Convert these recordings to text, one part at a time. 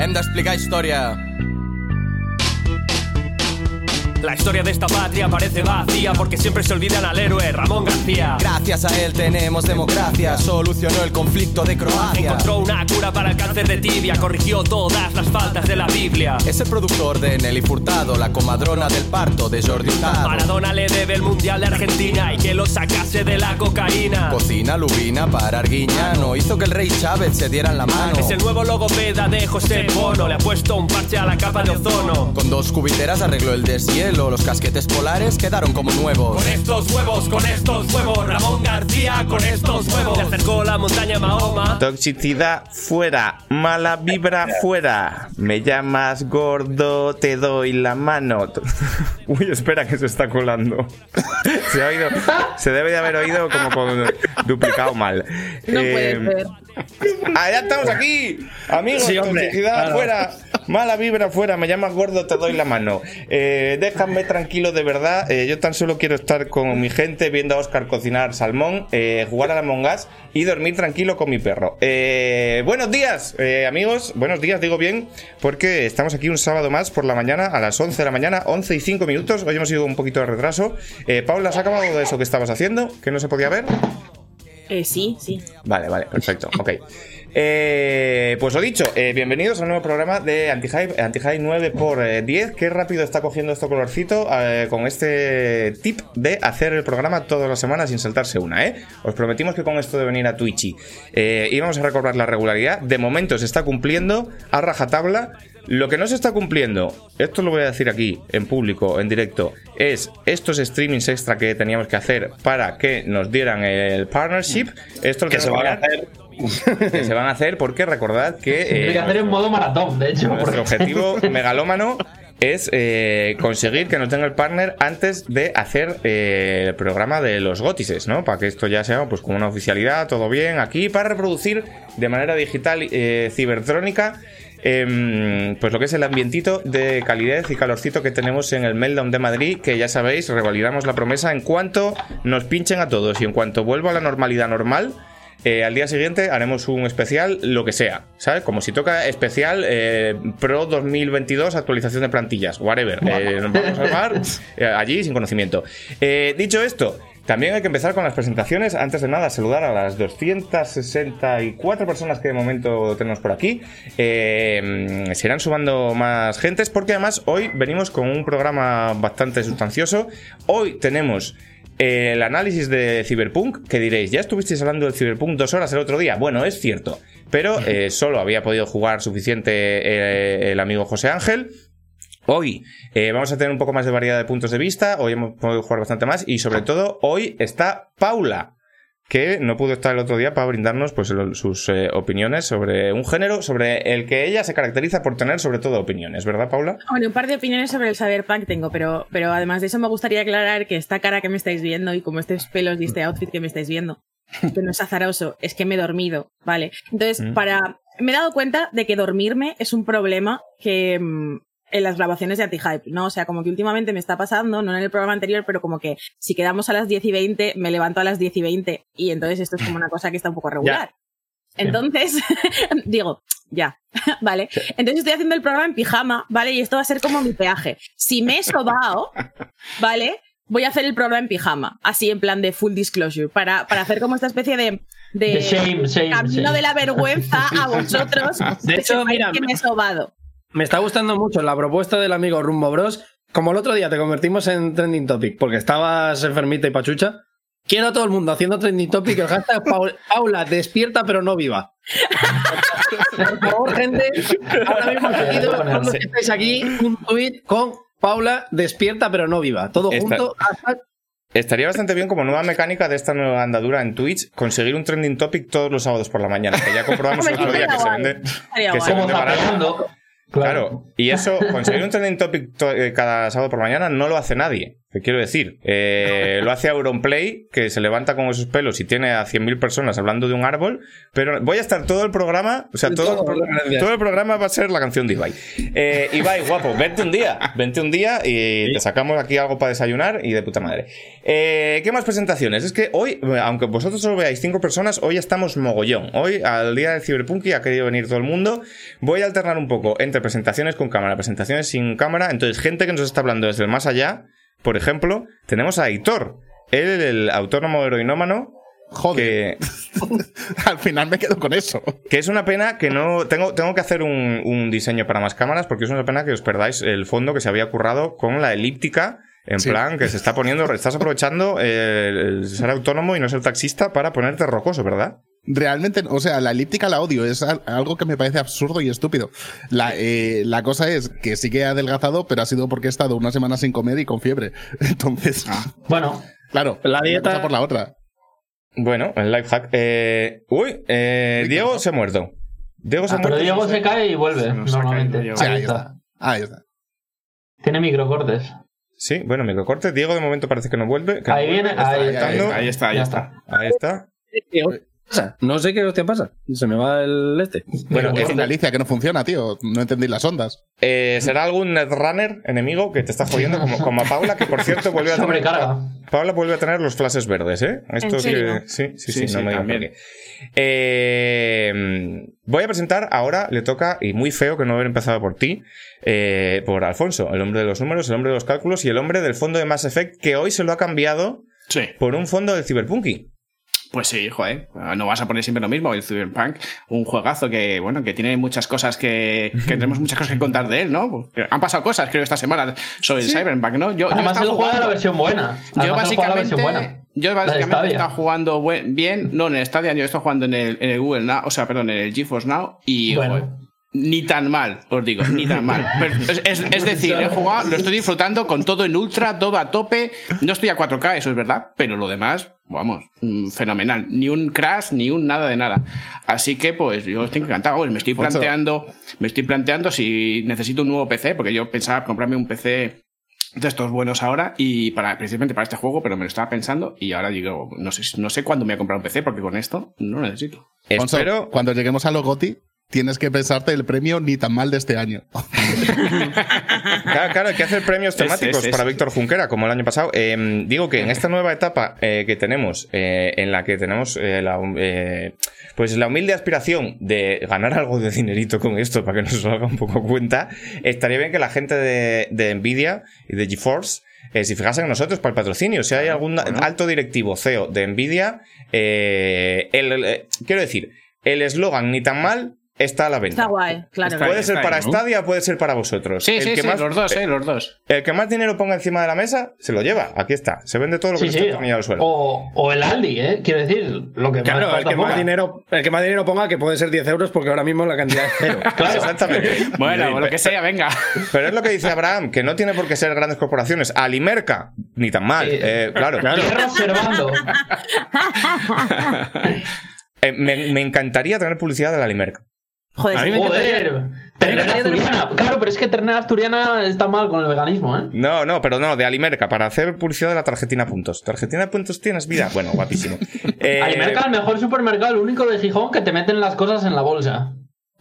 Hem d'explicar història. La historia de esta patria parece vacía porque siempre se olvidan al héroe Ramón García. Gracias a él tenemos democracia. Solucionó el conflicto de Croacia. Encontró una cura para el cáncer de tibia, corrigió todas las faltas de la Biblia. Es el productor de Nelly Furtado, la comadrona del parto de Jordi Hurtado. Maradona le debe el mundial de Argentina y que lo sacase de la cocaína. Cocina lubina para Arguiñano. Hizo que el rey Chávez se diera en la mano. Es el nuevo logopeda de José Bono. Le ha puesto un parche a la capa de ozono. Con dos cubiteras arregló el deshielo. Los casquetes polares quedaron como nuevos. Con estos huevos, con estos huevos, Ramón García, con estos huevos. Le acercó la montaña Mahoma. Toxicidad fuera, mala vibra fuera. Me llamas gordo, te doy la mano. Uy, espera que se está colando. Se, ha oído, se debe de haber oído como con duplicado mal. No puede Eh, ser. Ah, ya estamos aquí. Amigos, Sí, hombre, toxicidad claro. fuera, mala vibra fuera, me llamas gordo, te doy la mano. Eh, déjame tranquilo de verdad. eh, yo tan solo quiero estar con mi gente viendo a Oscar cocinar salmón, eh, jugar a la mongas y dormir tranquilo con mi perro. Eh, buenos días, eh, amigos. Buenos días, digo bien, porque estamos aquí un sábado más por la mañana a las 11 de la mañana, 11 y 5 minutos. Hoy hemos ido un poquito de retraso. Eh, Paula, ¿has acabado de eso que estabas haciendo? Que no se podía ver. Eh, sí, sí. Vale, vale, perfecto, ok. Eh, pues lo dicho, eh, bienvenidos al nuevo programa de Antihype, Antihype 9x10. Qué rápido está cogiendo esto colorcito eh, con este tip de hacer el programa todas las semanas sin saltarse una, ¿eh? Os prometimos que con esto de venir a Twitchy eh, íbamos a recobrar la regularidad. De momento se está cumpliendo a rajatabla. Lo que no se está cumpliendo, esto lo voy a decir aquí, en público, en directo, es estos streamings extra que teníamos que hacer para que nos dieran el partnership. Esto lo Que se van a hacer. que se van a hacer porque recordad que Tiene eh, que hacer en modo maratón, de hecho. nuestro porque- objetivo megalómano es eh, conseguir que nos tenga el partner antes de hacer eh, el programa de los gótices, ¿no? Para que esto ya sea pues con una oficialidad, todo bien, aquí para reproducir de manera digital eh, cibertrónica em, pues lo que es el ambientito de calidez y calorcito que tenemos en el Meltdown de Madrid, que ya sabéis, revalidamos la promesa en cuanto nos pinchen a todos y en cuanto vuelva a la normalidad normal, eh, al día siguiente haremos un especial, lo que sea, ¿sabes? Como si toca especial eh, Pro 2022, actualización de plantillas, whatever. Eh, nos vamos a eh, allí sin conocimiento. Dicho esto, también hay que empezar con las presentaciones. Antes de nada, saludar a las 264 personas que de momento tenemos por aquí. Eh, se irán sumando más gentes porque además hoy venimos con un programa bastante sustancioso. Hoy tenemos el análisis de Cyberpunk, que diréis, ya estuvisteis hablando del Cyberpunk dos horas el otro día. Bueno, es cierto, pero eh, solo había podido jugar suficiente eh, el amigo José Ángel. Hoy eh, vamos a tener un poco más de variedad de puntos de vista, hoy hemos podido jugar bastante más y sobre todo hoy está Paula, que no pudo estar el otro día para brindarnos pues, sus eh, opiniones sobre un género sobre el que ella se caracteriza por tener sobre todo opiniones, ¿verdad Paula? Bueno, un par de opiniones sobre el Cyberpunk tengo, pero, pero además de eso me gustaría aclarar que esta cara que me estáis viendo y como estos pelos y este outfit que me estáis viendo, que no es azaroso, es que me he dormido, ¿vale? Entonces, Mm. para... Me he dado cuenta de que dormirme es un problema que... en las grabaciones de Anti-Hype, ¿no? O sea, como que últimamente me está pasando, no en el programa anterior, pero como que si quedamos a las 10 y 20, me levanto a las 10 y 20 y entonces esto es como una cosa que está un poco regular. Entonces, digo, ya, vale. Entonces estoy haciendo el programa en pijama, ¿vale? Y esto va a ser como mi peaje. Si me he sobao, ¿vale? Voy a hacer el programa en pijama, así en plan de full disclosure, para, para hacer como esta especie de, de, shame, shame, camino shame. de la vergüenza a vosotros. De hecho, mira, que me he sobado. Me está gustando mucho la propuesta del amigo Rumbo Bros. Como el otro día te convertimos en trending topic porque estabas enfermita y pachucha. Quiero a todo el mundo haciendo trending topic el hashtag Paul- Paula despierta pero no viva. Por favor, gente, ahora mismo seguido, todos los que estáis aquí, un tweet con Paula despierta pero no viva. Todo Esta- junto. hashtag Estaría bastante bien como nueva mecánica de esta nueva andadura en Twitch conseguir un trending topic todos los sábados por la mañana, que ya comprobamos el otro día que se vende, que se vende barato. Claro, y eso, conseguir un trending topic to- eh, cada sábado por mañana no lo hace nadie. Te quiero decir, eh, lo hace Auronplay, que se levanta con esos pelos y tiene a 100.000 personas hablando de un árbol, pero voy a estar todo el programa, o sea, todo, Todo, el programa va a ser la canción de Ibai. Eh, Ibai, guapo, vente un día, vente un día y te sacamos aquí algo para desayunar y de puta madre. Eh, ¿Qué más presentaciones? Es que hoy, aunque vosotros solo veáis cinco personas, hoy estamos mogollón. Hoy, al día del Cyberpunk, y ha querido venir todo el mundo. Voy a alternar un poco entre presentaciones con cámara, presentaciones sin cámara. Entonces, gente que nos está hablando desde el más allá, por ejemplo, tenemos a Aitor, él, el autónomo heroinómano, Joder, que, al final me quedo con eso. que es una pena que no. Tengo, tengo que hacer un, un diseño para más cámaras porque es una pena que os perdáis el fondo que se había currado con la elíptica. En Sí. plan, que se está poniendo. Estás aprovechando eh, el ser autónomo y no ser taxista para ponerte rocoso, ¿verdad? Realmente, o sea, la elíptica la odio, es al- algo que me parece absurdo y estúpido. La, eh, la cosa es que sí que he adelgazado, pero ha sido porque he estado una semana sin comer y con fiebre. Entonces, Bueno, claro, La una dieta- cosa por la otra. Bueno, el life hack. Eh, uy, eh, Diego se ha muerto. Diego se ha Ah, pero muerto. Diego se cae y vuelve, Se normalmente. caído ahí está. está. Ahí está. Tiene microcortes. Sí, bueno, microcorte. Diego de momento parece que no vuelve. que Ahí no viene, vuelve, ahí está. Ahí está, ahí está. Ahí está. No sé qué hostia pasa. Se me va el este. Bueno, Es es- en Galicia que no funciona, tío. No entendí las ondas. eh, será algún netrunner enemigo que te está jodiendo, como, como a Paula, que por cierto vuelve a tener. Sobrecarga. Paula vuelve a tener los flashes verdes, ¿eh? Esto ¿En serio? que- Sí, sí, sí, Sí, no sí, me también. Eh, voy a presentar ahora, le toca, y muy feo que no haber empezado por ti, eh, por Alfonso, el hombre de los números, el hombre de los cálculos y el hombre del fondo de Mass Effect, que hoy se lo ha cambiado Sí. por un fondo del Cyberpunky. Pues sí, joder, no vas a poner siempre lo mismo. El Cyberpunk, un juegazo que, bueno, que tiene muchas cosas que, que tenemos muchas cosas que contar de él, ¿no? Han pasado cosas, creo, esta semana sobre el Cyberpunk, ¿no? Yo, yo Además, estaba él juega la versión buena. Yo Además, la básicamente, versión buena. Yo básicamente Stadia. estaba jugando buen- bien, no en el Stadia, yo estoy jugando en el, en el Google Now, o sea, perdón, en el GeForce Now y Bueno. ni tan mal, os digo, ni tan mal. Pero es, es- es decir, he jugado, lo estoy disfrutando con todo en ultra, todo a tope. No estoy a 4K, eso es verdad, pero lo demás, vamos, mm, fenomenal. Ni un crash, ni un nada de nada. Así que, pues, yo estoy encantado. Pues, Me estoy planteando, me estoy planteando si necesito un nuevo PC, porque yo pensaba comprarme un PC de estos buenos ahora y para precisamente para este juego, pero me lo estaba pensando y ahora digo, no sé, no sé cuándo me voy a comprar un PC porque con esto no lo necesito. Espero. cuando lleguemos a los GOTI, tienes que pensarte el premio ni tan mal de este año. Claro, claro, hay que hacer premios temáticos para. Víctor Junquera, como el año pasado. Eh, digo que en esta nueva etapa eh, que tenemos, eh, en la que tenemos eh, la, eh, pues la humilde aspiración de ganar algo de dinerito con esto para que nos salga un poco cuenta, estaría bien que la gente de, de Nvidia y de GeForce eh, si fijasen en nosotros para el patrocinio, si hay algún alto directivo CEO de Nvidia, eh, el- el- eh, quiero decir, el eslogan ni tan mal está a la venta. Está guay, claro. Está Puede ser está para ahí, ¿no? Stadia, puede ser para vosotros. Sí, El sí, que sí, más- los dos, eh, los dos. El que más dinero ponga encima de la mesa, se lo lleva. Aquí está. Se vende todo lo que Sí, se sí. está poniendo al suelo. O, o el Aldi, ¿eh? Quiero decir, lo que Claro, más el más dinero, el que más dinero ponga, que puede ser 10 euros, porque ahora mismo la cantidad es cero. Claro. Exactamente. Bueno, lo que sea, venga. Pero es lo que dice Abraham, que no tiene por qué ser grandes corporaciones. Alimerca, ni tan mal. Sí. Eh, claro. Hierro observando. Eh, me, me encantaría tener publicidad de la Alimerca. Joder, A mí me Joder. Ternera asturiana. Claro, pero es que ternera asturiana está mal con el veganismo, ¿eh? No, no, pero no, de Alimerca, para hacer publicidad de la tarjetina puntos. ¿Tarjetina puntos tienes vida? Bueno, guapísimo. Eh, Alimerca, el mejor supermercado, el único de Gijón que te meten las cosas en la bolsa.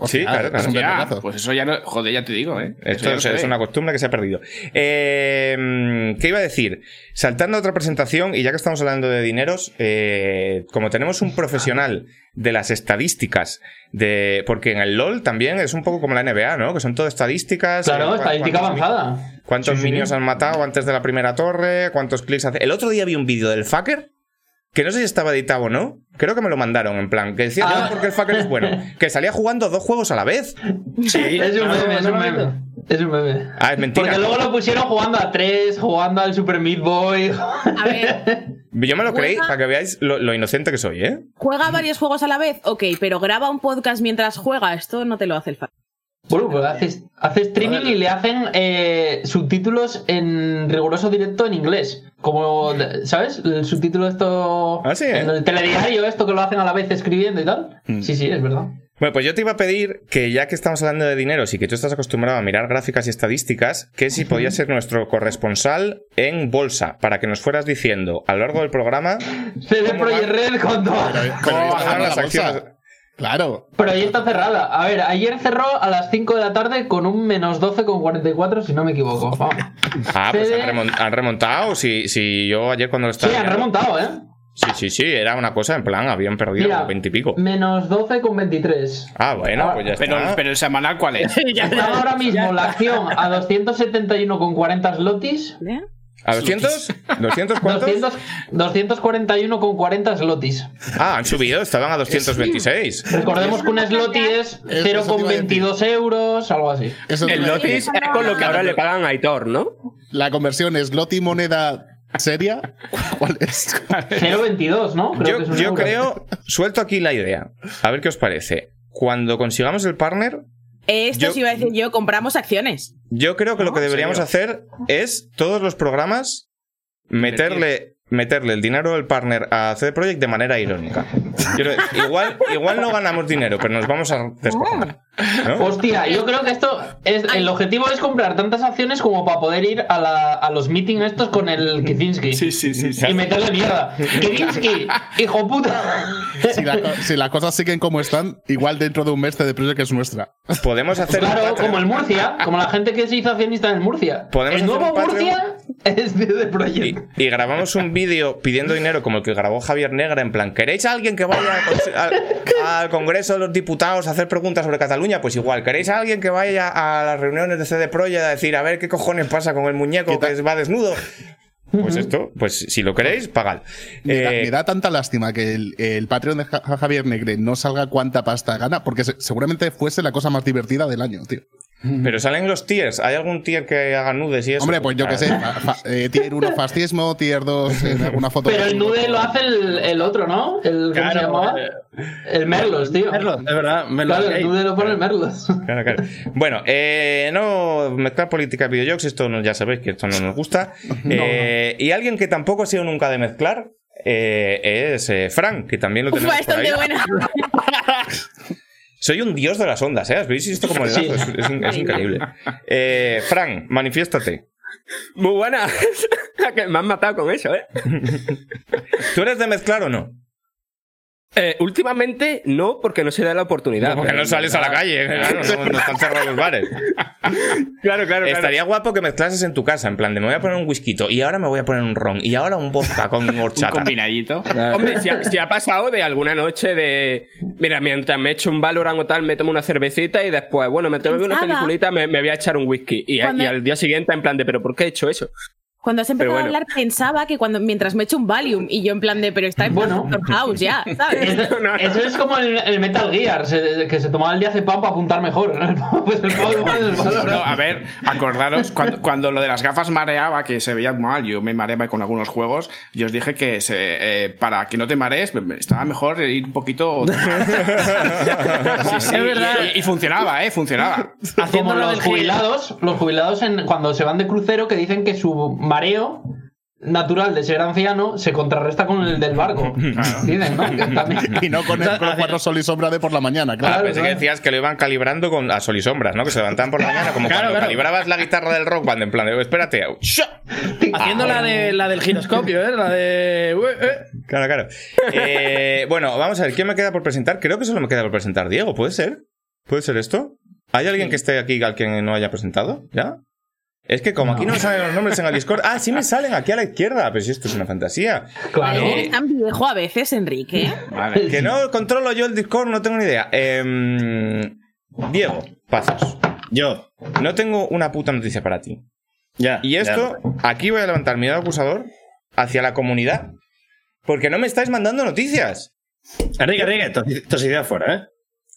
Sí, claro, es claro. pues eso ya no, joder, ya te digo, ¿eh? Esto es, una costumbre que se ha perdido. Eh, ¿Qué iba a decir? Saltando a otra presentación, y ya que estamos hablando de dineros, eh, como tenemos un profesional de las estadísticas, de porque en el LOL también es un poco como la NBA, ¿no? Que son todo estadísticas. Claro, estadística avanzada. ¿Cuántos Sí, sí. minions han matado antes de la primera torre? ¿Cuántos clics hace? El otro día vi un vídeo del fucker. Que no sé si estaba editado o no. Creo que me lo mandaron en plan. Que decía Ah. "No, porque el fucker es bueno. Que salía jugando dos juegos a la vez. Sí, Es un meme, es un meme. Es un meme. Ah, es mentira. Porque luego lo pusieron jugando a 3, jugando al Super Meat Boy. A ver, Yo me lo creí para que veáis lo, lo inocente que soy, ¿eh? juega varios juegos a la vez, ok, pero graba un podcast mientras juega, esto no te lo hace el fan. Bueno, pues hace, hace streaming y le hacen eh, subtítulos en riguroso directo en inglés. Como, ¿sabes? El subtítulo esto. Ah, sí, ¿eh? en El telediario, esto que lo hacen a la vez escribiendo y tal. Mm. Sí, sí, es verdad. Bueno, pues yo te iba a pedir que ya que estamos hablando de dineros y que tú estás acostumbrado a mirar gráficas y estadísticas, que si podías ser nuestro corresponsal en bolsa, para que nos fueras diciendo a lo largo del programa CD Projekt Red con todo. Pero cómo las acciones. Claro. Pero ahí está cerrada. A ver, ayer cerró a las 5 de la tarde con un menos 12,44, si no me equivoco. Vamos. Ah, pues han, remon- han remontado. Si, si yo ayer cuando lo Sí, estaba. han remontado, ¿eh? Sí, sí, sí, era una cosa en plan, habían perdido Mira, como 20 y pico. menos 12,23. Ah, bueno, Ah, pues ya Pero, está. pero el semanal, ¿cuál es? Está ahora mismo la acción a 271,40 slotis. ¿A 200? ¿200 cuántos? 200 241,40 slotis. Ah, han subido, estaban a 226. Recordemos que un slotty es Eso te iba a 0,22 euros, algo así. El. Lotis es con lo que ahora le pagan a Aitor, ¿no? La conversión es Loti moneda seria. ¿Cuál es? 0,22, ¿no? Creo que Yo, creo, suelto aquí la idea. A ver qué os parece. Cuando consigamos el partner, Esto Yo- sí iba a decir yo, compramos acciones. yo creo que lo que ¿en deberíamos serio? hacer es todos los programas meterle, meterle el dinero del partner a CD Projekt de manera irónica. Quiero decir, igual, igual no ganamos dinero, pero nos vamos a descojonar. ¿no? Hostia, yo creo que esto es el objetivo es comprar tantas acciones como para poder ir a, la- a los meetings estos con el Kicinski. Sí, sí, sí. sí. Y meterle mierda. Kicinski, hijo puta. Si, la si las cosas siguen como están, igual dentro de un mes de Projekt es nuestra. Podemos hacer Claro, como el Murcia, como la gente que se hizo accionista en el Murcia. Podemos el hacer nuevo. Murcia es de, de Y, Project. y grabamos un vídeo pidiendo dinero como el que grabó Javier Negra, en plan, ¿queréis a alguien que vaya al, Congreso de los Diputados a hacer preguntas sobre Cataluña? Pues igual, ¿queréis a alguien que vaya a las reuniones de CD Projekt a decir, a ver qué cojones pasa con el muñeco que va desnudo? Pues esto, pues si lo queréis, pagad. Me, da, Eh, me da tanta lástima que el, el Patreon de Ja- Javier Negre no salga cuánta pasta gana, porque se- seguramente fuese la cosa más divertida del año, tío. Pero salen los tiers. ¿Hay algún tier que haga nudes y eso? Hombre, pues yo qué sé, fa- fa- eh, tier 1 fascismo, tier 2 en alguna foto. Pero el nude lo hace el, el otro, ¿no? El, ¿Cómo se llamaba? El Merlos, tío. Merlos, de verdad, Merlos. Claro, el nude lo pone el Merlos. Claro, claro. Bueno, eh, no mezclar política y videojuegos, esto no, ya sabéis que esto no nos gusta. Eh, Y alguien que tampoco ha sido nunca de mezclar eh, es eh, Frank, que también lo Uf, tenemos por ahí. bastante buena. Soy un dios de las ondas, ¿eh? ¿Has visto esto como el Sí. es increíble. Eh, Frank, manifiéstate. Muy buena. Que me han matado con eso, ¿eh? ¿Tú eres de mezclar o no? Eh, últimamente no, porque no se da la oportunidad. Porque no sales a la calle, claro, no, no están cerrados los bares. Claro, claro, claro. Estaría guapo que mezclases en tu casa, en plan de me voy a poner un whisky y ahora me voy a poner un ron y ahora un vodka con Un horchata. combinadito. Hombre, si ha, si ha pasado de alguna noche de. Mira, mientras me echo un Valorant o tal, me tomo una cervecita y después, bueno, me tomo una peliculita, me, me voy a echar un whisky. Y, y al día siguiente, en plan de, ¿pero por qué he hecho eso? Cuando has empezado Pero a bueno. hablar, pensaba que cuando mientras me echo un Valium y yo en plan de, pero está en Bueno. House ya, ¿sabes? Eso, eso es como el, el Metal Gear, se- que se tomaba el día hace pan para apuntar mejor. Pues el a ver, acordaros, cuando, cuando lo de las gafas mareaba, que se veía mal, yo me mareaba con algunos juegos, yo os dije que se, eh, para que no te marees, estaba mejor ir un poquito... Sí, sí, Es verdad. Y, y- funcionaba, ¿eh? Funcionaba. Como lo los jubilados, los jubilados en, cuando se van de crucero que dicen que su mareo natural de ser anciano se contrarresta con el del barco. Y no con el Pro 4 Sol y Sombra de por la mañana, Ah, claro. pensé que claro. decías que lo iban calibrando con a sol y sombras, ¿no? Que se levantaban por la mañana, como Claro, cuando claro. calibrabas la guitarra del rock band, en plan de, espérate, ¡shua! Haciendo la, de, la del giroscopio, ¿eh? La de. Claro, claro. Eh, bueno, vamos a ver, ¿quién me queda por presentar? Creo que solo me queda por presentar Diego, ¿puede ser? ¿Puede ser esto? ¿Hay alguien que esté aquí al que no haya presentado? ¿Ya? Es que como aquí no me salen los nombres en el Discord. Ah, sí me salen aquí a la izquierda. Pero si esto es una fantasía. Claro. Eres tan viejo a veces, Enrique. Vale. Que no controlo yo el Discord, no tengo ni idea. Em, Diego, Pazos. Yo. No tengo una puta noticia para ti. Ya. Y esto, aquí voy a levantar mi dedo acusador hacia la comunidad. Porque no me estáis mandando noticias. Enrique, Enrique, tos- toxicidad fuera, ¿eh?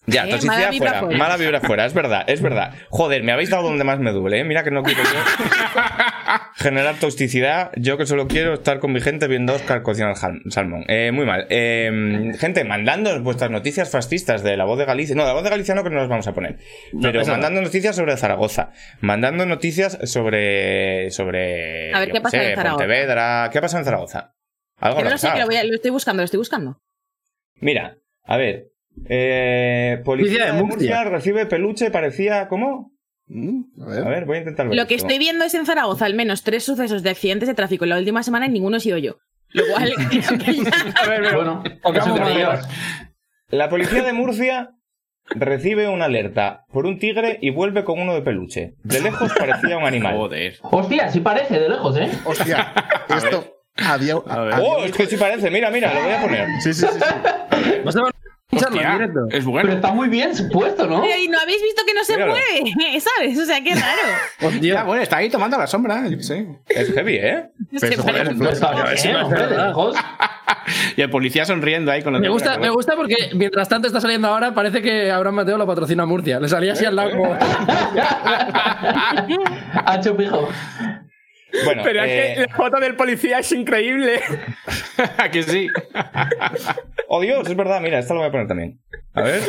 Ya, Eh, toxicidad mala fuera, fuera. mala vibra fuera, es verdad, es verdad. Joder, me habéis dado donde más me duele, ¿eh? Mira que no quiero yo generar toxicidad. Yo que solo quiero estar con mi gente viendo Oscar cocinar salmón. Eh, muy mal. Eh, gente, mandando vuestras noticias fascistas de la voz de Galicia. No, de la voz de Galicia no, que no las vamos a poner. Pero no. mandando noticias sobre Zaragoza. Mandando noticias sobre. sobre. A ver, ¿qué pasa sé, en Zaragoza? ¿Qué ha pasado en Zaragoza? Algo no lo sé, que lo, voy a- lo estoy buscando, lo estoy buscando. Mira, a ver, Eh, policía de de Murcia. Murcia. recibe peluche, parecía. ¿Cómo? Mm, a ver. A ver, voy a intentar ver Lo que esto. estoy viendo es en Zaragoza al menos tres sucesos de accidentes de tráfico en la última semana y ninguno he sido yo. Lo cual creo que ya- Bueno, eso te madera. llevas. La policía de Murcia recibe una alerta por un tigre y vuelve con uno de peluche. De lejos parecía un animal. Joder. Hostia, sí parece de lejos, ¿eh? Hostia, esto había. había- Oh, es que sí parece. Mira, mira, lo voy a poner. Sí, sí, sí. sí. ¿Vas a escucharlo en Hostia, directo? es Pero bueno. está muy bien puesto, ¿no? Y no habéis visto que no se Míralo. mueve, ¿sabes? O sea, qué raro. Hostia. Bueno, está ahí tomando la sombra. yo qué sé. Es heavy, ¿eh? Pero. Y el policía sonriendo ahí con los Me gusta, me gusta porque mientras tanto está saliendo ahora, parece que Abraham Mateo lo patrocina a Murcia. Le salía así al lado como. Hacho pijo. Bueno, Pero eh, es que la foto del policía es increíble. ¿A que sí? Oh Dios, es verdad, mira, esta lo voy a poner también. A ver,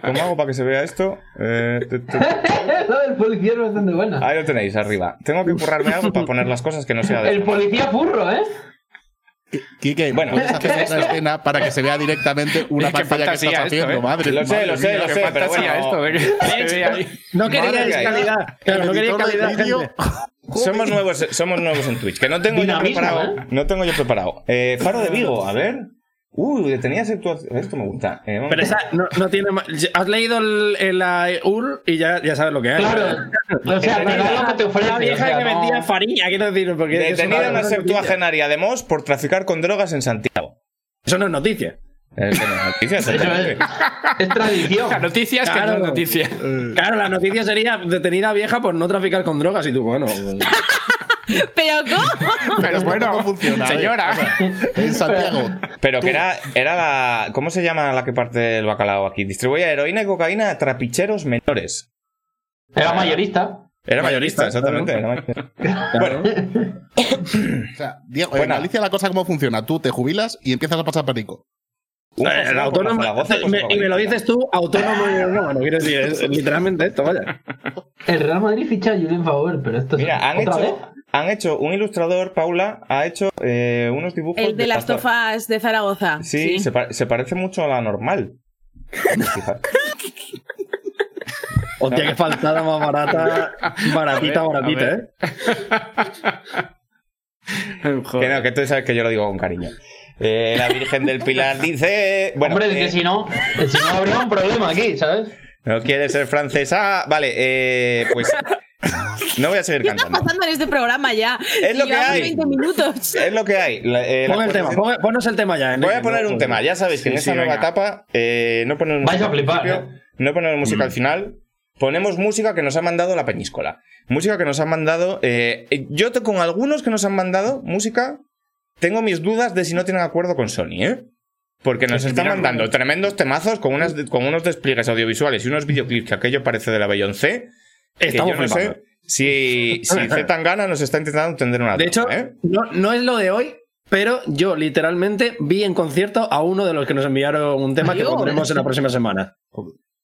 ¿cómo hago para que se vea esto? Eh. Lo del policía es bastante buena. Ahí lo tenéis, arriba. Tengo que currarme algo para poner las cosas que no sea de El policía furro, ¿eh? Quique, Bueno. puedes hacer otra escena para que se vea directamente una Es que pantalla que estás esto, haciendo, ¿eh? madre Lo sé, madre lo sé, mía. lo sé, pero fantasía bueno. esto de que ahí. No mía. calidad. Claro, no de calidad. Somos nuevos, somos nuevos en Twitch, que no tengo yo Dinamismo, preparado. ¿eh? No tengo yo preparado. Eh, Faro de Vigo, a ver. Uy, tenías actuación. Esto me gusta. Eh, Pero esa no, no tiene más. Has leído el, el, la UR y ya, ya sabes lo que hay. Claro. O sea, lo que te ofrece. La o vieja sea, que no- vendía farina, quiero decir. Porque Detenida una septuagenaria de Mos por traficar con drogas en Santiago. Eso no es noticia. Eh, que no es noticia, es, es tradición. La noticia es que no Claro. es noticia. Claro, la noticia sería detenida vieja por no traficar con drogas y tú, bueno. Pero ¿cómo? Pero bueno, ¿Cómo funciona? señora. En Santiago. Pero que era, era la. ¿Cómo se llama la que parte el bacalao aquí? Distribuía heroína y cocaína a trapicheros menores. Era mayorista. Era mayorista, exactamente. era mayorista. Bueno, O sea, Diego, en. Galicia la cosa cómo funciona. Tú te jubilas y empiezas a pasar perico. Eh, el autónomo. Zaragoza, me- por y me lo dices tú, autónomo y no, bueno, quiero decir, es literalmente esto, vaya. El Real Madrid ficha a Julien Favor, pero esto es Mira, han otra vez. hecho, han hecho un ilustrador, Paula, ha hecho eh, unos dibujos. El de las tofas de Zaragoza. Sí, Se, pa- se parece mucho a la normal. Hostia, qué faltada más barata. Baratita, ver, baratita, ¿eh? que no, que tú sabes que yo lo digo con cariño. Eh, la Virgen del Pilar dice. Bueno, Hombre, eh, que si no, si no habría un problema aquí, ¿sabes? no quiere ser francesa. Vale, eh, pues. No voy a seguir ¿Qué está pasando en este programa ya? Es lo que hay. 20 minutos. Es lo que hay. La- eh, Pon el tema, actualización- pon- ponnos el tema ya. Voy Enrique, a poner no, un pues, tema. Ya sabéis que en Sí, esta sí, nueva venga. etapa eh, no ponemos Vais música a flipar, ¿eh? no ponemos música Mm. al final. Ponemos música que nos ha mandado la Peñíscola. Música que nos han mandado. eh, eh, yo te- con algunos que nos han mandado música, tengo mis dudas de si no tienen acuerdo con Sony, ¿eh? Porque nos están mandando bueno. tremendos temazos con, unas, con unos despliegues audiovisuales y unos videoclips que aquello parece de la Beyoncé. Que Estamos yo no sé si, si Z Tangana nos está intentando tender una De hecho, ¿eh? no, no es lo de hoy, pero yo literalmente vi en concierto a uno de los que nos enviaron un tema que Dios. pondremos en la próxima semana.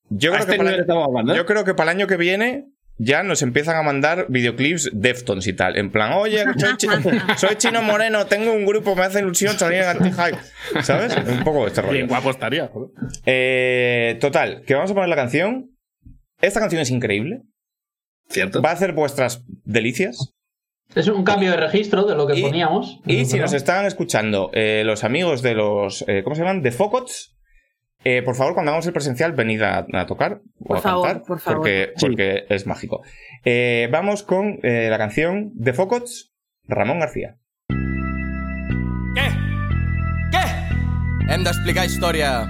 Yo creo, este que para, hablando, ¿eh? yo creo que para el año que viene ya nos empiezan a mandar videoclips Deftones y tal. En plan, oye, soy, chi- soy chino moreno, tengo un grupo, me hace ilusión salir en anti-hype. ¿Sabes? Un poco este rollo. Bien guapo estaría. joder. Eh, total, que vamos a poner la canción. Esta canción es increíble. ¿Cierto? Va a hacer vuestras delicias. Es un cambio de registro de lo que Y- poníamos. Y si nos están escuchando eh, los amigos de los. eh, ¿Cómo se llaman? De Focots. Eh, por favor, cuando hagamos el presencial, venid a, a tocar o Por a favor, cantar. por favor. Porque, Sí. porque es mágico. Eh, vamos con eh, la canción de Focots, Ramón García. ¿Qué? ¿Qué? Hem d'explicar història.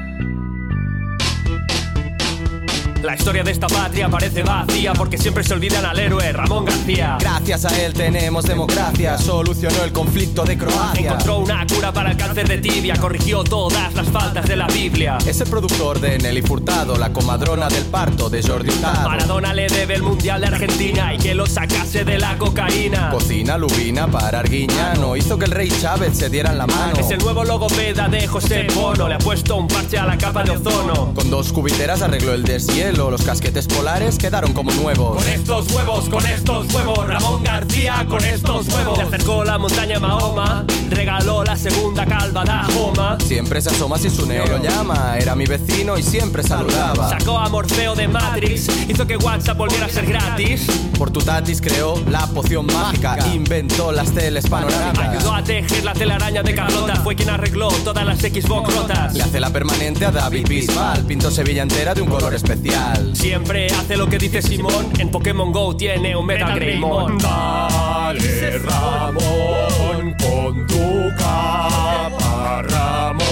La historia de esta patria parece vacía porque siempre se olvidan al héroe Ramón García. Gracias a él tenemos democracia. Solucionó el conflicto de Croacia. Encontró una cura para el cáncer de tibia, corrigió todas las faltas de la Biblia. Es el productor de Nelly Furtado, la comadrona del parto de Jordi Hurtado. Maradona le debe el mundial de Argentina y que lo sacase de la cocaína. Cocina lubina para Arguiñano. Hizo que el rey Chávez se diera la mano. Es el nuevo logopeda de José Bono, le ha puesto un parche a la capa de ozono. Con dos cubiteras arregló el deshielo. Los casquetes polares quedaron como nuevos. Con estos huevos, con estos huevos, Ramón García con estos huevos. Le acercó la montaña Mahoma, regaló la segunda calva da Joma. Siempre se asoma si su neo lo llama, era mi vecino y siempre saludaba. Sacó a Morfeo de Matrix, hizo que WhatsApp volviera a ser gratis. Por tu tatis creó la poción mágica, inventó las teles panorámicas. Ayudó a tejer la telaraña de Carlota, fue quien arregló todas las Xbox rotas. Le hace la permanente a David Bisbal, pintó Sevilla entera de un color especial. Siempre hace lo que dice Simón, en Pokémon Go tiene un Greymon. Dale Ramón con tu capa, Ramón.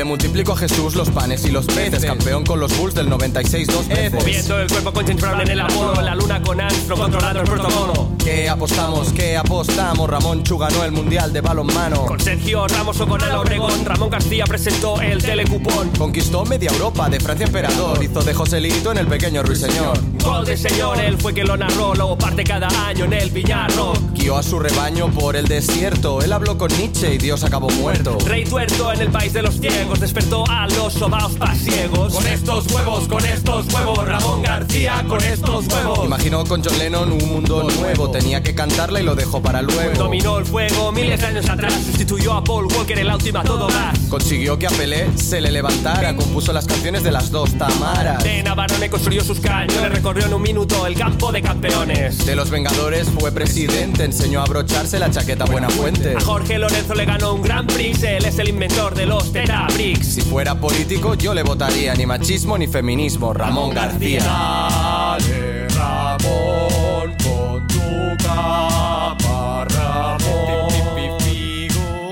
Le multiplico a Jesús los panes y los peces, campeón con los Bulls del 96 dos veces. Moviendo el cuerpo con James Brown en el Apolo, en la luna con Armstrong controlando el protocolo. ¿Qué apostamos? ¿Qué apostamos? Ramón Chu ganó el mundial de balonmano. Con Sergio Ramos o con Ana Obregón, Ramón García presentó el telecupón. Conquistó media Europa de Francia emperador, hizo de Joselito en el pequeño ruiseñor. Gol de señor, él fue quien lo narró, luego parte cada año en el Viñarro. Guió a su rebaño por el desierto, él habló con Nietzsche y Dios acabó muerto. Rey tuerto en el país de los ciegos, despertó a los sobaos pasiegos. Con estos huevos, con estos huevos, Ramón García con estos huevos. Imaginó con John Lennon un mundo nuevo, tenía que cantarla y lo dejó para luego. Dominó el fuego miles de años atrás, sustituyó a Paul Walker en la última todo gas. Consiguió que a Pelé se le levantara, compuso las canciones de las dos Tamaras. De Navarone construyó sus cañones, recorrió en un minuto el campo de campeones. De los Vengadores fue presidente, enseñó a abrocharse la chaqueta Buena Fuente. A Jorge Lorenzo le ganó un Gran Prix, él es el inventor de los Si fuera político yo le votaría ni machismo ni feminismo, Ramón García. Dale, Ramón, con tu capa, Ramón.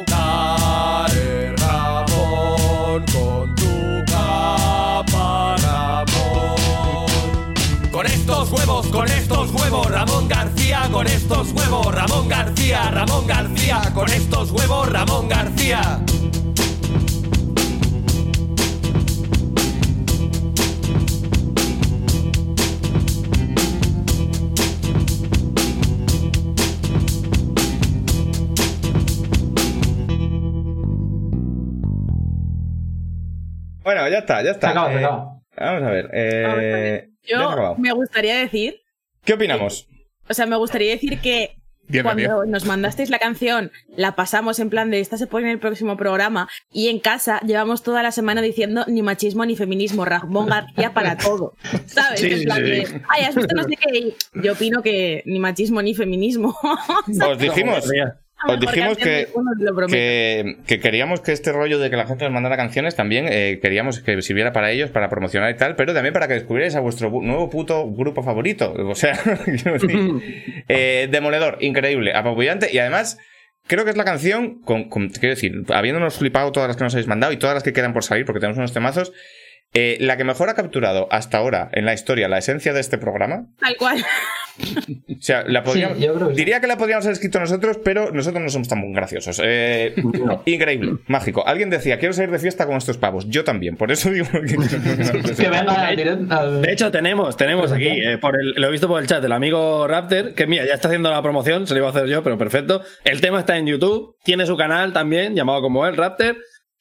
Dale, Ramón, con tu capa, Ramón. Con estos huevos, con estos huevos, Ramón García, con estos huevos, Ramón García, Ramón García, con estos huevos, Ramón García. Bueno, ya está, ya está. Se acaba, se Eh, acaba. Vamos a ver. eh, se ha Yo me gustaría decir, ¿Qué opinamos? o sea, me gustaría decir que cuando nos mandasteis la canción, la pasamos en plan de esta se pone en el próximo programa y en casa llevamos toda la semana diciendo ni machismo ni feminismo, Ramón García para todo. ¿Sabes? Sí, en plan sí, de, sí. ay, has visto no sé qué. Y Yo opino que ni machismo ni feminismo. Os dijimos, os mejor dijimos que, que, que queríamos que este rollo de que la gente nos mandara canciones también eh, queríamos que sirviera para ellos, para promocionar y tal, pero también para que descubrierais a vuestro nuevo puto grupo favorito. O sea, eh, demoledor, increíble, apabullante y además. Creo que es la canción, con, con- quiero decir, habiéndonos flipado todas las que nos habéis mandado y todas las que quedan por salir, porque tenemos unos temazos, eh, la que mejor ha capturado hasta ahora en la historia la esencia de este programa. Tal cual. O sea, la podríamos, Sí, yo creo que sí. diría que la podríamos haber escrito nosotros, pero nosotros no somos tan graciosos. Eh, Increíble, mágico. Alguien decía, quiero salir de fiesta con estos pavos. Yo también, por eso digo que... Que venga De hecho, tenemos, tenemos aquí, eh, por el- lo he visto por el chat, el amigo Raptor, que mira, ya está haciendo la promoción, se lo iba a hacer yo, pero perfecto. El tema está en YouTube, tiene su canal también, llamado como él, Raptor.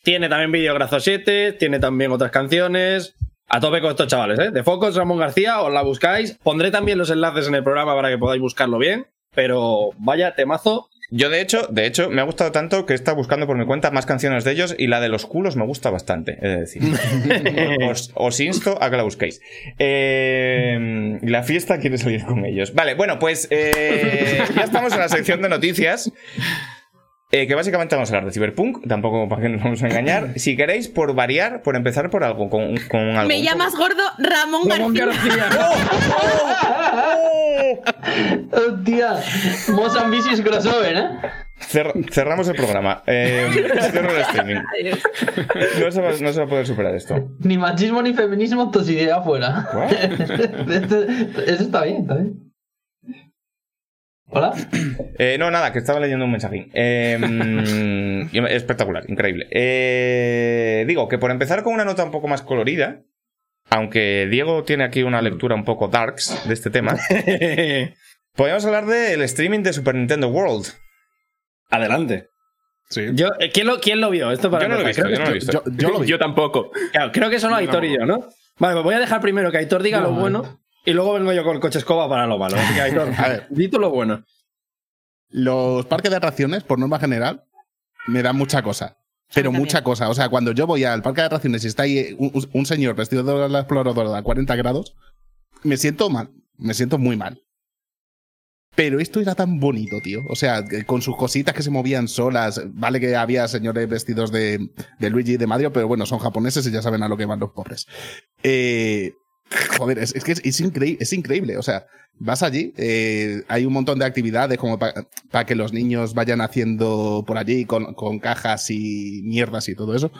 Tiene también vídeos graciosete, tiene también otras canciones. A tope con estos chavales, ¿eh? De Focos, Ramón García, os la buscáis. Pondré también los enlaces en el programa para que podáis buscarlo bien. Pero vaya temazo. Yo, de hecho, de hecho, me ha gustado tanto que he estado buscando por mi cuenta más canciones de ellos y la de los culos me gusta bastante, es decir. os, os insto a que la busquéis. Eh, la fiesta quiere salir con ellos. Vale, bueno, pues eh, ya estamos en la sección de noticias. Eh, que básicamente vamos a hablar de Cyberpunk, tampoco para que nos vamos a engañar. Si queréis, por variar, por empezar por algo, con, con algo. Me llamas gordo Ramón, Ramón García. Hostia, Most Ambitious Crossover, ¿eh? Cer- cerramos el programa. Eh, cierro el streaming. No se, va, no se va a poder superar esto. Ni machismo ni feminismo, tosidea afuera. Eso está bien, está bien. ¿Hola? Eh, no, nada, que estaba leyendo un mensajín. Eh, y- espectacular, increíble. Eh, digo que por empezar con una nota un poco más colorida, aunque Diego tiene aquí una lectura un poco darks de este tema, podríamos hablar del streaming de Super Nintendo World. Adelante. Sí. Yo, eh, ¿quién, lo, ¿Quién lo vio? Esto para Yo no lo he visto, yo no lo he que- visto. Yo, yo lo vi. Yo tampoco. Claro, creo que solo Aitor y yo, ¿no? Vale, pues voy a dejar primero que Aitor diga lo bueno y luego vengo yo con el coche escoba para lo malo. Así que, Aitor, A ver. di tú lo bueno. Los parques de atracciones, por norma general, me dan mucha cosa. Pero también. mucha cosa. O sea, cuando yo voy al parque de atracciones y está ahí un, un señor vestido de la exploradora a 40 grados, me siento mal. Me siento muy mal. Pero esto era tan bonito, tío. O sea, con sus cositas que se movían solas. Vale que había señores vestidos de, de Luigi y de Mario, pero bueno, son japoneses y ya saben a lo que van los pobres. Eh, joder, es, es que es, es increíble, es increíble. O sea, vas allí, eh, hay un montón de actividades como para que los niños vayan haciendo por allí con, con cajas y mierdas y todo eso.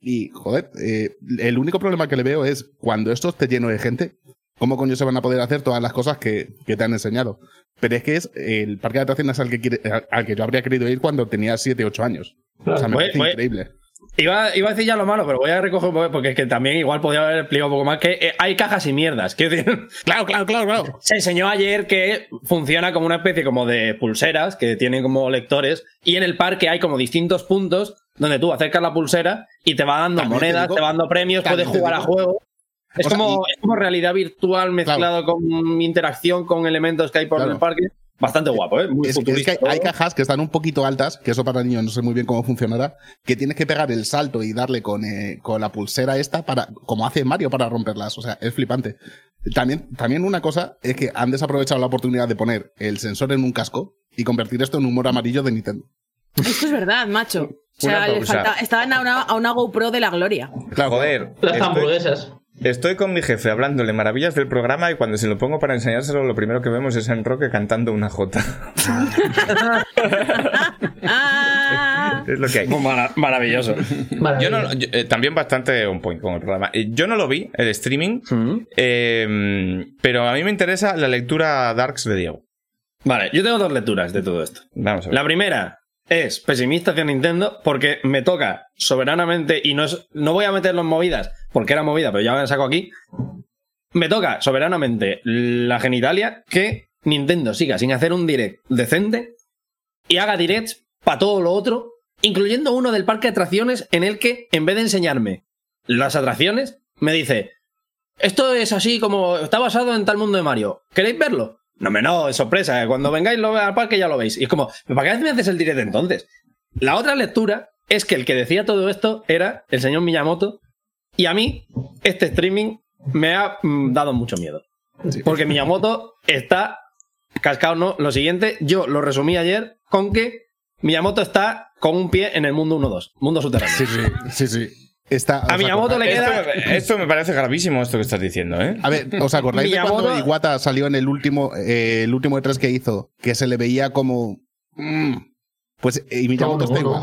Y, joder, eh, el único problema que le veo es cuando esto esté lleno de gente, ¿cómo coño se van a poder hacer todas las cosas que, que te han enseñado? Pero es que es el parque de atracciones al que, quiere- al- al que yo habría querido ir cuando tenía 7, 8 años. O sea, me Voy- parece voy- increíble. Iba, iba a decir ya lo malo, pero voy a recoger porque es que también igual podría haber explicado un poco más que eh, hay cajas y mierdas. Quiero decir, Claro, claro, claro, claro. se enseñó ayer que funciona como una especie como de pulseras que tienen como lectores y en el parque hay como distintos puntos donde tú acercas la pulsera y te va dando También te monedas, digo- te va dando premios, puedes jugar a juegos. Es O sea, como, y- es como realidad virtual mezclado con interacción con elementos que hay por Claro. el parque. Bastante guapo, ¿eh? Muy Es, que- es futurista. que hay, hay cajas que están un poquito altas, que eso para niños no sé muy bien cómo funcionará, que tienes que pegar el salto y darle con, eh, con la pulsera esta para, como hace Mario para romperlas. O sea, es flipante. También, también una cosa es que han desaprovechado la oportunidad de poner el sensor en un casco y convertir esto en un humor amarillo de Nintendo. Esto es verdad, macho. O sea, le falta, estaban a una, a una GoPro de la gloria. Claro, Joder. Las estoy- hamburguesas. Estoy con mi jefe hablándole maravillas del programa y cuando se lo pongo para enseñárselo, lo primero que vemos es a Enroque cantando una jota. Es lo que hay. Mara- maravilloso. Yo Maravilla. no, yo- eh, también bastante un point con el programa. Eh, Yo no lo vi, el streaming, Mm. eh, pero a mí me interesa la lectura Darks de Diego. Vale, yo tengo dos lecturas de todo esto. Vamos a ver. La primera es pesimista hacia Nintendo porque me toca soberanamente y no, es, no voy a meterlo en movidas porque era movida, pero ya me saco aquí. Me toca soberanamente la genitalia que Nintendo siga sin hacer un direct decente y haga directs para todo lo otro, incluyendo uno del parque de atracciones en el que en vez de enseñarme las atracciones, me dice, esto es así como está basado en tal mundo de Mario. ¿Queréis verlo? No, me no, es sorpresa. Cuando vengáis lo- al parque ya lo veis. Y es como, ¿para qué me haces el directo entonces? La otra lectura es que el que decía todo esto era el señor Miyamoto. Y a mí, este streaming me ha mm, dado mucho miedo. Porque Miyamoto está cascado, ¿no? Lo siguiente, yo lo resumí ayer con que Miyamoto está con un pie en el mundo 1-2, mundo subterráneo. Sí, sí, sí, sí. Está, A Miyamoto le queda- esto me parece gravísimo esto que estás diciendo, ¿eh? A ver, ¿os acordáis de cuando Iwata salió en el último, eh, el último E3 que hizo? Que se le veía como. mm, pues eh, y Miyamoto No, no,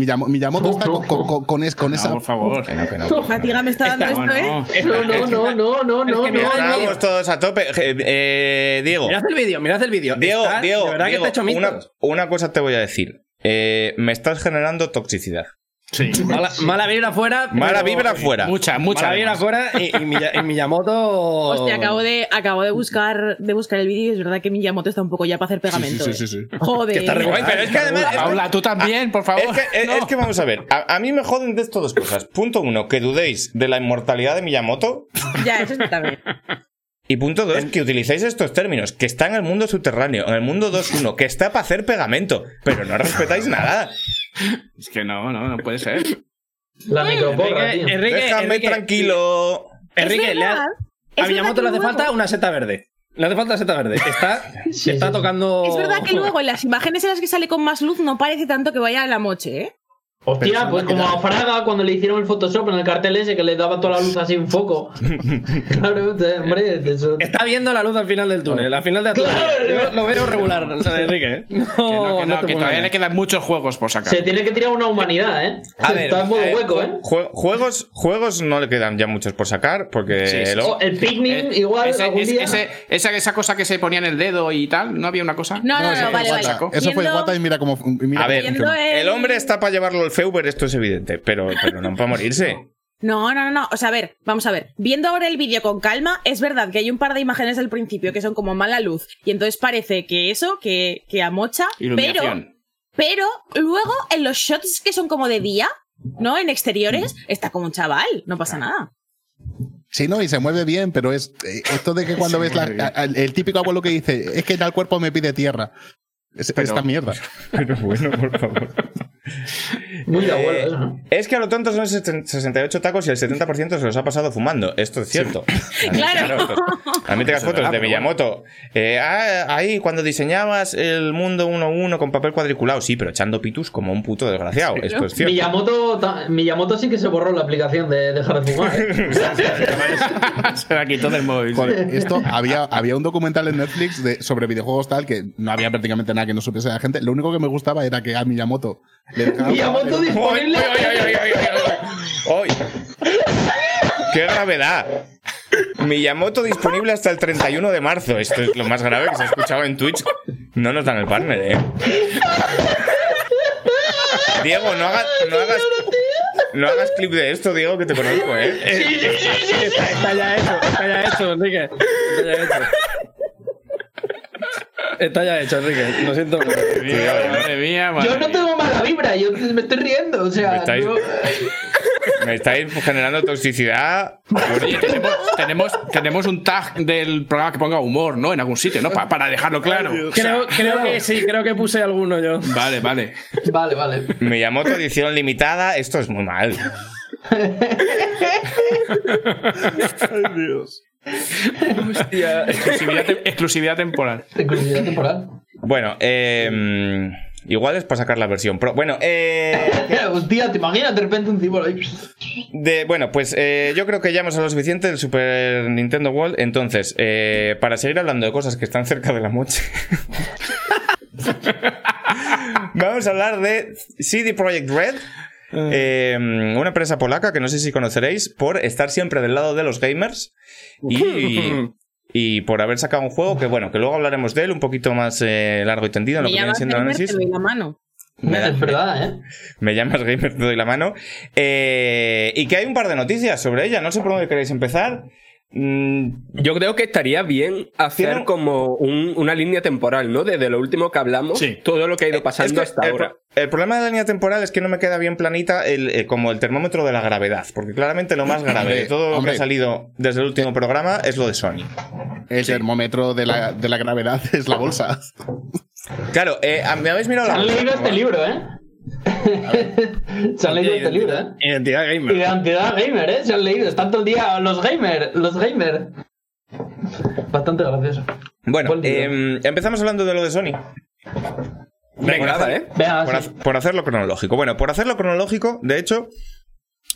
está Miyamoto con, con- con- con es- con No, esa. por favor. Que no, que no. qué fatiga me está dando esto, ¿eh? no. No, no, no, no, no, Estamos todos a tope. Eh, eh, Diego, Mirad el vídeo, mirad el vídeo. Diego, Diego, de verdad Diego, que está hecho una, mitos. una cosa te voy a decir. Eh, me estás generando toxicidad. Sí. Mala, mala vibra fuera. Mala vibra fuera. Mucha, mucha. Mala vibra además. fuera y, y Miya- y Miyamoto. Hostia, acabo de, acabo de buscar, de buscar el vídeo y es verdad que Miyamoto está un poco ya para hacer pegamento. Sí, ¿eh? sí, sí, sí. Joder. Que está Pero es que además. Paula, tú también, por favor. Es que, es- No. es que vamos a ver, a, a mí me joden de esto dos cosas. Punto uno, que dudéis de la inmortalidad de Miyamoto. Ya, eso está bien. Y punto dos, que utilicéis estos términos, que está en el mundo subterráneo, en el mundo 2.1, que está para hacer pegamento, pero no respetáis nada. Es que no, no, no puede ser. La microporra, Enrique, tío. Enrique, Déjame Enrique, tranquilo. Enrique, le ha- a Miyamoto le hace falta una seta verde. Le hace falta seta verde. Está, Sí, está sí. tocando. Es verdad que luego en las imágenes en las que sale con más luz no parece tanto que vaya a la moche, ¿eh? Hostia, pues como a Fraga cuando le hicieron el Photoshop en el cartel ese que le daba toda la luz así un foco. claro, hombre, eso. Está viendo la luz al final del túnel, al final de la túnel. Yo lo veo regular, Enrique. ¿eh? No, Que no, que, no que todavía le quedan muchos juegos por sacar. Se tiene que tirar una humanidad, ¿eh? A ver, Está en modo eh, hueco, ¿eh? jue- juegos, juegos no le quedan ya muchos por sacar, porque Sí, sí, lo- O el Pikmin, Eh, igual, ese- algún día. ese- esa, esa cosa que se ponía en el dedo y tal, ¿no había una cosa? No, no, no, vale, vale. Eso fue Iwata y mira cómo. mira A ver, el hombre está para llevarlo al Feuber, esto es evidente, pero, pero no para morirse. No, no, no, no. O sea, a ver, vamos a ver. Viendo ahora el vídeo con calma, es verdad que hay un par de imágenes al principio que son como mala luz. Y entonces parece que eso, que, que amocha. Pero, Iluminación. pero luego en los shots que son como de día, ¿no? En exteriores, está como un chaval. No pasa nada. Sí, no, y se mueve bien, pero es eh, esto de que cuando ves la- el típico abuelo que dice, es que el cuerpo me pide tierra. Es, Pero- esta mierda. Pero bueno, por favor. Muy Eh, ¿no? Es que a lo tonto son 68 tacos y el 70% se los ha pasado fumando. Esto es cierto. Claro. esto- a mí te das fotos verdad, de Miyamoto. Eh, ah, ahí, cuando diseñabas el mundo 1-1 con papel cuadriculado, sí, pero echando pitus como un puto desgraciado. Esto es cierto. Miyamoto, ta- Miyamoto sí que se borró la aplicación de dejar de fumar. ¿eh? Se la quitó del móvil. Joder, esto había, había un documental en Netflix de, sobre videojuegos tal que no había prácticamente nada que no supiese la gente. Lo único que me gustaba era que a Miyamoto le Miyamoto ¡Ay, disponible. ¡Ay! ¡Qué gravedad! Miyamoto disponible hasta el 31 de marzo. Esto es lo más grave que se ha escuchado en Twitch. No nos dan el partner, ¿eh? Diego, no hagas, no hagas, no hagas clip de esto, Diego, que te conozco, ¿eh? Está, está ya hecho, está ya hecho, Enrique. Está ya hecho. Está ya hecho, Enrique. Lo siento. Madre mía, madre Yo no tengo mala vibra, yo me estoy riendo. O Me sea, estáis- yo- Me estáis generando toxicidad. Oye, tenemos, tenemos, tenemos un tag del programa que ponga humor, ¿no? En algún sitio, ¿no? Pa- para dejarlo claro. Creo, creo que sí, creo que puse alguno yo. Vale, vale. Vale, vale. Miyamoto edición limitada. Esto es muy mal. Exclusividad, te- exclusividad temporal. Exclusividad temporal. Bueno, eh, igual es para sacar la versión pro. Bueno, eh, Hostia, ¿te imaginas de repente un ahí? de, bueno, pues eh, yo creo que ya hemos hablado suficiente del Super Nintendo World. Entonces, eh, para seguir hablando de cosas que están cerca de la moche, vamos a hablar de CD Projekt Red. Eh, una empresa polaca que no sé si conoceréis por estar siempre del lado de los gamers y, y por haber sacado un juego que bueno que luego hablaremos de él un poquito más eh, largo y tendido en lo Me que viene siendo te análisis doy la mano. Me da- Es verdad, ¿eh? me llamas gamer, te doy la mano. Eh, y que hay un par de noticias sobre ella. No sé por dónde queréis empezar. Mm, Yo creo que estaría bien hacer Tiene- como un- una línea temporal, ¿no? Desde lo último que hablamos, Sí. todo lo que ha ido es pasando que hasta el, ahora. El problema de la línea temporal es que no me queda bien planita el, eh, como el termómetro de la gravedad. Porque claramente lo más grave de todo lo Hombre. que ha salido desde el último programa es lo de Sony. El termómetro de la, de la gravedad es la bolsa. Claro, eh, ¿me habéis mirado Se la han leído este libro, ¿eh? Se han leído este libro, ¿eh? Identidad gamer. Identidad gamer, ¿eh? Se han leído. Están todo el día los gamers, los gamers. Bastante gracioso. Bueno, eh, empezamos hablando de lo de Sony. Venga, nada, ¿eh? Venga, por, sí. por hacerlo cronológico. Bueno, por hacerlo cronológico, de hecho,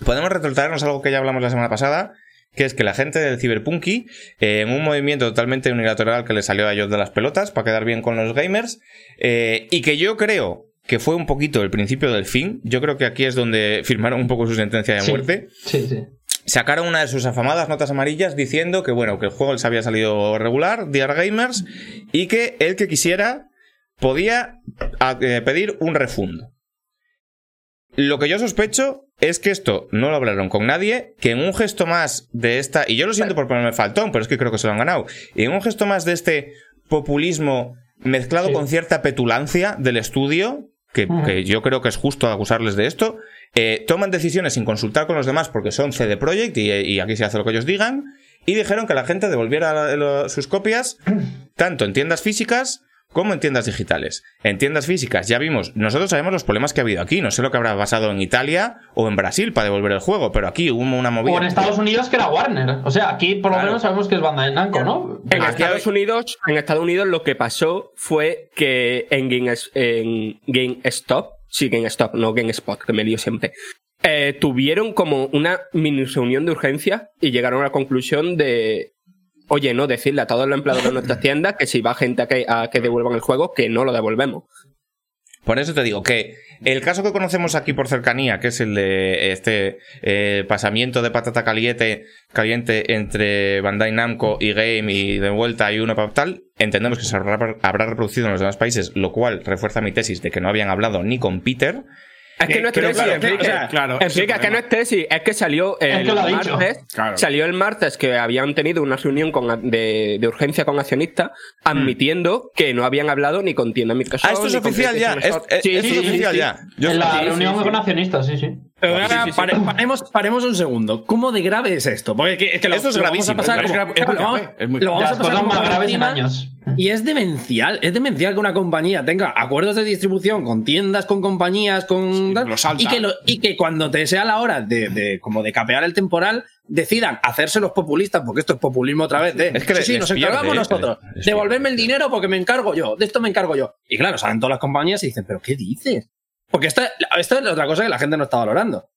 podemos retratarnos algo que ya hablamos la semana pasada, que es que la gente del Cyberpunky, eh, en un movimiento totalmente unilateral que le salió a ellos de las pelotas para quedar bien con los gamers, eh, y que yo creo que fue un poquito el principio del fin, yo creo que aquí es donde firmaron un poco su sentencia de Sí. muerte, Sí, sí. sacaron una de sus afamadas notas amarillas diciendo que bueno, que el juego les había salido regular, Dear Gamers, y que el que quisiera podía eh, pedir un refundo. Lo que yo sospecho es que esto no lo hablaron con nadie, que en un gesto más de esta, y yo lo siento por ponerme faltón, pero es que creo que se lo han ganado, y en un gesto más de este populismo mezclado Sí. con cierta petulancia del estudio, que, yo creo que es justo acusarles de esto, eh, toman decisiones sin consultar con los demás porque son CD Projekt y, y aquí se hace lo que ellos digan, y dijeron que la gente devolviera la- sus copias tanto en tiendas físicas como en tiendas digitales. En tiendas físicas ya vimos, nosotros sabemos los problemas que ha habido aquí, no sé lo que habrá pasado en Italia o en Brasil para devolver el juego, pero aquí hubo una movida. O en Estados Unidos que era Warner. O sea, aquí por lo Claro. menos sabemos que es Bandai Namco, ¿no? En Aquí Estados hay- Unidos, en Estados Unidos lo que pasó fue que en, Game, en GameStop, sí, GameStop, no GameSpot, que me lío siempre, eh, tuvieron como una mini reunión de urgencia y llegaron a la conclusión de, oye, no, decirle a todos los empleados de nuestras tiendas que si va gente a que, a que devuelvan el juego, que no lo devolvemos. Por eso te digo que el caso que conocemos aquí por cercanía, que es el de este eh, pasamiento de patata caliente, caliente entre Bandai Namco y Game y de vuelta hay uno para tal, entendemos que se habrá, habrá reproducido en los demás países, lo cual refuerza mi tesis de que no habían hablado ni con Peter. Es que no es tesis, claro, Enrique. o sea, claro, Enrique, es que no es tesis, es que salió el que martes. Claro. Salió el martes que habían tenido una reunión con, de, de urgencia con accionistas, admitiendo que no habían hablado ni con tienda Microsoft. Ah, esto es oficial ya, es- es- esto es oficial ya. Yo- en la sí, sí, reunión sí. con accionistas, sí, sí. Pero ahora pare- paremos, paremos un segundo. ¿Cómo de grave es esto? Porque es que, es que lo, Esto es lo vamos a gravísimo, pasar es como- grave, es muy lo vamos- muy lo a pasar como más graves en años. Y es demencial, es demencial que una compañía tenga acuerdos de distribución con tiendas, con compañías, con tal, lo salta. y que lo- y que cuando te sea la hora de, de- como de capear el temporal decidan hacerse los populistas, porque esto es populismo otra vez, de Es que sí, les- sí, les nos encargamos pierde, nosotros, devolverme el dinero porque me encargo yo, de esto me encargo yo. Y claro, salen todas las compañías y dicen, pero ¿qué dices? Porque esta, esta es la otra cosa que la gente no está valorando.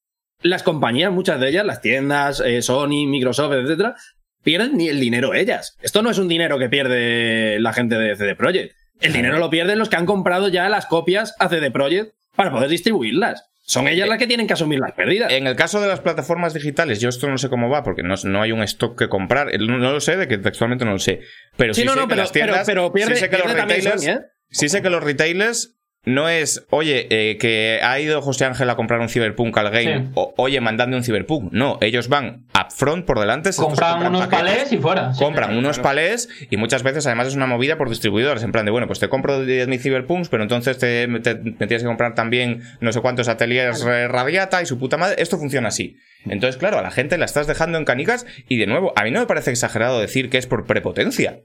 Las compañías, muchas de ellas, las tiendas, eh, Sony, Microsoft, etcétera, pierden ni el dinero ellas. Esto no es un dinero que pierde la gente de CD Projekt. El dinero lo pierden los que han comprado ya las copias a CD Projekt para poder distribuirlas. Son ellas las que tienen que asumir las pérdidas. En el caso de las plataformas digitales, yo esto no sé cómo va, porque no, no hay un stock que comprar. No, no lo sé, de que textualmente no lo sé. Pero sí, Sí, no, sé no, que pero- las tiendas. pero- pero pierde- sí sé que los retailers. Sony, ¿eh? Sí sé que los retailers no es, oye, eh, que ha ido José Ángel a comprar un Cyberpunk al game, Sí. o, oye, mandadme un Cyberpunk. No, ellos van upfront por delante. Compran unos paquetes, palés y fuera. Sí. compran unos palés y muchas veces además es una movida por distribuidores, en plan de, bueno, pues te compro 10.000 Cyberpunks, pero entonces te, te- me tienes que comprar también no sé cuántos ateliers eh, Radiata y su puta madre. Esto funciona así. Entonces, claro, a la gente la estás dejando en canicas y de nuevo, a mí no me parece exagerado decir que es por prepotencia.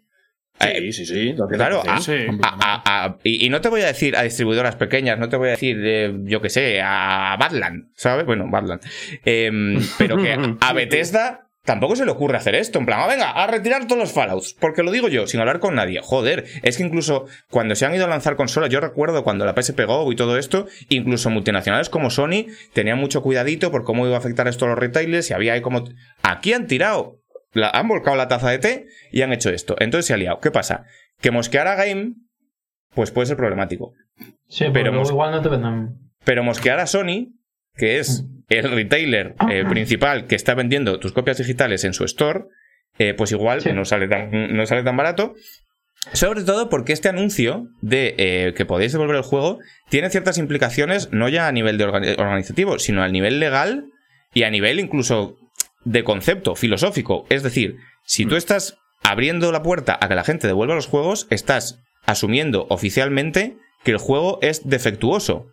Eh, Sí, sí, sí. Claro, a- Sí. a- a- a- y, y no te voy a decir a distribuidoras pequeñas, no te voy a decir, eh, yo que sé, a Badland, ¿sabes? Bueno, Badland. Em, pero que a Bethesda tampoco se le ocurre hacer esto. En plan, "Ah, venga, a retirar todos los Fallouts. Porque lo digo yo, sin hablar con nadie. Joder, es que incluso cuando se han ido a lanzar consolas, yo recuerdo cuando la PSP Go y todo esto, incluso multinacionales como Sony tenían mucho cuidadito por cómo iba a afectar esto a los retailers y había ahí como... Aquí han tirado la- han volcado la taza de té y han hecho esto. Entonces se ha liado. ¿Qué pasa? Que mosquear a Game, pues puede ser problemático. Sí, pero luego igual no te venden. Pero mosquear a Sony, que es el retailer eh, principal que está vendiendo tus copias digitales en su store, eh, pues igual Sí. no, sale tan, no sale tan barato. Sobre todo porque este anuncio de eh, que podéis devolver el juego tiene ciertas implicaciones, no ya a nivel de organi- organizativo, sino a nivel legal y a nivel incluso de concepto filosófico. Es decir, si tú estás abriendo la puerta a que la gente devuelva los juegos, estás asumiendo oficialmente que el juego es defectuoso.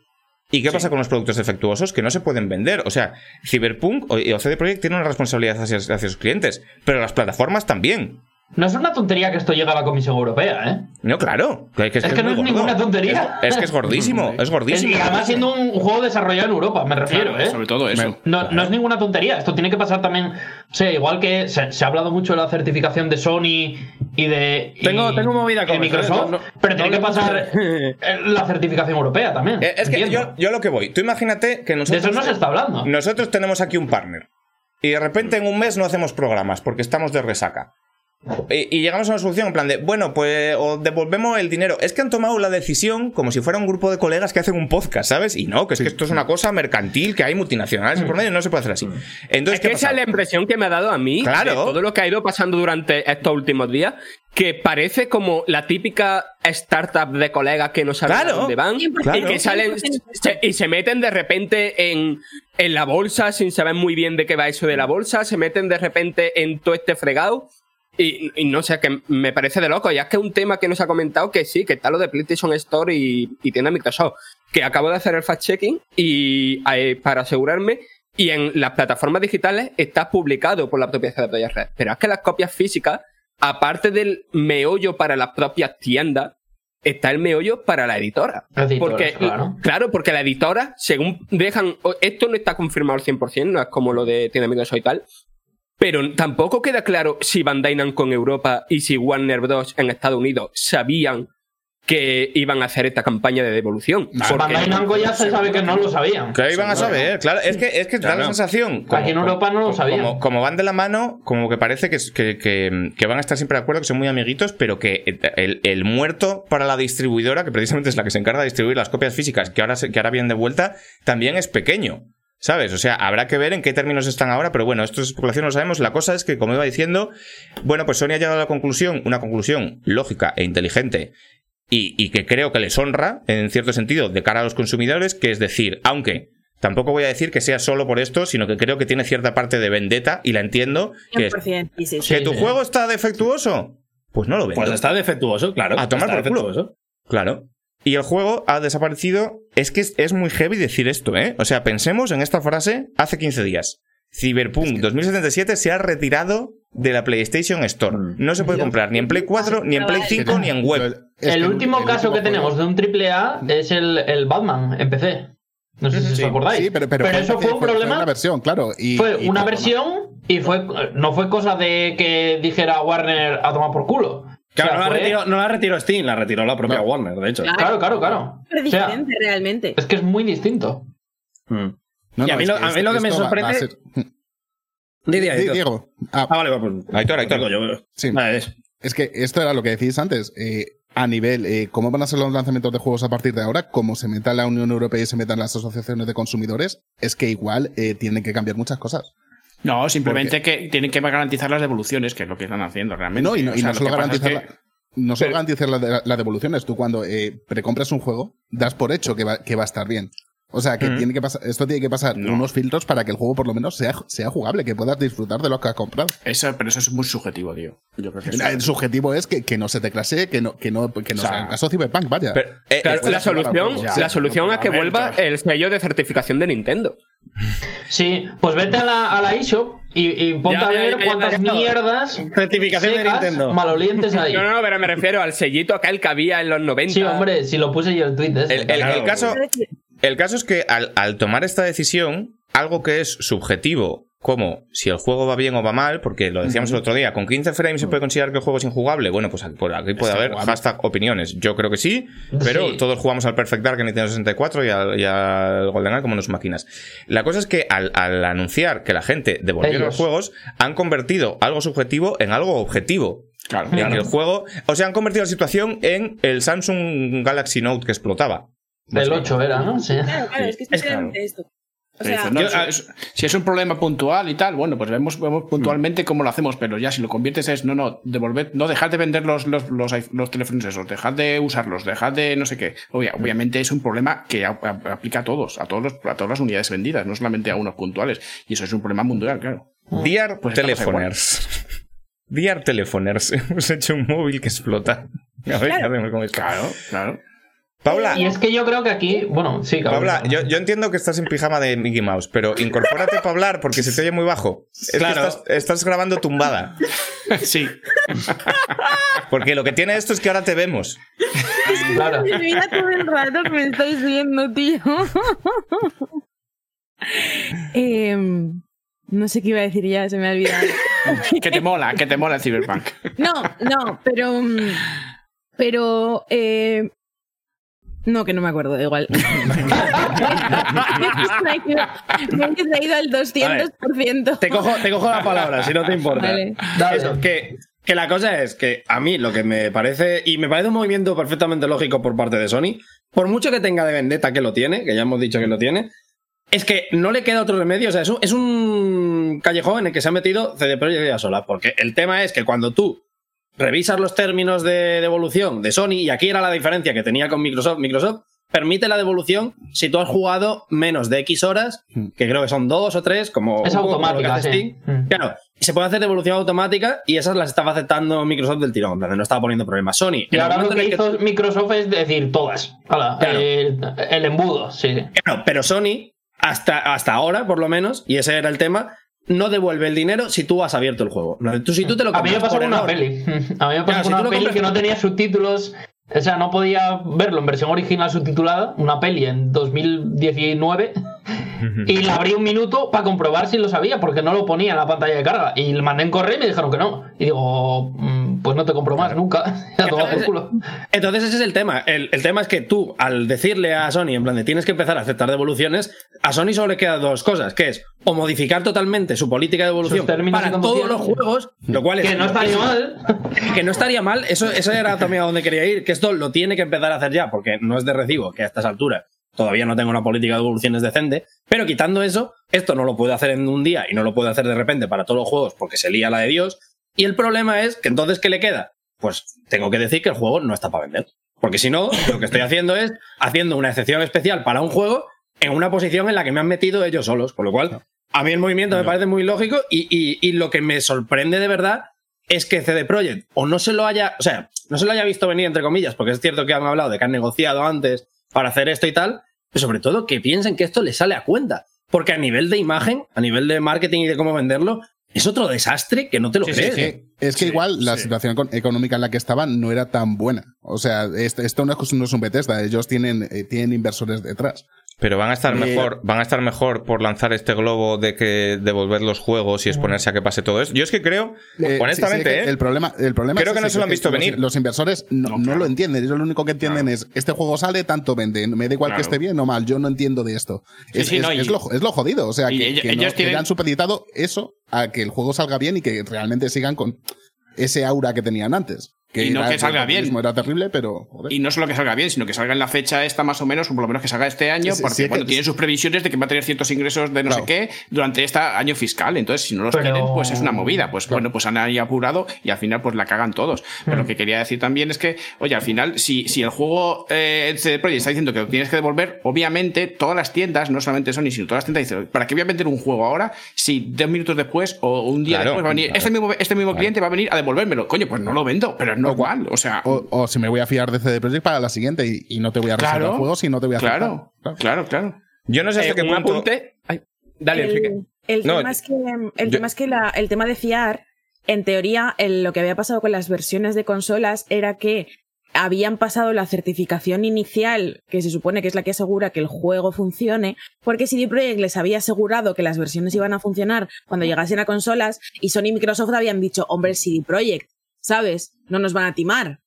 ¿Y qué pasa con los productos defectuosos? Que no se pueden vender. O sea, Cyberpunk o, CD Projekt tienen una responsabilidad hacia, hacia sus clientes, pero las plataformas también. No es una tontería que esto llegue a la Comisión Europea, ¿eh? No, claro. Que, que Es que no es gordo. ninguna tontería. Es, es que es gordísimo, es Es- gordísimo. y además siendo un juego desarrollado en Europa, me refiero, Claro, ¿eh? Sobre todo eso. No, no es ninguna tontería. Esto tiene que pasar también. O sea, igual que se, se ha hablado mucho de la certificación de Sony y de. y- Tengo- tengo movida de con ¿eh? Microsoft. No, no- pero tiene que pasar de- eh, la certificación europea también. Eh, es que yo, yo lo que voy. Tú imagínate que de nosotros. eso no se está hablando. Nosotros tenemos aquí un partner. Y de repente en un mes no hacemos programas porque estamos de resaca. Y, y llegamos a una solución en plan de, bueno, pues o devolvemos el dinero. Es que han tomado la decisión como si fuera un grupo de colegas que hacen un podcast, ¿sabes? Y no, que es que esto es una cosa mercantil, que hay multinacionales por medio no se puede hacer así. Entonces, Es que ¿qué esa es la impresión que me ha dado a mí Claro. de todo lo que ha ido pasando durante estos últimos días, que parece como la típica startup de colegas que no saben Claro. a dónde van Claro. y que salen se- y se meten de repente en, en la bolsa sin saber muy bien de qué va eso de la bolsa, se meten de repente en todo este fregado. Y, y no sé, que me parece de loco. Ya es que es un tema que nos ha comentado que sí, que está lo de PlayStation Store y, y tienda Microsoft. Que acabo de hacer el fact-checking y eh, para asegurarme. Y en las plataformas digitales está publicado por la propia CD Red. Pero es que las copias físicas, aparte del meollo para las propias tiendas, está el meollo para la editora. Porque, claro. porque la editora, según dejan. Esto no está confirmado al 100%, no es como lo de Tienda Microsoft y tal. Pero tampoco queda claro si Bandai Namco en Europa y si Warner Bros. en Estados Unidos sabían que iban a hacer esta campaña de devolución. Porque- Bandai Namco ya se sabe que no lo sabían. Que iban a saber, claro. Es que, es que da la sensación. Aquí en Europa no lo sabían. Como, como van de la mano, como que parece que, que, que- que van a estar siempre de acuerdo, que son muy amiguitos, pero que el, el muerto para la distribuidora, que precisamente es la que se encarga de distribuir las copias físicas, que ahora, se- que ahora vienen de vuelta, también es pequeño. ¿Sabes? O sea, habrá que ver en qué términos están ahora, pero bueno, esto es especulación, no lo sabemos. La cosa es que, como iba diciendo, bueno, pues Sony ha llegado a la conclusión, una conclusión lógica e inteligente, y, y que creo que les honra, en cierto sentido, de cara a los consumidores, que es decir, aunque tampoco voy a decir que sea solo por esto, sino que creo que tiene cierta parte de vendetta, y la entiendo, que es 100%. Y sí, sí. que tu sí. juego está defectuoso, pues no lo vendo. Pues está defectuoso, claro. A tomar está por culo. defectuoso. Claro. Y el juego ha desaparecido. Es que es, es muy heavy decir esto, ¿eh? O sea, pensemos en esta frase hace 15 días. Cyberpunk 2077 se ha retirado de la PlayStation Store. No se puede comprar ni en Play 4, ni en Play 5, ni en web. El último caso que tenemos de un triple A es el, el Batman en PC. No sé si os acordáis. Sí, pero, pero, eso fue un problema. una versión, claro. Y, fue y una versión y fue no fue cosa de que dijera Warner a tomar por culo. Claro, O sea, no, la fue- retiró, no la retiró Steam, la retiró la propia No. Warner, de hecho. Claro, claro, claro. O sea, diferente, realmente. es que es muy distinto. Mm. No, Y a mí es lo- que a mí esto- lo que me sorprende- ser- Di, di, Di- Aitor. Diego. Ah, Ah, vale, pues. Aitor, Aitor. yo. Sí. Vale, es- Es que esto era lo que decís antes. eh, a nivel, eh, cómo van a ser los lanzamientos de juegos a partir de ahora, cómo se meta la Unión Europea y se metan las asociaciones de consumidores, es que igual eh, tienen que cambiar muchas cosas. No, simplemente que tienen que garantizar las devoluciones, que es lo que están haciendo realmente. No, y no, O y sea, no lo solo es garantizar, que- la- no solo Pero- garantizar la de- las devoluciones. Tú cuando eh, precompras un juego, das por hecho que va, que va a estar bien. O sea, que tiene que pasar, esto tiene que pasar No. unos filtros para que el juego por lo menos sea, sea jugable, que puedas disfrutar de lo que has comprado. Eso, pero eso es muy subjetivo, tío. Yo creo que eso- El subjetivo es que, que no se te clase, que no, que no, que no O sea, sea el caso Cyberpunk, vaya. Pero, eh, Claro, esto- la solución, Ya. la solución es que vuelva el sello de certificación de Nintendo. Sí, pues vete a la, a la eShop y, y ponte Ya, a ver ya, ya, cuántas ya, ya. mierdas Certificación de Nintendo. malolientes hay. No, no, pero me refiero al sellito aquel que había en los 90. Sí, hombre, si lo puse yo el tweet ese. el, el- el caso, el caso es que al, al tomar esta decisión, algo que es subjetivo, como si el juego va bien o va mal, porque lo decíamos el otro día, con 15 frames se puede considerar que el juego es injugable. Bueno, pues aquí, por aquí puede haber jugable. hashtag opiniones. Yo creo que sí, pero Sí. todos jugamos al Perfect Dark en Nintendo 64 y al, y al GoldenEye como unas máquinas. La cosa es que al, al anunciar que la gente Ellos. los juegos, han convertido algo subjetivo en algo objetivo. Claro, En claro. el juego, o sea, han convertido la situación en el Samsung Galaxy Note que explotaba. El 8 era, ¿no? Sí. Claro, claro, es que es Es esto. O Te sea, dicen, no, yo- eso es- si es un problema puntual y tal, bueno, pues vemos, vemos puntualmente cómo lo hacemos, pero ya si lo conviertes es, no, no, devolver, no, dejad de vender los, los, los, teléfonos esos, dejad de usarlos, dejad de no sé qué. Obvia- obviamente es un problema que a- a- aplica a todos, a, todos los- a todas las unidades vendidas, no solamente a unos puntuales. Y eso es un problema mundial, claro. Dear Pues estamos Telefoners. Dear Telefoners. Hemos hecho un móvil que explota. A ver, Claro. Claro, claro. Paula, Y es que yo creo que aquí, bueno, sí, cabrón. Paula, yo, yo entiendo que estás en pijama de Mickey Mouse, pero incorpórate para hablar porque se te oye muy bajo. Es que Claro. estás, estás grabando tumbada. Sí. Porque lo que tiene esto es que ahora te vemos. Claro. Mira todo el rato que me estáis viendo, tío. Em, no sé qué iba a decir ya, se me ha olvidado. Que te mola, que te mola el Cyberpunk. No, no, pero. mm, Pero. eh, no, que no me acuerdo, da igual. me he distraído- al 200%. Te cojo, te cojo la palabra, si no te importa. Vale. Eso, que, que la cosa es que a mí lo que me parece, y me parece un movimiento perfectamente lógico por parte de Sony, por mucho que tenga de vendetta que lo tiene, que ya hemos dicho que lo tiene, es que no le queda otro remedio. O sea, es un, es un callejón en el que se ha metido CD Projekt ya sola. Porque el tema es que cuando tú revisas los términos de devolución de Sony, y aquí era la diferencia que tenía con Microsoft, Microsoft permite la devolución si tú has jugado menos de X horas, que creo que son dos o tres, como Es automática, sí. Steam. Mm. Claro, se puede hacer devolución automática y esas las estaba aceptando Microsoft del tirón, donde no estaba poniendo problemas. Sony, Y ahora lo que hizo Microsoft es decir todas. Claro. el, el embudo, sí. sí. Claro, pero Sony, hasta, hasta ahora, por lo menos, y ese era el tema, no devuelve el dinero si tú has abierto el juego. Tú, si tú te lo A mí me compras pasó con una peli. A mí me pasó Claro, con una peli compras que no tenía subtítulos. O sea, no podía verlo en versión original subtitulada, una peli en 2019, y la abrí un minuto para comprobar si lo sabía, porque no lo ponía en la pantalla de carga. Y le mandé en correo y me dijeron que no. Y digo, mm, pues no te compro más nunca. Ya toma por culo. Entonces ese es el tema. El, el tema es que tú, al decirle a Sony, en plan de tienes que empezar a aceptar devoluciones, a Sony solo le quedan dos cosas, que es o modificar totalmente su política de términos para todos los juegos, lo cual es... Que no estaría mal. que no estaría mal, eso, eso era también a donde quería ir, que esto lo tiene que empezar a hacer ya, porque no es de recibo que a estas alturas todavía no tengo una política de devoluciones decente, pero quitando eso, esto no lo puede hacer en un día y no lo puede hacer de repente para todos los juegos porque se lía la de Dios, y el problema es que entonces, ¿qué le queda? Pues tengo que decir que el juego no está para vender, porque si no, lo que estoy haciendo es haciendo una excepción especial para un juego en una posición en la que me han metido ellos solos, con lo cual a mí el movimiento me parece muy lógico y, y- y lo que me sorprende de verdad es que CD Projekt o no se lo haya, o sea, no se lo haya visto venir, entre comillas, porque es cierto que han hablado de que han negociado antes para hacer esto y tal, pero sobre todo que piensen que esto les sale a cuenta. Porque a nivel de imagen, a nivel de marketing y de cómo venderlo, es otro desastre que no te lo Sí, crees. sí, sí. Es que igual la situación econ- económica en la que estaban no era tan buena. O sea, est- esto no es, no es un Bethesda, ellos tienen, eh, tienen inversores detrás. Pero van a estar mejor, van a estar mejor por lanzar este globo de que devolver los juegos y exponerse a que pase todo eso. Yo es que creo, Eh, honestamente, sí, sí, ¿eh? el problema, el problema Creo es que no se lo han visto los, venir. Los inversores no, no lo entienden. Ellos lo único que entienden es este juego sale, tanto vende. Me da igual que esté bien o mal. Yo no entiendo de esto. Sí, es, es- no, y- es lo, es lo jodido. O sea, que, ellos- que ellos tienen- han supeditado eso a que el juego salga bien y que realmente sigan con ese aura que tenían antes. Que Y no era- que salga bien. Era terrible, pero. joder. Y no solo que salga bien, sino que salga en la fecha esta más o menos, o por lo menos que salga este año, Sí, porque sí, bueno, que- tienen sus previsiones de que va a tener ciertos ingresos de no Claro. sé qué durante este año fiscal. Entonces, si no los Pero- tienen, pues es una movida. Pues bueno, pues han ahí apurado y al final pues la cagan todos. Pero lo que quería decir también es que, oye, al final, si, si el juego eh, el CD Projekt está diciendo que lo tienes que devolver, obviamente todas las tiendas, no solamente Sony, sino todas las tiendas dicen, ¿para qué voy a vender un juego ahora si dos minutos después o un día Claro, después va a venir, claro. este mismo, este mismo cliente va a venir a devolvérmelo? Coño, pues no lo vendo, pero es normal. O sea, O, o si me voy a fiar de CD Projekt para la siguiente y, y no te voy a reservar Claro. juegos y no te voy a aceptar. claro, claro, claro. yo no sé hasta Eh, qué un punto. apunte. Ay, dale, Enrique. el, el No, tema es que, el, yo- tema es que la- el tema de fiar, en teoría, el- lo que había pasado con las versiones de consolas era que habían pasado la certificación inicial, que se supone que es la que asegura que el juego funcione, porque CD Projekt les había asegurado que las versiones iban a funcionar cuando llegasen a consolas, y Sony y Microsoft habían dicho, hombre, CD Projekt, ¿sabes? No nos van a timar.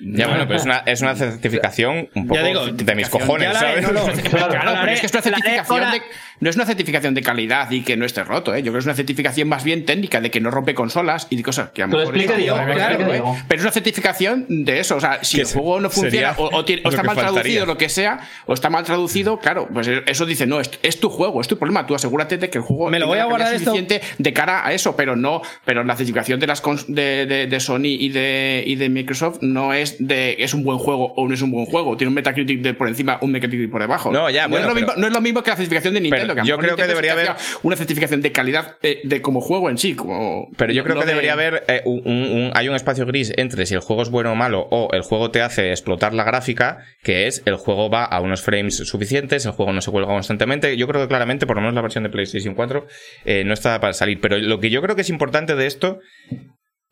Ya bueno, pero es una, es una certificación un poco digo, de mis cojones, ¿sabes? no, no. Claro, Claro, pero es que es una certificación de, no es una certificación de calidad y que no esté roto, ¿eh? Yo creo que es una certificación más bien técnica de que no rompe consolas y de cosas que a lo mejor explica, eso- Diego, claro, explica, ¿eh? Pero es una certificación de eso, o sea, si el juego no funciona o, o tiene- o está mal traducido, faltaría. lo que sea, o está mal traducido, claro, pues eso dice, no, es, es tu juego, es tu problema, tú asegúrate de que el juego Me lo voy a guardar esto. suficiente de cara a eso, pero no, pero la certificación de las cons- de, de- de Sony y de, y de Microsoft no es de es un buen juego o no es un buen juego, tiene un Metacritic de por encima, un Metacritic por debajo. No, ya, bueno, es lo pero- mismo, no es lo mismo que la certificación de Nintendo, Que yo creo que debería haber- una certificación de calidad eh, de como juego en sí, como Pero yo creo no que de- debería haber eh, un, un- un- hay un espacio gris entre si el juego es bueno o malo o el juego te hace explotar la gráfica, que es el juego va a unos frames suficientes, el juego no se cuelga constantemente. Yo creo que claramente, por lo menos la versión de PlayStation 4, eh, no está para salir. Pero lo que yo creo que es importante de esto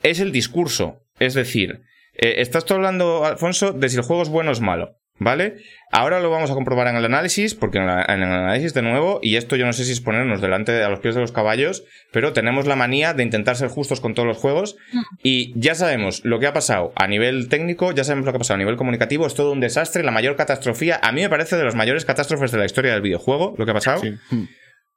es el discurso. Es decir, eh, estás tú hablando, Alfonso, de si el juego es bueno o es malo. ¿Vale? Ahora lo vamos a comprobar en el análisis, porque en, la- en el análisis de nuevo, y esto yo no sé si es ponernos delante de, a los pies de los caballos, pero tenemos la manía de intentar ser justos con todos los juegos, y ya sabemos lo que ha pasado a nivel técnico, ya sabemos lo que ha pasado a nivel comunicativo, es todo un desastre, la mayor catastrofía, a mí me parece de las mayores catástrofes de la historia del videojuego, lo que ha pasado. Sí.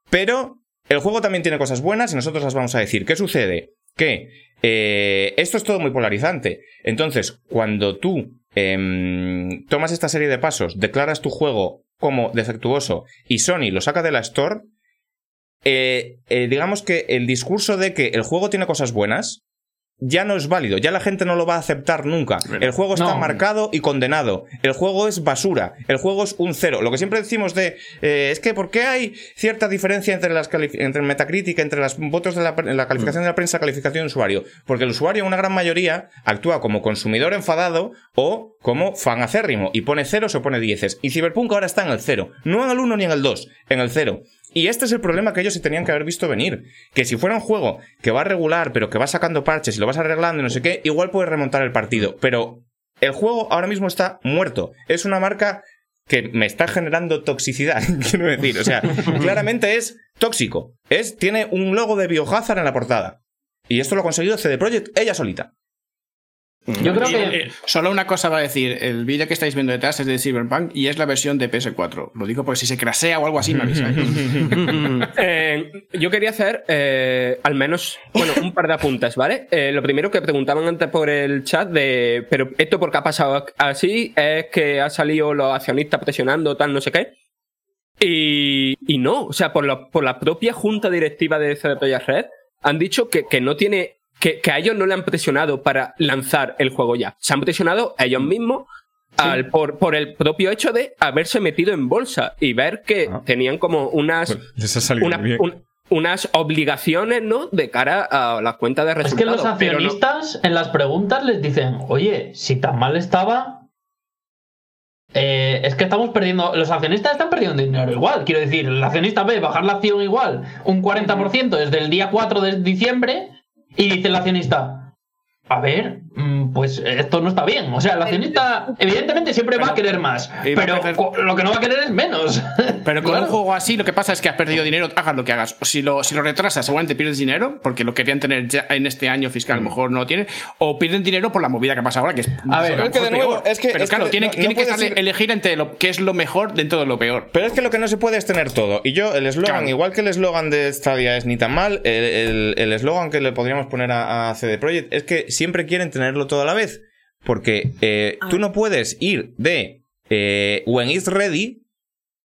Pero el juego también tiene cosas buenas y nosotros las vamos a decir. ¿Qué sucede? Que eh, esto es todo muy polarizante. Entonces, cuando tú em, tomas esta serie de pasos, declaras tu juego como defectuoso y Sony lo saca de la Store, eh, eh, digamos que el discurso de que el juego tiene cosas buenas ya no es válido, ya la gente no lo va a aceptar nunca. El juego está No. marcado y condenado. El juego es basura. El juego es un cero. Lo que siempre decimos de eh, es que ¿por qué hay cierta diferencia entre las entre Metacritic, entre los votos de la, la calificación de la prensa, calificación de usuario? Porque el usuario, en una gran mayoría, actúa como consumidor enfadado o como fan acérrimo y pone ceros o pone dieces. Y Cyberpunk ahora está en el cero, no en el 1 ni en el 2, en el cero. Y este es el problema que ellos se tenían que haber visto venir. Que si fuera un juego que va regular, pero que va sacando parches y lo vas arreglando y no sé qué, igual puedes remontar el partido. Pero el juego ahora mismo está muerto. Es una marca que me está generando toxicidad, quiero decir. O sea, claramente es tóxico. Es, tiene un logo de Biohazard en la portada. Y esto lo ha conseguido CD Projekt ella solita. Yo creo Y, que. eh, solo una cosa va a decir, el vídeo que estáis viendo detrás es de Cyberpunk y es la versión de PS4. Lo digo porque si se crasea o algo así me avisáis. Eh, yo quería hacer eh, al menos, bueno, un par de apuntes, ¿vale? Eh, lo primero que preguntaban antes por el chat de, pero esto porque ha pasado así, es que ha salido los accionistas presionando, tal, no sé qué. Y, y no, o sea, por la, por la propia junta directiva de CD Projekt Red han dicho que, que no tiene, que, que a ellos no le han presionado para lanzar el juego ya. Se han presionado a ellos mismos al, por, por el propio hecho de haberse metido en bolsa y ver que Ah. tenían como unas les ha salido una- bien. un- unas obligaciones, ¿no? De cara a la cuenta de Es que resultados. los no- accionistas en las preguntas les dicen, oye, si tan mal estaba, eh, es que estamos perdiendo, los accionistas están perdiendo dinero igual. Quiero decir, el accionista ve bajar la acción igual un 40% desde el día 4 de diciembre y dice el accionista, a ver, pues esto no está bien. O sea, el accionista evidentemente siempre va a querer más, pero perder- lo que no va a querer es menos. Pero con Claro. un juego así, lo que pasa es que has perdido dinero, hagas lo que hagas. O si lo, si lo retrasas, seguramente pierdes dinero, porque lo querían tener ya en este año fiscal, a lo mejor no lo tienen. O pierden dinero por la movida que pasa ahora, que es. A ver, es que de nuevo, peor. es que- Pero es claro, que tiene, no- tiene no que elegir entre lo que es lo mejor dentro de lo peor. Pero es que lo que no se puede es tener todo. Y yo, el eslogan, Claro. igual que el eslogan de Stadia es ni tan mal, el- el el eslogan que le podríamos poner a, a CD Projekt es que siempre quieren tenerlo todo a la vez. Porque eh, Ah. tú no puedes ir de eh, when it's ready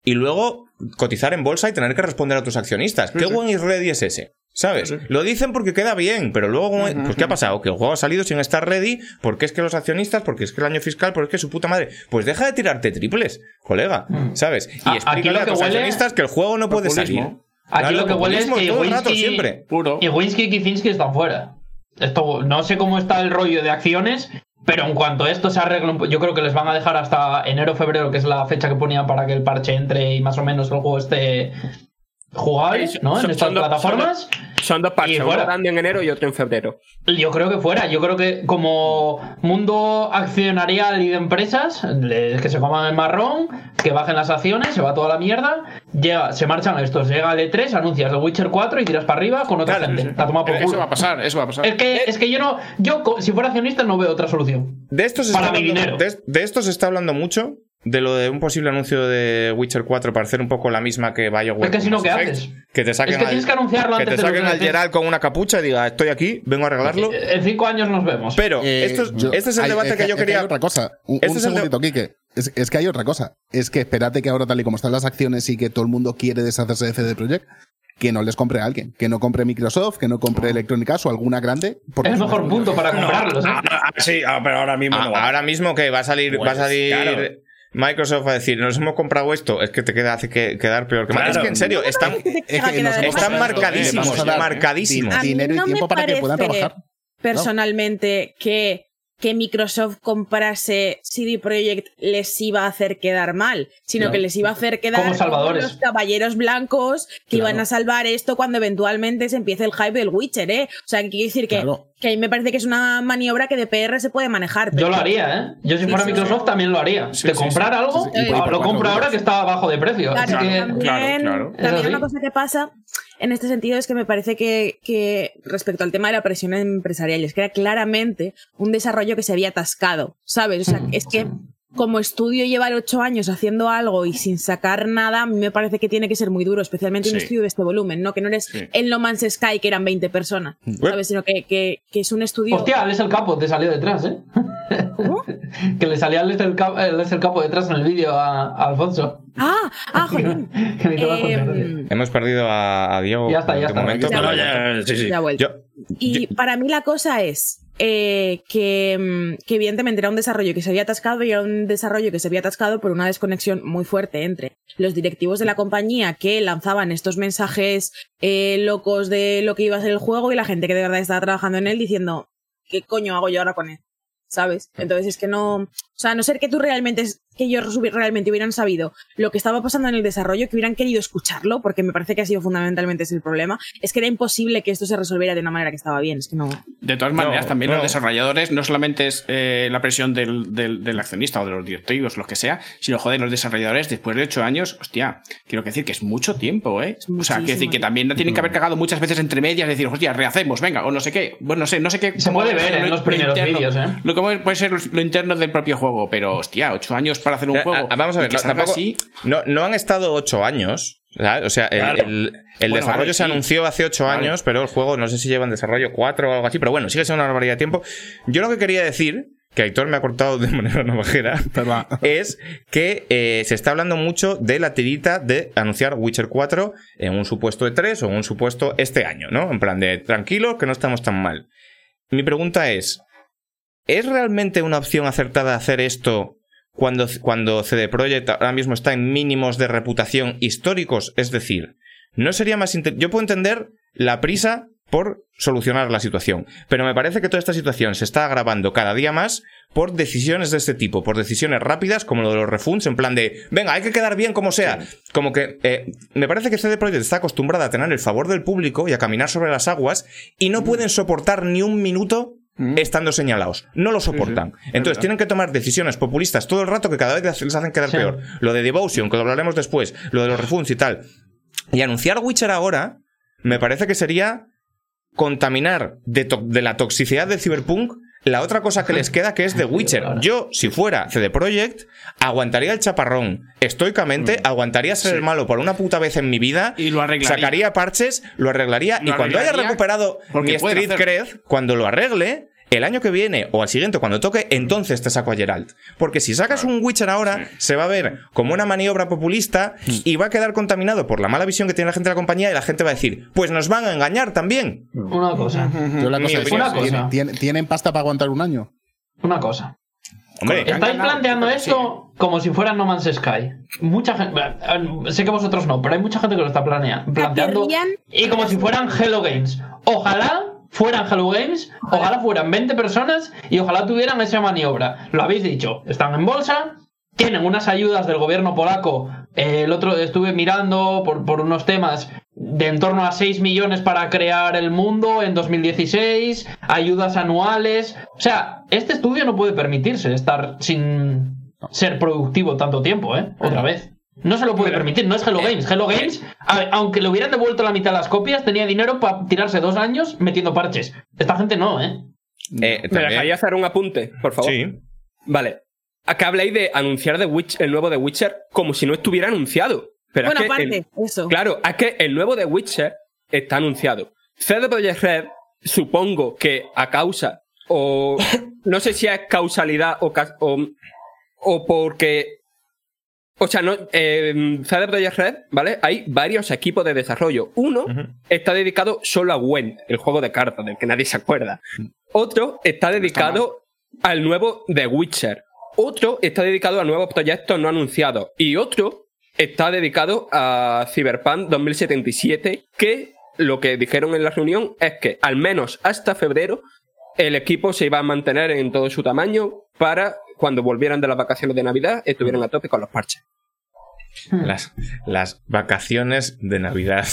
y luego cotizar en bolsa y tener que responder a tus accionistas. ¿Qué when it's ready es ese? ¿Sabes? Lo dicen porque queda bien, pero luego, pues ¿qué ha pasado? Que el juego ha salido sin estar ready, porque es que los accionistas, porque es que el año fiscal, porque es que su puta madre. Pues deja de tirarte triples, colega, ¿sabes? Y A- aquí explícale lo a huele- accionistas que el juego no puede salir. Aquí Claro, lo que huele es que Winsky, siempre. Puro. y Winsky y Kicinski están fuera. Esto, no sé cómo está el rollo de acciones, pero en cuanto esto se arregle, yo creo que les van a dejar hasta enero febrero, que es la fecha que ponían para que el parche entre y más o menos el juego esté jugable, Sí, ¿no? En estas son dos- plataformas. Son dos parches, Y uno fuera. grande en enero y otro en febrero. Yo creo que fuera, yo creo que como mundo accionarial y de empresas, que se coman el marrón, que bajen las acciones, se va toda la mierda, llega, se marchan estos, llega el E3, anuncias The Witcher 4 y tiras para arriba con otra Claro, gente. La toma por Eso culo. va a pasar, eso va a pasar. Es que, es que yo no, yo si fuera accionista no veo otra solución. De esto se Para está mi hablando, dinero. de, de esto se está hablando mucho. De lo de un posible anuncio de Witcher 4 para hacer un poco la misma que BioWare. Es que si no, ¿qué haces? Que te saquen Es que al- tienes que anunciarlo que antes te de saquen al DLCs. Geralt con una capucha y diga, estoy aquí, vengo a arreglarlo. En cinco años nos vemos. Pero Eh, esto es- yo- este es el hay- debate es que yo es quería. hay otra cosa. Un, Este un es el de- segundito, Quique. Es, es que hay otra cosa. Es que espérate que ahora, tal y como están las acciones y que todo el mundo quiere deshacerse de CD Projekt, que no les compre a alguien. Que no compre Microsoft, que no compre Electronic Arts o alguna grande. porque es el mejor punto para comprarlos. ¿eh? Sí, ah, pero ahora mismo Ah, ahora mismo que va a salir, Pues, va a salir claro. Microsoft a decir, nos hemos comprado esto, es que te queda, hace que, quedar peor que Claro. Es que en serio, están, Es que nos están marcadísimos, marcadísimos. A mí dinero y tiempo para que puedan trabajar. Personalmente, que, que Microsoft comprase CD Projekt les iba a hacer quedar mal, sino Claro. que les iba a hacer quedar Como salvadores. los caballeros blancos que Claro. iban a salvar esto cuando eventualmente se empiece el hype del Witcher, ¿eh? O sea, que quiero decir que, Claro. que a mí me parece que es una maniobra que de PR se puede manejar. Yo lo haría, ¿eh? Yo si fuera sí, Microsoft sí. también lo haría. Sí, de sí, comprar sí. algo, y ah, lo compro ahora que está bajo de precio. Claro, Así que- también, claro, claro. también una cosa que pasa en este sentido es que me parece que, que respecto al tema de la presión empresarial, es que era claramente un desarrollo que se había atascado, ¿sabes? O sea, es que como estudio llevar ocho años haciendo algo y sin sacar nada, a mí me parece que tiene que ser muy duro, especialmente un estudio de este volumen, ¿no? Que no eres Sí. el No Man's Sky, que eran 20 personas, ¿sabes? Sino que, que, que es un estudio... Hostia, él es el capo, te salió detrás, ¿eh? ¿Cómo? que le salía él es el capo, él es el capo detrás en el vídeo a, a Alfonso. Ah, ah, joder. Que gracia. Hemos perdido a, a Diego. Ya está, ya de está. momento. Ya No, vuelvo. ya, sí, sí. Ya ha vuelto. Yo, Y para mí la cosa es eh, que, mm, que evidentemente era un desarrollo que se había atascado y era un desarrollo que se había atascado por una desconexión muy fuerte entre los directivos de la compañía que lanzaban estos mensajes eh, locos de lo que iba a ser el juego y la gente que de verdad estaba trabajando en él diciendo, ¿qué coño hago yo ahora con él? ¿Sabes? Entonces es que no, o sea, a no ser que tú realmente, que ellos realmente hubieran sabido lo que estaba pasando en el desarrollo, que hubieran querido escucharlo, porque me parece que ha sido fundamentalmente ese el problema, es que era imposible que esto se resolviera de una manera que estaba bien, es que no. De todas maneras, No, también no. los desarrolladores no solamente es eh, la presión del, del- del accionista o de los directivos, lo que sea, sino, joder, los desarrolladores después de ocho años, hostia, quiero decir que es mucho tiempo, ¿eh? O sea, quiero decir que también la tienen que haber cagado muchas veces entre medias, decir, hostia, rehacemos, venga, o no sé qué, bueno, no sé, no sé qué. Se cómo puede ver lo- en los lo primeros interno. vídeos, ¿eh? Lo que puede ser lo interno del propio juego, pero, hostia, ocho años para hacer un juego. vamos a ver, no, tampoco- así. no, no han estado ocho años. ¿sabes? O sea, el, Claro. el- el Bueno, desarrollo vale, se sí. anunció hace ocho Vale. años, pero el juego no sé si lleva en desarrollo cuatro o algo así, pero bueno, sigue siendo una barbaridad de tiempo. Yo lo que quería decir, que Aitor me ha cortado de manera navajera, es que eh, se está hablando mucho de la tirita de anunciar Witcher 4 en un supuesto de 3 o en un supuesto este año, ¿no? En plan de tranquilo, que no estamos tan mal. Mi pregunta es, ¿es realmente una opción acertada hacer esto cuando, cuando CD Projekt ahora mismo está en mínimos de reputación históricos? Es decir, no sería más... Yo puedo entender la prisa por solucionar la situación, pero me parece que toda esta situación se está agravando cada día más por decisiones de este tipo, por decisiones rápidas como lo de los refunds, en plan de, venga, hay que quedar bien como sea. Como que eh, me parece que CD Projekt está acostumbrada a tener el favor del público y a caminar sobre las aguas y no pueden soportar ni un minuto estando señalados. No lo soportan. Entonces tienen que tomar decisiones populistas todo el rato que cada vez les hacen quedar Sí. peor. Lo de Devotion, que lo hablaremos después, lo de los refunds y tal. Y anunciar Witcher ahora, me parece que sería contaminar de, de la toxicidad del Cyberpunk la otra cosa que les queda que es The Witcher. Yo, si fuera CD Projekt, aguantaría el chaparrón estoicamente, aguantaría ser el malo por una puta vez en mi vida, Y lo arreglaría. sacaría parches, lo arreglaría Lo y cuando haya recuperado porque mi Street. Cred, cuando lo arregle, el año que viene o al siguiente cuando toque, entonces te saco a Geralt. Porque si sacas un Witcher ahora, se va a ver como una maniobra populista y va a quedar contaminado por la mala visión que tiene la gente de la compañía y la gente va a decir, pues nos van a engañar también. Una cosa. Yo la cosa es. Una cosa. ¿tienen, pasta para aguantar un año? Una cosa. Hombre, Estáis ganado, planteando sí. esto como si fuera No Man's Sky. Mucha gente. Sé que vosotros no, pero hay mucha gente que lo está planea- planteando. Y como si fueran Hello Games. Ojalá fueran Hello Games, ojalá fueran 20 personas y ojalá tuvieran esa maniobra. Lo habéis dicho, están en bolsa, tienen unas ayudas del gobierno polaco. eh, el otro estuve mirando por, por unos temas de en torno a 6 millones para crear el mundo en 2016, ayudas anuales. O sea, este estudio no puede permitirse estar sin ser productivo tanto tiempo, ¿eh? Otra vez. No se lo puede permitir, no es Hello Games. Hello Games, a- aunque le hubieran devuelto la mitad de las copias, tenía dinero para tirarse dos años metiendo parches. Esta gente no, ¿eh? eh, ¿Me también- dejaría hacer un apunte, por favor? Sí. Vale. Acá habláis de anunciar The Witch- el nuevo The Witcher como si no estuviera anunciado. Pero bueno, es que aparte, el- eso. Claro, es que el nuevo The Witcher está anunciado. CD Projekt Red, supongo que a causa, o no sé si es causalidad o, o, o porque. O sea, no, eh, CD Projekt Red, ¿vale? Hay varios equipos de desarrollo. Uno está dedicado solo a Gwent, el juego de cartas, del que nadie se acuerda. Otro está dedicado al nuevo The Witcher. Otro está dedicado a nuevos proyectos no anunciados. Y otro está dedicado a Cyberpunk 2077, que lo que dijeron en la reunión es que al menos hasta febrero el equipo se iba a mantener en todo su tamaño para cuando volvieran de las vacaciones de Navidad estuvieran a tope con los parches. Las, las vacaciones de Navidad.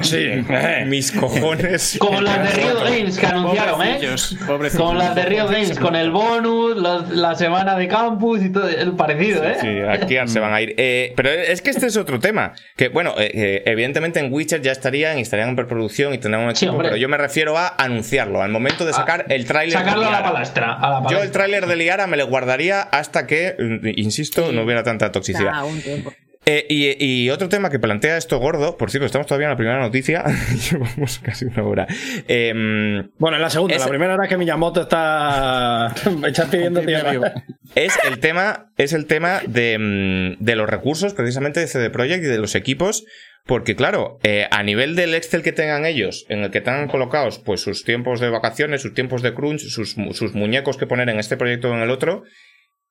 Sí, mis cojones. Como las de Rio Games que anunciaron, ¿eh? Pobrecillos. Como las de Rio Games, con el bonus, los- la semana de campus y todo, el parecido, ¿eh? Sí, aquí se van a ir. Eh, pero es que este es otro tema. Que, bueno, eh, eh, evidentemente en Witcher ya estarían, y estarían en preproducción y tendrán un equipo, pero yo me refiero a anunciarlo, al momento de sacar el tráiler. de Sacarlo a la Liara. palestra. A la Yo el tráiler de Liara me lo guardaría hasta que, mm, insisto, no hubiera tanta toxicidad. Ah, un tiempo. Eh, y, y otro tema que plantea esto gordo, por cierto, estamos todavía en la primera noticia, llevamos casi una hora. Em, Bueno, en la segunda, Es- la primera era que Miyamoto está, está pidiendo tierra. es el tema, es el tema de, de los recursos, precisamente de CD Projekt y de los equipos. Porque, claro, eh, a nivel del Excel que tengan ellos, en el que tengan colocados pues sus tiempos de vacaciones, sus tiempos de crunch, sus muñecos que poner en este proyecto o en el otro,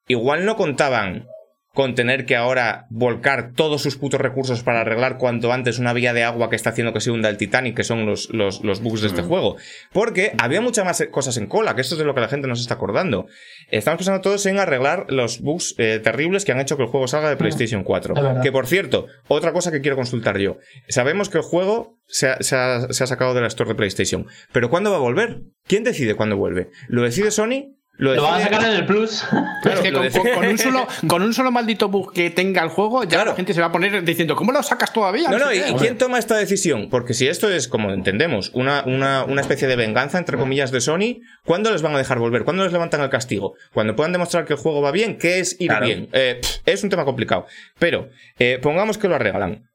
igual no contaban con tener que ahora volcar todos sus putos recursos para arreglar cuanto antes una vía de agua que está haciendo que se hunda el Titanic, que son los, los, los bugs de este juego. Porque había muchas más cosas en cola, que esto es de lo que la gente nos está acordando. Estamos pensando todos en arreglar los bugs eh, terribles que han hecho que el juego salga de PlayStation 4. Es verdad. Que por cierto, otra cosa que quiero consultar yo. Sabemos que el juego se ha, se ha- se ha sacado de la store de PlayStation. Pero ¿cuándo va a volver? ¿Quién decide cuándo vuelve? ¿Lo decide Sony? Lo van a sacar en el Plus. Claro, es que con, decide- con- con un solo, con un solo maldito bug que tenga el juego, ya Claro. la gente se va a poner diciendo, ¿cómo lo sacas todavía? No, no, ¿y quién toma esta decisión? Porque si esto es, como entendemos, una, una, una especie de venganza, entre comillas, de Sony, ¿cuándo les van a dejar volver? ¿Cuándo les levantan el castigo? Cuando puedan demostrar que el juego va bien, ¿qué es ir Claro. bien? Eh, pff, es un tema complicado. Pero, eh, pongamos que lo arreglan.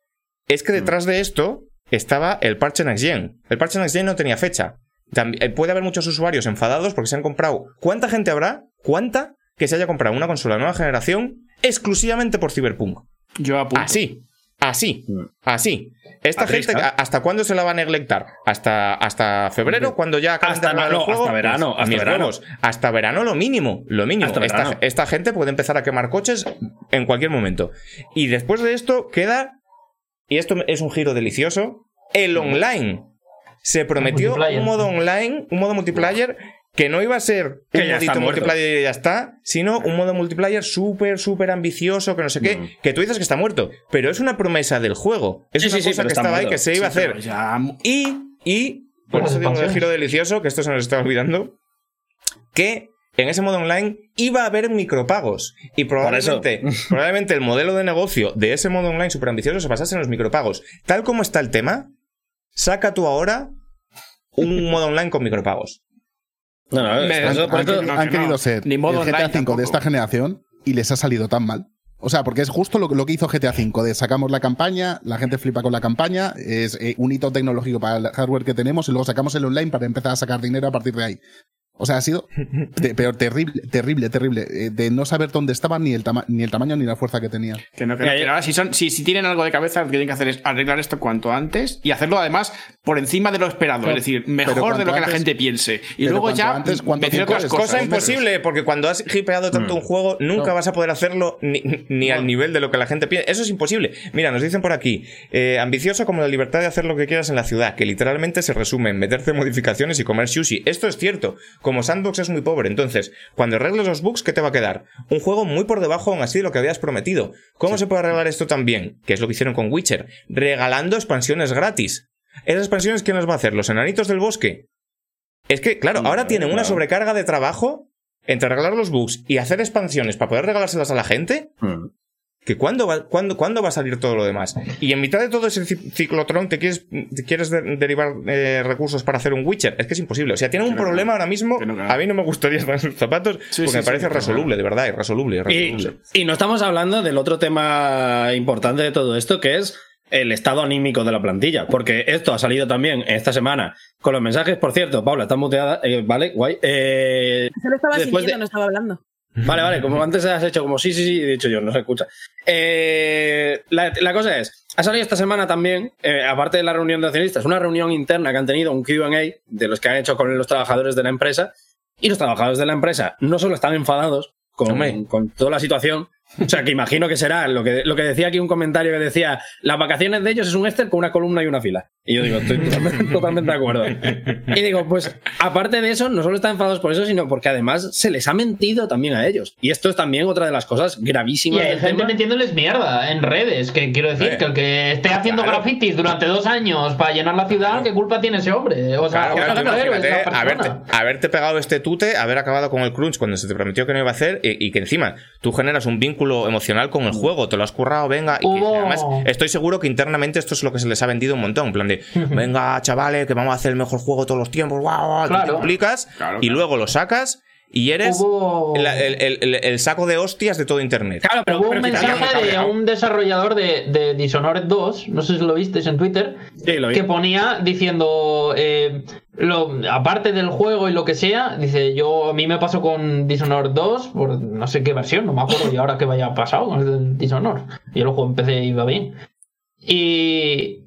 Es que detrás de esto estaba el parche Next Gen. El parche Next Gen no tenía fecha. Tambi- eh, puede haber muchos usuarios enfadados porque se han comprado. ¿Cuánta gente habrá? ¿Cuánta? Que se haya comprado una consola nueva generación exclusivamente por Cyberpunk. Yo apunto. Así, así, así. Esta gente, ¿a- ¿hasta cuándo se la va a neglectar? ¿Hasta, hasta febrero, cuando ya acaben Hasta de no, el juego? hasta verano, Pues, hasta mis verano. Hasta verano lo mínimo, lo mínimo. Hasta Esta, gente puede empezar a quemar coches en cualquier momento. Y después de esto queda y esto es un giro delicioso, el online. Se prometió un modo online, un modo multiplayer que no iba a ser Que un modito multiplayer y ya está, sino un modo multiplayer súper, súper ambicioso, que no sé qué, Mm. que tú dices que está muerto, pero es una promesa del juego. Es Sí, una sí, cosa que estaba ahí que se iba a hacer. ya- Y, y, por Las eso digo el expansiones. giro delicioso, que esto se nos está olvidando, que en ese modo online iba a haber micropagos. Y probablemente, probablemente el modelo de negocio de ese modo online super ambicioso se basase en los micropagos. Tal como está el tema, saca tú ahora un modo online con micropagos. No, no, Me- por eso- han, por han eso- querido- no, han no. querido ser Ni modo el GTA online V de esta generación y les ha salido tan mal. O sea, porque es justo lo, lo que hizo GTA V, de sacamos la campaña, la gente flipa con la campaña, es eh, un hito tecnológico para el hardware que tenemos y luego sacamos el online para empezar a sacar dinero a partir de ahí. O sea, ha sido te- pero terrible, terrible, terrible, eh, de no saber dónde estaban ni el, tama- ni el tamaño ni la fuerza que tenían. Que no, que no, ahora si, son, si, si tienen algo de cabeza, lo que tienen que hacer es arreglar esto cuanto antes y hacerlo además por encima de lo esperado. Pero- es decir, mejor de lo que la gente piense. Y luego ya antes, decir otras es, cosas. Cosa imposible, porque cuando has hipeado tanto un juego, nunca No. vas a poder hacerlo ni, ni al nivel de lo que la gente piensa. Eso es imposible. Mira, nos dicen por aquí, eh, ambicioso como la libertad de hacer lo que quieras en la ciudad, que literalmente se resume en meterte modificaciones y comer sushi. Esto es cierto. Como Sandbox es muy pobre, entonces, cuando arregles los bugs, ¿qué te va a quedar? Un juego muy por debajo aún así de lo que habías prometido. ¿Cómo se puede arreglar esto también? Que es lo que hicieron con Witcher. Regalando expansiones gratis. ¿Esas expansiones quién las va a hacer? ¿Los enanitos del bosque? Es que, claro, ahora tienen una sobrecarga de trabajo entre arreglar los bugs y hacer expansiones para poder regalárselas a la gente. Mm. Que cuándo va, cuándo, cuándo va a salir todo lo demás. Y en mitad de todo ese ci- ciclotrón te quieres, te quieres de- derivar eh, recursos para hacer un Witcher. Es que es imposible. O sea, tienen un problema ahora mismo. A mí no me gustaría estar en sus zapatos Sí, porque sí, me parece resoluble, de verdad, irresoluble, Y, irresoluble. y no estamos hablando del otro tema importante de todo esto, que es el estado anímico de la plantilla. Porque esto ha salido también esta semana con los mensajes. Por cierto, Paula, está muteada. eh, vale, guay. Eh, Se lo estaba Después sintiendo, de- no estaba hablando. Vale, vale, como antes has hecho como sí, sí, sí, he dicho yo, no se escucha. Eh, la, la cosa es, ha salido esta semana también, eh, aparte de la reunión de accionistas, una reunión interna que han tenido, un QA de los que han hecho con los trabajadores de la empresa, y los trabajadores de la empresa no solo están enfadados con, con toda la situación, o sea, que imagino que será lo que, lo que decía aquí un comentario que decía, las vacaciones de ellos es un Excel con una columna y una fila. Y yo digo, estoy totalmente, totalmente de acuerdo. Y digo, pues aparte de eso, no solo están enfadados por eso, sino porque además se les ha mentido también a ellos. Y esto es también otra de las cosas Y gravísimas hay del gente tema. metiéndoles mierda en redes, que quiero decir, Eh, que el que esté haciendo claro. grafitis durante dos años para llenar la ciudad, ¿qué culpa tiene ese hombre? O sea, Claro, claro, o tú esa mujer, o esa imagínate persona. haberte, haberte pegado este tute, haber acabado con el crunch cuando se te prometió que no iba a hacer y, y que encima tú generas un vínculo emocional con el juego, te lo has currado, venga. Y que además estoy seguro que internamente esto es lo que se les ha vendido un montón. En plan de, venga, chavales, que vamos a hacer el mejor juego todos los tiempos, guau, tú te Claro. Claro, y claro. luego lo sacas y eres Hubo- el, el- el- el saco de hostias de todo internet. Claro, pero, Hubo pero un mensaje de un desarrollador de, de Dishonored 2, no sé si lo visteis en Twitter, Sí, lo vi. que ponía diciendo, eh, lo, aparte del juego y lo que sea, dice, yo a mí me pasó con Dishonored 2, por no sé qué versión, no me acuerdo y ahora qué vaya pasado con el Dishonored. Yo lo juego en PC y iba bien. Y...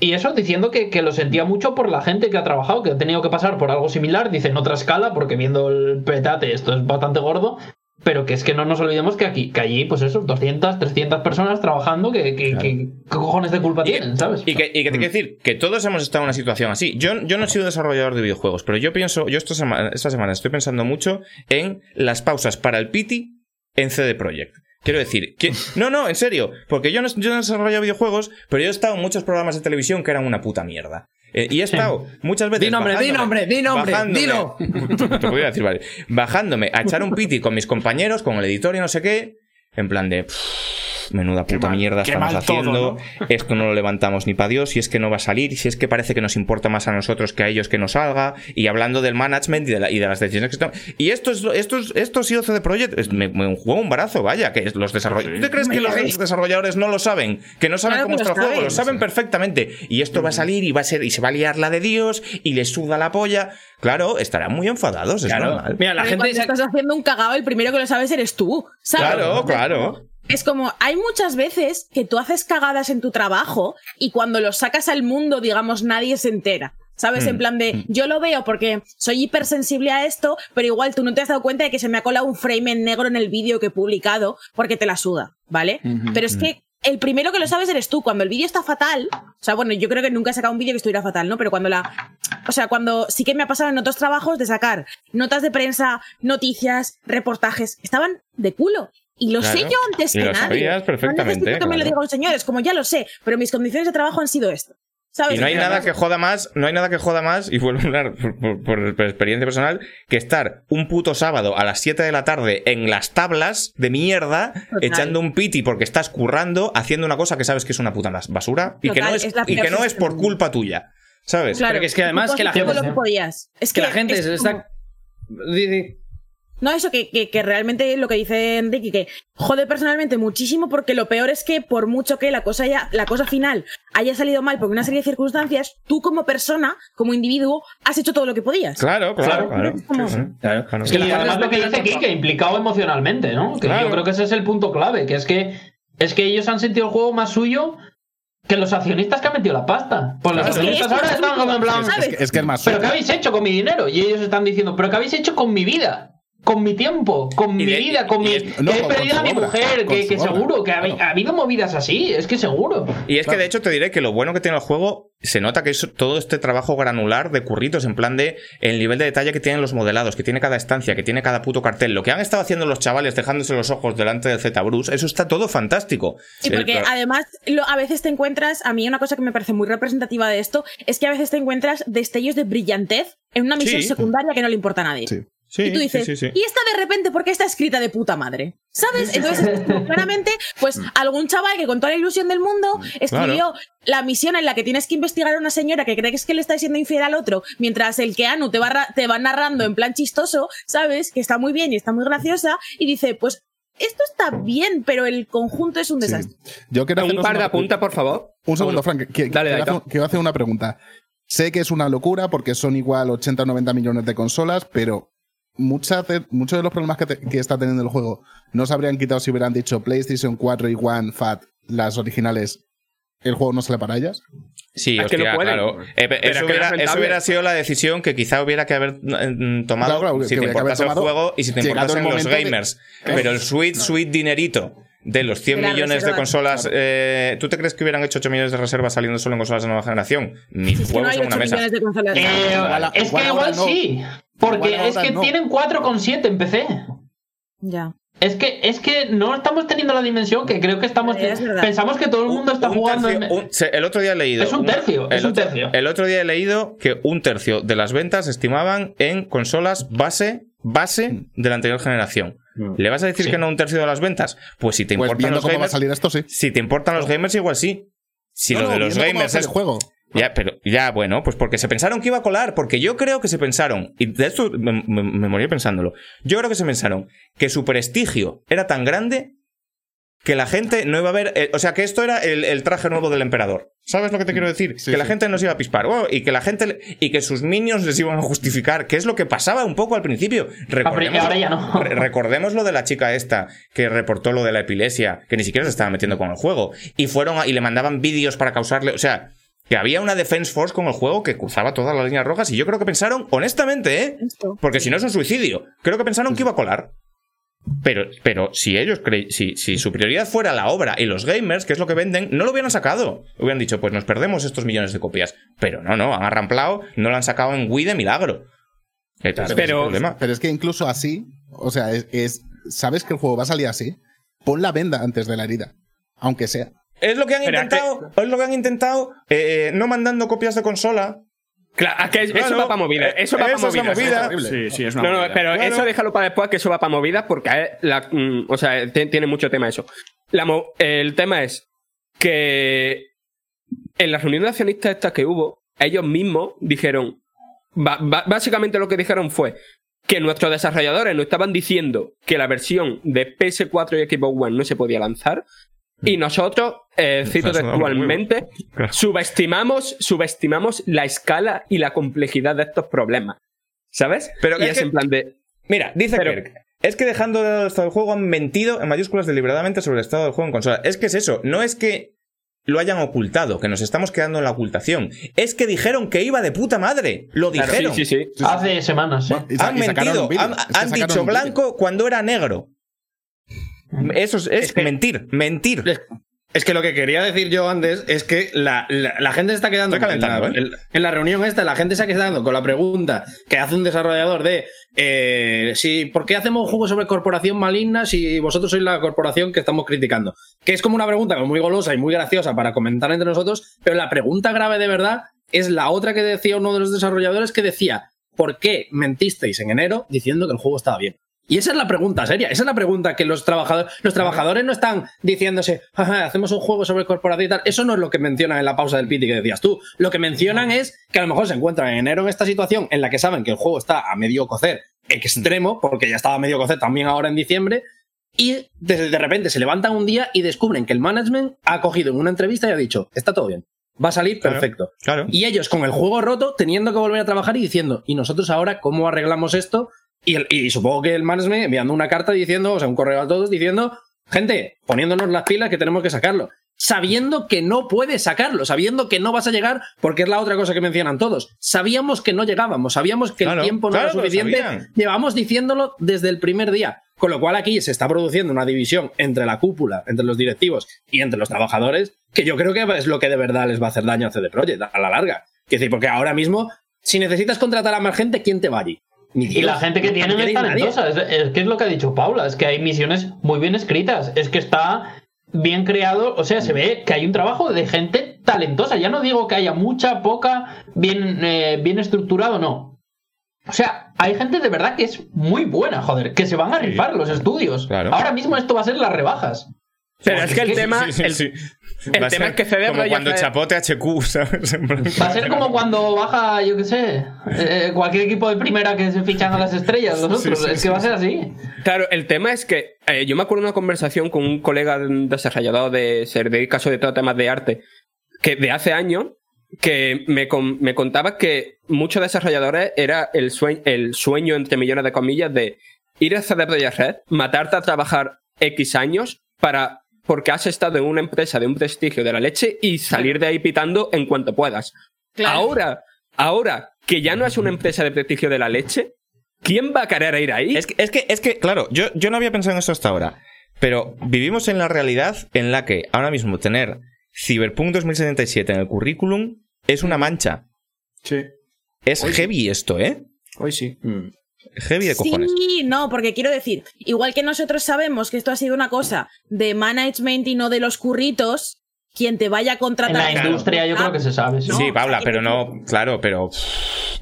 Y eso diciendo que, que lo sentía mucho por la gente que ha trabajado, que ha tenido que pasar por algo similar, dice en otra escala, porque viendo el petate esto es bastante gordo, pero que es que no nos olvidemos que aquí, que allí, pues eso, 200, 300 personas trabajando, que, que, que- ¿qué cojones de culpa Y- tienen, sabes? Y que, y que te quiero decir que todos hemos estado en una situación así. Yo, yo no he sido desarrollador de videojuegos, pero yo pienso, yo esta semana, esta semana estoy pensando mucho en las pausas para el piti en CD Projekt. Quiero decir, que, no, no, en serio, porque yo no, yo no he desarrollado videojuegos, pero yo he estado en muchos programas de televisión que eran una puta mierda. Eh, y he estado muchas veces. Di nombre, di nombre, di nombre, dilo. Te podría decir, vale. Bajándome a echar un piti con mis compañeros, con el editor y no sé qué, en plan de. "Pff, Menuda puta mal- mierda estamos mal todo, haciendo. Esto no lo levantamos ni para Dios. Si es que no va a salir. Si es que parece que nos importa más a nosotros que a ellos que no salga. Y hablando del management y de, la- y de las decisiones que estamos. Y esto es, lo- esto es, esto ha sido CD Projekt. Es- Me, me jugó un barazo, vaya. Que es los desarrolladores. ¿Tú te crees que los desarrolladores no lo saben? Que no saben Claro cómo que está el juego. Lo saben perfectamente. Y esto va a salir y va a ser. Y se va a liar la de Dios. Y les suda la polla. Claro, estarán muy enfadados. Es Claro. normal. Mira, la gente cuando se- estás haciendo un cagao, el primero que lo sabes eres tú. ¿sabes? Claro, claro. Es como, hay muchas veces que tú haces cagadas en tu trabajo y cuando los sacas al mundo, digamos, nadie se entera. ¿Sabes? Mm, En plan de, yo lo veo porque soy hipersensible a esto, pero igual tú no te has dado cuenta de que se me ha colado un frame en negro en el vídeo que he publicado porque te la suda, ¿vale? Pero es que el primero que lo sabes eres tú. Cuando el vídeo está fatal, o sea, bueno, yo creo que nunca he sacado un vídeo que estuviera fatal, ¿no? Pero cuando la. O sea, cuando sí que me ha pasado en otros trabajos de sacar notas de prensa, noticias, reportajes, estaban de culo. Y lo sé Claro. yo antes que lo nadie. sabías No perfectamente, necesito que me lo diga un señor, es como ya lo sé, pero mis condiciones de trabajo han sido esto. ¿Sabes? Y no hay nada que joda más, no hay nada que joda más, y vuelvo a hablar por, por- por experiencia personal, que estar un puto sábado a las 7 de la tarde en las tablas de mierda, Total. echando un piti porque estás currando, haciendo una cosa que sabes que es una puta bas- basura y que no es, es y que no es por culpa tuya. ¿Sabes? Claro, Pero que es que además que la gente- lo que podías. Es que la gente es está. No, eso que, que, que realmente lo que dice Enrique, que jode personalmente muchísimo, porque lo peor es que por mucho que la cosa haya, la cosa final haya salido mal por una serie de circunstancias, tú como persona, como individuo, has hecho todo lo que podías. Claro, claro, Claro. claro. Es como- Sí, sí. Claro. Claro. Es que y la está lo que dice Kike, implicado emocionalmente, ¿no? Que Claro. yo creo que ese es el punto clave, que es que es que ellos han sentido el juego más suyo que los accionistas que han metido la pasta. Pues los. Es accionistas ahora es están como en plan. Es que, es que es más ¿pero qué habéis hecho con mi dinero? Y ellos están diciendo, ¿pero qué habéis hecho con mi vida? Con mi tiempo, con Y mi de- vida, con y mi. es- no, que he perdido a mi obra, mujer, que, que seguro, que ha, claro. ha habido movidas así, es que seguro. Y es que de hecho te diré que lo bueno que tiene el juego se nota que es todo este trabajo granular de curritos en plan de el nivel de detalle que tienen los modelados, que tiene cada estancia, que tiene cada puto cartel. Lo que han estado haciendo los chavales dejándose los ojos delante del Z Bruce, eso está todo fantástico. Sí, El porque además lo- a veces te encuentras, a mí una cosa que me parece muy representativa de esto, es que a veces te encuentras destellos de brillantez en una misión Sí. secundaria que no le importa a nadie. Sí. Sí, y tú dices, sí, sí, sí. ¿y esta de repente por qué está escrita de puta madre? ¿Sabes? Entonces, es claramente, pues algún chaval que con toda la ilusión del mundo escribió la misión en la que tienes que investigar a una señora que crees que le está siendo infiel al otro, mientras el que Anu te va, te va narrando en plan chistoso, ¿sabes? Que está muy bien y está muy graciosa, y dice, pues esto está bien, pero el conjunto es un Sí. desastre. Yo quiero Un par de una- apuntes, por favor. Un segundo, Uno. Frank. que- que- Dale, Daito. hacer, quiero hacer una pregunta. Sé que es una locura porque son igual 80 o 90 millones de consolas, pero muchas de- muchos de los problemas que, te- que está teniendo el juego no se habrían quitado si hubieran dicho PlayStation 4 y One, FAT, las originales. ¿El juego no sale para ellas? Sí, Es que claro. Eh, Pero es eso, que hubiera, no es eso rentable. hubiera sido la decisión que quizá hubiera que haber mm, tomado Claro, claro, si que te importase el juego y si te importasen los de- gamers. Pero el sweet, sweet dinerito de los 100 De la millones de consolas, eh, ¿tú te crees que hubieran hecho 8 millones de reservas saliendo solo en consolas de nueva generación? Ni Es que no huevos hay en una 8 mesa. millones de consolas. Eh, Igual- es que igual no. sí. Porque Igual es que no. tienen 4,7 en PC. Ya. Es que, es que no estamos teniendo la dimensión que creo que estamos. Es verdad. Pensamos que todo el mundo está Un jugando tercio- en. un- se- el otro día he leído. Es un tercio, el es un otro- tercio. El otro día he leído que un tercio de las ventas se estimaban en consolas base, base de la anterior generación. ¿Le vas a decir Sí. que no un tercio de las ventas? Pues si te Pues importan los cómo va a gamers. salir esto, sí. Si te importan los gamers, igual sí. Si No, lo no, de los va gamers es el juego. Ya, pero ya, bueno, pues porque se pensaron que iba a colar, porque yo creo que se pensaron, y de esto me, me- me morí pensándolo, yo creo que se pensaron que su prestigio era tan grande que la gente no iba a ver, eh, o sea, que esto era el, el traje nuevo del emperador. ¿Sabes lo que te quiero decir? Sí, que la sí. gente no se iba a pispar, oh, y que la gente, le- y que sus minions les iban a justificar, que es lo que pasaba un poco al principio. Recordemos, ahora ya no. re- recordemos lo de la chica esta que reportó lo de la epilepsia, que ni siquiera se estaba metiendo con el juego, y fueron a- y le mandaban vídeos para causarle, o sea, que había una defense force con el juego que cruzaba todas las líneas rojas y yo creo que pensaron, honestamente, ¿eh? Esto. Porque si no es un suicidio, creo que pensaron que iba a colar. Pero, pero si ellos cre- si, si su prioridad fuera la obra y los gamers, que es lo que venden, no lo hubieran sacado. Hubieran dicho, pues nos perdemos estos millones de copias. Pero no, no, han arramplado, no lo han sacado en Wii de milagro. Eh, ese es el Pero-. Pero es que incluso así, o sea, es, es- sabes que el juego va a salir así, pon la venda antes de la herida, aunque sea. Es lo que han Pero intentado, es lo que han intentado, eh, no mandando copias de consola. Claro, es que eso va para movida. Eso va para es la movida. movida. Sí, sí, es una No, no, movida. pero eso déjalo para después, que eso va para movidas, porque es la, mm, o sea, tiene mucho tema eso. La el tema es que en la reunión de accionistas estas que hubo, ellos mismos dijeron, básicamente lo que dijeron fue que nuestros desarrolladores nos estaban diciendo que la versión de PS4 y Xbox One no se podía lanzar. Y nosotros, eh, cito textualmente, Claro. subestimamos, subestimamos la escala y la complejidad de estos problemas. ¿Sabes? Pero y es es que- en plan de. Mira, dice Pero- Kirk. Es que dejando de lado el estado del juego han mentido en mayúsculas deliberadamente sobre el estado del juego en consola. Es que es eso, no es que lo hayan ocultado, que nos estamos quedando en la ocultación. Es que dijeron que iba de puta madre. Lo Claro, dijeron. sí, sí, sí. Hace semanas. ¿eh? Bueno, Han mentido, han, dicho blanco cuando era negro. Eso es, es Es que- mentir, mentir. Es, Es que lo que quería decir yo antes es que la, la- la gente se está quedando en la, ¿eh? en- en la reunión esta, la gente se ha quedado con la pregunta que hace un desarrollador de eh, si ¿por qué hacemos un juego sobre corporación maligna si vosotros sois la corporación que estamos criticando? Que es como una pregunta muy golosa y muy graciosa para comentar entre nosotros, pero la pregunta grave de verdad es la otra que decía uno de los desarrolladores que decía ¿por qué mentisteis en enero diciendo que el juego estaba bien? Y esa es la pregunta seria, esa es la pregunta que los trabajadores, los trabajadores no están diciéndose, "Jaja, hacemos un juego sobre corporación y tal. Eso no es lo que mencionan en la pausa del piti que decías tú. Lo que mencionan es que a lo mejor se encuentran en enero en esta situación en la que saben que el juego está a medio cocer extremo, porque ya estaba a medio cocer también ahora en diciembre, y de, de repente se levantan un día y descubren que el management ha cogido en una entrevista y ha dicho, está todo bien, va a salir Claro, perfecto. Claro. Y ellos con el juego roto, teniendo que volver a trabajar y diciendo, ¿y nosotros ahora cómo arreglamos esto? Y, el- y supongo que el management enviando una carta diciendo, o sea, un correo a todos diciendo, gente, poniéndonos las pilas que tenemos que sacarlo. Sabiendo que no puedes sacarlo, sabiendo que no vas a llegar, porque es la otra cosa que mencionan todos. Sabíamos que no llegábamos, sabíamos que Claro, el tiempo no claro era suficiente. Llevamos diciéndolo desde el primer día. Con lo cual aquí se está produciendo una división entre la cúpula, entre los directivos y entre los trabajadores, que yo creo que es lo que de verdad les va a hacer daño a CD Projekt a la larga. Quiero decir, porque ahora mismo, si necesitas contratar a más gente, ¿quién te va allí? Y la gente que no tienen es talentosa. Es, es que es lo que ha dicho Paula. Es que hay misiones muy bien escritas. Es que está bien creado. O sea, se ve que hay un trabajo de gente talentosa. Ya no digo que haya mucha, poca, bien, eh, bien estructurado, no. O sea, hay gente de verdad que es muy buena, joder. Que se van a rifar los estudios. Claro. Ahora mismo esto va a ser las rebajas. Pero es que el tema, Sí, sí, el, sí. el Va a tema ser es que CD Como cuando Red- chapote HQ, ¿sabes? Va a ser como cuando baja, yo qué sé, eh, cualquier equipo de primera que se fichan a las estrellas, los otros. sí, es que sí, va a ser así. Claro, el tema es que eh, yo me acuerdo de una conversación con un colega desarrollador de se dedica sobre todo a temas de arte, que de hace años, que me, con- me contaba que muchos desarrolladores era el sueño, el sueño, entre millones de comillas, de ir a CD Projekt Red, matarte a trabajar X años para porque has estado en una empresa de un prestigio de la leche y salir de ahí pitando en cuanto puedas. Claro. Ahora, ahora que ya no es una empresa de prestigio de la leche, ¿quién va a querer ir ahí? Es que, es que, es que, claro, yo, yo no había pensado en eso hasta ahora. Pero vivimos en la realidad en la que ahora mismo tener Cyberpunk 2077 en el currículum es una mancha. Sí. Es Hoy sí. heavy esto, ¿eh? Hoy sí. Heavy de cojones. Sí, no, porque quiero decir, igual que nosotros sabemos que esto ha sido una cosa de management y no de los curritos, quien te vaya a En contratar. la industria yo creo que se sabe. sí. Sí, Paula, pero no, claro, pero.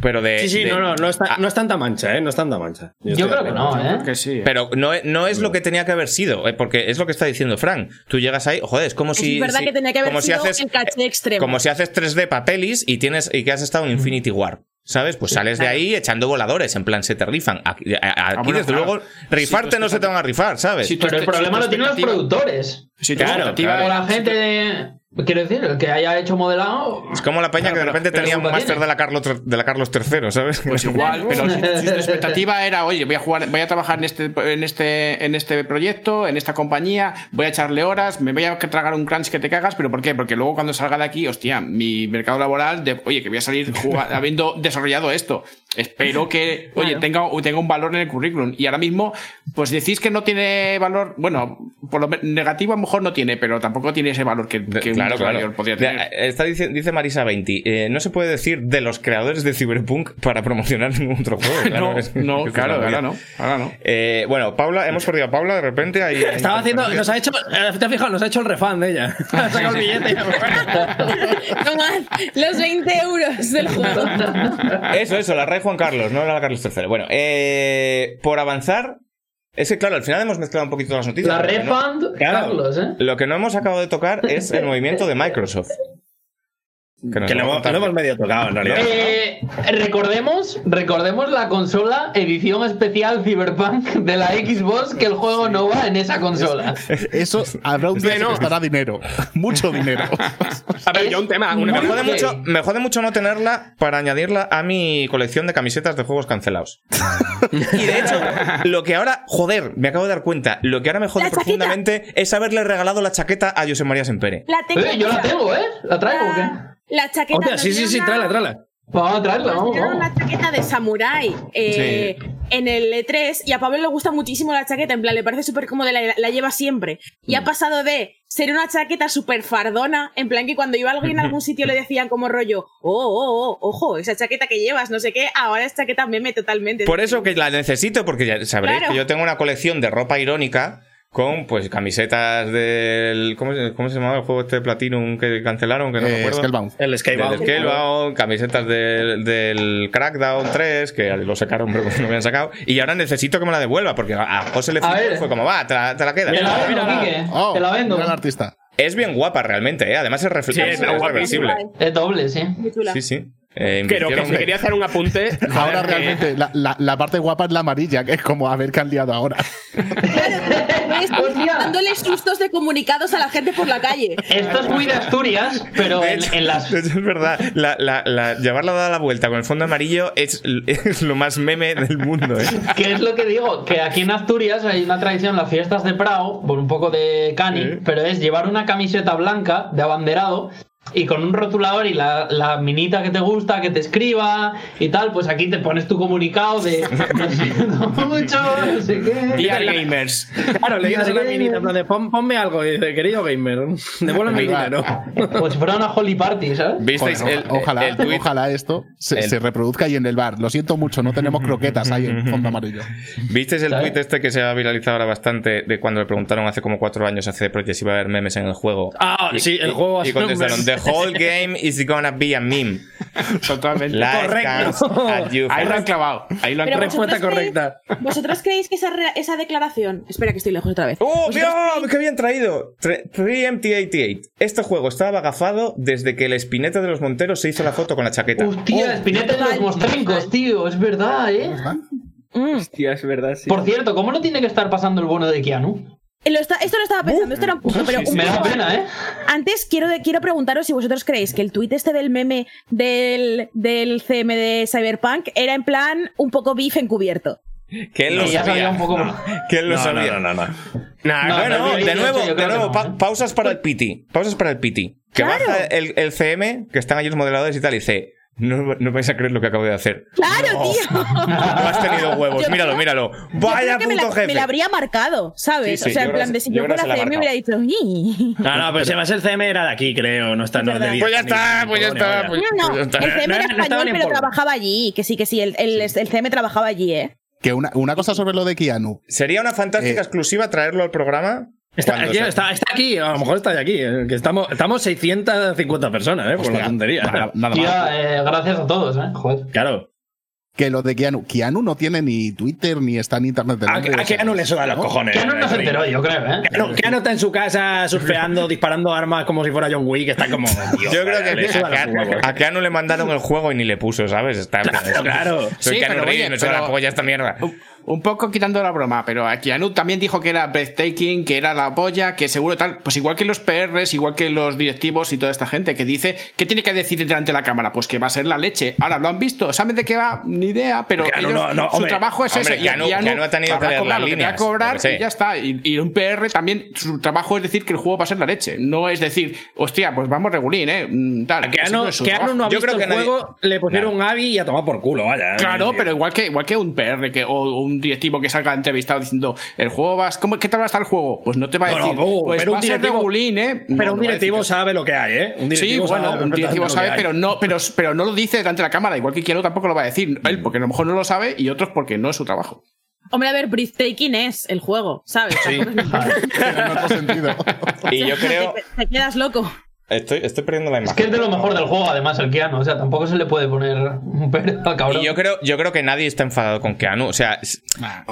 Pero de. Sí, sí, de- no, no, no, está- Ah, no es tanta mancha, ¿eh? No es tanta mancha. Yo creo que no, ¿eh? Que sí. Pero no, es- no es lo que tenía que haber sido, ¿eh? porque es lo que está diciendo Frank. Tú llegas ahí, joder, es como si. es verdad si- que tenía que haber como si sido haces, el caché extremo. Como si haces 3D papelis y tienes y que has estado en Infinity War. ¿Sabes? Pues sales de ahí echando voladores, en plan, se te rifan. Aquí, a- a- aquí, bueno, desde claro. luego, rifarte no se te van a rifar, ¿sabes? Sí, tú- Pero el Si problema lo tienen los productores. Si Claro, expectativa- O la gente. Quiero decir, el que haya hecho modelado. es como la peña Claro, que de repente pero tenía un máster de la, Carlos, III de la Carlos III, ¿sabes? Pues igual, pero si, si tu expectativa era, oye, voy a jugar, voy a trabajar en este, en este, en este proyecto, en esta compañía, voy a echarle horas, me voy a tragar un crunch que te cagas, pero ¿por qué? Porque luego cuando salga de aquí, hostia, mi mercado laboral, de, oye, que voy a salir jugando- habiendo desarrollado esto. Espero que, oye, Claro. tenga, tenga un valor en el currículum. Y ahora mismo, pues decís que no tiene valor, bueno, por lo negativo a lo mejor no tiene, pero tampoco tiene ese valor que, que claro, claro. tener. está dice, dice Marisa 20. eh, no se puede decir de los creadores de Cyberpunk para promocionar ningún otro juego. claro, no, es- no, es claro, ahora no, ahora no. Eh, bueno, Paula, hemos perdido a Paula de repente. Ahí, Estaba haciendo, nos ha hecho, eh, te has fijado, nos ha hecho el refund de ella. Ha sacado el billete. Tomad los 20 euros del juego. Eso, eso, la rey Juan Carlos, no la Carlos III. Bueno, eh, por avanzar. Es que, claro, al final hemos mezclado un poquito las noticias. La no- refund, Claro. Carlos, ¿eh? Lo que no hemos acabado de tocar es el movimiento de Microsoft. Que, lo hemos, contar. lo hemos medio tocado, en realidad. Eh, recordemos, recordemos la consola edición especial Cyberpunk de la Xbox, que el juego no va en esa consola. Eso habrá un día que costará dinero. Mucho dinero. A ver, yo un tema, Me jode, mucho, me jode mucho no tenerla para añadirla a mi colección de camisetas de juegos cancelados. y de hecho, lo que ahora, joder, me acabo de dar cuenta, lo que ahora me jode La chaqueta. profundamente es haberle regalado la chaqueta a José María Sempere. La tengo. Eh, yo la tengo, ¿eh? ¿La traigo o qué? La chaqueta. Hostia, sí, sí, sí, tráela, tráela. Vamos a traerla, vamos, vamos. una chaqueta de samurái eh, en el E3 y a Pablo le gusta muchísimo la chaqueta, en plan, le parece súper cómoda, la, la lleva siempre. Y Mm. ha pasado de ser una chaqueta súper fardona, en plan que cuando iba alguien a algún sitio le decían como rollo, oh, oh, oh, ojo, esa chaqueta que llevas, no sé qué, ahora es chaqueta meme totalmente. Por eso que la necesito, porque ya sabréis Claro. que yo tengo una colección de ropa irónica con pues camisetas del. ¿Cómo, se- cómo se llamaba el juego este de Platinum que cancelaron? Que no me Eh, acuerdo. Scalebound. El Del Skybound. Scalebound, camisetas del, del Crackdown 3, que lo sacaron, pero no lo habían sacado. Y ahora necesito que me la devuelva, porque a José le fue como, va, te la, te la quedas. Te la vendo, mírala. Quique. Oh, Te la vendo. gran artista. Es bien guapa realmente, ¿eh? además es, Sí, es, es guapísima. reversible. Es doble, sí. Muy chula. Sí, sí. Eh, Pero que invirtieron- me quería hacer un apunte. Ahora que- realmente la, la- la parte guapa es la amarilla, que es como a ver qué han liado ahora. Es Hostia. dándole sustos de comunicados a la gente por la calle. Esto es muy de Asturias, pero De en, hecho, en las. de hecho, es verdad. La, la, la- llevarla dada la vuelta con el fondo amarillo es, es lo más meme del mundo. ¿eh? ¿Qué es lo que digo? Que aquí en Asturias hay una tradición en las fiestas de Prado, por un poco de cani, pero es llevar una camiseta blanca de abanderado y con un rotulador y la, la minita que te gusta, que te escriba y tal, pues aquí te pones tu comunicado de "Lo siento mucho, no sé qué. Dear Gamers. Claro, le dices a la minita, en plan de, "Pon- ponme algo. Y dice, querido gamer, devuélveme mi dinero. Como si fuera una holy party, ¿sabes? ¿Visteis Joder, el, ojalá, el tuit? ojalá esto se, el- se reproduzca ahí en el bar. Lo siento mucho, no tenemos croquetas ahí en fondo amarillo. ¿Visteis el ¿Sabes? tweet este que se ha viralizado ahora bastante de cuando le preguntaron hace como cuatro años a CD Projekt si iba a haber memes en el juego? Ah, Y- sí, el juego Y contestaron, meme". The whole game is gonna be a meme. Totalmente. Life Correcto. comes at you Ahí lo han clavado. Ahí lo han clavado. Respuesta ¿vosotros creéis- correcta. ¿Vosotros creéis que esa, re- esa declaración... Espera que estoy lejos otra vez. ¡Oh, ¿Vosotros Dios! creéis- ¡Qué bien traído! 3MT88. Este juego estaba agafado desde que el espinete de los Monteros se hizo la foto con la chaqueta. Hostia, espinete de los mostrincos, tío, es verdad, ¿eh? Mm. Hostia, es verdad, sí. Por cierto, ¿cómo no tiene que estar pasando el bono de Keanu? Lo está- esto lo estaba pensando, esto era un punto, pero un Me da pena, ¿eh? Antes quiero, de- quiero preguntaros si vosotros creéis que el tuit este del meme del, del CM de Cyberpunk era en plan un poco beef encubierto. Que él lo sabía. sabía un poco más. Que él lo No, sabía. no, no, no, no. Nah, No, bueno, de nuevo, yo creo de que nuevo no, pa- ¿eh? pausas para el PT. Pausas para el PT. Que Claro. baja el, el CM, que están allí los modeladores y tal, y dice. No, no vais a creer lo que acabo de hacer. ¡Claro, No. tío! No has tenido huevos, Yo míralo, creo- míralo. Vaya que me puto la, jefe. me la habría marcado, ¿sabes? Sí, sí, o sea, en plan de si yo fuera CM hubiera dicho... "Ih". No, no, pero si además el CM era de aquí, creo. No está, no es de Pues ya está, pues ya Polonia, está. Pues, No, pues está. el CM No, era no español, pero trabajaba allí. Que sí, que sí, el, el, el CM trabajaba allí, ¿eh? Que una, una cosa sobre lo de Keanu. Sería una fantástica Eh. exclusiva traerlo al programa. Está aquí, se- está, está aquí, a lo mejor está de aquí. eh, Que estamos, estamos 650 personas, ¿eh? Por la tontería. Nada, nada Tía, más. eh, gracias a todos, ¿eh? Joder. Claro. Que lo de Keanu. Keanu no tiene ni Twitter ni está en internet. A, nombre, a Keanu le suda los cojones. Keanu no se eh, enteró, yo creo, ¿eh? Keanu, Keanu está en su casa surfeando, disparando armas como si fuera John Wick. Está como. Dios, Yo creo que le suda a los Keanu, a Keanu le mandaron el juego y ni le puso, ¿sabes? Está Claro, claro. Soy Sí, Keanu me suena pero- la polla esta mierda. Un, poco quitando la broma, pero a Keanu también dijo que era breathtaking, que era la polla, que seguro tal. Pues igual que los PRs, igual que los directivos y toda esta gente que dice, ¿qué tiene que decir delante de la cámara? Pues que va a ser la leche. Ahora, ¿lo han visto? ¿Saben de qué va? Ni idea, pero ellos- no, no, su hombre. trabajo es Hombre, ese. y ha tenido que cobrar las que líneas, que cobrar y ya está. Y, y un PR también, su trabajo es decir que el juego va a ser la leche. No es decir, hostia, pues vamos regulín, ¿eh? Mm, Tal. A Keanu, Ese no trabajo. no ha Yo visto creo que el nadie- juego, le pusieron un Avi y a tomar por culo, vaya. Claro, Eh, pero igual que, igual que un PR que, o un directivo que salga entrevistado diciendo el juego va, ¿cómo, ¿qué tal va a estar el juego? Pues no te va a No, no, decir, no, pues pero va un directivo- ¿eh? No, Pero un no directivo decir sabe lo que hay, ¿eh? Un Sí, bueno, un directivo sabe, pero no, pero, pero no lo dice delante de la cámara, igual que Keanu tampoco lo va a decir él, porque a lo mejor no lo sabe y otros porque no es su trabajo. Hombre, a ver, breathtaking es el juego, ¿sabes? En otro sentido. Y yo creo. Te, te quedas loco. Estoy, estoy perdiendo la Es imagen. que es de lo mejor del juego, además, el Keanu. O sea, tampoco se le puede poner un pero al cabrón. Y yo creo, yo creo que nadie está enfadado con Keanu. O sea, s-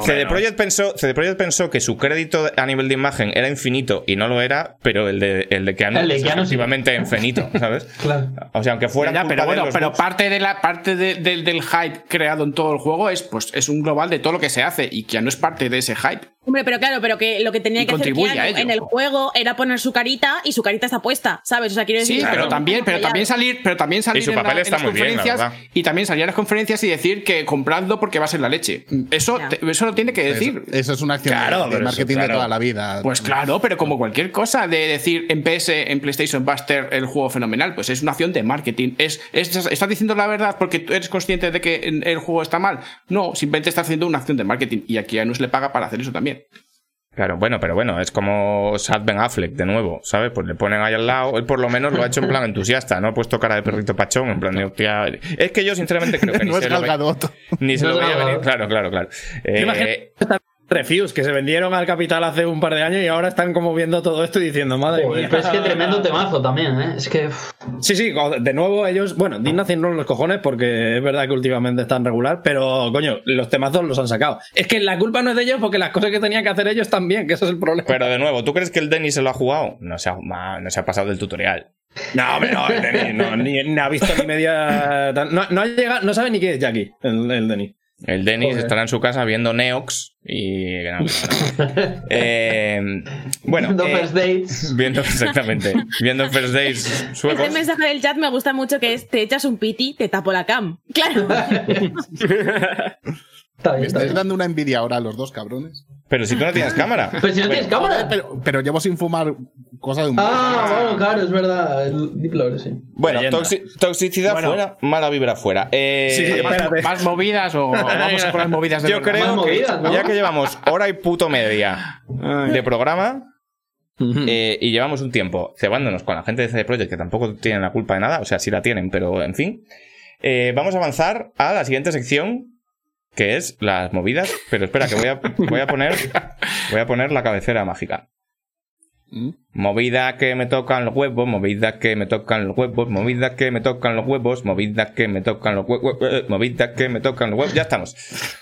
CD Projekt pensó, CD Projekt pensó que su crédito a nivel de imagen era infinito y no lo era, pero el de, el de Keanu El de es Keanu sí. efectivamente infinito, ¿sabes? Claro. O sea, aunque fuera Ya, culpa pero de bueno, los pero bugs- parte de la parte de- del- del hype creado en todo el juego es pues es un global de todo lo que se hace y Keanu es parte de ese hype. Hombre, pero claro, pero que lo que tenía Y que hacer Keanu en el juego era poner su carita y su carita está puesta, ¿sabes? O sea, quiero decir. Sí, pero Claro. también, pero también salir, pero también salir Y su en, la- las muy bien, la conferencias y también salir a las conferencias y decir que compradlo porque va a ser la leche. Eso, te- eso lo tiene que decir. Eso, eso es una acción Claro, de- de, pero eso, marketing claro. de toda la vida. Pues claro, pero como cualquier cosa de decir en PS, en PlayStation Buster el juego fenomenal, pues es una acción de marketing. Es, es- ¿Estás diciendo la verdad porque tú eres consciente de que el juego está mal? No, simplemente está haciendo una acción de marketing y aquí a se le paga para hacer eso también. Claro, bueno, pero bueno, es como Sad Ben Affleck, de nuevo, ¿sabes? Pues le ponen ahí al lado, él por lo menos lo ha hecho en plan entusiasta, no ha puesto cara de perrito pachón, en plan de hostia. Es que yo sinceramente creo que ni es se lo, ve- ni se lo veía venir. Claro, claro, claro. Eh, Refuse, que se vendieron al capital hace un par de años y ahora están como viendo todo esto y diciendo, madre Joder, mía. pero es que tremendo temazo también, ¿eh? Es que. Sí, sí, de nuevo ellos, bueno, digna haciendo los cojones porque es verdad que últimamente están regular, pero coño, los temazos los han sacado. Es que la culpa no es de ellos porque las cosas que tenían que hacer ellos también, que ese es el problema. pero de nuevo, ¿tú crees que el Denny se lo ha jugado? No se ha, no se ha pasado del tutorial. No, hombre, no, el Denis no, ni, ni ha visto ni media. No, no ha llegado, no sabe ni qué es Jackie, el, el Denis. El Dennis Joder. estará en su casa viendo Neox y. no, no, no. Eh, bueno. Viendo eh, First Dates. Viendo, exactamente. Viendo First Days suecos. Este mensaje del chat me gusta mucho que es: te echas un piti, te tapo la cam. Claro. Está Me bien, está estáis dando una envidia ahora a los dos cabrones. Pero si tú no tienes cámara. Pero si no tienes cámara. Pero, pero llevo sin fumar cosa de un mes. Ah, bueno, claro, es verdad. El Deep Lore, sí. Bueno, toxi- toxicidad Bueno. fuera, mala vibra fuera. Eh, Sí, sí, ¿Más, movidas o vamos a por las movidas de yo verdad? creo Más que movidas, ¿no? ya que llevamos hora y puto media de programa eh, y llevamos un tiempo cebándonos con la gente de CD Projekt que tampoco tienen la culpa de nada, o sea, sí la tienen, pero en fin, eh, vamos a avanzar a la siguiente sección que es las movidas. Pero espera, que voy a, voy a poner voy a poner la cabecera mágica. ¿Mm? Movida que me tocan los huevos, movida que me tocan los huevos, movida que me tocan los huevos, movida que me tocan los huevos, eh, movida que me tocan los huevos. Ya estamos.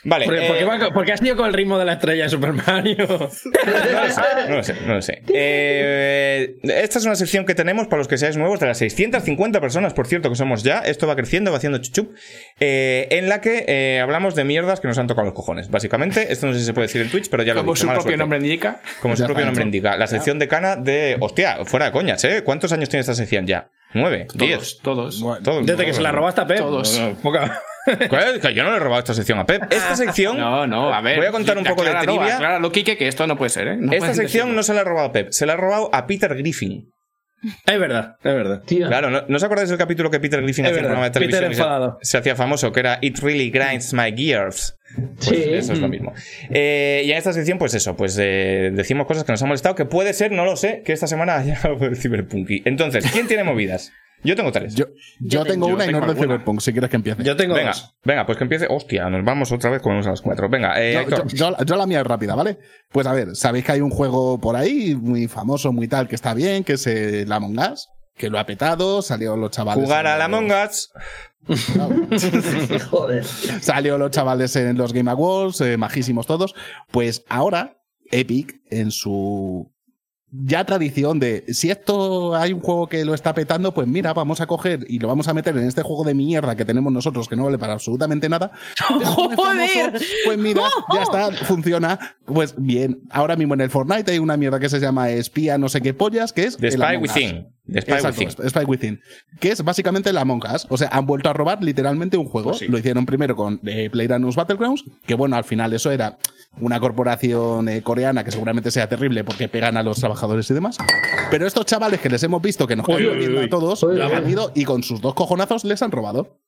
Vale. Porque, eh, porque va- porque has ido con el ritmo de la estrella de Super Mario. no lo sé, no lo sé. Eh, esta es una sección que tenemos para los que seáis nuevos, de las 650 personas, por cierto, que somos ya. Esto va creciendo, va haciendo chuchup. eh, en la que eh, hablamos de mierdas que nos han tocado los cojones. Básicamente, esto no sé si se puede decir en Twitch, pero ya lo he Como dicho, su mala propio suerte. nombre indica. Como su propio nombre indica. La sección de de. Hostia, fuera de coñas, ¿eh? ¿Cuántos años tiene esta sección ya? ¿Nueve? ¿Diez? Todos, todos. Bueno, Todos. Desde que se la robaste a Pep. Todos. No, poca- ¿Cuál? Que Yo no le he robado esta sección a Pep. Esta sección. No, no, a ver. Voy a contar un poco de trivia. Acláralo, Quique, que esto no puede ser, ¿eh? No Esta sección decirlo. no se la ha robado a Pep, se la ha robado a Peter Griffin. Es verdad, es verdad. Tío. Claro, ¿no, ¿no os acordáis del capítulo que Peter Griffin Es hacía verdad, programa de televisión Peter se- enfadado. se, hacía famoso, que era It Really Grinds My Gears? Pues Sí. eso es lo mismo. Eh, y en esta sección, pues eso, pues eh, decimos cosas que nos han molestado, que puede ser, no lo sé, que esta semana haya algo del Cyberpunky. Entonces, ¿quién tiene movidas? Yo tengo tres. Yo, yo tengo una y tengo no es de. Cyberpunk, si quieres que empiece. Yo tengo venga, dos. venga, pues que empiece. Hostia, nos vamos otra vez, comemos a las cuatro. Venga, eh, Yo, Héctor. yo- yo- yo la mía es rápida, ¿vale? Pues a ver, sabéis que hay un juego por ahí muy famoso, muy tal, que está bien, que es el Among Us, que lo ha petado, salió los chavales. Jugar a la los- Among Us. Joder. Salió los chavales en los Game Awards, eh, majísimos todos. Pues ahora, Epic, en su ya tradición de si esto hay un juego que lo está petando, pues mira, vamos a coger y lo vamos a meter en este juego de mierda que tenemos nosotros que no vale para absolutamente nada. Es ¡Joder! famoso, Pues mira, ya está, funciona. Pues bien, ahora mismo en el Fortnite hay una mierda que se llama espía no sé qué pollas, que es The el Spy Among Us. Within. The Spy Exacto, Within. Spy Within. Que es básicamente la Among Us. O sea, han vuelto a robar literalmente un juego. Pues sí. Lo hicieron primero con eh, PlayerUnknown's Battlegrounds, que bueno, al final eso era una corporación eh, coreana que seguramente sea terrible porque pegan a los trabajadores y demás. Pero estos chavales que les hemos visto que nos Uy, caen uy, bien uy. a todos, Uy, han ido y con sus dos cojonazos les han robado.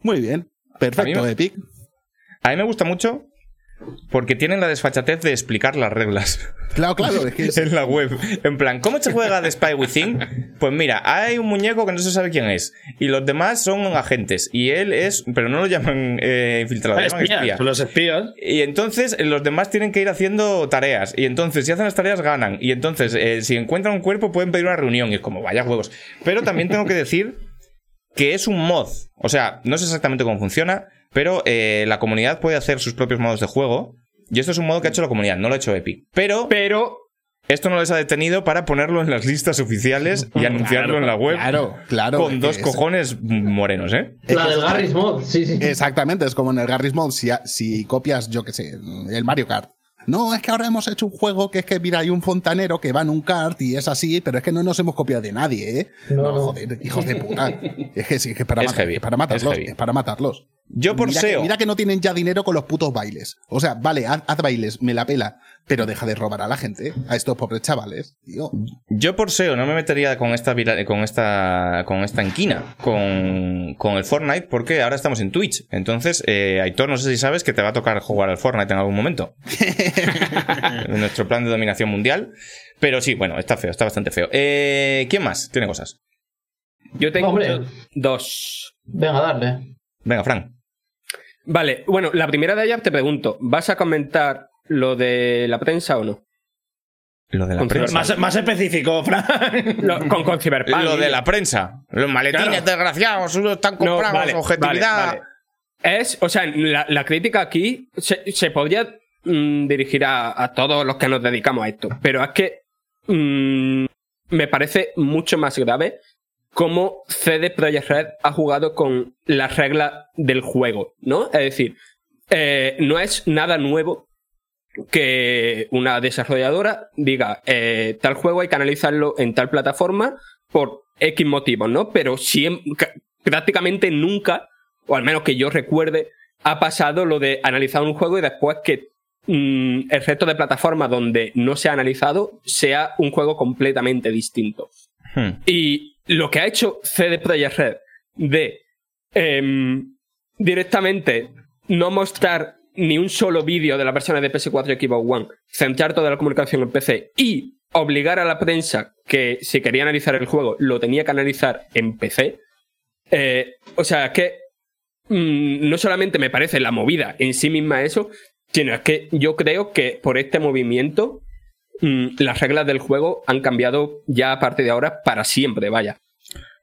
Muy bien. Perfecto, A mí me- Epic. A mí me gusta mucho porque tienen la desfachatez de explicar las reglas. Claro, claro, es que es- en la web. En plan, ¿cómo se juega The Spy Within? Pues mira, hay un muñeco que no se sabe quién es. Y los demás son agentes. Y él es. Pero no lo llaman eh, infiltrado, llaman Espías, espía. Los espías. Y entonces eh, los demás tienen que ir haciendo tareas. Y entonces, si hacen las tareas, ganan. Y entonces, eh, si encuentran un cuerpo, pueden pedir una reunión. Y es como, vaya huevos. Pero también tengo que decir que es un mod. O sea, no sé exactamente cómo funciona, pero eh, la comunidad puede hacer sus propios modos de juego. Y esto es un modo que ha hecho la comunidad, no lo ha hecho Epic. Pero Pero esto no les ha detenido para ponerlo en las listas oficiales y anunciarlo en la web. Claro, claro. Con dos es- cojones morenos, ¿eh? La del Garry's Mod, sí, sí. Exactamente, es como en el Garry's Mod, si, si copias, yo qué sé, el Mario Kart. no, es que ahora hemos hecho un juego que es que, mira, hay un fontanero que va en un kart y es así, pero es que no nos hemos copiado de nadie, ¿eh? No, no. joder, hijos de puta. Es que sí, es que para, Es matar- heavy, es para matarlos, es heavy. es para matarlos. Yo por mira que, SEO. mira que no tienen ya dinero con los putos bailes. O sea, vale, haz, haz bailes, me la pela, pero deja de robar a la gente, a estos pobres chavales, tío. Yo por SEO no me metería con esta con esta con esta enquina con, con el Fortnite porque ahora estamos en Twitch. Entonces, eh, Aitor, no sé si sabes que te va a tocar jugar al Fortnite en algún momento. en nuestro plan de dominación mundial. Pero sí, bueno, está feo, está bastante feo. Eh, ¿Quién más tiene cosas? Yo tengo Hombre. dos. Venga, darle. Venga, Fran. Vale, bueno, la primera de ellas te pregunto, ¿vas a comentar lo de la prensa o no? Lo de la Con prensa. Más, más específico, Fran. Lo- con, con Cyberpunk. Lo de la prensa. Los maletines Claro. desgraciados, unos están No, comprados, vale, objetividad. vale, vale. Es, o sea, la, la crítica aquí se, se podría mm, dirigir a, a todos los que nos dedicamos a esto, pero es que mm, me parece mucho más grave cómo CD Projekt Red ha jugado con las reglas del juego, ¿no? Es decir, eh, no es nada nuevo que una desarrolladora diga eh, tal juego hay que analizarlo en tal plataforma por X motivos, ¿no? Pero siem- ca- prácticamente nunca, o al menos que yo recuerde, ha pasado lo de analizar un juego y después que mm, el resto de plataformas donde no se ha analizado sea un juego completamente distinto. Hmm. Y lo que ha hecho CD Projekt Red de em, directamente no mostrar ni un solo vídeo de las versiones de PS4 y Xbox One, centrar toda la comunicación en PC y obligar a la prensa que si quería analizar el juego lo tenía que analizar en PC. eh, o sea, que mm, no solamente me parece la movida en sí misma eso, sino es que yo creo que por este movimiento las reglas del juego han cambiado ya a partir de ahora para siempre, vaya.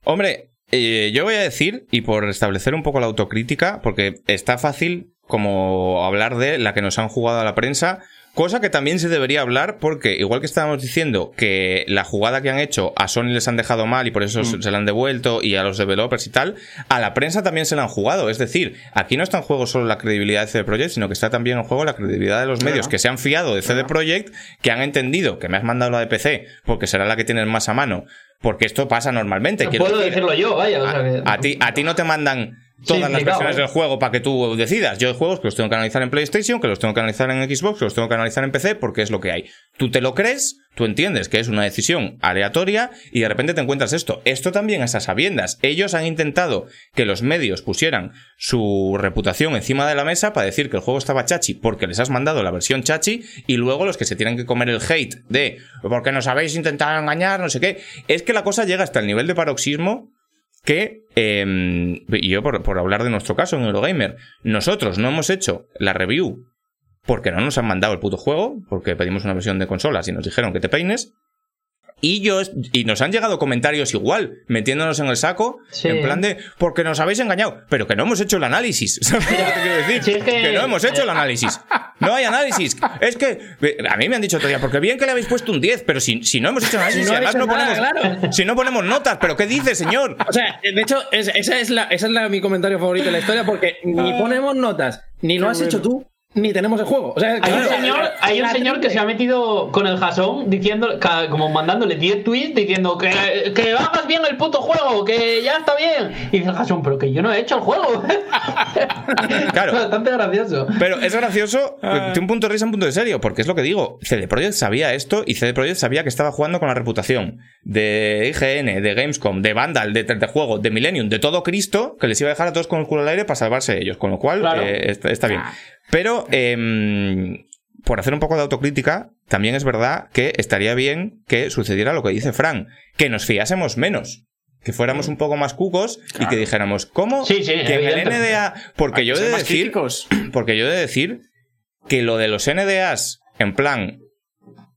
Hombre, eh, yo voy a decir, y por establecer un poco la autocrítica, porque está fácil como hablar de la que nos han jugado a la prensa, cosa que también se debería hablar porque, igual que estábamos diciendo que la jugada que han hecho a Sony les han dejado mal y por eso se la han devuelto y a los developers y tal, a la prensa también se la han jugado. Es decir, aquí no está en juego solo la credibilidad de CD Projekt, sino que está también en juego la credibilidad de los medios que se han fiado de CD Projekt, que han entendido que me has mandado la de PC porque será la que tienes más a mano. Porque esto pasa normalmente. quiero Puedo decir, decirlo yo, vaya. o sea que- a, a ti, a ti no te mandan todas las versiones del juego para que tú decidas. Yo hay juegos que los tengo que analizar en PlayStation, que los tengo que analizar en Xbox, que los tengo que analizar en PC, porque es lo que hay. Tú te lo crees, tú entiendes que es una decisión aleatoria y de repente te encuentras esto. Esto también es a sabiendas. Ellos han intentado que los medios pusieran su reputación encima de la mesa para decir que el juego estaba chachi porque les has mandado la versión chachi y luego los que se tienen que comer el hate de porque nos habéis intentado engañar, no sé qué. Es que la cosa llega hasta el nivel de paroxismo que, eh, y yo por, por hablar de nuestro caso en Eurogamer, nosotros no hemos hecho la review porque no nos han mandado el puto juego, porque pedimos una versión de consolas y nos dijeron que te peines. Y, yo, y nos han llegado comentarios igual, metiéndonos en el saco, Sí. en plan de, porque nos habéis engañado, pero que no hemos hecho el análisis. ¿Sabes lo que te quiero decir? Sí, es que- no hemos hecho el análisis. No hay análisis. Es que, a mí me han dicho todavía, porque bien que le habéis puesto un 10, pero si, si no hemos hecho análisis, Si no además no nada, ponemos, claro. si no ponemos notas, pero ¿qué dice, señor? O sea, de hecho, es- esa es, la, esa es la- mi comentario favorito de la historia porque ni ponemos notas, ni lo has hecho tú, ni tenemos el juego. O sea, Hay un señor, hay un la señor que se ha metido con el jasón diciendo, como mandándole 10 tweets diciendo que, que hagas bien el puto juego, que ya está bien. Y dice el jasón, pero que yo no he hecho el juego. Claro. Bastante gracioso. Pero es gracioso de un punto de risa un punto de serio, porque es lo que digo. CD Projekt sabía esto y CD Projekt sabía que estaba jugando con la reputación de IGN, de Gamescom, de Vandal, de, de juego, de Millennium, de todo Cristo, que les iba a dejar a todos con el culo al aire para salvarse ellos. Con lo cual, Claro. eh, está, está bien. Pero, em, por hacer un poco de autocrítica, también es verdad que estaría bien que sucediera lo que dice Fran, que nos fiásemos menos. Que fuéramos un poco más cucos y que dijéramos, ¿cómo? Sí, sí, que en el. NDA. Porque yo de decir. Porque yo he de decir que lo de los NDAs, en plan,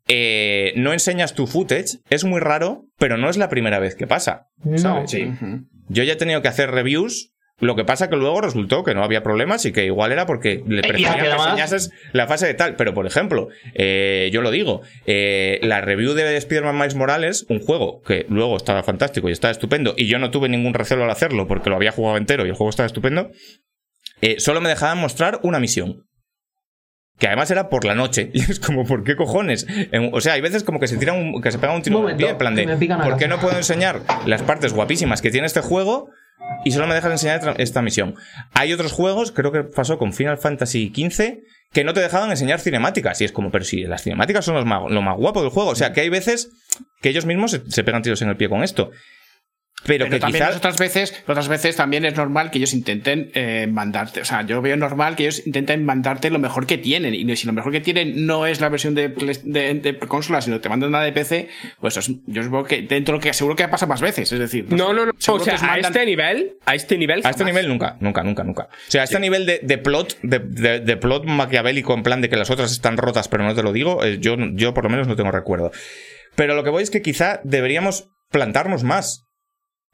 eh, no enseñas tu footage, es muy raro, pero no es la primera vez que pasa. No. ¿sabes? Ujú. Yo ya he tenido que hacer reviews. Lo que pasa que luego resultó que no había problemas y que igual era porque le Y preferían que enseñases la fase de tal. Pero, por ejemplo, eh, yo lo digo, eh, la review de Spider-Man Miles Morales, un juego que luego estaba fantástico y estaba estupendo, y yo no tuve ningún recelo al hacerlo porque lo había jugado entero y el juego estaba estupendo, eh, solo me dejaban mostrar una misión. que además era por la noche. Y es como, ¿por qué cojones? O sea, hay veces como que se tiran un, que se pegan un tiro en plan de, ¿por qué no puedo enseñar las partes guapísimas que tiene este juego? Y solo me dejas enseñar esta misión. Hay otros juegos, creo que pasó con Final Fantasy XV, que no te dejaban enseñar cinemáticas. Y es como, pero si las cinemáticas son lo más guapo del juego. O sea, que hay veces que ellos mismos se, se pegan tiros en el pie con esto. Pero, Pero que también quizás... otras veces, otras veces también es normal que ellos intenten eh, mandarte, o sea, yo veo normal que ellos intenten mandarte lo mejor que tienen y si lo mejor que tienen no es la versión de, de, de consola, sino te mandan una de PC, pues es- yo supongo que dentro de lo que seguro que pasa más veces, es decir, No, no, no. O sea, a mandan- este nivel, a este nivel. A este nivel nunca, nunca, nunca, nunca. O sea, a este nivel de, de plot, de, de- de plot maquiavélico, en plan de que las otras están rotas, pero no te lo digo, eh, yo, yo por lo menos no tengo recuerdo. Pero lo que voy es que quizá deberíamos plantarnos más.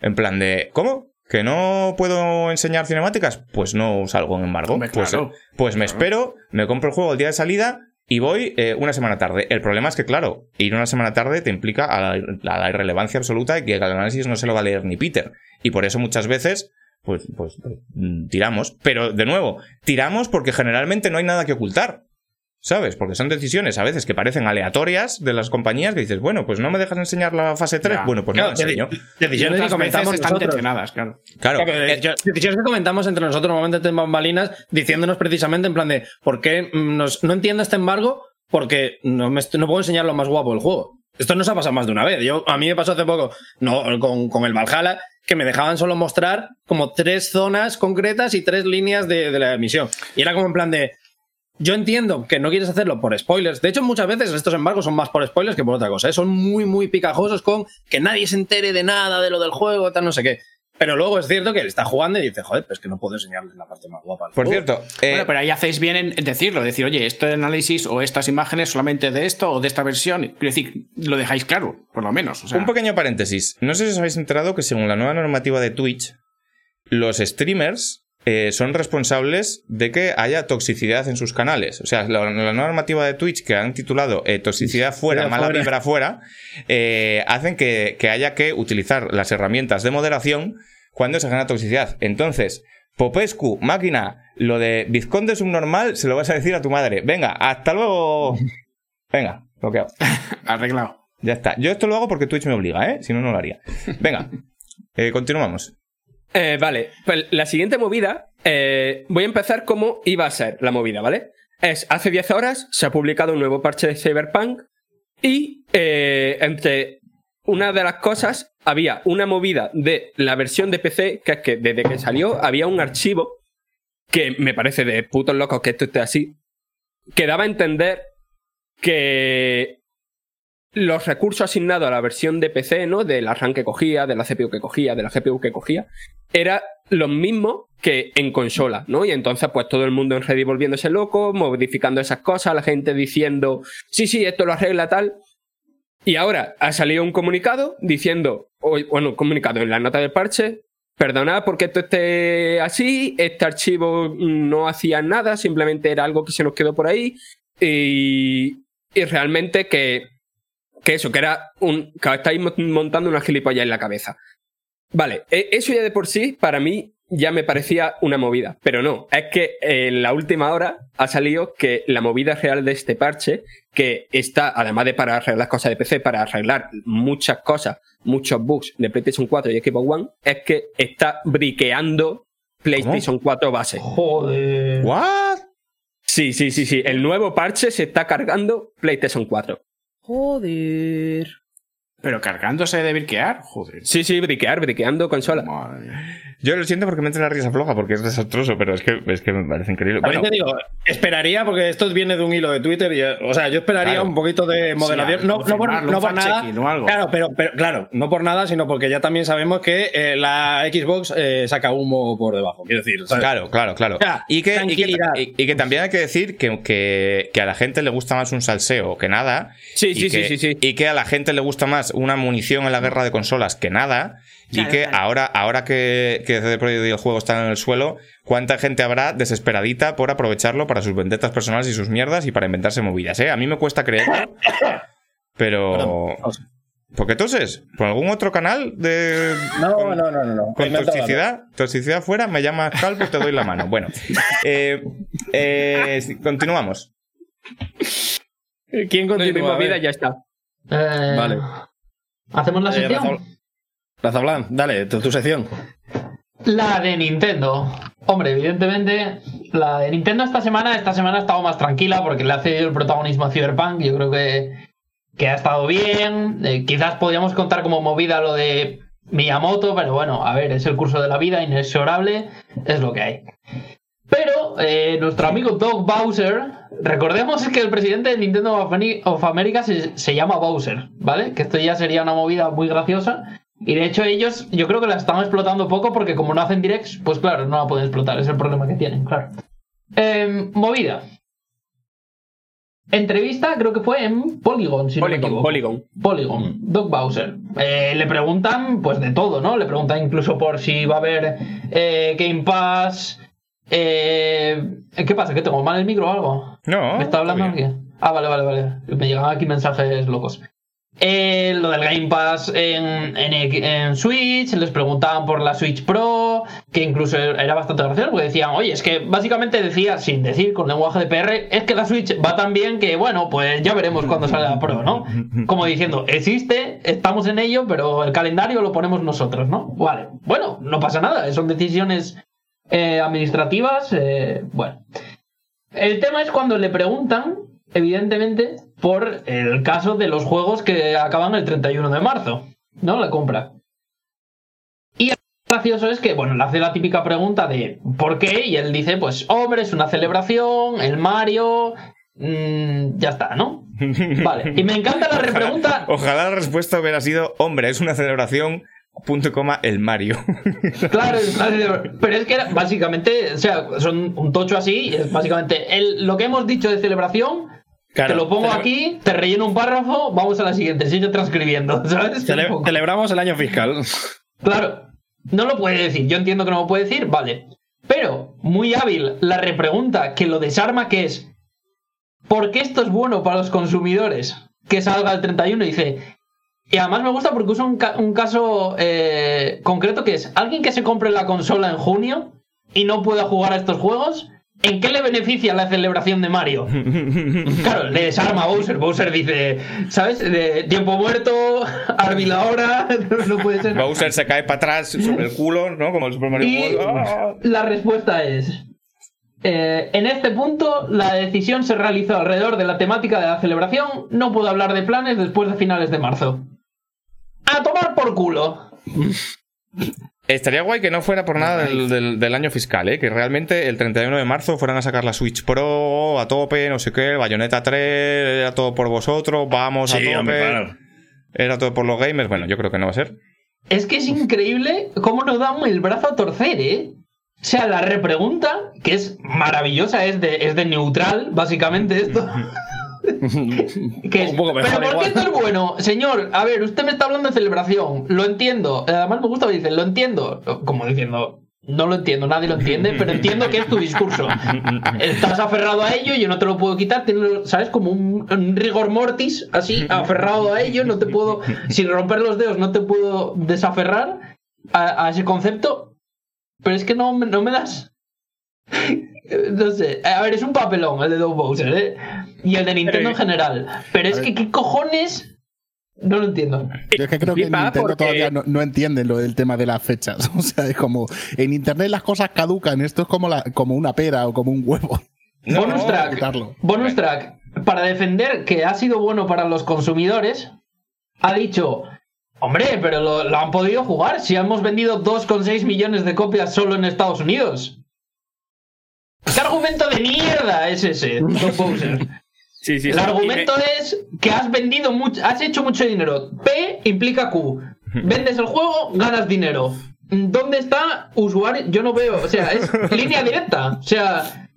En plan de, ¿cómo? ¿Que no puedo enseñar cinemáticas? Pues no salgo en embargo. Hombre, pues, claro. eh, pues me espero, me compro el juego el día de salida y voy eh, una semana tarde. El problema es que, claro, ir una semana tarde te implica a la, a la irrelevancia absoluta y que el análisis no se lo va a leer ni Peter. Y por eso muchas veces pues, pues tiramos. Pero de nuevo, tiramos porque generalmente no hay nada que ocultar. ¿Sabes? Porque son decisiones a veces que parecen aleatorias de las compañías que dices, bueno, pues no me dejas enseñar la fase 3. Ya. Bueno, pues no Claro, la enseño. decisiones que comentamos están nosotros. intencionadas, claro. Claro. Eh, decisiones que comentamos entre nosotros normalmente en bambalinas, diciéndonos precisamente en plan de ¿por qué nos- no entiendo este embargo? Porque no, me no puedo enseñar lo más guapo del juego. Esto nos ha pasado más de una vez. Yo, a mí me pasó hace poco no, con, con el Valhalla, que me dejaban solo mostrar como tres zonas concretas y tres líneas de, de la misión. Y era como en plan de. Yo entiendo que no quieres hacerlo por spoilers. De hecho, muchas veces estos embargos son más por spoilers que por otra cosa. ¿eh? Son muy, muy picajosos con que nadie se entere de nada de lo del juego, tal, no sé qué. Pero luego es cierto que él está jugando y dice, joder, pues que no puedo enseñarles la parte más guapa. por juego". cierto, eh, bueno, pero ahí hacéis bien en en decirlo, decir, oye, este análisis o estas imágenes solamente de esto o de esta versión. Quiero decir, lo dejáis claro, por lo menos. O sea, un pequeño paréntesis. No sé si os habéis enterado que según la nueva normativa de Twitch, los streamers eh, son responsables de que haya toxicidad en sus canales. O sea, la, normativa de Twitch que han titulado eh, toxicidad fuera, mala fuera. vibra fuera, eh, hacen que, que haya que utilizar las herramientas de moderación cuando se genera toxicidad. Entonces, Popescu, máquina, lo de Vizconde subnormal se lo vas a decir a tu madre. Venga, hasta luego. Venga, bloqueado. arreglado. Ya está. Yo esto lo hago porque Twitch me obliga, ¿eh? Si no, no lo haría. Venga, eh, continuamos. Eh, vale, pues la siguiente movida, eh, voy a empezar cómo iba a ser la movida, ¿vale? Es, hace 10 horas se ha publicado un nuevo parche de Cyberpunk y eh, entre una de las cosas había una movida de la versión de PC, que es que desde que salió había un archivo que me parece de putos locos que esto esté así, que daba a entender que los recursos asignados a la versión de PC, ¿no? Del arranque que cogía, de la CPU que cogía, de la GPU que cogía, era lo mismo que en consola, ¿no? Y entonces, pues todo el mundo en Reddit volviéndose loco, modificando esas cosas, la gente diciendo, sí, sí, esto lo arregla tal. Y ahora ha salido un comunicado diciendo, bueno, un comunicado en la nota del parche, perdonad porque esto esté así, este archivo no hacía nada, simplemente era algo que se nos quedó por ahí, y, y realmente que, que eso, que era un, que estáis mo- montando una gilipollas en la cabeza. Vale, e- eso ya de por sí, para mí, ya me parecía una movida. Pero no, es que en la última hora ha salido que la movida real de este parche, que está, además de para arreglar cosas de PC, para arreglar muchas cosas, muchos bugs de PlayStation 4 y Xbox One, es que está briqueando PlayStation 4 base. Joder. ¿What? Sí, sí, sí, sí. El nuevo parche se está cargando PlayStation 4. Joder. Pero cargándose de virquear, joder. Sí, sí, briquear, briqueando consola. Madre. Yo lo siento porque me entra la risa floja, porque es desastroso, pero es que, es que me parece increíble. Bueno, te digo, esperaría, porque esto viene de un hilo de Twitter, y, eh, o sea, yo esperaría Claro. un poquito de moderación. Sí, no, no por, no por nada. fact-checking o algo. Claro, pero, pero claro, no por nada, sino porque ya también sabemos que eh, la Xbox eh, saca humo por debajo. Quiero decir, ¿sabes? Claro, claro, claro. Y, que, y, que, y- y que también hay que decir que, que- que a la gente le gusta más un salseo que nada. Sí, sí, que- sí, sí, sí. Y que a la gente le gusta más una munición en la guerra de consolas que nada. Y que claro. ahora, ahora que, que CD Projekt y el juego están en el suelo, ¿cuánta gente habrá desesperadita por aprovecharlo para sus vendetas personales y sus mierdas y para inventarse movidas? ¿eh? A mí me cuesta creerlo. Pero. ¿Por qué toses? ¿Por algún otro canal de. No, no, no, no. no. Con toxicidad, toxicidad fuera, me llamas calvo, te doy la mano. Bueno, eh, eh, continuamos. ¿Quién No, continúa? A movida ver. ya está. Eh, Vale. ¿Hacemos la Eh, sección? Razabl- Razablan, dale, tu, tu sección. La de Nintendo. Hombre, evidentemente, la de Nintendo esta semana, esta semana ha estado más tranquila porque le ha cedido el protagonismo a Cyberpunk. Yo creo que, que ha estado bien. Eh, quizás podríamos contar como movida lo de Miyamoto, pero bueno, a ver, es el curso de la vida, inexorable, es lo que hay. Eh, nuestro amigo Doug Bowser, recordemos que el presidente de Nintendo of America se, se llama Bowser, ¿vale? Que esto ya sería una movida muy graciosa. Y de hecho ellos, yo creo que la están explotando poco porque como no hacen directs, pues claro, no la pueden explotar, es el problema que tienen, claro. Em, movida. Entrevista, creo que fue en Polygon, si no me Polygon. Polygon. Polygon, Doc Bowser. Eh, le preguntan, pues de todo, ¿no? Le preguntan incluso por si va a haber eh, Game Pass. Eh, ¿Qué pasa? ¿Que tengo mal el micro o algo? No. ¿Me está hablando alguien? Ah, vale, vale, vale. Me llegaban aquí mensajes locos. Eh, lo del Game Pass en, en- en Switch, les preguntaban por la Switch Pro, que incluso era bastante gracioso, porque decían, oye, es que básicamente decía, sin decir con lenguaje de PR, es que la Switch va tan bien que, bueno, pues ya veremos cuando sale la Pro, ¿no? Como diciendo, existe, estamos en ello, pero el calendario lo ponemos nosotros, ¿no? Vale, bueno, no pasa nada, son decisiones eh, administrativas, eh, bueno. El tema es cuando le preguntan, evidentemente, por el caso de los juegos que acaban el 31 de marzo, ¿no? La compra. Y el gracioso es que, bueno, le hace la típica pregunta de ¿por qué? Y él dice, pues, hombre, es una celebración, el Mario, mm, ya está, ¿no? Vale. Y me encanta la repregunta. Ojalá la respuesta hubiera sido, hombre, es una celebración, punto coma, el Mario. Claro, pero es que era- básicamente, o sea, son un tocho así, es básicamente el- lo que hemos dicho de celebración, Claro, te lo pongo aquí, te relleno un párrafo, vamos a la siguiente, sigue transcribiendo, ¿sabes? Cele- celebramos el año fiscal. Claro, no lo puede decir, yo entiendo que no lo puede decir, vale. Pero, muy hábil, la repregunta que lo desarma que es, ¿por qué esto es bueno para los consumidores? Que salga el 31 y dice... Y además me gusta porque usa un, ca- un caso eh, concreto que es alguien que se compre la consola en junio y no pueda jugar a estos juegos. ¿En qué le beneficia la celebración de Mario? Claro, le desarma a Bowser. Bowser dice, ¿sabes? De tiempo muerto, Arby la hora, no puede ser. Bowser se cae para atrás sobre el culo, ¿no? Como el Super Mario Y World. La respuesta es: eh, En este punto, la decisión se realizó alrededor de la temática de la celebración. No puedo hablar de planes después de finales de marzo. A tomar por culo. Estaría guay que no fuera por nada del, del- del año fiscal, ¿eh? Que realmente el 31 de marzo fueran a sacar la Switch Pro a tope, no sé qué, el Bayonetta 3, era todo por vosotros, vamos a tope. hombre, claro. Era todo por los gamers. Bueno, yo creo que no va a ser. Es que es increíble cómo nos dan el brazo a torcer, ¿eh? O sea, la repregunta, que es maravillosa, es de, es de neutral, básicamente esto. que es, Un poco mejor, Pero ¿por qué igual". esto es bueno? Señor, a ver, usted me está hablando de celebración, lo entiendo. Además me gusta que dice, lo entiendo. Como diciendo, no lo entiendo, nadie lo entiende, pero entiendo que es tu discurso. Estás aferrado a ello, yo no te lo puedo quitar, tienes, ¿sabes? Como un, un rigor mortis, así, aferrado a ello, no te puedo, sin romper los dedos, no te puedo desaferrar a, a ese concepto. Pero es que no, no me das. No sé, a ver, es un papelón el de Doug Bowser, ¿eh? Y el de Nintendo en general. Pero es que, ¿qué cojones? No lo entiendo. Yo es que creo que Nintendo porque- todavía no, no entiende lo del tema de las fechas. O sea, es como en internet las cosas caducan. Esto es como, la, como una pera o como un huevo. No, bonus track. Bonus track. Para defender que ha sido bueno para los consumidores, ha dicho. Hombre, pero lo, lo han podido jugar si hemos vendido 2,6 millones de copias solo en Estados Unidos. ¿Qué argumento de mierda es ese, Doug Bowser? Sí, sí, El sí. argumento es que has vendido mucho, has hecho mucho dinero. P implica Q. Vendes el juego, ganas dinero. ¿Dónde está usuario? Yo no veo, o sea, es línea directa. O sea,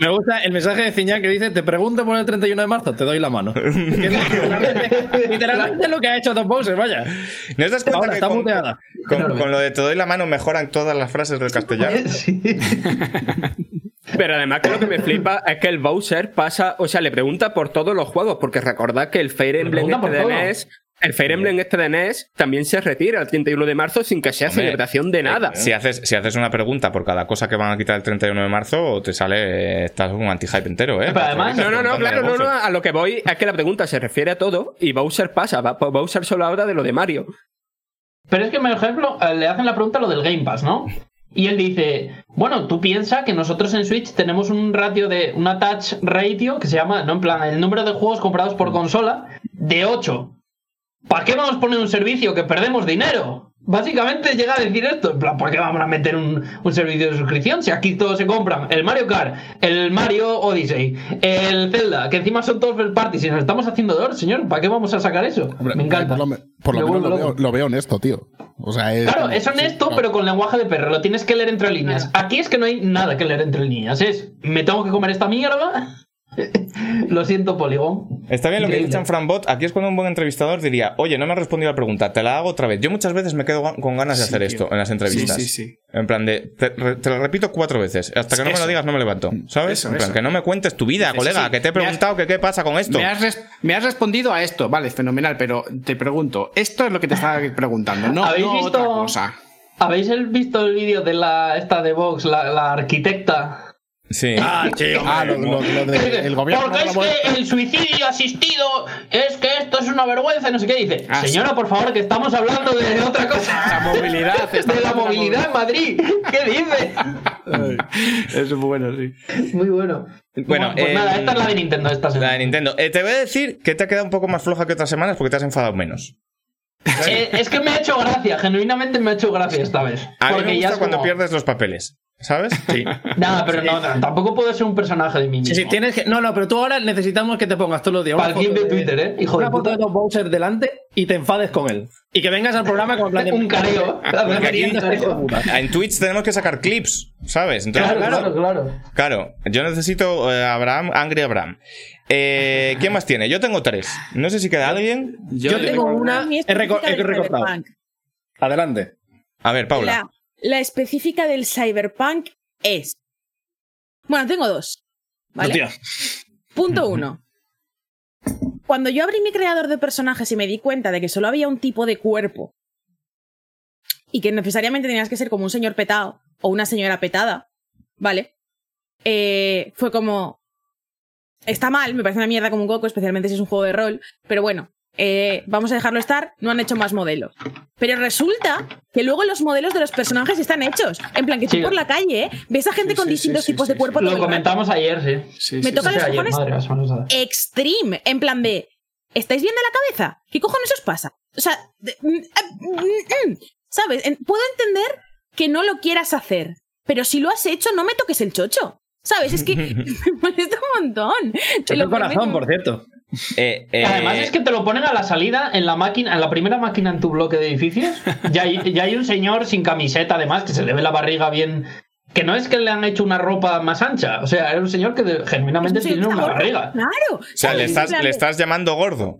Me gusta- el mensaje de Ciñán que dice: Te pregunto por el 31 de marzo, te doy la mano. Es literalmente, literalmente lo que ha hecho Tom Bowser, vaya. ¿No te das cuenta Ahora que está con, muteada. con- lo de te doy la mano mejoran todas las frases del castellano? sí. Pero además que lo que me flipa es que el Bowser pasa, o sea, le pregunta por todos los juegos, porque recordad que el Fire Emblem este de. NES el Fire Emblem este de NES también se retira el 31 de marzo sin que sea Hombre, celebración de nada. Si haces, si haces una pregunta por cada cosa que van a quitar el 31 de marzo, te sale. Estás un anti-hype entero, ¿eh? Pero además- No, no, no, claro, no, no, a lo que voy es que la pregunta se refiere a todo y Bowser pasa, va- Bowser solo habla de lo de Mario. Pero es que, por ejemplo, eh, le hacen la pregunta lo del Game Pass, ¿no? Y él dice, bueno, tú piensas que nosotros en Switch tenemos un ratio de una touch ratio que se llama, no en plan, el número de juegos comprados por consola de 8. ¿Para qué vamos a poner un servicio que perdemos dinero? Básicamente llega a decir esto, en plan, ¿para qué vamos a meter un, un servicio de suscripción? Si aquí todos se compran el Mario Kart, el Mario Odyssey, el Zelda, que encima son todos first party, si nos estamos haciendo oro, señor, ¿para qué vamos a sacar eso? Hombre, Me encanta. Por lo, por lo Me menos lo veo, lo veo honesto, tío. O sea, es, Claro, es honesto, pero con lenguaje de perro. Lo tienes que leer entre líneas. Aquí es que no hay nada que leer entre líneas. Es, me tengo que comer esta mierda. lo siento, Polygon. Está bien lo que dice Franbot. Aquí es cuando un buen entrevistador diría, oye, no me has respondido a la pregunta, te la hago otra vez. Yo muchas veces me quedo con ganas de Sí, hacer tío. esto en las entrevistas. Sí, sí, sí. En plan de, te, te lo repito cuatro veces. Hasta que no me lo digas, no me levanto. ¿Sabes? Eso, en plan, eso. que no me cuentes tu vida, colega, sí. que te he has- preguntado que qué pasa con esto. Me has, res- me has respondido a esto, vale, fenomenal, pero te pregunto, esto es lo que te estaba preguntando, no, ¿Habéis no visto- otra cosa. ¿Habéis el- visto el vídeo de la esta de Vox, la, la arquitecta? Sí. Ah, sí, hombre. Ah, lo, lo- lo de- el gobierno. Porque es que el suicidio asistido es que esto es una vergüenza y no sé qué dice. Ah, Señora, por favor, que estamos hablando de otra cosa. La movilidad, De la la movilidad en Madrid. ¿Qué dice? Eso es bueno, sí. Muy bueno. Bueno, pues eh, nada, esta es la de Nintendo. Esta La semana. de Nintendo. Eh, te voy a decir que te ha quedado un poco más floja que otras semanas porque te has enfadado menos. Eh, es que me ha hecho gracia, genuinamente me ha hecho gracia esta vez. A mí me gusta cuando como- pierdes los papeles. ¿Sabes? Sí. Nada, pero no, no, tampoco puedo ser un personaje de mí mismo. Sí, sí, tienes que. No, no, pero tú ahora necesitamos que te pongas todos los días. Para foto de Twitter, ¿eh? Hijo de una foto puta. de los Bowser delante y te enfades con él. Y que vengas al programa con plan de. Un careo. En Twitch tenemos que sacar clips, ¿sabes? Entonces, Claro, claro, claro. Claro, yo necesito eh, Abraham, Angry Abraham. Eh, ¿Quién más tiene? Yo tengo tres. No sé si queda alguien. Yo tengo una. He, recortado. Adelante. A ver, Paula. La, específica del Cyberpunk es. Bueno, tengo dos. ¿Vale? Punto uno. Cuando yo abrí mi creador de personajes y me di cuenta de que solo había un tipo de cuerpo y que necesariamente tenías que ser como un señor petado o una señora petada, ¿vale? Eh, fue como... Está mal, me parece una mierda como un coco, especialmente si es un juego de rol, pero bueno, eh, vamos a dejarlo estar, no han hecho más modelos. Pero resulta que luego los modelos de los personajes están hechos. En plan, que tú Sí. por la calle ¿eh? ves a gente Sí, con sí, distintos tipos sí, de cuerpo. Lo todo el rato. comentamos ayer, sí. Sí, Me sí, toca sí. los ayer, cojones madre, extreme, en plan de, ¿estáis bien de la cabeza? ¿Qué cojones os pasa? O sea, de- mm, mm, mm, mm. ¿sabes? En- Puedo entender que no lo quieras hacer, pero si lo has hecho, no me toques el chocho. ¿Sabes? Es que me molesta un montón. Lo el corazón, por cierto. Eh, eh, Además es que te lo ponen a la salida en la máquina, en la primera máquina en tu bloque de edificios. Ya hay, ya hay un señor sin camiseta, además, que se le ve la barriga bien. Que no es que le han hecho una ropa más ancha. O sea, era un señor que de- genuinamente Sí, tiene una gordo, barriga. Claro. o sea, le estás, le estás llamando gordo.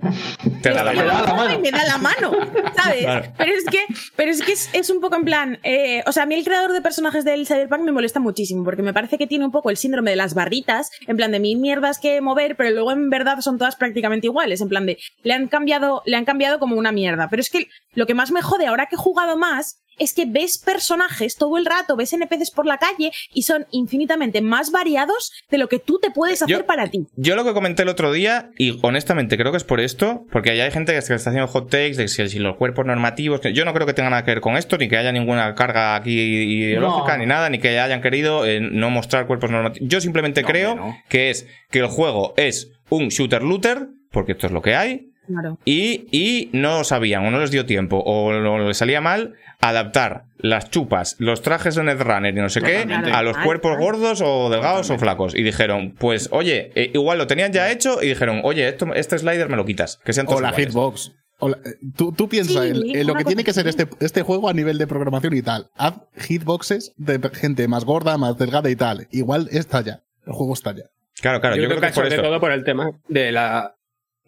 Te da la da mano. la mano. y me da la mano, ¿sabes? Claro. Pero es que, pero es, que es, es un poco en plan. eh, o sea, a mí el creador de personajes del Cyberpunk me molesta muchísimo, porque me parece que tiene un poco el síndrome de las barritas, en plan de mil mierdas que mover, pero luego en verdad son todas prácticamente iguales. En plan de, le han cambiado, le han cambiado como una mierda. Pero es que lo que más me jode ahora que he jugado más es que ves personajes todo el rato, ves NPCs por la calle y son infinitamente más variados de lo que tú te puedes hacer Yo- para ti. Yo lo que comenté el otro día, y honestamente creo que es por esto, porque hay gente que está haciendo hot takes de si, si los cuerpos normativos, que yo no creo que tenga nada que ver con esto, ni que haya ninguna carga aquí ideológica, No. ni nada, ni que hayan querido eh, no mostrar cuerpos normativos. Yo simplemente No, creo no. que es que el juego es un shooter-looter, porque esto es lo que hay, Claro. y, y no sabían o no les dio tiempo o no les salía mal adaptar las chupas, los trajes de Netrunner y no sé qué a los cuerpos gordos o delgados o flacos. Y dijeron, pues oye, eh, igual lo tenían ya hecho y dijeron, oye, esto, este slider me lo quitas, que sean todos O la iguales". hitbox. O la- eh, tú, tú piensas Sí, en, en lo que tiene que ser este, este juego a nivel de programación y tal. Haz hitboxes de gente más gorda, más delgada y tal. Igual está ya. El juego está ya. Claro, claro, yo, creo que es por sobre esto. todo por el tema de la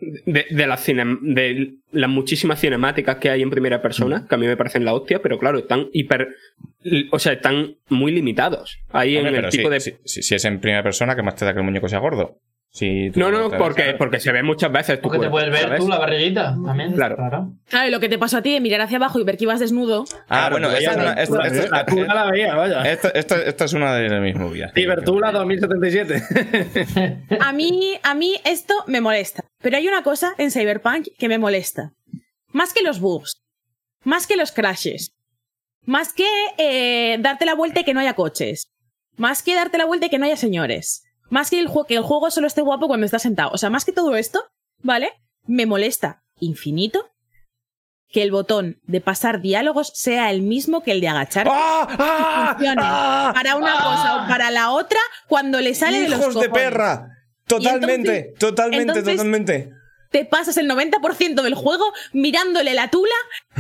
de, de, la cine- de las muchísimas cinemáticas que hay en primera persona, que a mí me parecen la hostia, pero claro, están hiper. O sea, están muy limitados. Ahí Hombre, en el tipo sí, de. si es en primera persona, que más te da que el muñeco sea gordo. No, no, porque, porque se ve muchas veces tu Porque te puedes ver ¿sabes? tú la barriguita también. Claro. Claro, y lo que te pasó a ti de mirar hacia abajo y ver que ibas desnudo. Ah, Claro, bueno, esta es veías una, la- veía, vaya. esta es una de mis movidas. Cibertula 2077. A mí, a mí esto me molesta. Pero hay una cosa en Cyberpunk que me molesta. Más que los bugs, más que los crashes, más que eh, darte la vuelta y que no haya coches, más que darte la vuelta y que no haya señores, más que el, juego, que el juego solo esté guapo cuando estás sentado. O sea, más que todo esto, ¿vale? Me molesta infinito que el botón de pasar diálogos sea el mismo que el de agachar. ¡Ah! ¡Ah! ¡Ah! para una cosa o para la otra cuando le sale de los ¡Hijos de cojones. perra! Totalmente, entonces- totalmente, entonces- totalmente. Te pasas el 90% del juego mirándole la tula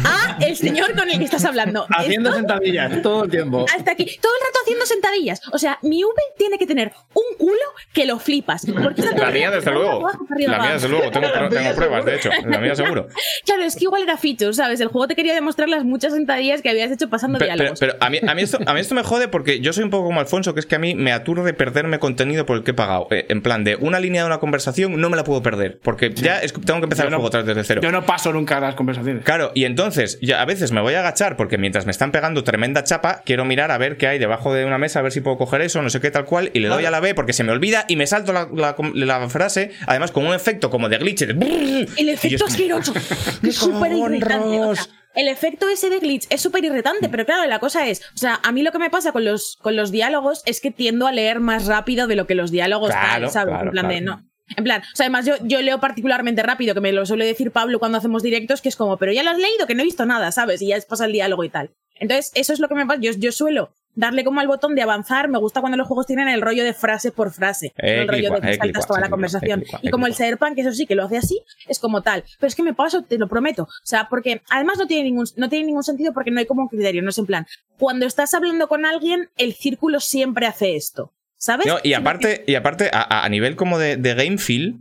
a el señor con el que estás hablando. Haciendo Esto- sentadillas todo el tiempo. hasta aquí, todo el rato haciendo sentadillas. O sea, mi V tiene que tener un culo que lo flipas. Porque La mía, desde luego. abajo, para arriba, La mía, desde luego. Tengo, pruebas, de hecho. La mía, seguro. Claro, es que igual era feature, ¿sabes? El juego te quería demostrar las muchas sentadillas que habías hecho pasando Pero, pero, diálogos. pero a, mí, a, mí esto, a mí esto me jode porque yo soy un poco como Alfonso, que es que a mí me aturde perderme contenido por el que he pagado. Eh, en plan, de una línea de una conversación no me la puedo perder, porque ya es- tengo que empezar Yo el no- juego otra vez desde cero. Yo no paso nunca las conversaciones. Claro, y entonces ya a veces me voy a agachar porque mientras me están pegando tremenda chapa, quiero mirar a ver qué hay debajo de una mesa, a ver si puedo coger eso, no sé qué tal cual, y le doy a la B porque se me olvida y me salto la, la- la frase, además con un efecto como de glitch. de brrr, El efecto asqueroso. que es súper irritante. O sea, cojones! el efecto ese de glitch es súper irritante, pero claro, la cosa es, o sea, a mí lo que me pasa con los, con los diálogos es que tiendo a leer más rápido de lo que los diálogos Claro, tal, ¿sabes? claro, en plan de, claro. no. En plan, o sea, además yo, yo leo particularmente rápido, que me lo suele decir Pablo cuando hacemos directos, que es como, pero ya lo has leído, que no he visto nada, ¿sabes? Y ya pasa el diálogo y tal. Entonces, eso es lo que me pasa. Yo, yo suelo darle como al botón de avanzar. Me gusta cuando los juegos tienen el rollo de frase por frase. no Eh, el rollo de que eh, saltas toda la conversación. eh, clicua, y como el. Cyberpunk, eso sí, que lo hace así, es como tal. Pero es que me paso, te lo prometo. O sea, porque además no tiene ningún, no tiene ningún sentido porque no hay como un criterio. No es en plan, cuando estás hablando con alguien, el círculo siempre hace esto. ¿Sabes? No, y aparte, y aparte a, nivel como de, de game feel,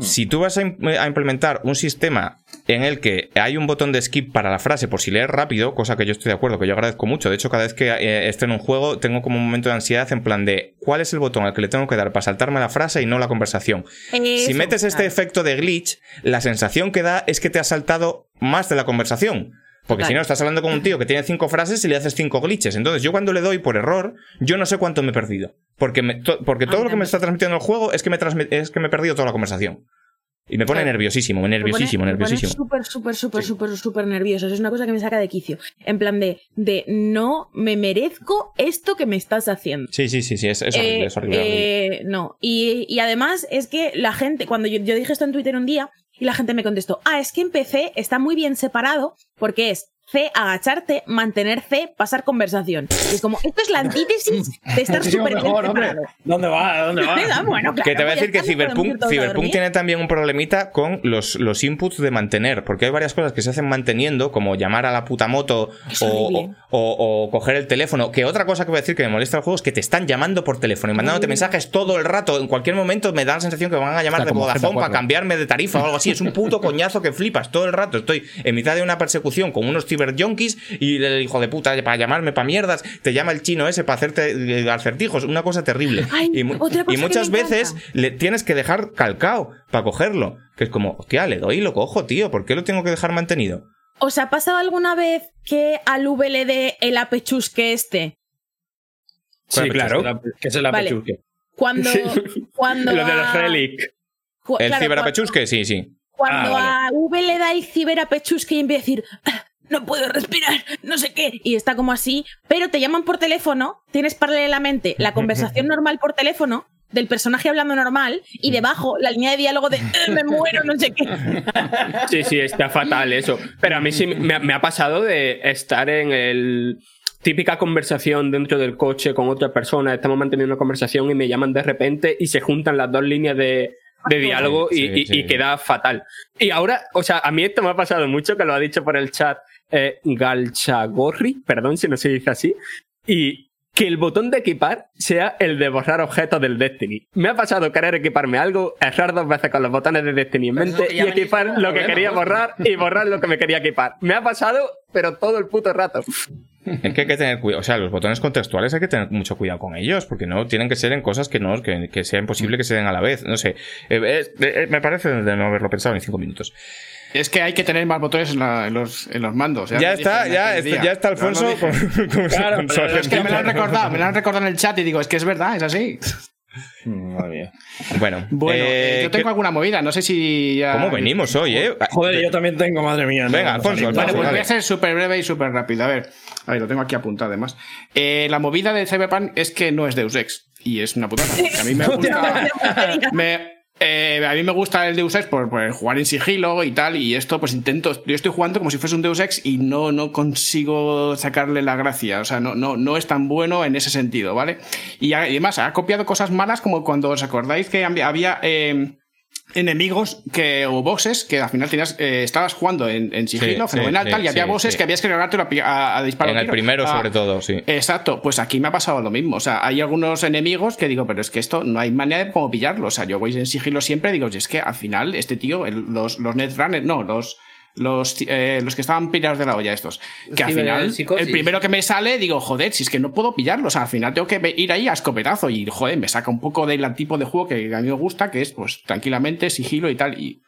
si tú vas a, im- a implementar un sistema en el que hay un botón de skip para la frase por si lees rápido, cosa que yo estoy de acuerdo, que yo agradezco mucho. De hecho, cada vez que eh, esté en un juego, tengo como un momento de ansiedad en plan de cuál es el botón al que le tengo que dar para saltarme la frase y no la conversación. si metes este claro. efecto de glitch, la sensación que da es que te has saltado más de la conversación. Porque si no, estás hablando con un tío que tiene cinco frases y le haces cinco glitches. Entonces, yo cuando le doy por error, yo no sé cuánto me he perdido. Porque, me- to- porque todo lo que me está transmitiendo el juego es que me, es que me he perdido toda la conversación. Y me pone Claro. nerviosísimo, nerviosísimo, me pone nerviosísimo. Súper, súper, súper, súper, súper nervioso. Eso es una cosa que me saca de quicio. En plan de, de no me merezco esto que me estás haciendo. Sí, sí, sí, sí, es, es horrible, Eh, es horrible. horrible. eh, no. Y, y además es que la gente, cuando yo, yo dije esto en Twitter un día, y la gente me contestó, ah, es que en PC está muy bien separado porque es C, agacharte, mantener C, pasar conversación. Y es como, esto es la antítesis de estar súper. ¿Dónde va? ¿Dónde va? Bueno, claro, que te voy a decir que Cyberpunk, tiene también un problemita con los, los inputs de mantener, porque hay varias cosas que se hacen manteniendo, como llamar a la puta moto o, horrible. o- o coger el teléfono. Que otra cosa que voy a decir que me molesta al juego es que te están llamando por teléfono y mandándote mensajes todo el rato. En cualquier momento me da la sensación que me van a llamar Está de Vodafone GTA4. para cambiarme de tarifa o algo así. Es un puto coñazo que flipas todo el rato. Estoy en mitad de una persecución con unos ciberjunkies y el hijo de puta para llamarme para mierdas te llama el chino ese para hacerte eh, acertijos. Una cosa terrible. Ay, y, mu- otra cosa y que muchas veces le tienes que dejar calcao para cogerlo. Que es como, hostia, le doy y lo cojo, tío. ¿Por qué lo tengo que dejar mantenido? ¿Os ha pasado alguna vez que al V le dé el apechusque este? Sí, claro. Que es la Vale. pechusque. Cuando, Sí. cuando Lo del relic. cu- ¿El claro, ciberapechusque? Sí, sí. Cuando Ah, a V le da el ciberapechusque y empieza a decir, "Ah, no puedo respirar, no sé qué, y está como así, pero te llaman por teléfono, tienes paralelamente la conversación normal por teléfono del personaje hablando normal y debajo la línea de diálogo de "Eh, me muero, no sé qué. Sí, sí, está fatal eso. Pero a mí sí me, me ha pasado de estar en el típica conversación dentro del coche con otra persona, estamos manteniendo una conversación y me llaman de repente y se juntan las dos líneas de, de diálogo y, Sí, y- sí. y queda fatal. Y ahora, o sea, a mí esto me ha pasado mucho, que lo ha dicho por el chat eh, Galchagorri, perdón si no se dice así, y que el botón de equipar sea el de borrar objetos del Destiny. Me ha pasado querer equiparme algo, errar dos veces con los botones de Destiny en mente y equipar lo que quería ¿no? borrar y borrar lo que me quería equipar. Me ha pasado, pero todo el puto rato. Es que hay que tener cuidado. O sea, los botones contextuales hay que tener mucho cuidado con ellos, porque no tienen que ser en cosas que no, que, que sea imposible que se den a la vez. No sé. Eh, eh, eh, me parece de no haberlo pensado en cinco minutos. Es que hay que tener más botones en, la- en los, en los mandos. Ya, está, ya, este- está Alfonso dije. con, con su- Claro, con su pero es que me lo han recordado, me lo han recordado en el chat y digo, es que es verdad, es así. Bueno, Bueno, eh, eh, yo tengo ¿qué- alguna movida, no sé si ya... ¿cómo venimos hoy, eh? Joder, yo también tengo, madre mía. Venga, no Alfonso. Bueno, pues voy a ser súper breve y súper rápido. A ver, a ver, lo tengo aquí apuntado además. Eh, la movida de Cyberpunk es que no es Deus Ex. Y es una putada. A mí me gusta. me- eh, a mí me gusta el Deus Ex por, jugar en sigilo y tal. Y esto, pues intento. Yo estoy jugando como si fuese un Deus Ex y no, no consigo sacarle la gracia. O sea, no, no, no es tan bueno en ese sentido, ¿vale? Y además ha copiado cosas malas como cuando os acordáis que había, eh, enemigos que, o bosses que al final tenías, eh, estabas jugando en, en sigilo, Sí, fenomenal, sí, tal, y había sí, bosses sí. que habías que cargarte a, disparar. En el tiro. primero, Ah, sobre todo, sí. Exacto, pues aquí me ha pasado lo mismo. O sea, hay algunos enemigos que digo, pero es que esto no hay manera de cómo pillarlo. O sea, yo voy en sigilo siempre y digo, "Oye, es que al final este tío, el- los, los Netrunners, no, los. Los, eh, los que estaban pillados de la olla estos. Que al final, el primero que me sale, digo, joder, si es que no puedo pillarlo. O sea, al final tengo que ir ahí a escopetazo. Y joder, me saca un poco del tipo de juego que a mí me gusta, que es pues tranquilamente, sigilo y tal. Y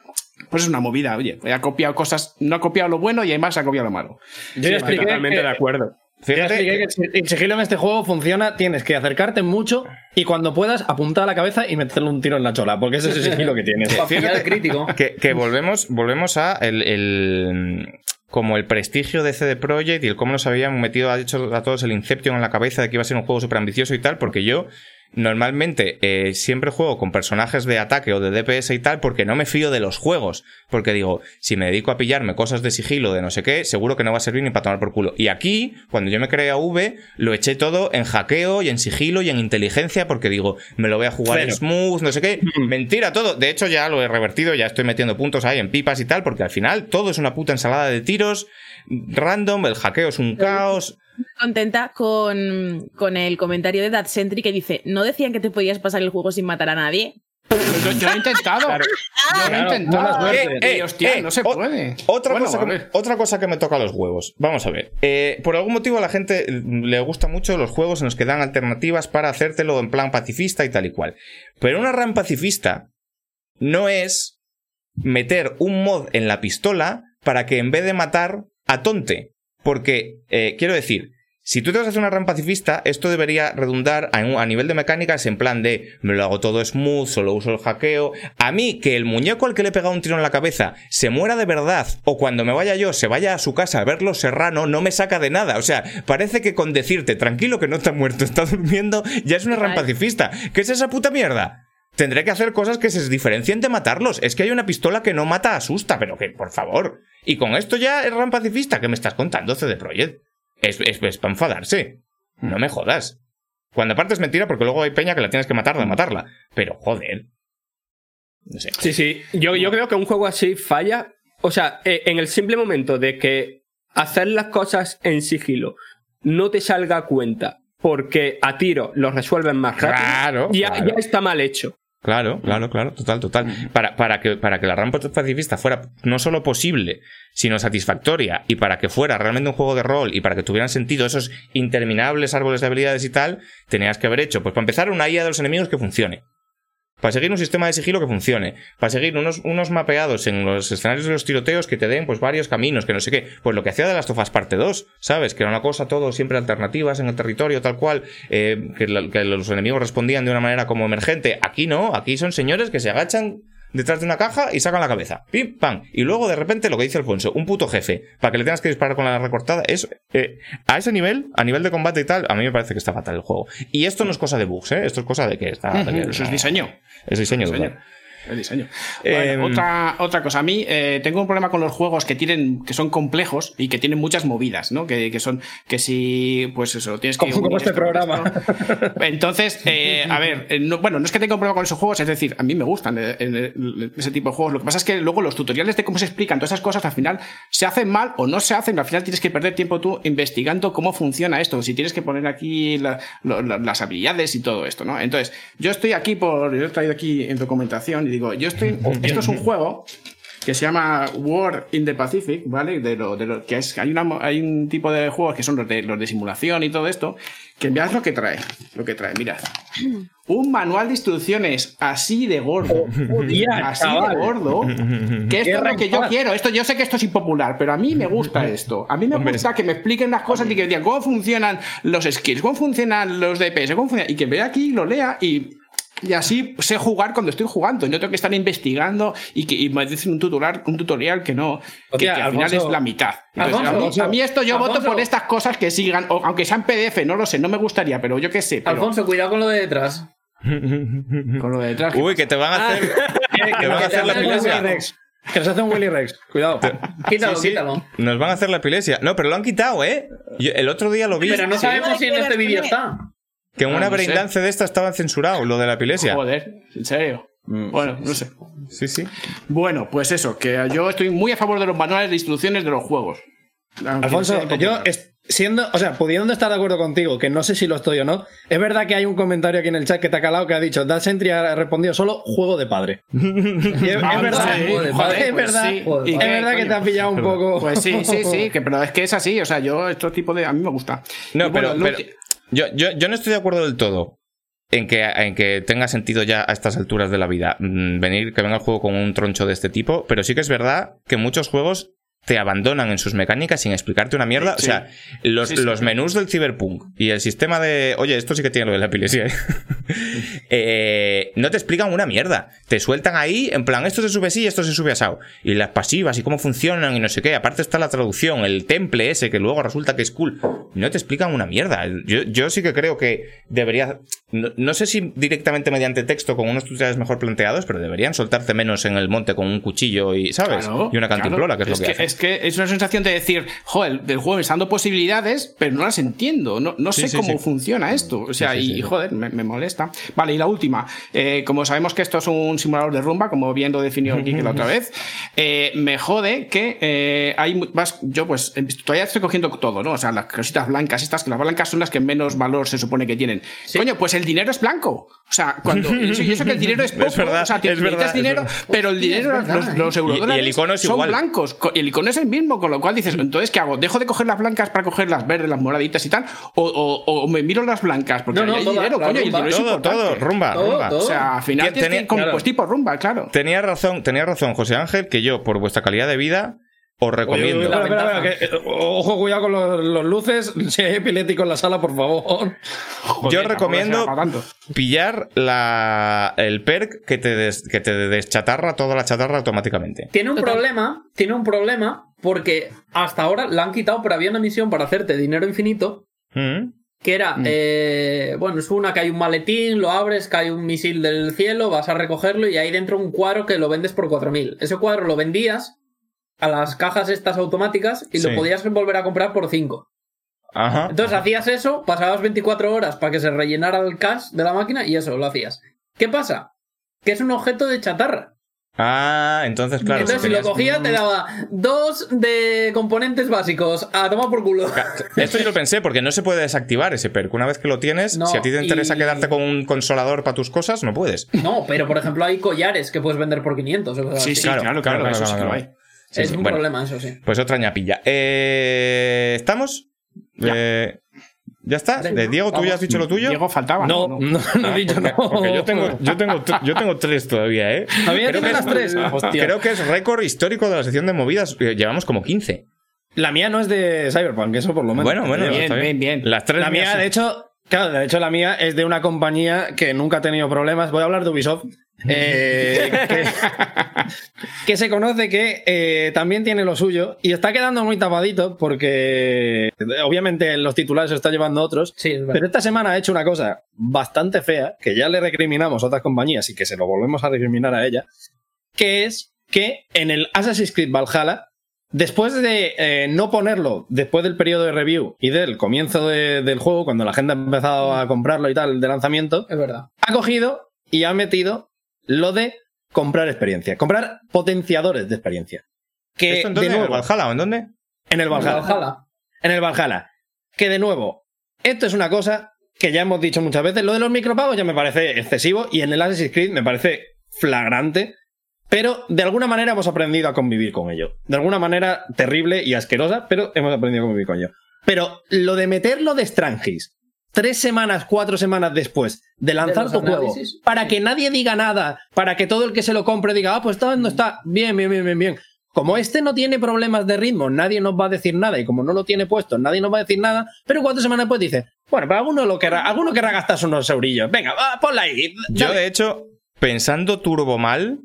pues es una movida, oye. Ha copiado cosas, no ha copiado lo bueno y además ha copiado lo malo. Yo ya expliqué Totalmente que- de acuerdo. Ya Fíjate expliqué que el si- el sigilo en este juego funciona, tienes que acercarte mucho y cuando puedas apuntar a la cabeza y meterle un tiro en la chola, porque ese es el sigilo que tienes. El crítico. que, que volvemos, volvemos a el, el- como el prestigio de CD Projekt y el cómo nos habían metido ha hecho a todos el Inception en la cabeza de que iba a ser un juego súper ambicioso y tal, porque yo normalmente eh, siempre juego con personajes de ataque o de DPS y tal porque no me fío de los juegos. Porque digo, si me dedico a pillarme cosas de sigilo, de no sé qué, seguro que no va a servir ni para tomar por culo. Y aquí, cuando yo me creé a V, lo eché todo en hackeo y en sigilo y en inteligencia porque digo, me lo voy a jugar en smooth, no sé qué. Mentira todo. De hecho, ya lo he revertido, ya estoy metiendo puntos ahí en pipas y tal, porque al final todo es una puta ensalada de tiros random, el hackeo es un caos. Contenta con, con el comentario de That Sentry que dice: No decían que te podías pasar el juego sin matar a nadie. Yo, yo lo he intentado. Yo lo he intentado. suerte. Eh, eh, hostia, eh, no se puede. Otra, Bueno, cosa que, otra cosa que me toca los huevos. Vamos a ver. Eh, por algún motivo a la gente le gusta mucho los juegos en los que dan alternativas para hacértelo en plan pacifista y tal y cual. Pero una RAM pacifista no es meter un mod en la pistola para que en vez de matar, atonte. Porque, eh, quiero decir, si tú te vas a hacer una RAM pacifista, esto debería redundar a, un- a nivel de mecánicas en plan de me lo hago todo smooth, solo uso el hackeo. A mí, que el muñeco al que le he pegado un tiro en la cabeza se muera de verdad, o cuando me vaya yo se vaya a su casa a verlo serrano, no me saca de nada. O sea, parece que con decirte tranquilo que no está muerto, está durmiendo, ya es una RAM Total. pacifista. ¿Qué es esa puta mierda? Tendré que hacer cosas que se diferencien de matarlos. Es que hay una pistola que no mata, asusta, pero que, por favor. Y con esto ya es RAM pacifista. ¿Qué me estás contando, CD Projekt? Es, es, es para enfadarse. No me jodas. Cuando aparte es mentira porque luego hay peña que la tienes que matar de matarla. Pero joder. No sé. Sí, sí. Yo, yo creo que un juego así falla. O sea, eh, en el simple momento de que hacer las cosas en sigilo no te salga a cuenta porque a tiro lo resuelven más rápido, Claro, ya, claro. ya está mal hecho. Claro, claro, claro, total, total. Para, para, que, para que la rampa pacifista fuera no solo posible, sino satisfactoria, y para que fuera realmente un juego de rol, y para que tuvieran sentido esos interminables árboles de habilidades y tal, tenías que haber hecho, pues para empezar, una IA de los enemigos que funcione. Para seguir un sistema de sigilo que funcione. Para seguir unos, unos mapeados en los escenarios de los tiroteos que te den pues varios caminos, que no sé qué. Pues lo que hacía de las tofas parte 2, ¿sabes? Que era una cosa todo siempre alternativas en el territorio, tal cual. eh, que, los enemigos respondían de una manera como emergente. Aquí no, aquí son señores que se agachan detrás de una caja y sacan la cabeza. Pim, pam. Y luego de repente lo que dice Alfonso, un puto jefe, para que le tengas que disparar con la recortada, es eh, a ese nivel, a nivel de combate y tal, a mí me parece que está fatal el juego. Y esto no es cosa de bugs, ¿eh? Esto es cosa de que está... de que Eso es diseño. Es diseño, Diseño. El diseño. Eh, Bueno, otra, otra cosa. A mí eh, tengo un problema con los juegos que tienen, que son complejos y que tienen muchas movidas, ¿no? Que, que son, que si, pues eso, tienes que. Como, este programa. esto. Entonces, eh, a ver, eh, no- bueno, no es que tenga un problema con esos juegos, es decir, a mí me gustan ese tipo de juegos. Lo que pasa es que luego los tutoriales de cómo se explican todas esas cosas al final se hacen mal o no se hacen. Al final tienes que perder tiempo tú investigando cómo funciona esto. Si tienes que poner aquí la- lo- la- las habilidades y todo esto, ¿no? Entonces, yo estoy aquí por. Yo he traído aquí en documentación y digo, yo estoy. Esto es un juego que se llama War in the Pacific, ¿vale? De lo, de lo que es, hay, una, hay un tipo de juegos que son los de, los de simulación y todo esto, que mirad lo que trae, lo que trae, mirad. Un manual de instrucciones así de gordo, Hostia, así chaval. de gordo, que esto es lo que yo quiero. Esto, yo sé que esto es impopular, pero a mí me gusta esto. A mí me Hombre. gusta que me expliquen las cosas y que me digan cómo funcionan los skills, cómo funcionan los DPS, cómo funciona, y que vea aquí, lo lea y y así sé jugar cuando estoy jugando. No tengo que estar investigando y que y me dicen un tutorial, un tutorial que no, que, Hostia, que al Alfonso- final es la mitad. Entonces, Alfonso, a, mí, a mí esto yo voto por estas cosas que sigan, o aunque sean PDF, no lo sé, no me gustaría, pero yo qué sé. Pero Alfonso, cuidado con lo de detrás. con lo de detrás. Uy, que te van a hacer. que van a hacer la epilepsia. Que nos hace un Willy Rex. Cuidado. Quítalo, Sí, sí, quítalo. Nos van a hacer la epilepsia. No, pero lo han quitado, ¿eh? Yo- el otro día lo vi. Pero no Sí, sabemos si en este vídeo está. Que en Ah, una no sé. breakdance de esta estaba censurado, lo de la epilepsia. Joder, en serio. Bueno, no sé. Sí, sí. Bueno, pues eso, que yo estoy muy a favor de los manuales de instrucciones de los juegos. Alfonso, yo siendo, o sea, pudiendo estar de acuerdo contigo, que no sé si lo estoy o no, es verdad que hay un comentario aquí en el chat que te ha calado que ha dicho, Dad Sentry ha respondido solo juego de padre. Y es, es Ah, verdad, sí, joder, joder, es pues verdad, sí. Joder, ¿Y es verdad que te ha pillado un poco. Pues sí, sí, sí, que, pero es que es así, o sea, yo, estos tipos de. A mí me gusta. No, Y pero, yo, yo, yo no estoy de acuerdo del todo en que, en que tenga sentido ya a estas alturas de la vida mm, venir que venga el juego con un troncho de este tipo, pero sí que es verdad que muchos juegos te abandonan en sus mecánicas sin explicarte una mierda. Sí. O sea, los, Sí, sí. los menús del Cyberpunk y el sistema de. Oye, esto sí que tiene lo de la epilepsia. ¿eh? No te explican una mierda. Te sueltan ahí, en plan, esto se sube así y esto se sube asado. Y las pasivas y cómo funcionan y no sé qué. Aparte está la traducción, el temple ese que luego resulta que es cool. No te explican una mierda. Yo, yo sí que creo que debería. No, no sé si directamente mediante texto con unos tutoriales mejor planteados, pero deberían soltarte menos en el monte con un cuchillo y, ¿sabes? Claro, y una cantimplora, claro. que es lo que, hace. Es que es una sensación de decir, joder, el juego me está dando posibilidades, pero no las entiendo. No, no Sí, sé sí, cómo sí. funciona esto. O sea, y joder, me, me molesta. Vale, y la última. Eh, como sabemos que esto es un simulador de rumba, como bien lo definió aquí la otra vez, eh, me jode que eh, hay más. Yo, pues, em, todavía estoy cogiendo todo, ¿no? O sea, las cositas blancas, estas, que las blancas son las que menos valor se supone que tienen. Coño, pues el dinero es blanco. O sea, cuando. y eso, y eso que el dinero es poco. verdad, o sea, te es verdad, es dinero, verdad. pero el dinero, es verdad, los, ¿eh? los eurodólares Y- y el icono es son igual. blancos. co- y el icono es el mismo, con lo cual dices, entonces, ¿qué hago? ¿Dejo de coger las blancas para coger las verdes, las moraditas y tal? ¿O, o- o me miro las blancas? Porque No, hay dinero, coño, y el rumba. dinero es Todo, importante. todo, rumba, Todo, rumba. todo. O sea, al final tienes tenía- que ir como, claro. pues tipo rumba, claro. Tenía razón, tenía razón, José Ángel, que yo, por vuestra calidad de vida, os recomiendo. oye, espera, espera, ventaja. espera, que, eh, ojo, cuidado con los, los luces. Si hay epiléptico en la sala, por favor. Joder, Yo recomiendo pillar la, el perk que te, des- que te deschatarra toda la chatarra automáticamente. Tiene un problema, tiene un problema porque hasta ahora la han quitado, pero había una misión para hacerte dinero infinito Mm. Que era, eh, bueno, es una que hay un maletín, lo abres, cae un misil del cielo, vas a recogerlo y hay dentro un cuadro que lo vendes por 4.000. Ese cuadro lo vendías a las cajas estas automáticas y Sí. lo podías volver a comprar por 5. Ajá. Entonces hacías eso, pasabas 24 horas para que se rellenara el cash de la máquina y eso lo hacías. ¿Qué pasa? Que es un objeto de chatarra. Ah, entonces, claro. Entonces, si tenías- lo cogía, te daba dos de componentes básicos. A tomar por culo. Esto yo lo pensé, porque no se puede desactivar ese perk. Una vez que lo tienes, No, si a ti te interesa y- quedarte con un consolador para tus cosas, no puedes. No, pero por ejemplo, hay collares que puedes vender por 500. o cosas Sí, sí, claro, claro, claro, claro, eso sí que lo hay. Sí, es sí, un bueno. problema, eso sí. Pues otra ñapilla. Eh, ¿Estamos? Ya. Eh, ¿Ya está? Eh, Diego, ¿tú ya has dicho lo tuyo? Diego faltaba. No, ¿no? no, no, he dicho Porque, no. porque yo tengo, yo tengo, yo tengo tres todavía, ¿eh? ¿Todavía Creo que, tienes es, las tres? Hostia. creo que es récord histórico de la sección de movidas. Eh, Llevamos como 15. La mía no es de Cyberpunk, eso por lo menos. Bueno, bueno, Bien, está bien, bien. Las tres La mía, de hecho, claro, de hecho la mía es de una compañía que nunca ha tenido problemas. Voy a hablar de Ubisoft. Eh, que, que se conoce que eh, también tiene lo suyo y está quedando muy tapadito porque obviamente en los titulares se está llevando otros. Sí, es. Pero esta semana ha hecho una cosa bastante fea, que ya le recriminamos a otras compañías y que se lo volvemos a recriminar a ella, que es que en el Assassin's Creed Valhalla, después de eh, no ponerlo después del periodo de review y del comienzo de- del juego, cuando la gente ha empezado a comprarlo y tal, de lanzamiento, Es verdad. ha cogido y ha metido lo de comprar experiencia, comprar potenciadores de experiencia. Que ¿Esto en de? ¿En el Valhalla o en dónde? en el Valhalla. Valhalla. En el Valhalla. Que de nuevo, esto es una cosa que ya hemos dicho muchas veces. Lo de los micropagos ya me parece excesivo y en el Assassin's Creed me parece flagrante Pero de alguna manera hemos aprendido a convivir con ello. De alguna manera terrible y asquerosa, pero hemos aprendido a convivir con ello. Pero lo de meterlo de Strangis tres semanas, cuatro semanas después de lanzar tu juego, para que nadie diga nada, para que todo el que se lo compre diga, ah, pues está, no está, bien, bien, bien, bien, bien. Como este no tiene problemas de ritmo, nadie nos va a decir nada, y como no lo tiene puesto, nadie nos va a decir nada, pero cuatro semanas después dice, bueno, pero alguno, lo querrá, alguno querrá gastarse unos eurillos. Venga, va, ponla ahí. Yo, dale". de hecho, pensando turbo mal,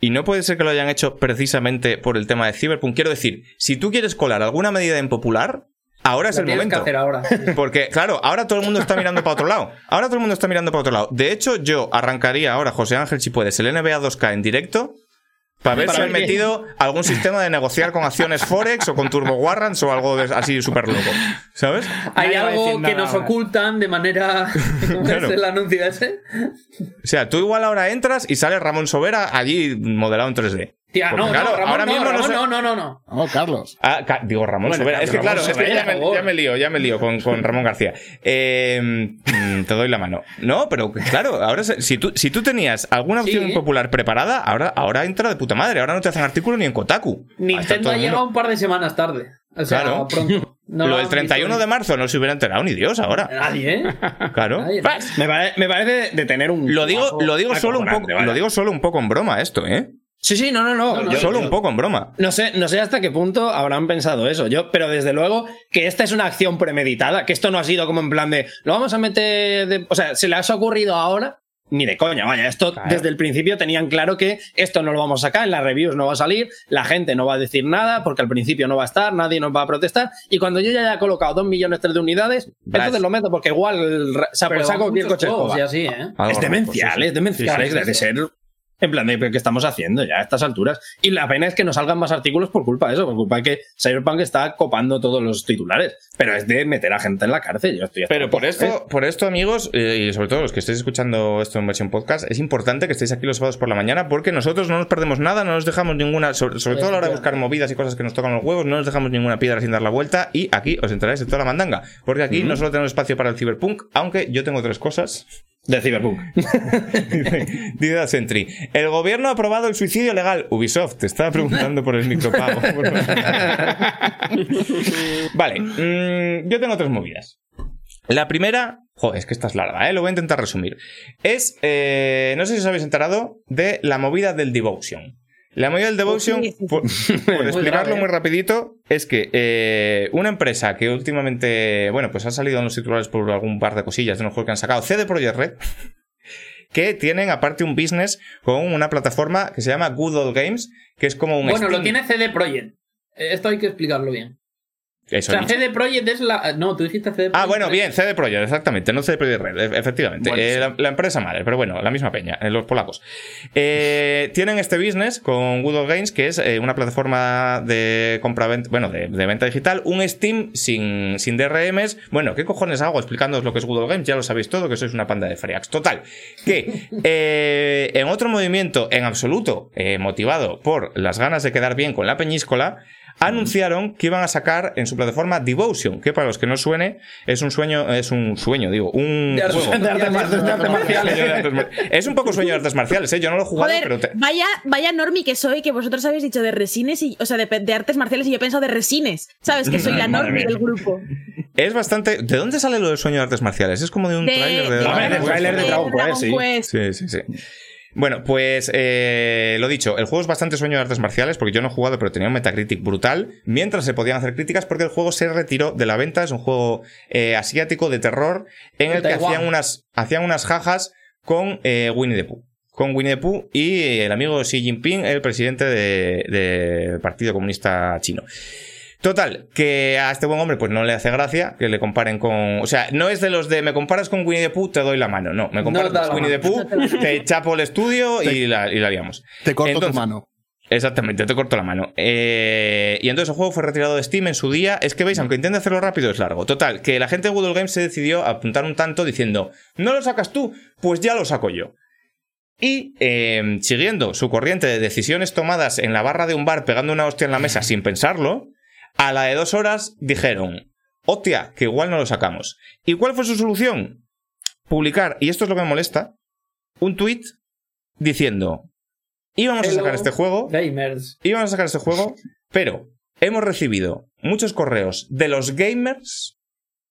y no puede ser que lo hayan hecho precisamente por el tema de Cyberpunk, quiero decir, si tú quieres colar alguna medida impopular, ahora es Lo el tienes que momento. hacer ahora. Porque, claro, ahora todo el mundo está mirando para otro lado. Ahora todo el mundo está mirando para otro lado. De hecho, yo arrancaría ahora, José Ángel, si puedes, el NBA 2K en directo. Para ver Para si han metido algún sistema de negociar con acciones Forex o con Turbo Warrants o algo de- así súper loco. ¿Sabes? Hay algo que nos ahora. ocultan de manera. ¿Cómo Claro. es el anuncio ese? O sea, tú igual ahora entras y sale Ramón Sobera allí modelado en 3D. Tía, no, claro, no, Ramón, ahora no, mismo no sé- no, no, no, no. Oh, Carlos. Ah, ca- digo Ramón Bueno, Sobera. Es que Ramón claro, es que Sobera, ya, me, ya me lío, ya me lío con, con Ramón García. Eh, mm, te doy la mano. No, pero claro, ahora si tú, si tú tenías alguna opción Sí. popular preparada, ahora, ahora entra de puta madre. Ahora no te hacen artículo ni en Kotaku. Nintendo mundo. un par de semanas tarde. O sea, Claro. pronto. No Lo del han 31 visto de marzo no se hubiera enterado ni Dios ahora. Nadie, ¿eh? Claro. Nadie. Me, pare- me parece de tener un. Lo digo, lo digo solo un poco, lo digo solo un poco en broma esto, ¿eh? Sí, sí, no, no, no. No, Yo- solo yo- un poco en broma. No sé, no sé hasta qué punto habrán pensado eso. Yo, pero desde luego que esta es una acción premeditada, que esto no ha sido como en plan de lo vamos a meter. de- o sea, se les ha ocurrido ahora. Ni de coña, vaya, esto Claro. desde el principio tenían claro que esto no lo vamos a sacar, en las reviews no va a salir, la gente no va a decir nada porque al principio no va a estar, nadie nos va a protestar y cuando yo ya haya colocado dos millones tres de unidades, entonces lo meto porque igual o sea, Pero pues saco cualquier muchos coche juegos escoba. y así, ¿eh? Algo Es demencial, es demencial, Sí, sí, es sí, de sí. ser en plan de ¿pero ¿qué estamos haciendo ya a estas alturas? Y la pena es que no salgan más artículos por culpa de eso, por culpa de que Cyberpunk está copando todos los titulares. Pero es de meter a gente en la cárcel. Yo estoy Pero por esto, por esto, amigos, eh, y sobre todo los que estéis escuchando esto en versión podcast, es importante que estéis aquí los sábados por la mañana porque nosotros no nos perdemos nada, no nos dejamos ninguna, sobre, sobre todo a la hora de buscar movidas y cosas que nos tocan los huevos, no nos dejamos ninguna piedra sin dar la vuelta y aquí os enteráis de toda la mandanga. Porque aquí no solo tenemos espacio para el Cyberpunk, aunque yo tengo tres cosas. De Cyberpunk. Dice Sentry. El gobierno ha aprobado el suicidio legal. Ubisoft, te estaba preguntando por el micropago. vale, mm, yo tengo tres movidas. La primera, joder, es que esta es larga, ¿eh? lo voy a intentar resumir. Es, eh, no sé si os habéis enterado de la movida del Devotion. La movida del Devotion, Sí, sí, sí. por, por explicarlo ¿eh? muy rapidito, es que eh, una empresa que últimamente, bueno, pues ha salido en los titulares por algún par de cosillas de unos juegos que han sacado, CD Projekt Red, que tienen aparte un business con una plataforma que se llama Good Old Games, que es como un Bueno, lo tiene CD Projekt. Esto hay que explicarlo bien. Eso o sea. CD Projekt es la. No, tú dijiste CD Projekt. Ah, bueno, bien, CD Projekt, exactamente, no CD Projekt Red, e- efectivamente. Bueno, Eh, sí. la, la empresa madre, pero bueno, la misma peña, eh, los polacos. Eh, tienen este business con Good Old Games, que es eh, una plataforma de compra bueno, de, de venta digital, un Steam sin, sin DRMs. Bueno, ¿qué cojones hago explicándoos lo que es Good Old Games? Ya lo sabéis todo, que sois una panda de freaks. Total, que eh, en otro movimiento en absoluto eh, motivado por las ganas de quedar bien con la peñíscola, anunciaron que iban a sacar en su plataforma Devotion, que para los que no suene, es un sueño, es un sueño, digo, un De juego. De artes de artes marciales. De Es un poco sueño de artes marciales, ¿eh? Yo no lo he jugado, Joder, pero te- vaya, vaya normi que soy, que vosotros habéis dicho de resines, y, o sea, de, de artes marciales, y yo he pensado de resines. ¿Sabes? Que soy la normi del grupo. es bastante. ¿De dónde sale lo del sueño de artes marciales? Es como de un De, tráiler de, de- tráiler de Dragon Quest, sí. Quest. Sí, sí, sí. Bueno, pues eh, lo dicho, el juego es bastante sueño de artes marciales porque yo no he jugado, pero tenía un Metacritic brutal. Mientras se podían hacer críticas porque el juego se retiró de la venta. Es un juego eh, asiático de terror en el que hacían unas, hacían unas jajas con eh, Winnie the Pooh. Con Winnie the Pooh y el amigo Xi Jinping, el presidente de- del Partido Comunista Chino. Total, que a este buen hombre pues no le hace gracia que le comparen con... O sea, no es de los de me comparas con Winnie the Pooh, te doy la mano. No, me comparas No con Winnie the. Pooh, te chapo el estudio y la, y la liamos. Te corto Entonces- tu mano. Exactamente, te corto la mano. Eh, y entonces el juego fue retirado de Steam en su día. Es que veis, aunque intente hacerlo rápido, es largo. Total, que la gente de Google Games se decidió a apuntar un tanto diciendo, ¿no lo sacas tú? Pues ya lo saco yo. Y eh, siguiendo su corriente de decisiones tomadas en la barra de un bar pegando una hostia en la mesa sin pensarlo, a la de dos horas dijeron, hostia, que igual no lo sacamos. ¿Y cuál fue su solución? Publicar, y esto es lo que me molesta, un tweet diciendo, íbamos a sacar este juego, Gamers. íbamos a sacar este juego, pero hemos recibido muchos correos de los gamers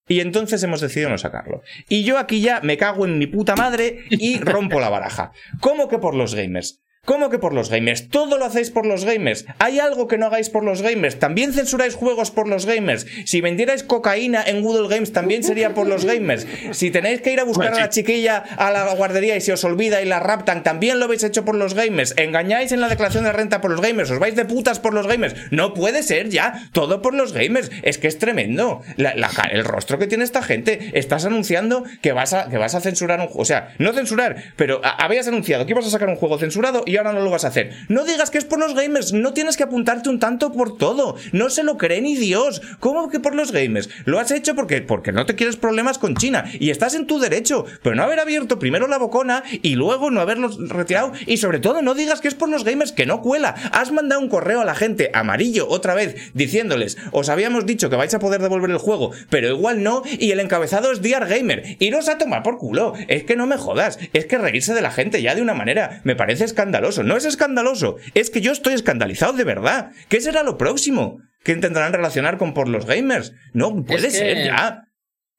y entonces hemos decidido no sacarlo. Y yo aquí ya me cago en mi puta madre y rompo la baraja. ¿Cómo que por los gamers? ¿Cómo que por los gamers? Todo lo hacéis por los gamers. ¿Hay algo que no hagáis por los gamers? ¿También censuráis juegos por los gamers? Si vendierais cocaína en Google Games, también sería por los gamers. Si tenéis que ir a buscar a la chiquilla a la guardería y se os olvida y la raptan, también lo habéis hecho por los gamers. Engañáis en la declaración de renta por los gamers. Os vais de putas por los gamers. No puede ser ya. Todo por los gamers. Es que es tremendo. La- la ca- el rostro que tiene esta gente. Estás anunciando que vas a, que vas a censurar un juego. O sea, no censurar, pero a- habías anunciado que ibas a sacar un juego censurado y ahora no lo vas a hacer. No digas que es por los gamers. No tienes que apuntarte un tanto por todo. No se lo cree ni Dios. ¿Cómo que por los gamers? Lo has hecho porque, porque no te quieres problemas con China. Y estás en tu derecho. Pero no haber abierto primero la bocona y luego no haberlos retirado. Y sobre todo, no digas que es por los gamers, que no cuela. Has mandado un correo a la gente amarillo otra vez diciéndoles: Os habíamos dicho que vais a poder devolver el juego, pero igual no. Y el encabezado es Dear Gamer. Iros a tomar por culo. Es que no me jodas. Es que reírse de la gente ya de una manera me parece escandaloso. No es escandaloso. Es que yo estoy escandalizado de verdad. ¿Qué será lo próximo? ¿Que intentarán relacionar con por los gamers? No puede Es que- ser ya.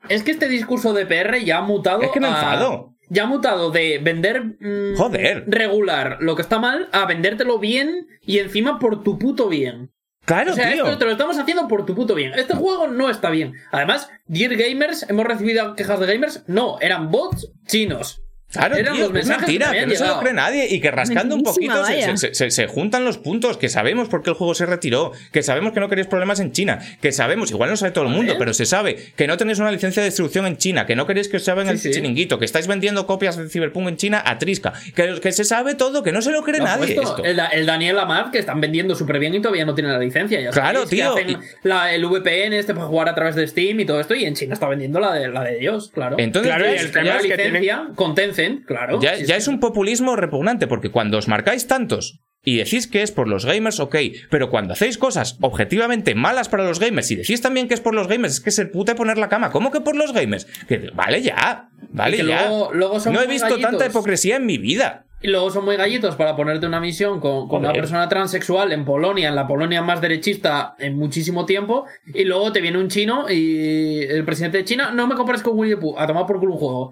Es que este discurso de PR ya ha mutado. Es que me a- enfado. Ya ha mutado de vender. mm, Joder. Regular lo que está mal a vendértelo bien y encima por tu puto bien. Claro, o sea, tío. esto te lo estamos haciendo por tu puto bien. Este juego no está bien. Además, Dear Gamers, hemos recibido quejas de gamers. No, eran bots chinos. Claro, Eran tío, los es mentira, que que, no se lo cree nadie y que rascando un poquito se, vaya. se- se- se juntan los puntos, que sabemos por qué el juego se retiró, que sabemos que no queréis problemas en China, que sabemos, igual no sabe todo el mundo, pero se sabe que no tenéis una licencia de distribución en China, que no queréis que os saben el Sí, chiringuito, que estáis vendiendo copias de Cyberpunk en China a Trisca, que, que se sabe todo, que no se lo cree nadie puesto esto. El, el Daniel Amad, que están vendiendo súper bien y todavía no tienen la licencia. Ya Claro, sabéis, que tío, la- el VPN este para jugar a través de Steam y todo esto, y en China está vendiendo la de, la de Dios, claro. Entonces, Claro, y el tema la es que licencia con Tencent, claro. Ya, es un populismo repugnante, porque cuando os marcáis tantos y decís que es por los gamers, ok, pero cuando hacéis cosas objetivamente malas para los gamers y decís también que es por los gamers, es que se puta poner la cama. ¿Cómo que por los gamers? Que, vale ya, vale que ya. luego- luego son no he visto gallitos. tanta hipocresía en mi vida. Y luego son muy gallitos para ponerte una misión con, con una persona transexual en Polonia, en la Polonia más derechista en muchísimo tiempo, y luego te viene un chino y el presidente de China, no me compares con Winnie Pooh, a tomar por culo un juego.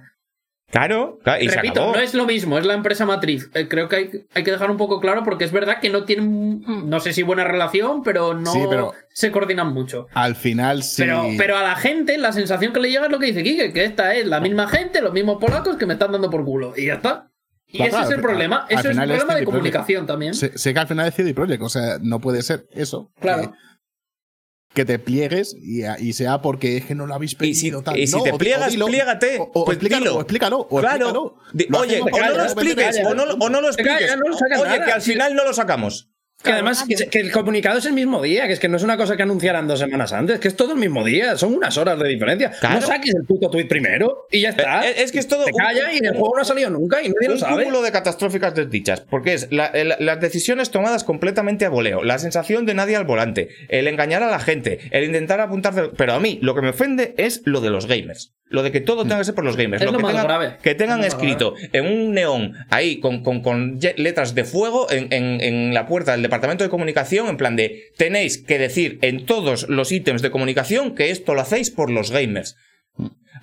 Claro, claro, y se Repito, acabó. no es lo mismo, es la empresa matriz. Eh, creo que hay, hay que dejar un poco claro porque es verdad que no tienen, no sé si buena relación, pero no Sí, pero- se coordinan mucho. Al final sí. Pero, pero a la gente la sensación que le llega es lo que dice Kike, que esta es la misma gente, los mismos polacos que me están dando por culo. Y ya está. Y Claro, ese es el problema. al Ese es el final es problema de comunicación también. Sé, sé que al final es CD Projekt, o sea, no puede ser eso. Claro. Que, que te pliegues y, y sea porque es que no lo habéis Y si, pedido. tal. y si No, te o- o pliegas, dilo, pliégate. O, o pues explícalo, dilo. o explícalo, o Claro. explícalo. Lo oye, o no lo expliques, o no, o no lo expliques. Oye, que al final no lo sacamos. Que además que, que el comunicado es el mismo día, que es que no es una cosa que anunciaran dos semanas antes, que es todo el mismo día, son unas horas de diferencia. Claro. No saques el puto tweet primero y ya está. Eh, es que es todo Te un- calla y el juego no ha salido nunca y nadie lo un sabe. cúmulo de catastróficas desdichas, porque es la- el- las decisiones tomadas completamente a voleo, la sensación de nadie al volante, el engañar a la gente, el intentar apuntarse. Pero a mí lo que me ofende es lo de los gamers. Lo de que todo tenga que ser por los gamers. Es lo que, tengan, que tengan lo escrito en un neón ahí con, con- con letras de fuego en, en- en la puerta del departamento de comunicación, en plan de tenéis que decir en todos los ítems de comunicación que esto lo hacéis por los gamers.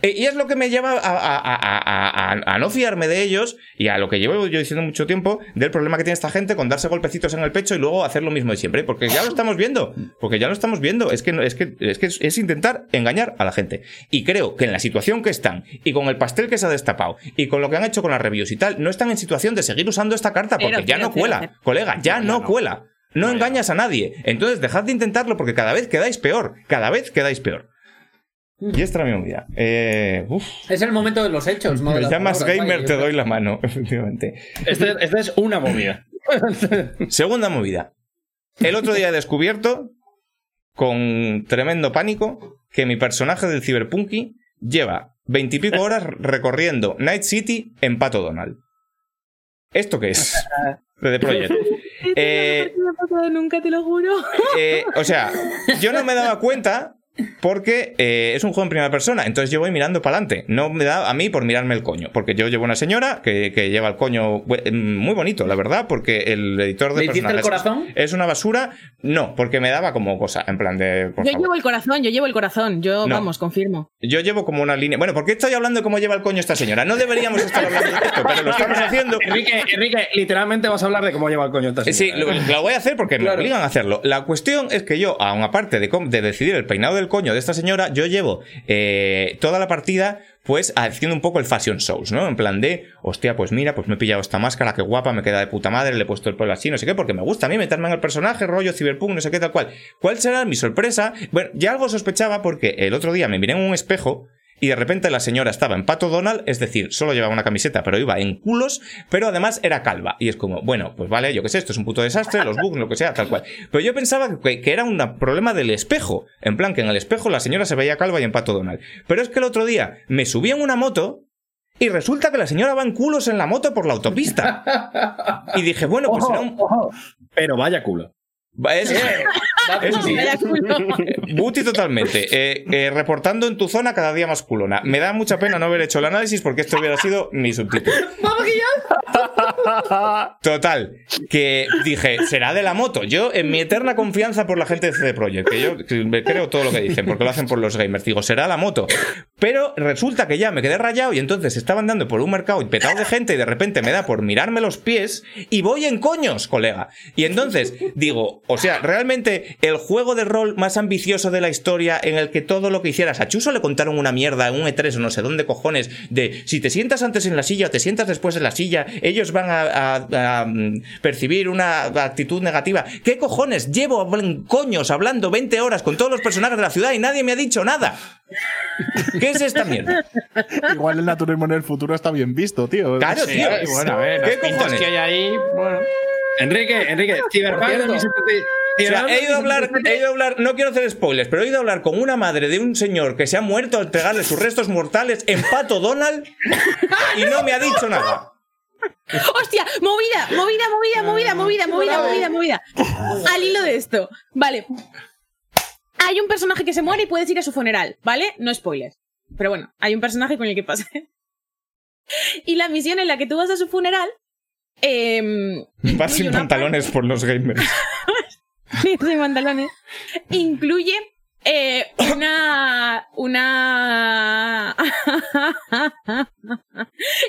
Eh, Y es lo que me lleva a, a- a- a- a- a no fiarme de ellos y a lo que llevo yo diciendo mucho tiempo del problema que tiene esta gente con darse golpecitos en el pecho y luego hacer lo mismo de siempre. Porque ya lo estamos viendo. Porque ya lo estamos viendo. Es que, es, que, es, que es, intentar engañar a la gente. Y creo que en la situación que están y con el pastel que se ha destapado y con lo que han hecho con las reviews y tal, no están en situación de seguir usando esta carta porque ya no cuela. Colega, ya no. cuela. No engañas a nadie. Entonces dejad de intentarlo porque cada vez quedáis peor. Cada vez quedáis peor. Y esta era mi movida. Eh, uf. Es el momento de los hechos, ¿no? Me llamas palabras, gamer, vaya, te doy la mano, efectivamente. Este- Esta es una movida. Segunda movida. El otro día he descubierto, con tremendo pánico, que mi personaje del Cyberpunky lleva veintipico horas recorriendo Night City en Pato Donald. ¿Esto qué es? De The Project. Eh, no me ha pasado nunca, te lo juro. Eh, o sea, yo no me daba cuenta porque eh, es un juego en primera persona, entonces yo voy mirando para adelante. No me da a mí por mirarme el coño, porque yo llevo una señora que, que lleva el coño bu- muy bonito, la verdad, porque el editor de ¿Le hiciste el personajes corazón? es una basura. No, porque me daba como cosa, en plan de. por Yo favor. llevo el corazón, yo llevo el corazón. Yo, No. vamos, confirmo. Yo llevo como una línea. Bueno, ¿por qué estoy hablando de cómo lleva el coño esta señora? No deberíamos estar hablando de esto, pero lo estamos haciendo. Enrique, Enrique, literalmente vas a hablar de cómo lleva el coño esta Eh, Sí, señora. lo, lo voy a hacer porque me obligan a hacerlo. La cuestión es que yo, aun aparte de, de decidir el peinado del coño de esta señora, yo llevo eh, toda la partida pues haciendo un poco el fashion shows, ¿no? En plan de, hostia, pues mira, pues me he pillado esta máscara, qué guapa, me queda de puta madre, le he puesto el pelo así, no sé qué, porque me gusta a mí meterme en el personaje, rollo cyberpunk, no sé qué, tal cual. ¿Cuál será mi sorpresa? Bueno, ya algo sospechaba porque el otro día me miré en un espejo y de repente la señora estaba en Pato Donald, es decir, solo llevaba una camiseta, pero iba en culos, pero además era calva. Y es como, bueno, pues vale, yo qué sé, esto es un puto desastre, los bugs, lo que sea, tal cual. Pero yo pensaba que, que era un problema del espejo. En plan, que en el espejo la señora se veía calva y en Pato Donald. Pero es que el otro día me subí en una moto y resulta que la señora va en culos en la moto por la autopista. Y dije, bueno, pues será un... Pero vaya culo. Es, eso sí. Vaya culo. Buti totalmente. Eh, eh, reportando en tu zona cada día más culona. Me da mucha pena no haber hecho el análisis porque esto hubiera sido mi subtítulo. Total. Que dije, será de la moto. Yo, en mi eterna confianza por la gente de CD Projekt, que yo que creo todo lo que dicen, porque lo hacen por los gamers, digo, será la moto. Pero resulta que ya me quedé rayado y entonces estaba andando por un mercado petado de gente y de repente me da por mirarme los pies y voy en coños, colega. Y entonces digo, o sea, realmente el juego de rol más ambicioso de la historia en el que todo lo que hicieras a Chuso le contaron una mierda en un E3 o no sé dónde cojones de si te sientas antes en la silla o te sientas después en la silla, ellos van a, a- a, mm, percibir una actitud negativa. ¿Qué cojones? Llevo coños hablando 20 horas con todos los personajes de la ciudad y nadie me ha dicho nada. ¿Qué es esta mierda? Igual el naturismo en el futuro está bien visto, tío. Claro, Sí, tío. bueno, a ver, ¿Qué cojones? que hay ahí, bueno. Enrique, Enrique, Cyberpunk cierto. 2077. O sea, he ido a hablar, he ido a hablar, no quiero hacer spoilers, pero he ido a hablar con una madre de un señor que se ha muerto al pegarle sus restos mortales en Pato Donald y no me ha dicho nada. Hostia, movida, movida, movida, movida, movida, movida, movida, movida. Al hilo de esto, vale. Hay un personaje que se muere y puedes ir a su funeral, ¿vale? No spoilers. Pero bueno, hay un personaje con el que pasa. Y la misión en la que tú vas a su funeral. Eh, Vas sin pantalones por los gamers. sin pantalones. Incluye eh, una. Una.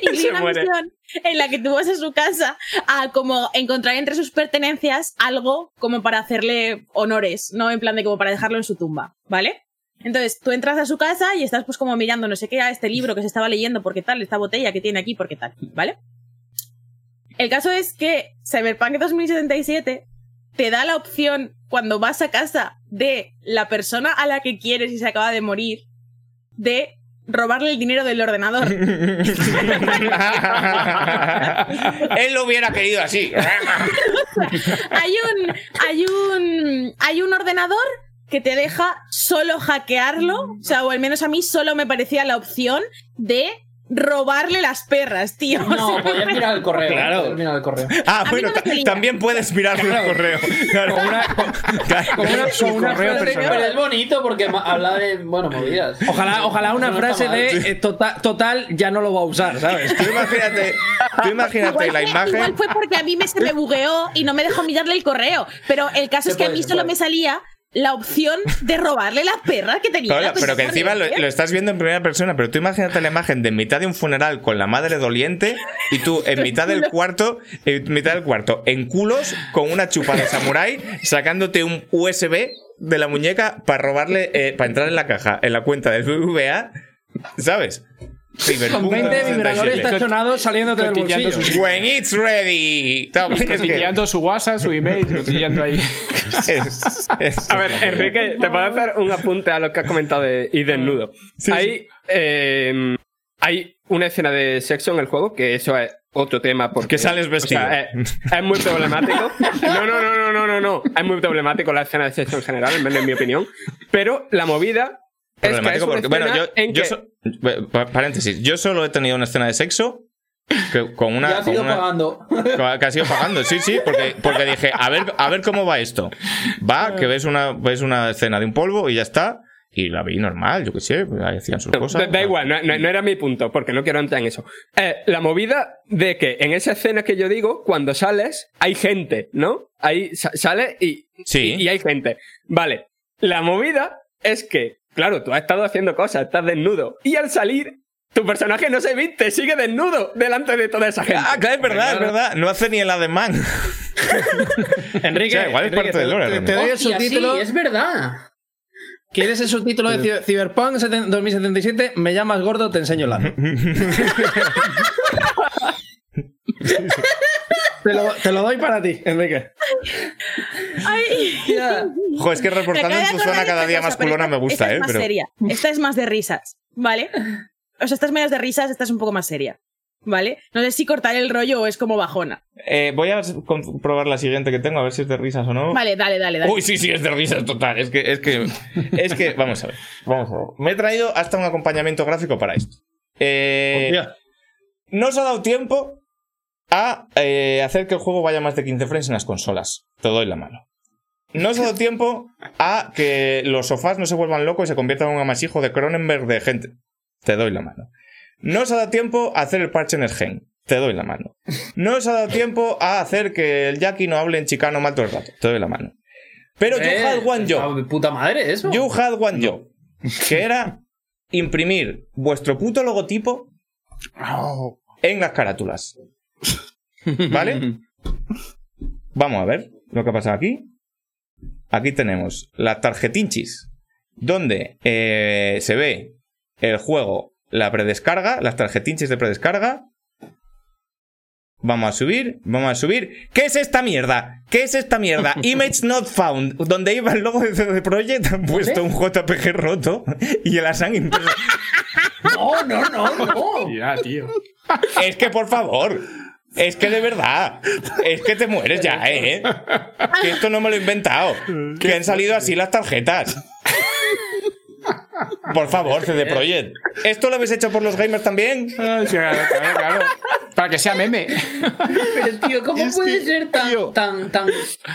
incluye una misión en la que tú vas a su casa a como encontrar entre sus pertenencias algo como para hacerle honores, ¿no? En plan de como para dejarlo en su tumba, ¿vale? Entonces, tú entras a su casa y estás pues como mirando no sé qué a este libro que se estaba leyendo, porque tal, esta botella que tiene aquí, porque tal, ¿vale? El caso es que Cyberpunk 2077 te da la opción cuando vas a casa de la persona a la que quieres y se acaba de morir de robarle el dinero del ordenador. Él lo hubiera querido así. hay un hay un hay un ordenador que te deja solo hackearlo, o sea, o al menos a mí solo me parecía la opción de robarle las perras, tío. O No, sea, podías mirar el correo. Claro. podías mirar el correo. Ah, mí bueno, no también puedes mirar el correo. Claro. Con una, Claro. con una- con una correo frase- Pero es bonito porque habla de, bueno, movidas. Ojalá, ojalá una No frase mal. de eh, total, total, ya no lo va a usar, ¿sabes? Tú imagínate, tú imagínate Igual la fue- imagen. igual fue porque a mí me, se me bugueó y no me dejó mirarle el correo. Pero el caso Se es que a puede, mí se solo puede. me salía la opción de robarle las perras que tenía. Pero que encima lo, estás viendo en primera persona, pero tú imagínate la imagen de en mitad de un funeral con la madre doliente y tú en mitad del cuarto, en mitad del cuarto, en culos, con una chupa de samurái, sacándote un USB de la muñeca para robarle, eh, para entrar en la caja, en la cuenta del BBVA, ¿sabes? Con 20 vibradores 67. tachonados saliéndote del bolsillo. sus- When it's ready. Cotilleando su WhatsApp, su email, cotilleando ahí. es- es- A ver, Enrique, te puedo hacer un apunte a lo que has comentado de y desnudo. hay, eh, hay una escena de sexo en el juego, que eso es otro tema. Porque Que sales vestido. o sea, es, es muy problemático. No, no, no, no, no, no, no. Es muy problemático la escena de sexo en general, al menos en mi opinión. Pero la movida es que es problemático una porque, bueno, yo, en yo que- so- paréntesis, yo solo he tenido una escena de sexo que- con una, Ya has con ido una- pagando. que has ido pagando, sí, sí, porque, porque dije, a ver, a ver cómo va esto. Va, que ves una, ves una escena de un polvo y ya está. y la vi normal, yo qué sé, ahí hacían sus Da, cosas. da igual, no, no- no era mi punto, porque no quiero entrar en eso. Eh, la movida de que en esa escena que yo digo, cuando sales, hay gente, ¿no? Ahí sa- sale y, Sí. y, y hay gente. Vale, la movida es que, claro, tú has estado haciendo cosas, estás desnudo, y al salir, tu personaje no se viste, sigue desnudo delante de toda esa gente. Ah, claro, es verdad, es verdad. No hace ni el ademán. Enrique, O sea, igual es Enrique, parte del te- lore, te, te doy el subtítulo. sí, es verdad. ¿Quieres el subtítulo de Cyberpunk 7- 2077? Me llamas gordo, te enseño el ano. te, lo, te lo doy para ti, Enrique. Ay. Jo, es que reportando en tu zona cada día cosa, más culona esta- me gusta, esta ¿eh? Es más Pero... seria. Esta es más de risas, ¿vale? O sea, esta es menos de risas, esta es un poco más seria. ¿Vale? No sé si cortar el rollo o es como bajona. Eh, voy a comprobar la siguiente que tengo, a ver si es de risas o no. Vale, dale, dale, dale. Uy, sí, sí, es de risas total. Es que, es que, es que, vamos a ver, vamos a ver. Me he traído hasta un acompañamiento gráfico para esto. Eh, no os ha dado tiempo a eh, hacer que el juego vaya más de 15 frames en las consolas. Te doy la mano. No os ha dado tiempo a que los sofás no se vuelvan locos y se conviertan en un amasijo de Cronenberg de gente. Te doy la mano. No os ha dado tiempo a hacer el parche en el gen. Te doy la mano. No os ha dado tiempo a hacer que el Jackie no hable en chicano mal todo el rato. Te doy la mano. Pero Eh, you had one job. de puta madre eso. You had one job. Que era imprimir vuestro puto logotipo Oh, en las carátulas. ¿Vale? Vamos a ver lo que ha pasado aquí. Aquí tenemos las tarjetinchis, donde eh, se ve el juego, la predescarga, las tarjetinchis de predescarga. Vamos a subir, vamos a subir. ¿Qué es esta mierda? ¿Qué es esta mierda? Image not found. Donde iba el logo de CD Projekt han puesto un JPG roto y las han impreso. No, no, no, no. Ya, tío. Es que por favor. Es que de verdad. Es que te mueres ya, ¿eh? Que esto no me lo he inventado. Que han salido así las tarjetas. Por favor, CD Projekt. ¿Esto lo habéis hecho por los gamers también? Ah, sí, claro, claro, claro. Para que sea meme. Pero tío, ¿cómo Es puede que, ser tan, tío, tan, tan.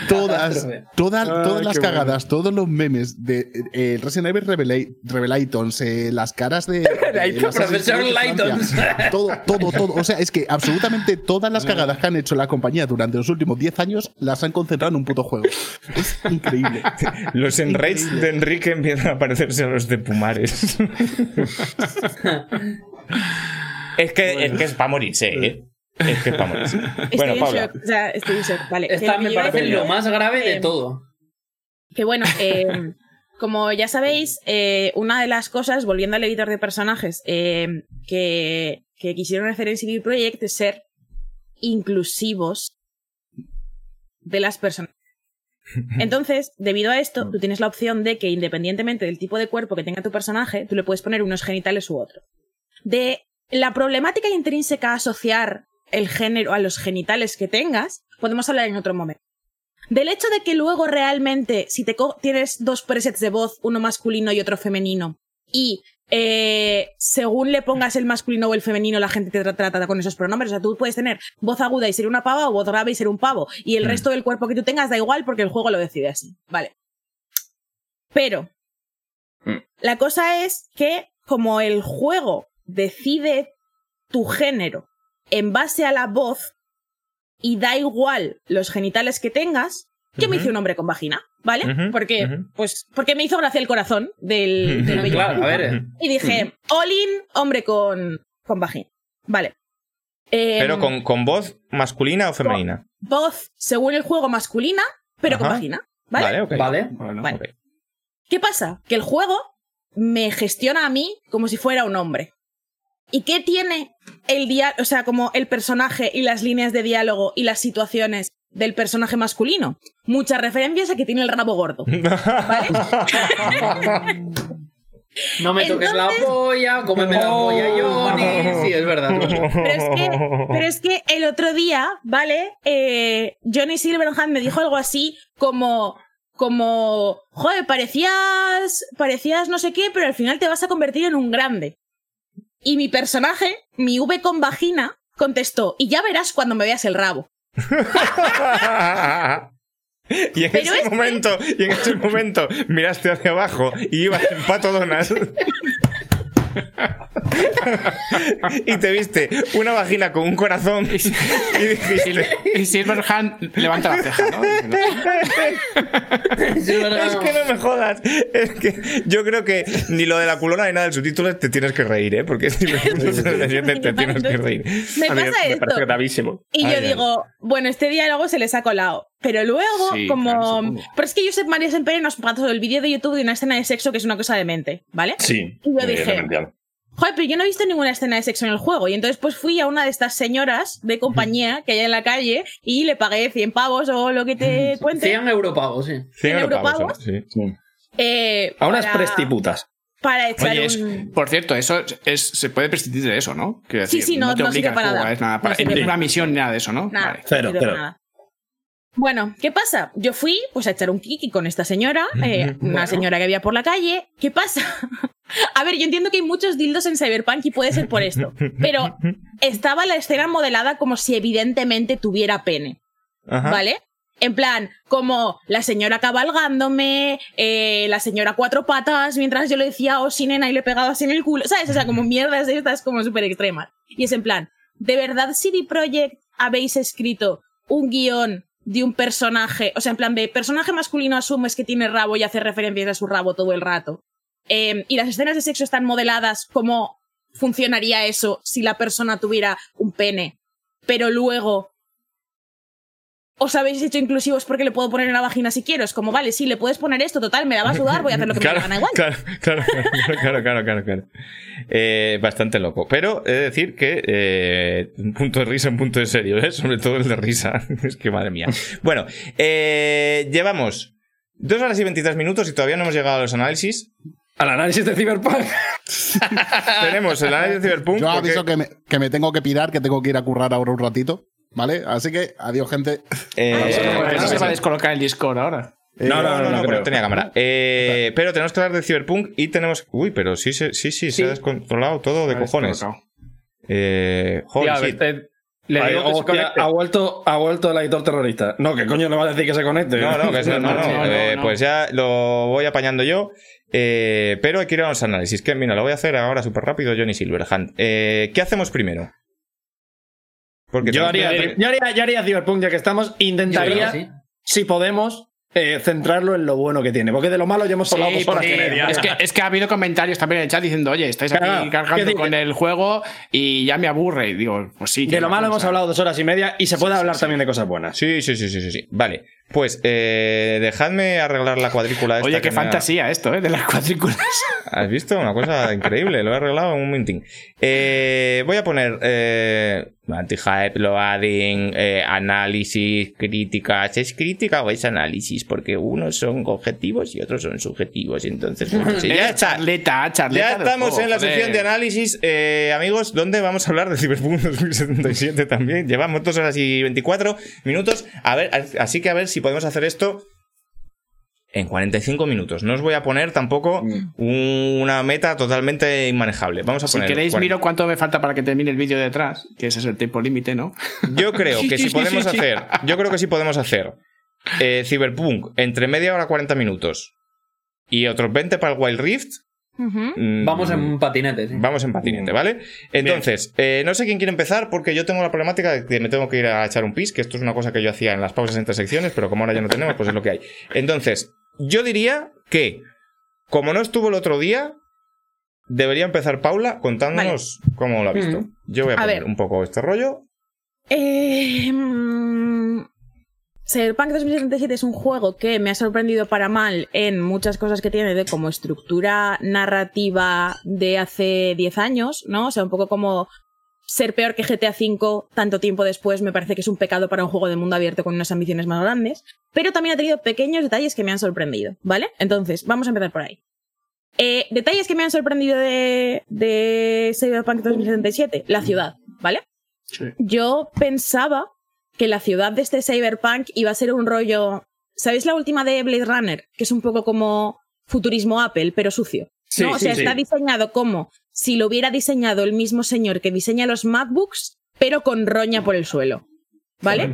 todas, todas, Ah, todas las bueno. cagadas, todos los memes de eh, Resident Evil Revela- Revelations, eh, las caras de, profesor. Francia, todo, todo, todo. O sea, es que absolutamente todas las cagadas que han hecho la compañía durante los últimos 10 años las han concentrado en un puto juego. Es increíble. Los enrage de Enrique empiezan a parecerse a los de Pumares. es que es, que es para morirse, ¿eh? Es que es para morirse. Estoy Bueno, en Paula. shock. O sea, estoy en shock. Vale. Esta me parece decir lo más grave de que- todo. Que bueno, eh, como ya sabéis, eh, una de las cosas, volviendo al editor de personajes, eh, que, que quisieron hacer en CD Projekt es ser inclusivos de las personas. Entonces, debido a esto, tú tienes la opción de que independientemente del tipo de cuerpo que tenga tu personaje, tú le puedes poner unos genitales u otro. De la problemática intrínseca a asociar el género a los genitales que tengas, podemos hablar en otro momento. Del hecho de que luego realmente, si te co- tienes dos presets de voz, uno masculino y otro femenino, y eh, según le pongas el masculino o el femenino, la gente te tra- trata con esos pronombres. O sea, tú puedes tener voz aguda y ser una pava o voz grave y ser un pavo. Y el Mm. resto del cuerpo que tú tengas da igual porque el juego lo decide así. Vale. Pero, Mm. la cosa es que como el juego decide tu género en base a la voz y da igual los genitales que tengas, yo me hice un hombre con vagina, ¿vale? Porque, pues, porque me hizo gracia el corazón del, del bello Claro, a ver. y dije, all in, hombre con, con vagina. Vale. Em, Pero con, con voz masculina o femenina. Voz, según el juego, masculina, pero con vagina. ¿Vale? Vale, ok. Vale. Bueno, Vale. Ok. ¿Qué pasa? Que el juego me gestiona a mí como si fuera un hombre. ¿Y qué tiene el dia o sea, como el personaje y las líneas de diálogo y las situaciones del personaje masculino? Muchas referencias a que tiene el rabo gordo. ¿Vale? No me toques la polla, cómeme la polla, Johnny. Sí, es verdad. Pero es que, pero es que el otro día, ¿vale? Eh, Johnny Silverhand me dijo algo así como, como, joder, parecías, parecías no sé qué, pero al final te vas a convertir en un grande. Y mi personaje, mi V con vagina, contestó, y ya verás cuando me veas el rabo. Y en Pero ese es que- momento, y en ese momento miraste hacia abajo y ibas en pato Donald. y te viste una vagina con un corazón y dijiste Y Silverhand levanta la ceja, ¿no? es que no me jodas es que yo creo que ni lo de la culona ni nada del subtítulo te tienes que reír ¿eh? porque si me te, te tienes que reír Me pasa me esto. parece gravísimo. Y Ay, yo ay. digo, bueno, este diálogo se les ha colado. Pero luego, Sí, como. claro, pero es que Josep María Sempere nos pasó el vídeo de YouTube de una escena de sexo que es una cosa de mente, ¿vale? Sí. Y yo eh, dije, demencial. Joder, pero yo no he visto ninguna escena de sexo en el juego. Y entonces pues fui a una de estas señoras de compañía que hay en la calle y le pagué 100 pavos o lo que te cuente. 100 europavos, sí. 100 europavos, europavos sí. eh, A unas para- prestiputas. Para echar Oye, es- un... por cierto, eso es, se puede prescindir de eso, ¿no? Quiero Sí, decir, sí, no- te no obliga juego, nada. es nada, No para, sirve en para una misión ni nada de eso, ¿no? Nada, Vale. Cero, no cero. nada. Bueno, ¿qué pasa? Yo fui pues a echar un kiki con esta señora, eh, una señora que había por la calle. ¿Qué pasa? a ver, yo entiendo que hay muchos dildos en Cyberpunk y puede ser por esto, pero estaba la escena modelada como si evidentemente tuviera pene, Ajá. ¿vale? En plan, como la señora cabalgándome, eh, la señora cuatro patas, mientras yo le decía, oh, sí, nena, y le pegaba así en el culo, ¿sabes? O sea, como mierdas de estas como súper extremas. Y es en plan, ¿de verdad CD Projekt habéis escrito un guion de un personaje? O sea, en plan de personaje masculino asumes que tiene rabo y hace referencias a su rabo todo el rato. Eh, y las escenas de sexo están modeladas como funcionaría eso si la persona tuviera un pene. Pero luego os habéis hecho inclusivos porque le puedo poner en la vagina si quiero. Es como, vale, sí, le puedes poner esto, total, me la va a sudar, voy a hacer lo que me gana igual. Claro, claro, claro, claro, claro, claro, claro. Eh, bastante loco. Pero he de decir que eh, un punto de risa, un punto de serio, ¿eh? sobre todo el de risa. es que madre mía. Bueno, eh, llevamos dos horas y 23 minutos y todavía no hemos llegado a los análisis. Al análisis de Cyberpunk. Tenemos el análisis de Cyberpunk. Yo porque- aviso que me, que me tengo que pirar, que tengo que ir a currar ahora un ratito. ¿Vale? Así que adiós, gente. eh, eso sí, se va a sí. descolocar el Discord ahora. Eh, No, no, no, no, no tenía cámara. Eh, pero tenemos que hablar de Cyberpunk y tenemos. Uy, pero sí, se- sí, sí, se ha descontrolado todo de cojones. Eh, shit. vete- le Ay, digo que se hostia, conecte. ha vuelto, ha vuelto el editor terrorista. No, que coño le va a decir que se conecte. No, no, que eso- no, no, No, no, eh, no. Pues ya lo voy apañando yo. eh, pero hay que ir a los análisis. Que mira, lo voy a hacer ahora súper rápido, Johnny Silverhand. Eh, ¿Qué hacemos primero? Porque Yo haría, que- yo, haría, yo haría Cyberpunk ya que estamos. Intentaría, que sí. si podemos, eh, centrarlo en lo bueno que tiene. Porque de lo malo ya hemos hablado Sí, dos horas y porque media. es, que, es que ha habido comentarios también en el chat diciendo, oye, estáis aquí Claro, cargando con el juego y ya me aburre. Y digo, pues sí. De lo malo hemos hablado dos horas y media y se puede Sí, hablar sí, también de cosas buenas. Sí, sí, sí, sí, sí, sí. Vale. Pues eh, dejadme arreglar la cuadrícula esta. Oye, qué que me ha- fantasía esto, ¿eh? De las cuadrículas. ¿Has visto? Una cosa increíble, lo he arreglado en un momentín. Eh, voy a poner eh, anti-hype, loading, eh, análisis, críticas. ¿Es crítica o es análisis? Porque unos son objetivos y otros son subjetivos. Entonces, sí, ya Es está. Charleta, charleta. Ya estamos en la sección de análisis, eh, amigos, donde vamos a hablar de Cyberpunk 2077 también. Llevamos dos horas y 24 minutos. A ver, así que a ver si podemos hacer esto en 45 minutos. No os voy a poner tampoco una meta totalmente inmanejable. Vamos a Si poner. queréis, 40. miro cuánto me falta para que termine el vídeo detrás, que ese es el tiempo límite, ¿no? Yo creo que si podemos hacer, yo creo que si podemos hacer eh, Cyberpunk entre media hora 40 minutos y otros 20 para el Wild Rift. Mm, Vamos en patinete, sí. Vamos en patinete, ¿vale? Entonces, eh, no sé quién quiere empezar porque yo tengo la problemática de que me tengo que ir a echar un pis, que esto es una cosa que yo hacía en las pausas entre secciones, pero como ahora ya no tenemos, pues es lo que hay. Entonces, yo diría que, como no estuvo el otro día, debería empezar Paula contándonos cómo lo ha visto. Yo voy a A poner ver. un poco este rollo. Eh, mm, Cyberpunk 2077 es un juego que me ha sorprendido para mal en muchas cosas que tiene de como estructura narrativa de hace 10 años, ¿no? O sea, un poco como ser peor que GTA V tanto tiempo después me parece que es un pecado para un juego de mundo abierto con unas ambiciones más grandes, pero también ha tenido pequeños detalles que me han sorprendido, ¿vale? Entonces, vamos a empezar por ahí. Eh, detalles que me han sorprendido de, de Cyberpunk 2077, la ciudad, ¿vale? Yo pensaba que la ciudad de este Cyberpunk iba a ser un rollo. ¿Sabéis la última de Blade Runner? Que es un poco como futurismo Apple, pero sucio. Sí, ¿no? O sí, sea, sí. está diseñado como si lo hubiera diseñado el mismo señor que diseña los MacBooks, pero con roña por el suelo. ¿Vale?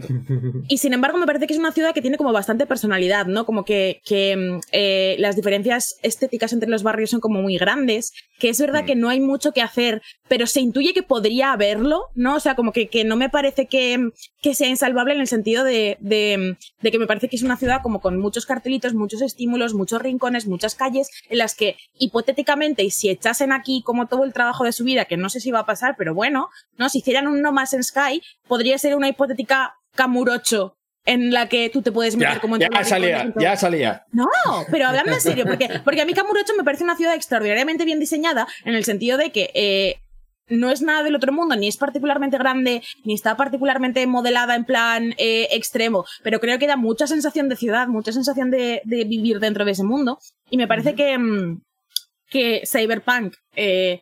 Y sin embargo, me parece que es una ciudad que tiene como bastante personalidad, ¿no? Como que, que mm, eh, las diferencias estéticas entre los barrios son como muy grandes, que es verdad que no hay mucho que hacer, pero se intuye que podría haberlo, ¿no? O sea, como que, que no me parece que, que sea insalvable en el sentido de, de, de que me parece que es una ciudad como con muchos cartelitos, muchos estímulos, muchos rincones, muchas calles, en las que hipotéticamente, y si echasen aquí como todo el trabajo de su vida, que no sé si va a pasar, pero bueno, ¿no? Si hicieran un No Más en Sky, podría ser una hipotética Camurocho en la que tú te puedes meter Ya, como en ya salía, ya salía. No, pero hablando en serio, porque, porque a mí Camurocho me parece una ciudad extraordinariamente bien diseñada en el sentido de que eh, no es nada del otro mundo, ni es particularmente grande, ni está particularmente modelada en plan eh, extremo, pero creo que da mucha sensación de ciudad, mucha sensación de, de vivir dentro de ese mundo. Y me parece que, mm, que Cyberpunk eh,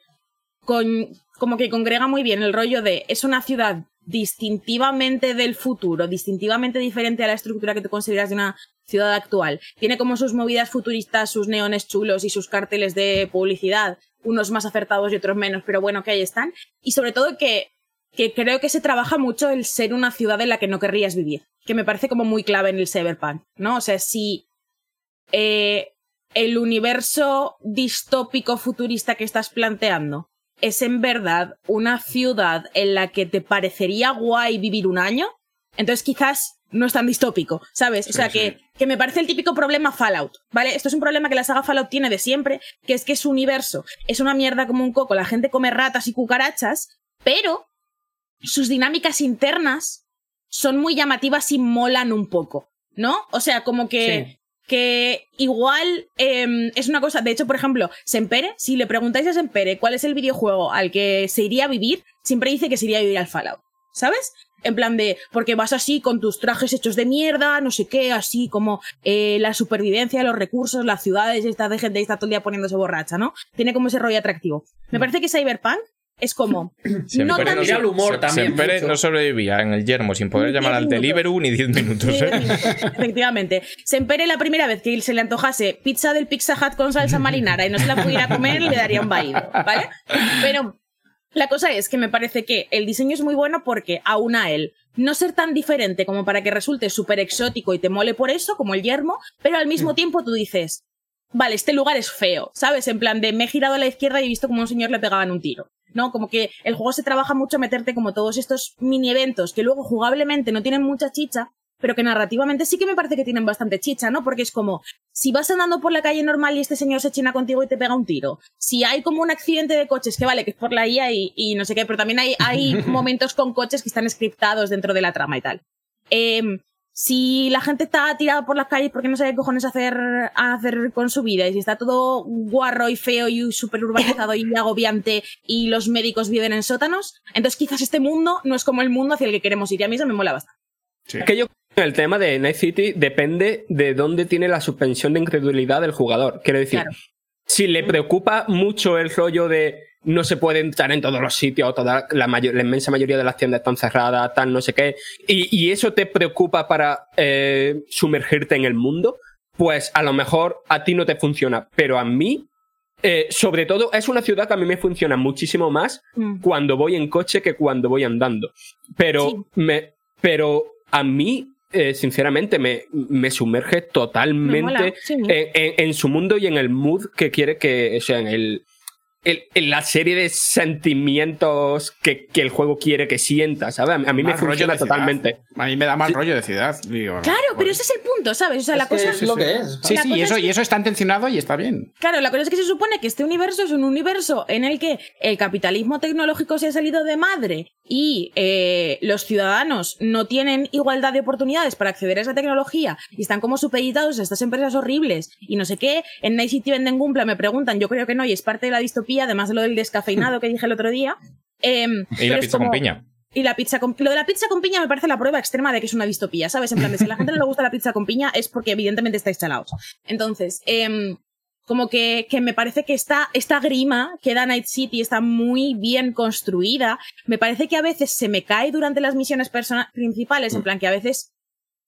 con, como que congrega muy bien el rollo de es una ciudad distintivamente del futuro, distintivamente diferente a la estructura que tú consideras de una ciudad actual. Tiene como sus movidas futuristas, sus neones chulos y sus carteles de publicidad, unos más acertados y otros menos, pero bueno, que ahí están. Y sobre todo que, que creo que se trabaja mucho el ser una ciudad en la que no querrías vivir, que me parece como muy clave en el cyberpunk, ¿no? O sea, si eh, el universo distópico futurista que estás planteando es en verdad una ciudad en la que te parecería guay vivir un año, entonces quizás no es tan distópico, ¿sabes? O sea, que, que me parece el típico problema Fallout, ¿vale? Esto es un problema que la saga Fallout tiene de siempre, que es que su universo es una mierda como un coco, la gente come ratas y cucarachas, pero sus dinámicas internas son muy llamativas y molan un poco, ¿no? O sea, como que, que igual em, es una cosa. De hecho, por ejemplo, Sempere, si le preguntáis a Sempere cuál es el videojuego al que se iría a vivir, siempre dice que se iría a vivir al Fallout. ¿Sabes? En plan de, porque vas así con tus trajes hechos de mierda, no sé qué, así como eh, la supervivencia, los recursos, las ciudades, esta de gente está todo el día poniéndose borracha, ¿no? Tiene como ese rollo atractivo. Me parece que Cyberpunk es como. no tan- el humor Sem- también, mucho. no sobrevivía en el yermo sin poder Ni llamar diez al minutos. Deliveroo ni 10 minutos. ¿eh? Efectivamente. Sempere la primera vez que se le antojase pizza del Pizza Hut con salsa marinara y no se la pudiera comer, le daría un vaído, ¿vale? Pero la cosa es que me parece que el diseño es muy bueno porque aún a él no ser tan diferente como para que resulte súper exótico y te mole por eso, como el yermo, pero al mismo tiempo tú dices, vale, este lugar es feo, ¿sabes? En plan de me he girado a la izquierda y he visto como un señor le pegaban un tiro. ¿No? Como que el juego se trabaja mucho a meterte como todos estos mini eventos que luego jugablemente no tienen mucha chicha, pero que narrativamente sí que me parece que tienen bastante chicha, ¿no? Porque es como, si vas andando por la calle normal y este señor se china contigo y te pega un tiro, si hay como un accidente de coches, que vale, que es por la IA y, y no sé qué, pero también hay, hay momentos con coches que están scriptados dentro de la trama y tal. Em, si la gente está tirada por las calles porque no sabe qué cojones hacer, hacer con su vida y si está todo guarro y feo y súper urbanizado y agobiante y los médicos viven en sótanos, entonces quizás este mundo no es como el mundo hacia el que queremos ir y a mí eso me mola bastante. Sí. Es que yo creo que el tema de Night City depende de dónde tiene la suspensión de incredulidad del jugador. Quiero decir, Claro. si le preocupa mucho el rollo de no se puede entrar en todos los sitios, toda la, mayor- la inmensa mayoría de las tiendas están cerradas, tal, no sé qué, y, y eso te preocupa para eh, sumergirte en el mundo, pues a lo mejor a ti no te funciona, pero a mí, eh, sobre todo, es una ciudad que a mí me funciona muchísimo más Mm. cuando voy en coche que cuando voy andando. Pero, Sí. me, pero a mí, eh, sinceramente, me, me sumerge Me totalmente sí. en, en- en su mundo y en el mood que quiere que, o sea, en el. El- en la serie de sentimientos que, que el juego quiere que sientas, ¿sabes? A mí- a mí me funciona totalmente. A mí me da más rollo de ciudad. digo, Claro, pero ese es el punto, ¿sabes? O sea, la Es que cosa es lo que es. Sí, la sí, y eso, es que- y eso está intencionado y está bien. Claro, la cosa es que se supone que este universo es un universo en el que el capitalismo tecnológico se ha salido de madre y eh, los ciudadanos no tienen igualdad de oportunidades para acceder a esa tecnología y están como supeditados a estas empresas horribles y no sé qué. En Night City venden Gumpla me preguntan, yo creo que no y es parte de la distopía, además de lo del descafeinado que dije el otro día. Em, Y la pizza con piña. y la pizza con... Lo de la pizza con piña me parece la prueba extrema de que es una distopía, ¿sabes? En plan, de si a la gente no le gusta la pizza con piña es porque evidentemente estáis chalaos. Entonces, em, como que, que me parece que esta, esta grima que da Night City está muy bien construida. Me parece que a veces se me cae durante las misiones principales, en plan que a veces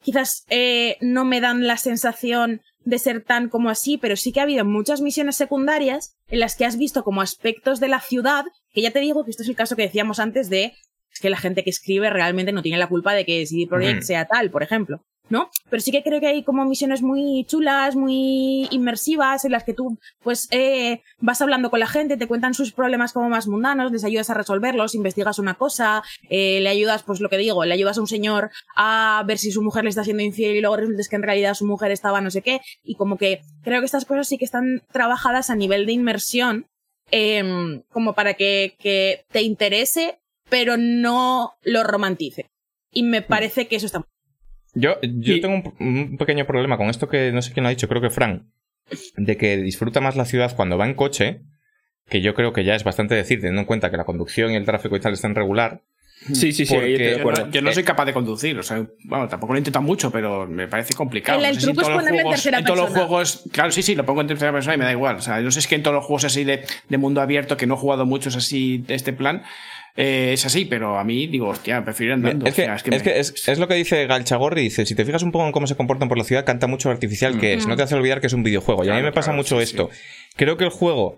quizás eh, no me dan la sensación de ser tan como así, pero sí que ha habido muchas misiones secundarias en las que has visto como aspectos de la ciudad, que ya te digo que esto es el caso que decíamos antes de es que la gente que escribe realmente no tiene la culpa de que CD Projekt Ujú. sea tal, por ejemplo. ¿No? Pero sí que creo que hay como misiones muy chulas, muy inmersivas, en las que tú, pues, eh, vas hablando con la gente, te cuentan sus problemas como más mundanos, les ayudas a resolverlos, investigas una cosa, eh, le ayudas, pues lo que digo, le ayudas a un señor a ver si su mujer le está siendo infiel y luego resulta que en realidad su mujer estaba no sé qué, y como que creo que estas cosas sí que están trabajadas a nivel de inmersión, em, como para que, que te interese, pero no lo romantice. Y me parece que eso está Yo, yo tengo un, un pequeño problema con esto que no sé quién lo ha dicho, creo que Fran, de que disfruta más la ciudad cuando va en coche, que yo creo que ya es bastante decir, teniendo en cuenta que la conducción y el tráfico y tal están regular. Sí, sí, sí, de Yo no, yo no soy capaz de conducir, o sea, bueno, tampoco lo intento mucho, pero me parece complicado. El- el No sé si en truco es todos los ponerlo en juegos- tercera en todos los persona. juegos, claro, sí, sí, lo pongo en tercera persona y me da igual. O sea, yo sé si es que en todos los juegos así de, de mundo abierto, que no he jugado muchos así de este plan, eh, es así, pero a mí digo, hostia, prefiero ir andando. Es que, o sea, es, me- que es, es lo que dice Galchagorri, dice, si te fijas un poco en cómo se comportan por la ciudad, canta mucho lo artificial que es, no te hace olvidar que es un videojuego. Y a mí me pasa claro, mucho sí, esto. Creo que el juego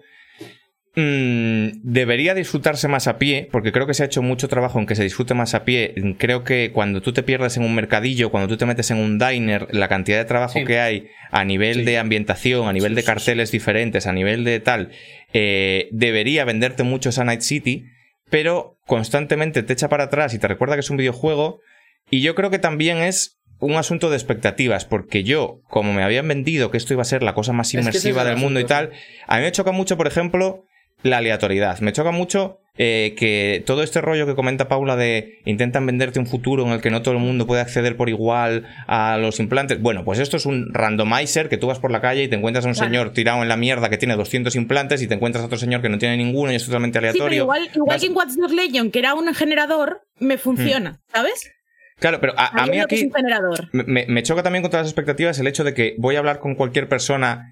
mm, debería disfrutarse más a pie, porque creo que se ha hecho mucho trabajo en que se disfrute más a pie. Creo que cuando tú te pierdes en un mercadillo, cuando tú te metes en un diner, la cantidad de trabajo Sí. que hay a nivel de ambientación, a nivel de carteles diferentes, a nivel de tal, eh, debería venderte mucho esa Night City, pero constantemente te echa para atrás y te recuerda que es un videojuego. Y yo creo que también es un asunto de expectativas, porque yo, como me habían vendido que esto iba a ser la cosa más Es que inmersiva el del mundo y tal, a mí me choca mucho, por ejemplo, la aleatoriedad. Me choca mucho eh, que todo este rollo que comenta Paula de intentan venderte un futuro en el que no todo el mundo puede acceder por igual a los implantes. Bueno, pues esto es un randomizer que tú vas por la calle y te encuentras a un Claro. señor tirado en la mierda que tiene 200 implantes y te encuentras a otro señor que no tiene ninguno y es totalmente Sí, pero aleatorio. igual, igual que en Watch Dogs Legion, que era un generador, me funciona, ¿sabes? Claro, pero a, a mí aquí me- me, me choca también contra las expectativas el hecho de que voy a hablar con cualquier persona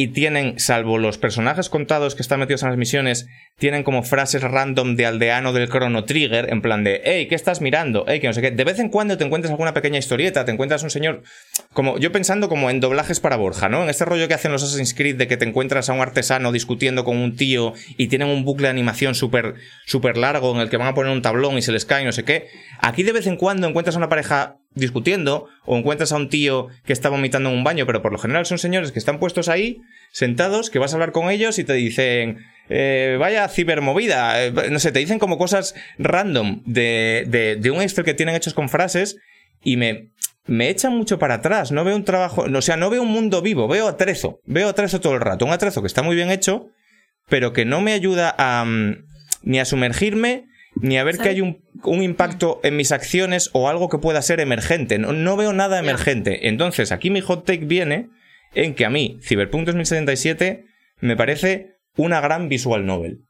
y tienen, salvo los personajes contados que están metidos en las misiones, tienen como frases random de aldeano del Chrono Trigger, en plan de, hey, ¿qué estás mirando? Hey, que no sé qué. De vez en cuando te encuentras alguna pequeña historieta, te encuentras un señor, como yo pensando como en doblajes para Borja, ¿no? En este rollo que hacen los Assassin's Creed de que te encuentras a un artesano discutiendo con un tío y tienen un bucle de animación súper súper largo en el que van a poner un tablón y se les cae no sé qué. Aquí de vez en cuando encuentras a una pareja discutiendo o encuentras a un tío que está vomitando en un baño, pero por lo general son señores que están puestos ahí, sentados, que vas a hablar con ellos y te dicen, eh, vaya cibermovida, eh, no sé, te dicen como cosas random de, de, de un Excel que tienen hechos con frases y me, me echan mucho para atrás, no veo un trabajo, o sea, no veo un mundo vivo, veo atrezo, veo atrezo todo el rato, un atrezo que está muy bien hecho, pero que no me ayuda a mm, ni a sumergirme ni a ver que hay un, un impacto en mis acciones o algo que pueda ser emergente. No, no veo nada emergente. Entonces, aquí mi hot take viene en que a mí, Cyberpunk 2077 me parece una gran visual novel.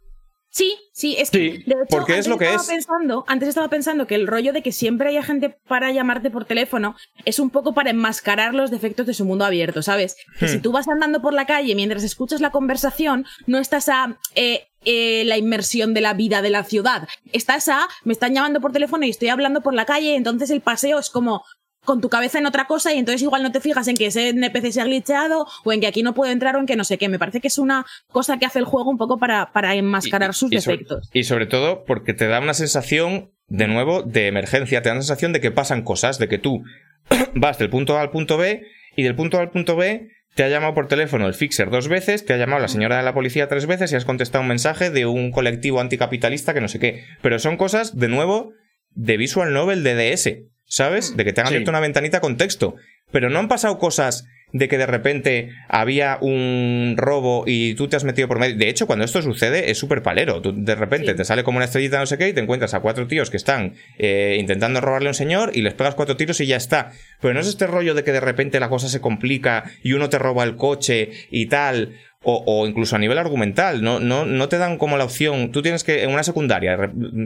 Sí, sí, es que, Sí, de hecho, porque es antes lo que estaba es. Pensando, antes estaba pensando que el rollo de que siempre haya gente para llamarte por teléfono es un poco para enmascarar los defectos de su mundo abierto, ¿sabes? Que Hmm. si tú vas andando por la calle mientras escuchas la conversación, no estás a eh, eh, la inmersión de la vida de la ciudad. Estás a, me están llamando por teléfono y estoy hablando por la calle, entonces el paseo es como con tu cabeza en otra cosa y entonces igual no te fijas en que ese NPC se ha glitcheado o en que aquí no puedo entrar o en que no sé qué. Me parece que es una cosa que hace el juego un poco para, para enmascarar sus y sobre- defectos. y sobre todo porque te da una sensación, de nuevo, de emergencia. Te da una sensación de que pasan cosas, de que tú vas del punto A al punto B y del punto A al punto B te ha llamado por teléfono el fixer dos veces, te ha llamado la señora de la policía tres veces y has contestado un mensaje de un colectivo anticapitalista que no sé qué. Pero son cosas, de nuevo, de visual novel de DS, ¿sabes? De que te han Sí. abierto una ventanita con texto. Pero no han pasado cosas de que de repente había un robo y tú te has metido por medio. De hecho, cuando esto sucede es súper palero. Tú de repente Sí. te sale como una estrellita no sé qué y te encuentras a cuatro tíos que están eh, intentando robarle a un señor y les pegas cuatro tiros y ya está. Pero no es este rollo de que de repente la cosa se complica y uno te roba el coche y tal. O, o incluso a nivel argumental, no, no, no te dan como la opción. Tú tienes que, en una secundaria,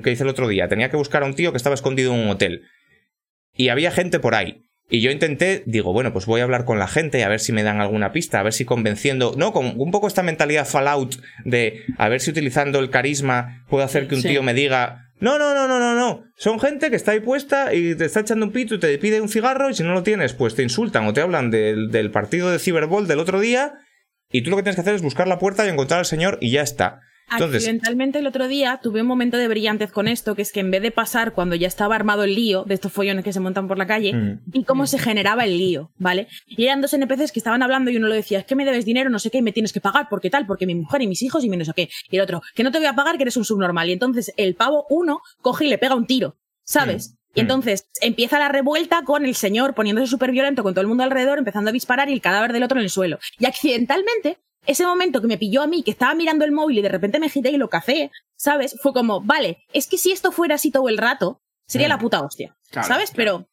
que hice el otro día, tenía que buscar a un tío que estaba escondido en un hotel. Y había gente por ahí. Y yo intenté, digo, bueno, pues voy a hablar con la gente y a ver si me dan alguna pista, a ver si convenciendo, no, con un poco esta mentalidad Fallout de a ver si utilizando el carisma puedo hacer que un Sí. tío me diga, no, no, no, no, no, no, son gente que está ahí puesta y te está echando un pito y te pide un cigarro y si no lo tienes, pues te insultan o te hablan del, del partido de Cyberball del otro día y tú lo que tienes que hacer es buscar la puerta y encontrar al señor y ya está. Entonces- Accidentalmente el otro día tuve un momento de brillantez con esto, que es que en vez de pasar cuando ya estaba armado el lío, de estos follones que se montan por la calle, Mm. vi cómo se generaba el lío, ¿vale? Y eran dos NPCs que estaban hablando y uno le decía, es que me debes dinero, no sé qué, y me tienes que pagar, porque tal, porque mi mujer y mis hijos y mi no sé qué. Y el otro, que no te voy a pagar, que eres un subnormal. Y entonces el pavo uno coge y le pega un tiro, ¿sabes? Y entonces empieza la revuelta con el señor poniéndose súper violento con todo el mundo alrededor, empezando a disparar y el cadáver del otro en el suelo. Y accidentalmente, ese momento que me pilló a mí, que estaba mirando el móvil y de repente me giré y lo cacé, ¿sabes? Fue como, vale, es que si esto fuera así todo el rato, sería Mm. la puta hostia, Claro, ¿sabes? claro. Pero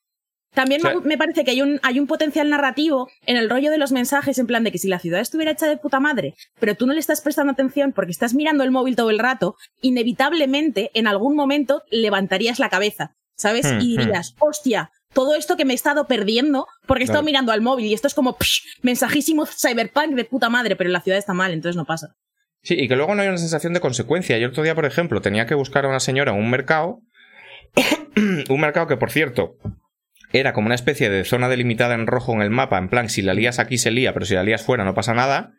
también me, parece que hay un, hay un potencial narrativo en el rollo de los mensajes, en plan de que si la ciudad estuviera hecha de puta madre, pero tú no le estás prestando atención porque estás mirando el móvil todo el rato, inevitablemente en algún momento levantarías la cabeza, ¿sabes? Hmm, y dirías, hostia, todo esto que me he estado perdiendo porque he estado mirando al móvil y esto es como psh, mensajísimo cyberpunk de puta madre, pero la ciudad está mal, entonces no pasa. Sí, y que luego no hay una sensación de consecuencia. Yo otro día, por ejemplo, tenía que buscar a una señora en un mercado. un mercado que, por cierto, era como una especie de zona delimitada en rojo en el mapa. En plan, si la lías aquí se lía, pero si la lías fuera no pasa nada.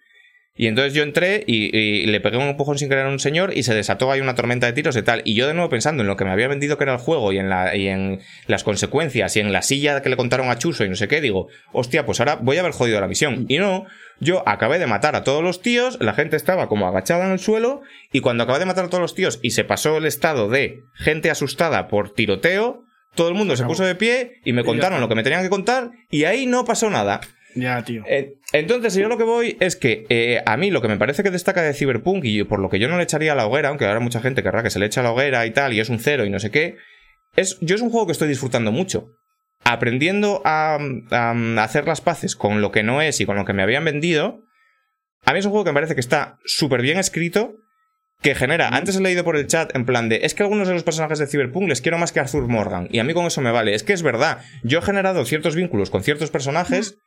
Y entonces yo entré y, y le pegué un empujón sin querer a un señor y se desató ahí una tormenta de tiros y tal. Y yo de nuevo pensando en lo que me había vendido que era el juego y en, la, y en las consecuencias y en la silla que le contaron a Chuso y no sé qué, digo, hostia, pues ahora voy a haber jodido la misión. Y no, yo acabé de matar a todos los tíos, la gente estaba como agachada en el suelo y cuando acabé de matar a todos los tíos y se pasó el estado de gente asustada por tiroteo, todo el mundo se puso de pie y me contaron lo que me tenían que contar y ahí no pasó nada. Ya, tío. Eh, entonces, yo lo que voy es que eh, a mí lo que me parece que destaca de Cyberpunk y por lo que yo no le echaría a la hoguera, aunque ahora mucha gente querrá que se le eche a la hoguera y tal, y es un cero y no sé qué, es, yo es un juego que estoy disfrutando mucho. Aprendiendo a, a hacer las paces con lo que no es y con lo que me habían vendido, a mí es un juego que me parece que está súper bien escrito, que genera, antes he leído por el chat en plan de, es que algunos de los personajes de Cyberpunk les quiero más que Arthur Morgan, y a mí con eso me vale, es que es verdad, yo he generado ciertos vínculos con ciertos personajes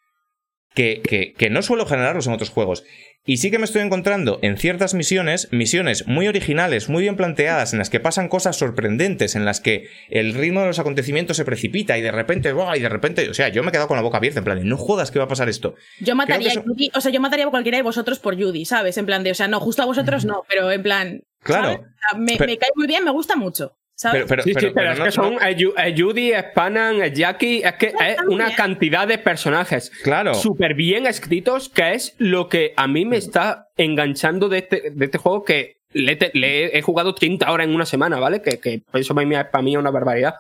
que, que, que no suelo generarlos en otros juegos. Y sí que me estoy encontrando en ciertas misiones, misiones muy originales, muy bien planteadas, en las que pasan cosas sorprendentes, en las que el ritmo de los acontecimientos se precipita y de repente, ¡buah! y de repente, o sea, yo me he quedado con la boca abierta, en plan de, no jodas que va a pasar esto. Yo mataría a o sea, yo mataría a cualquiera de vosotros por Judy, ¿sabes? En plan de, o sea, no, justo a vosotros no, pero en plan. Claro. ¿sabes? O sea, me, Pero- me cae muy bien, me gusta mucho, ¿sabes? Pero, pero, Sí, sí, pero- pero, pero es no- que son no- Judy, Spannan, eh, Jackie, es que es una cantidad de personajes Claro. súper bien escritos que es lo que a mí me está enganchando de este, de este juego que le, he te- le he- he jugado 30 horas en una semana, ¿vale? Que, que eso para mí, para mí es una barbaridad.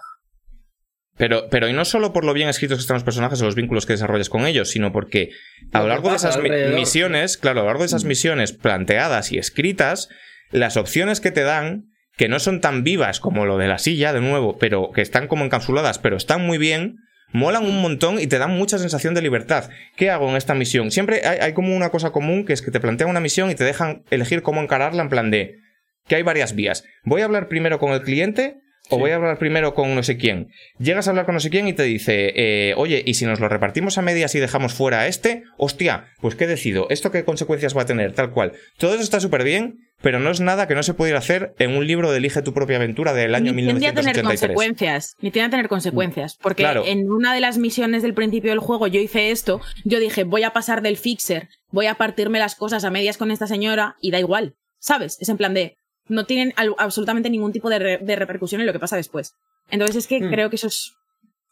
Pero, pero y no solo por lo bien escritos que están los personajes o los vínculos que desarrollas con ellos, sino porque a lo largo de esas misiones, claro, a lo largo de esas misiones planteadas y escritas, las opciones que te dan, que no son tan vivas como lo de la silla, de nuevo, pero que están como encapsuladas, pero están muy bien, molan un montón y te dan mucha sensación de libertad. ¿Qué hago en esta misión? Siempre hay, como una cosa común, que es que te plantean una misión y te dejan elegir cómo encararla en plan de que hay varias vías. Voy a hablar primero con el cliente o voy a hablar primero con no sé quién. Llegas a hablar con no sé quién y te dice, eh, oye, ¿y si nos lo repartimos a medias y dejamos fuera a este? Hostia, pues ¿qué decido? ¿Esto qué consecuencias va a tener? Tal cual. Todo eso está súper bien, pero no es nada que no se pudiera hacer en un libro de Elige tu propia aventura del año ni tiende a tener 1983. consecuencias, ni tiende a tener consecuencias, porque Claro. en una de las misiones del principio del juego yo hice esto, yo dije, voy a pasar del fixer, voy a partirme las cosas a medias con esta señora y da igual, ¿sabes? Es en plan de, no tienen al- absolutamente ningún tipo de, re- de repercusión en lo que pasa después. Entonces es que Mm. creo que eso es...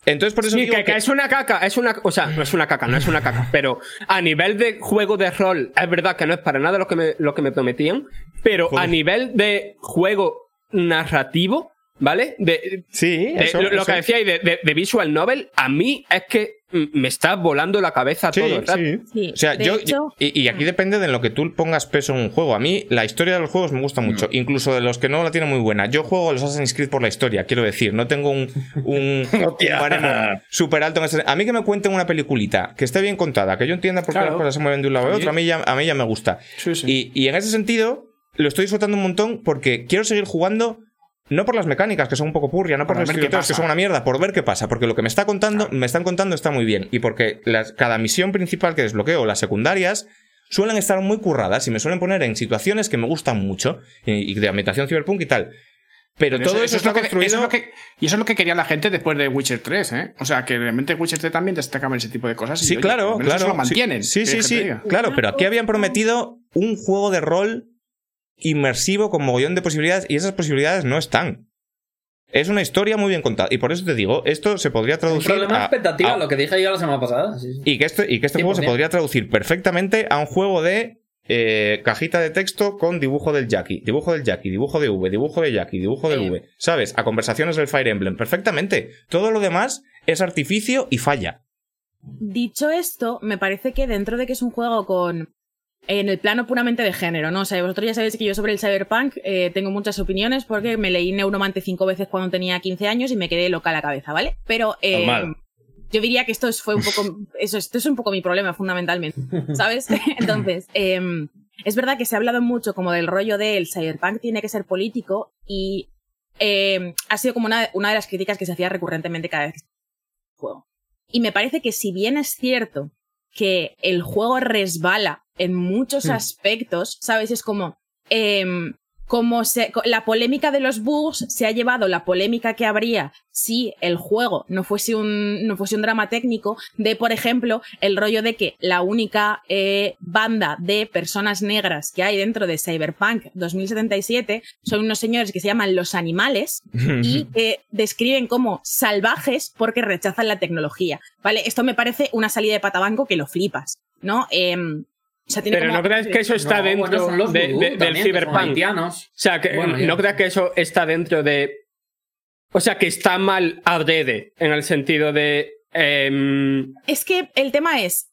Entonces por eso Sí, digo que, que es una caca, es una, o sea, no es una caca, no es una caca, pero a nivel de juego de rol, es verdad que no es para nada lo que me, lo que me prometían, pero Joder. a nivel de juego narrativo, ¿vale? De, Sí, de- eso, lo, lo eso. que decía de, de, de visual novel, a mí es que mm, me está volando la cabeza Sí, todo sí. Sí, O sea, de yo. hecho- y, y aquí depende de lo que tú pongas peso en un juego. A mí, la historia de los juegos me gusta mucho. Incluso de los que no la tienen muy buena. Yo juego los Assassin's Creed por la historia, quiero decir. No tengo un. un, un baremo súper alto en ese. A mí que me cuenten una peliculita que esté bien contada, que yo entienda por qué Claro. las cosas se mueven de un lado a otro, a mí ya, a mí ya me gusta. Sí, sí. Y, y en ese sentido, lo estoy disfrutando un montón porque quiero seguir jugando. No por las mecánicas, que son un poco purria, no por Para los que son una mierda, por ver qué pasa, porque lo que me está contando, me están contando está muy bien. Y porque las- cada misión principal que desbloqueo, las secundarias, suelen estar muy curradas y me suelen poner en situaciones que me gustan mucho, y, y de ambientación cyberpunk y tal. Pero, Pero todo eso, es está lo que- eso es lo que- y eso es lo que quería la gente después de Witcher 3, ¿eh? O sea, que realmente Witcher 3 también destacaban ese tipo de cosas. y, Sí, oye, claro, por claro. eso lo mantienen. Sí, sí, sí, claro, pero aquí habían prometido un juego de rol inmersivo con mogollón de posibilidades y esas posibilidades no están. Es una historia muy bien contada. Y por eso te digo, esto se podría Un traducir. problema de a- expectativa, a- lo que dije yo la semana pasada. sí, sí. y que este, y que este juego se 100%. podría traducir perfectamente a un juego de eh, cajita de texto con dibujo del Jackie, dibujo del Jackie, dibujo de V, dibujo de Jackie, dibujo del Sí. V. ¿Sabes? A conversaciones del Fire Emblem. Perfectamente. Todo lo demás es artificio y falla. Dicho esto, me parece que dentro de que es un juego con. En el plano puramente de género, ¿no? O sea, vosotros ya sabéis que yo sobre el cyberpunk eh, tengo muchas opiniones porque me leí Neuromante cinco veces cuando tenía 15 años y me quedé loca a la cabeza, ¿vale? Pero eh, yo diría que esto es, fue un poco. Eso, esto es un poco mi problema, fundamentalmente. ¿Sabes? Entonces, em, es verdad que se ha hablado mucho como del rollo del cyberpunk tiene que ser político y em, ha sido como una, una de las críticas que se hacía recurrentemente cada vez que juego. Y me parece que si bien es cierto que el juego resbala en muchos aspectos, ¿sabes? Es como, em, como se, la polémica de los bugs se ha llevado la polémica que habría si el juego no fuese un, no fuese un drama técnico de, por ejemplo, el rollo de que la única eh, banda de personas negras que hay dentro de Cyberpunk 2077 son unos señores que se llaman los animales y que describen como salvajes porque rechazan la tecnología. ¿Vale? Esto me parece una salida de patabanco que lo flipas, ¿no? Em, o sea, tiene Pero como- no crees que eso está No, dentro bueno, son los de- vudú de- del también, haitianos. O sea, que Bueno, no creas que eso está dentro de. O sea, que está mal adrede, en el sentido de. em, Es que el tema es.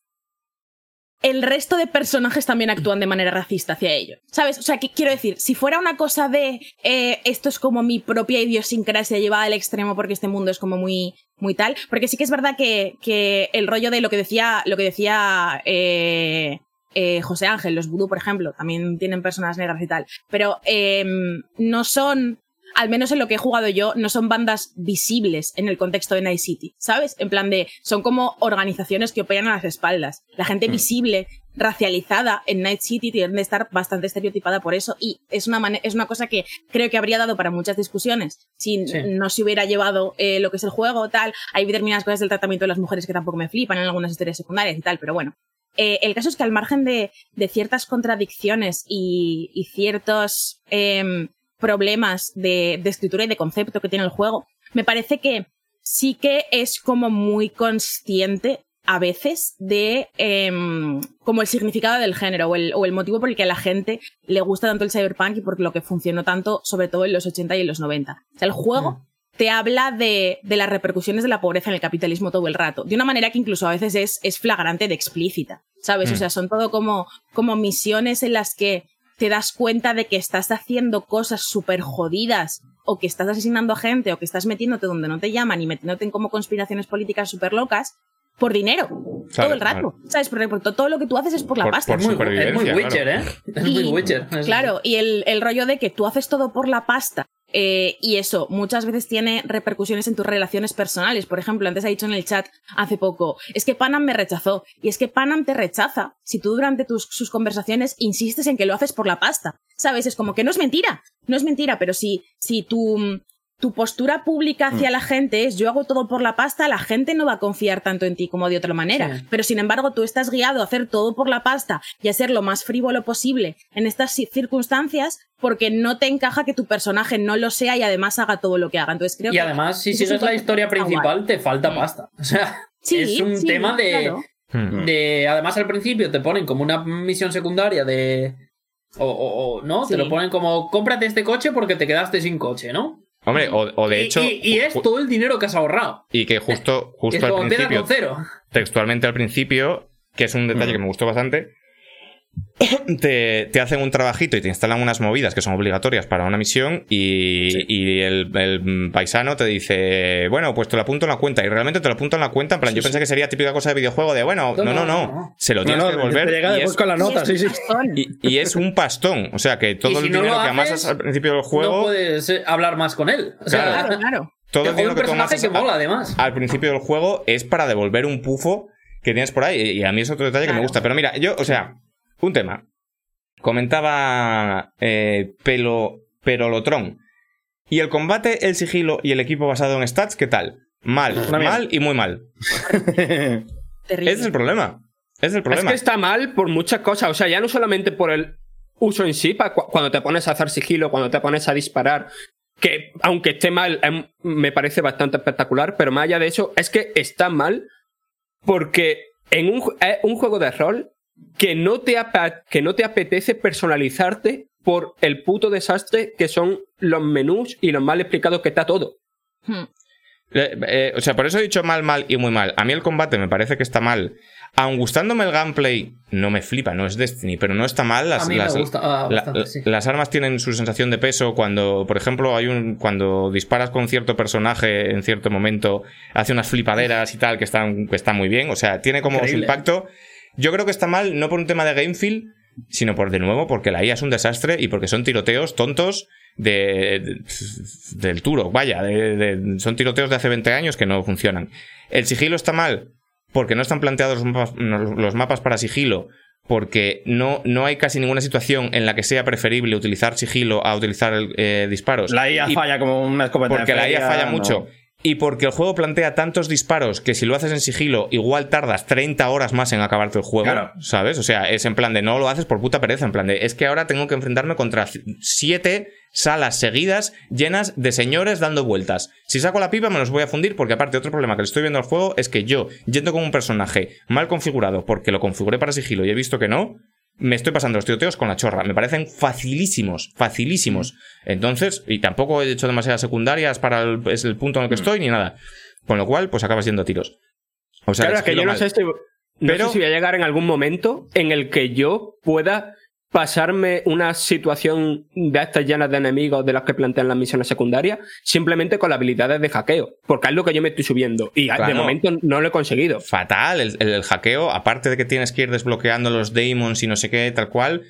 El resto de personajes también actúan de manera racista hacia ellos. ¿Sabes? O sea, que quiero decir, si fuera una cosa de eh, esto es como mi propia idiosincrasia llevada al extremo porque este mundo es como muy, muy tal. Porque sí que es verdad que, que el rollo de lo que decía, lo que decía eh, eh, José Ángel, los vudú, por ejemplo, también tienen personas negras y tal. Pero em, no son al menos en lo que he jugado yo, no son bandas visibles en el contexto de Night City, ¿sabes? En plan de, son como organizaciones que operan a las espaldas. La gente visible, racializada en Night City tiende a estar bastante estereotipada por eso y es una, es una cosa que creo que habría dado para muchas discusiones si Sí. no se hubiera llevado eh, lo que es el juego tal. Hay determinadas cosas del tratamiento de las mujeres que tampoco me flipan en algunas historias secundarias y tal, pero bueno. Eh, el caso es que al margen de, ciertas contradicciones y, y ciertos em, problemas de, de escritura y de concepto que tiene el juego, me parece que sí que es como muy consciente a veces de em, como el significado del género o el, o el motivo por el que a la gente le gusta tanto el cyberpunk y por lo que funcionó tanto sobre todo en los 80 y en los 90. O sea, el juego te habla de, de las repercusiones de la pobreza en el capitalismo todo el rato, de una manera que incluso a veces es, es flagrante de explícita, ¿sabes? O sea, son todo como, como misiones en las que te das cuenta de que estás haciendo cosas súper jodidas o que estás asesinando a gente o que estás metiéndote donde no te llaman y metiéndote en como conspiraciones políticas súper locas por dinero Claro, todo el rato, ¿sabes? Porque, todo lo que tú haces es por la Por- pasta. por Es muy, supervivencia, es muy Witcher, claro. ¿eh? Es muy Witcher. Claro, y el, el rollo de que tú haces todo por la pasta. Eh, y eso muchas veces tiene repercusiones en tus relaciones personales. Por ejemplo, antes ha dicho en el chat hace poco, es que Panam me rechazó. Y es que Panam te rechaza si tú durante tus, sus conversaciones insistes en que lo haces por la pasta. ¿Sabes? Es como que no es mentira. No es mentira, pero si, si tu, tu postura pública hacia Mm. la gente es yo hago todo por la pasta, la gente no va a confiar tanto en ti como de otra manera. Sí. Pero sin embargo, tú estás guiado a hacer todo por la pasta y a ser lo más frívolo posible en estas ci- circunstancias porque no te encaja que tu personaje no lo sea y además haga todo lo que haga. Entonces creo Y que además, si sigues la historia principal, te falta pasta. O sea, Sí, es un sí, tema de, claro. Hmm. de. Además, al principio te ponen como una misión secundaria de. O, o- o, ¿no? Sí. Te lo ponen como cómprate este coche porque te quedaste sin coche, ¿no? Hombre, o, o de Y- hecho. y, y es todo el dinero que has ahorrado. Y que justo, justo es al principio, con cero. textualmente al principio, que es un detalle que me gustó bastante, te, te hacen un trabajito y te instalan unas movidas que son obligatorias para una misión y, y el, el paisano te dice, bueno, pues te lo apunto en la cuenta. Y realmente te lo apunto en la cuenta, en plan, yo pensé que sería típica cosa de videojuego de, bueno, no, no, no, se lo No, tienes no, que devolver. te llega y después es- con la nota, sí, sí. y, y es un pastón. O sea, que todo el no dinero que amasas al principio del No juego, puedes eh, hablar más con él. O sea, Claro. Claro, claro. todo el dinero que mola, además. al principio del juego es para devolver un pufo que tienes por ahí. Y a mí es otro detalle que me gusta. Pero mira, yo, o sea, un tema. Comentaba eh, Pelo, Perolotron. Y el combate, el sigilo y el equipo basado en stats, ¿qué tal? Mal, mal y muy mal. Terrible. Ese es el problema. Es el Es problema. que está mal por muchas cosas. O sea, ya no solamente por el uso en sí, cu- cuando te pones a hacer sigilo, cuando te pones a disparar, que aunque esté mal, em, me parece bastante espectacular, pero más allá de eso, es que está mal porque en un, es un juego de rol que no, te apa- que no te apetece personalizarte por el puto desastre que son los menús y lo mal explicado que está todo. Hmm. Eh, eh, o sea, por eso he dicho mal, mal y muy mal. A mí el combate me parece que está mal. Aun gustándome el gameplay, no me flipa, no es Destiny, pero no está mal. Las, A mí me las- gusta, ah, la- bastante, sí. las armas tienen su sensación de peso cuando, por ejemplo, hay un cuando disparas con cierto personaje en cierto momento, hace unas flipaderas y tal que están, que están muy bien. O sea, tiene como su Increíble. impacto. Yo creo que está mal, no por un tema de game feel, sino por de nuevo porque la IA es un desastre y porque son tiroteos tontos de, de- del Turo, vaya, de- de- son tiroteos de hace 20 años que no funcionan. El sigilo está mal porque no están planteados los mapas, no, los mapas para sigilo, porque no, no hay casi ninguna situación en la que sea preferible utilizar sigilo a utilizar eh, disparos. La IA Y- falla como una escopeta porque de la IA falla no. mucho. Y porque el juego plantea tantos disparos que si lo haces en sigilo, igual tardas 30 horas más en acabarte el juego. Claro. ¿Sabes? O sea, es en plan de no lo haces por puta pereza. En plan de es que ahora tengo que enfrentarme contra siete salas seguidas llenas de señores dando vueltas. Si saco la pipa me los voy a fundir porque aparte otro problema que le estoy viendo al juego es que yo, yendo con un personaje mal configurado porque lo configuré para sigilo y he visto que no, me estoy pasando los tiroteos con la chorra. Me parecen facilísimos, facilísimos. Entonces, y tampoco he hecho demasiadas secundarias para el, es el punto en el que estoy ni nada. Con lo cual, pues acabas yendo a tiros. O sea, claro, es que yo no sé, si, no Pero- sé si voy a llegar en algún momento en el que yo pueda pasarme una situación de estas llenas de enemigos de las que plantean las misiones secundarias simplemente con las habilidades de hackeo, porque es lo que yo me estoy subiendo y Claro. de momento no lo he conseguido. fatal. El, el- el hackeo, aparte de que tienes que ir desbloqueando los demons y no sé qué, tal cual,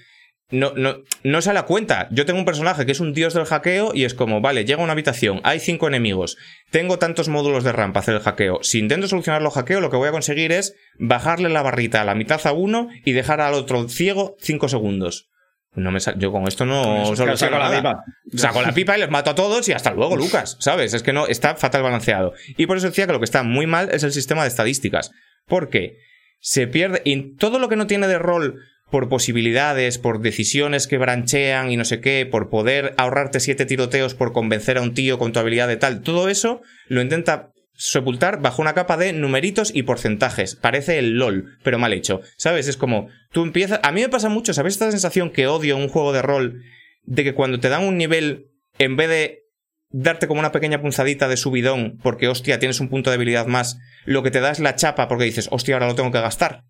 no, no, no sale a cuenta. Yo tengo un personaje que es un dios del hackeo y es como, vale, llega a una habitación, hay cinco enemigos, tengo tantos módulos de RAM para hacer el hackeo. Si intento solucionar los hackeo, lo que voy a conseguir es bajarle la barrita a la mitad a uno y dejar al otro ciego cinco segundos. No me yo con esto no Con solo saco la pipa. Saco la pipa y les mato a todos y hasta luego, Lucas. ¿Sabes? Es que no, está fatal balanceado. Y por eso decía que lo que está muy mal es el sistema de estadísticas. Porque se pierde. Y todo lo que no tiene de rol por posibilidades, por decisiones que branchean y no sé qué, por poder ahorrarte siete tiroteos por convencer a un tío con tu habilidad de tal, todo eso lo intenta sepultar bajo una capa de numeritos y porcentajes. Parece el LOL, pero mal hecho. ¿Sabes? Es como, tú empiezas... A mí me pasa mucho, ¿sabes esta sensación que odio en un juego de rol? De que cuando te dan un nivel, en vez de darte como una pequeña punzadita de subidón, porque hostia, tienes un punto de habilidad más, lo que te da es la chapa porque dices, hostia, ahora lo tengo que gastar.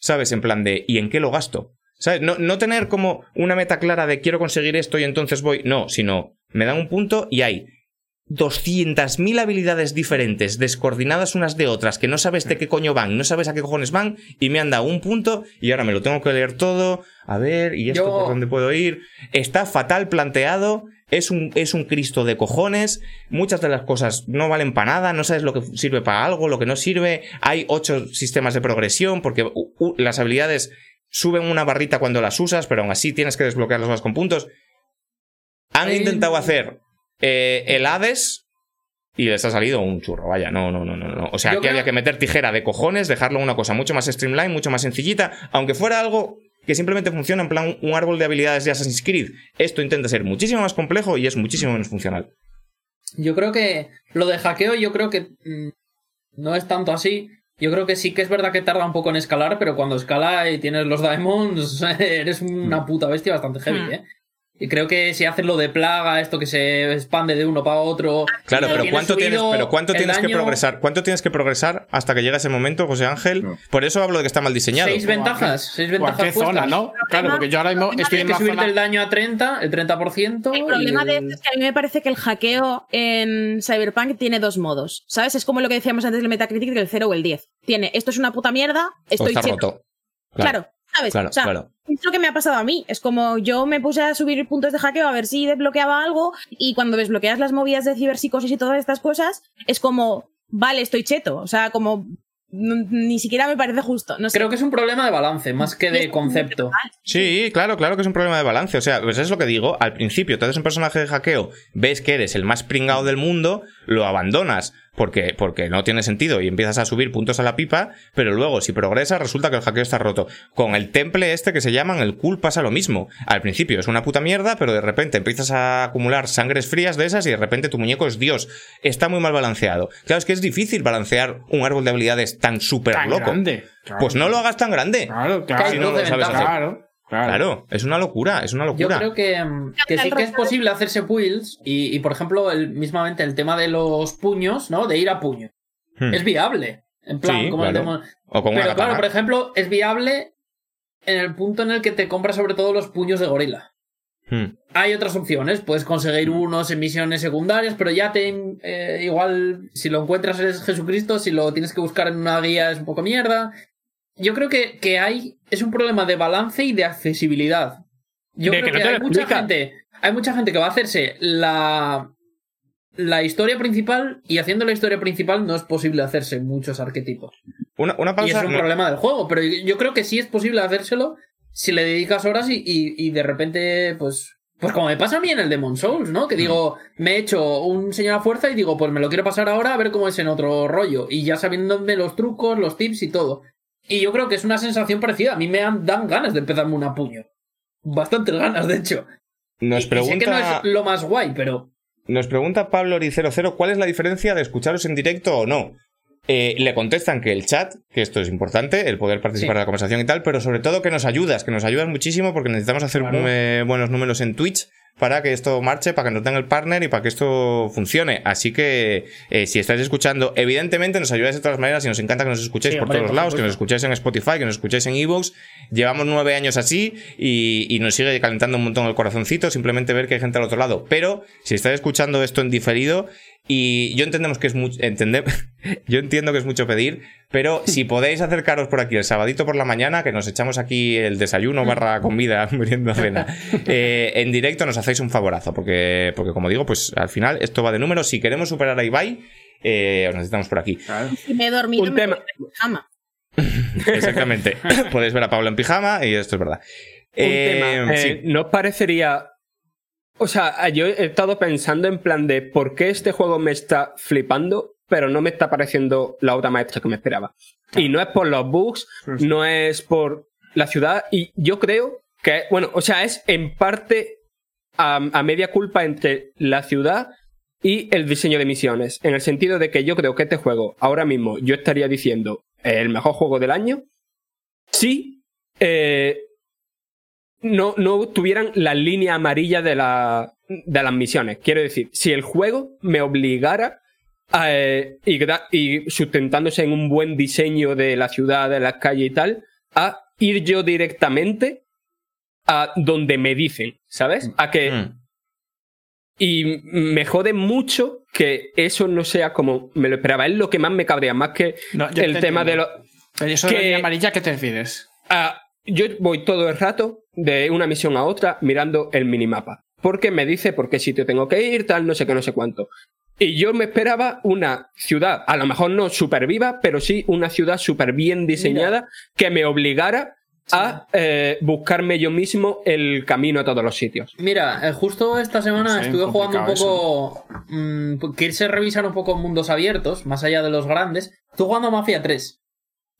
¿Sabes? En plan de, ¿y en qué lo gasto? ¿Sabes? No, no tener como una meta clara de quiero conseguir esto y entonces voy. No, sino me dan un punto y hay 200.000 habilidades diferentes, descoordinadas unas de otras, que no sabes de qué coño van, no sabes a qué cojones van, y me han dado un punto y ahora me lo tengo que leer todo, a ver, y esto Yo- por dónde puedo ir. Está fatal planteado, es un, es un Cristo de cojones, muchas de las cosas no valen para nada, no sabes lo que sirve para algo, lo que no sirve, hay ocho sistemas de progresión, porque las habilidades suben una barrita cuando las usas, pero aún así tienes que desbloquearlas más con puntos. Han intentado hacer eh, el Hades y les ha salido un churro, vaya, no, no, no, no, no. O sea, Yo aquí creo- había que meter tijera de cojones, dejarlo una cosa mucho más streamline, mucho más sencillita, aunque fuera algo que simplemente funciona en plan un árbol de habilidades de Assassin's Creed. Esto intenta ser muchísimo más complejo y es muchísimo menos funcional. Yo creo que lo de hackeo, yo creo que mm, no es tanto así. Yo creo que sí que es verdad que tarda un poco en escalar, pero cuando escala y tienes los diamonds, eres una puta bestia bastante heavy, Hmm. ¿eh? Y creo que si haces lo de plaga, esto que se expande de uno para otro. Claro, pero tienes ¿cuánto tienes, pero cuánto el tienes que progresar? ¿Cuánto tienes que progresar hasta que llegue ese momento, José Ángel? Por eso hablo de que está mal diseñado. Seis ventajas, seis ¿O a ventajas qué zona, no? Claro, porque yo ahora mismo estoy en que subirte zona... el daño a 30, el 30%. El problema y de el- esto es que a mí me parece que el hackeo en Cyberpunk tiene dos modos. ¿Sabes? Es como lo que decíamos antes del Metacritic del 0 o el 10. Tiene, esto es una puta mierda, O estoy está cheto. roto. Claro, ¿sabes? Claro, o sea, claro. es lo que me ha pasado a mí. Es como yo me puse a subir puntos de hackeo a ver si desbloqueaba algo y cuando desbloqueas las movidas de ciberpsicosis y todas estas cosas, es como, vale, estoy cheto. O sea, como ni siquiera me parece justo. No sé. Creo que es un problema de balance, más que de concepto. Sí, claro, claro que es un problema de balance. O sea, pues es lo que digo. Al principio, te haces un personaje de hackeo, ves que eres el más pringado del mundo, lo abandonas porque, porque no tiene sentido y empiezas a subir puntos a la pipa, pero luego si progresas resulta que el hackeo está roto. Con el temple este que se llaman el cool pasa lo mismo. Al principio es una puta mierda, pero de repente empiezas a acumular sangres frías de esas y de repente tu muñeco es Dios. Está muy mal balanceado. Claro, es que es difícil balancear un árbol de habilidades tan súper loco. grande. Claro. Pues no lo hagas tan grande. Claro, claro. Si no lo sabes hacer. Claro, claro. Claro, es una locura, es una Yo locura. creo que, mm, que sí que es posible hacerse builds y, y, por ejemplo, el, mismamente el tema de los puños, ¿no? De ir a puño. Hmm. Es viable. En plan, Sí, como el claro. tema- O con una Pero claro, por ejemplo, es viable en el punto en el que te compras sobre todo los puños de gorila. Hmm. Hay otras opciones, puedes conseguir unos en misiones secundarias, pero ya te eh, igual si lo encuentras eres Jesucristo, si lo tienes que buscar en una guía es un poco mierda. Yo creo que, que hay es un problema de balance y de accesibilidad. Yo De creo que no hay mucha gente, hay mucha gente que va a hacerse la la historia principal y haciendo la historia principal no es posible hacerse muchos arquetipos. Una, una Y pausa. es un no- problema del juego, pero yo creo que sí es posible hacérselo si le dedicas horas y, y- y de repente, pues. Pues como me pasa a mí en el Demon Souls, ¿no? Que digo, me he hecho un señor a fuerza y digo, pues me lo quiero pasar ahora a ver cómo es en otro rollo. Y ya sabiéndome los trucos, los tips y todo. Y yo creo que es una sensación parecida. A mí me dan ganas de empezarme una puño. Bastantes ganas, de hecho. Nos Y sé que no pregunta, es lo más guay, pero. nos pregunta Pablo Ori00 cuál es la diferencia de escucharos en directo o no. Eh, le contestan que el chat, que esto es importante, el poder participar Sí. de la conversación y tal, pero sobre todo que nos ayudas, que nos ayudas muchísimo porque necesitamos hacer Claro. buenos números en Twitch para que esto marche, para que nos den el partner y para que esto funcione. Así que eh, si estáis escuchando, evidentemente nos ayudáis de todas maneras y nos encanta que nos escuchéis Sí, por hombre, todos por lados, que nos escuchéis en Spotify, que nos escuchéis en Evox. Llevamos nueve años así y, y nos sigue calentando un montón el corazoncito simplemente ver que hay gente al otro lado. Pero si estáis escuchando esto en diferido y yo entendemos que es mucho, yo entiendo que es mucho pedir, pero si podéis acercaros por aquí el sabadito por la mañana, que nos echamos aquí el desayuno barra comida, merienda, cena, eh, en directo nos hacéis un favorazo, porque, porque como digo, pues al final esto va de números. Si queremos superar a Ibai, eh, os necesitamos por aquí. Si me he dormido, Un me tema. voy de pijama. Exactamente. Podéis ver a Pablo en pijama y esto es verdad. Un Eh, tema. sí. Eh, ¿No os parecería. O sea, yo he estado pensando en plan de por qué este juego me está flipando, pero no me está pareciendo la obra maestra que me esperaba. Y no es por los bugs, no es por la ciudad, y yo creo que, bueno, o sea, es en parte a, a media culpa entre la ciudad y el diseño de misiones. En el sentido de que yo creo que este juego, ahora mismo, yo estaría diciendo el mejor juego del año si eh, no, no tuvieran la línea amarilla de, la, de las misiones. Quiero decir, si el juego me obligara a, eh, y, gra- y sustentándose en un buen diseño de la ciudad, de las calles y tal, a ir yo directamente a donde me dicen, ¿sabes? A que Mm. y me jode mucho que eso no sea como me lo esperaba. Es lo que más me cabrea, más que No, el te tema de los. Pero eso que- de línea amarilla, ¿qué te refieres? Ah, yo voy todo el rato de una misión a otra mirando el minimapa. Porque me dice por qué sitio tengo que ir, tal, no sé qué, no sé cuánto. Y yo me esperaba una ciudad, a lo mejor no súper viva, pero sí una ciudad súper bien diseñada que me obligara a eh, buscarme yo mismo el camino a todos los sitios. Mira, eh, justo esta semana estuve jugando un poco. mm, quise revisar un poco mundos abiertos, más allá de los grandes. Estuve jugando a Mafia 3.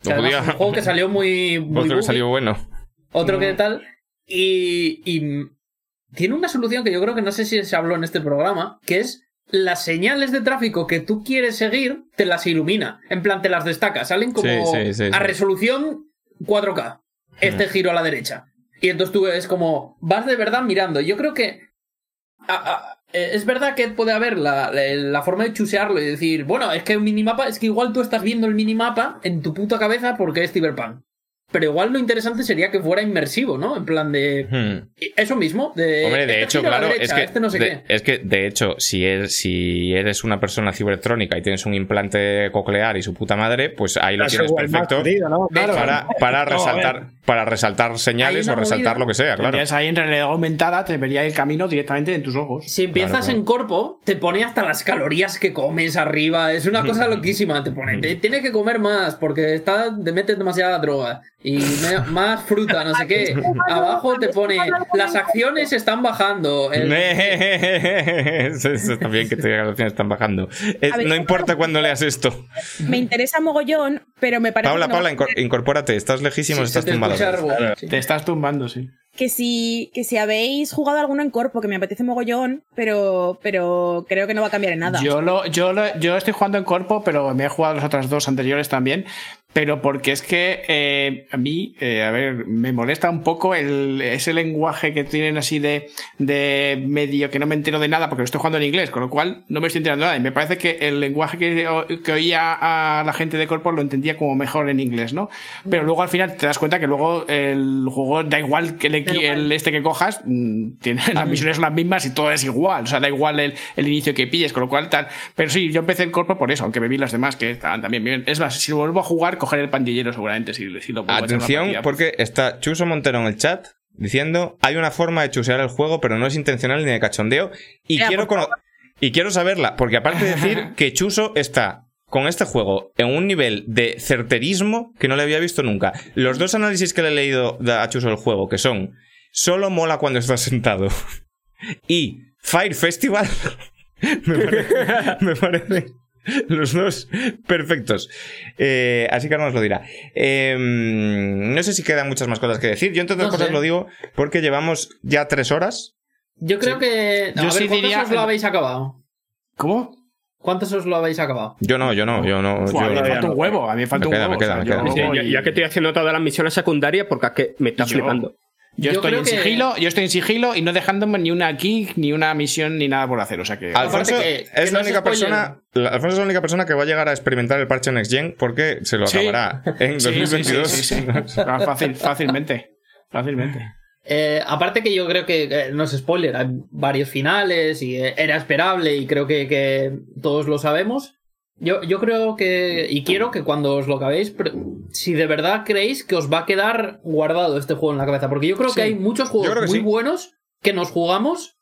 Que No además podía- es un juego que salió muy. muy Otro que salió bueno. otro Mm. que tal. Y, y mm, tiene una solución que yo creo que no sé si se habló en este programa, que es las señales de tráfico que tú quieres seguir, te las ilumina. En plan, te las destaca. Salen como Sí, sí, sí, a resolución 4K. Este giro a la derecha. Y entonces tú es como, vas de verdad mirando. Yo creo que a- a- es verdad que puede haber la, la- la forma de chusearlo y decir, bueno, es que un minimapa, es que igual tú estás viendo el minimapa en tu puta cabeza porque es Cyberpunk. Pero igual lo interesante sería que fuera inmersivo, ¿no? En plan de. Hmm. Eso mismo. De, Hombre, de este hecho, claro, derecha, es que, este no sé de, qué. es que, de hecho, si eres, si eres una persona cibertrónica y tienes un implante coclear y su puta madre, pues ahí lo tienes perfecto jodido, ¿no? Claro. para, resaltar. Para resaltar señales o resaltar movida. lo que sea, claro. Tendrías ahí en realidad aumentada, te vería el camino directamente en tus ojos. Si empiezas Claro, en corpo, te pone hasta las calorías que comes arriba. Es una cosa loquísima. Te pone, te- tienes que comer más porque está, te metes demasiada droga. Y me- más fruta, no sé qué. Abajo te pone, las acciones están bajando. El- eso, eso está bien que te diga que las acciones están bajando. Es- ver, no importa cuando leas esto. Me interesa mogollón, pero me parece Paula, que no- Paula, incor- incorpórate. Estás lejísimo, Sí, estás tumbado. Sí. Te estás tumbando, sí. Que si, que si habéis jugado alguno en corpo, que me apetece mogollón, pero, pero creo que no va a cambiar en nada. Yo, lo, yo, lo- yo estoy jugando en corpo, pero me he jugado las otras dos anteriores también. Pero porque es que eh, a mí, eh, a ver, me molesta un poco el, ese lenguaje que tienen así de, de medio que no me entero de nada porque lo estoy jugando en inglés, con lo cual no me estoy enterando de nada. Y me parece que el lenguaje que, que oía a la gente de corpo lo entendía como mejor en inglés, ¿no? Pero luego al final te das cuenta que luego el juego da igual que equi- el este que cojas, mm, tiene, las misiones son las mismas y todo es igual. O sea, da igual el, el inicio que pilles, con lo cual tal. Pero sí, yo empecé el corpo por eso, aunque me vi las demás que estaban también bien. Es más, si lo vuelvo a jugar, cogeré el pandillero seguramente. Si, si lo una Atención, partida. porque está Chuso Montero en el chat diciendo hay una forma de chusear el juego, pero no es intencional ni de cachondeo. Y quiero y quiero saberla, porque aparte de decir que Chuso está con este juego en un nivel de certerismo que no le había visto nunca. Los dos análisis que le he leído a Chuso del juego, que son solo mola cuando estás sentado y Fire Festival, me parece, me parece los dos perfectos. Eh, así que ahora nos lo dirá. Eh, no sé si quedan muchas más cosas que decir. Yo entre otras No cosas sé. lo digo porque llevamos ya tres horas. Yo creo que. A Yo ver, sí ¿cuántos diría- os lo habéis acabado? ¿Cómo? ¿Cuántos os lo habéis acabado? Yo no, yo no, yo no. Buah, a mí me falta un huevo, a mí me falta Me un queda, huevo. me queda, o sea, me queda. yo Sí, ya, que estoy haciendo todas las misiones secundarias porque es que me está flipando. Yo, Yo estoy en que- sigilo, yo estoy en sigilo y no dejándome ni una kick, ni una misión, ni nada por hacer. O sea que. Alfonso Aparte que- que es la única persona. la- Alfonso es la única persona que va a llegar a experimentar el parche Next Gen porque se lo Sí. acabará en Sí, sí, sí, 2022. sí, sí. Ah, Fácil, fácilmente. Fácilmente. Eh, aparte que yo creo que, eh, no es spoiler, hay varios finales y eh, era esperable y creo que, que todos lo sabemos. Yo, yo creo que, y quiero que cuando os lo acabéis, si de verdad creéis que os va a quedar guardado este juego en la cabeza, porque yo creo Sí. que hay muchos juegos muy sí. buenos que nos jugamos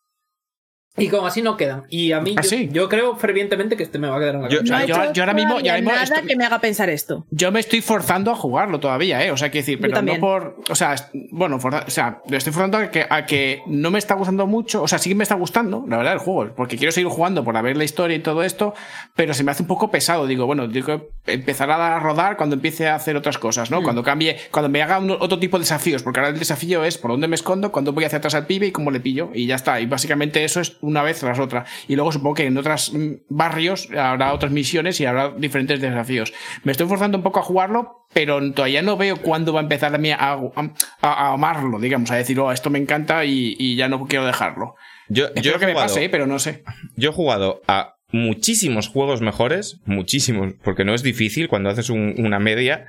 y como así no quedan. Y a mí, ¿Ah, yo, sí? yo creo fervientemente que este me va a quedar en la Yo- cabeza. no sea, yo- yo ahora mismo- yo ahora mismo nada estoy- que me haga pensar esto. Yo me estoy forzando a jugarlo todavía, ¿eh? O sea, quiero decir, pero no por. O sea, bueno, forza- o sea, le estoy forzando a que, a que no me está gustando mucho. O sea, sí que me está gustando, la verdad, el juego. Porque quiero seguir jugando por ver la historia y todo esto. Pero se me hace un poco pesado. Digo, bueno, digo, empezará a rodar cuando empiece a hacer otras cosas, ¿no? Cuando cambie, cuando me haga un- otro tipo de desafíos. Porque ahora el desafío es por dónde me escondo, cuándo voy hacia atrás al pibe y cómo le pillo. Y ya está. Y básicamente eso es una vez tras otra. Y luego supongo que en otros barrios habrá otras misiones y habrá diferentes desafíos. Me estoy forzando un poco a jugarlo, pero todavía no veo cuándo va a empezar a, mí a, a- a amarlo, digamos, a decir, oh, esto me encanta y, y ya no quiero dejarlo. Yo, yo Espero he que me pase, ¿eh? pero no sé. Yo he jugado a muchísimos juegos mejores, muchísimos, porque no es difícil cuando haces un- una media,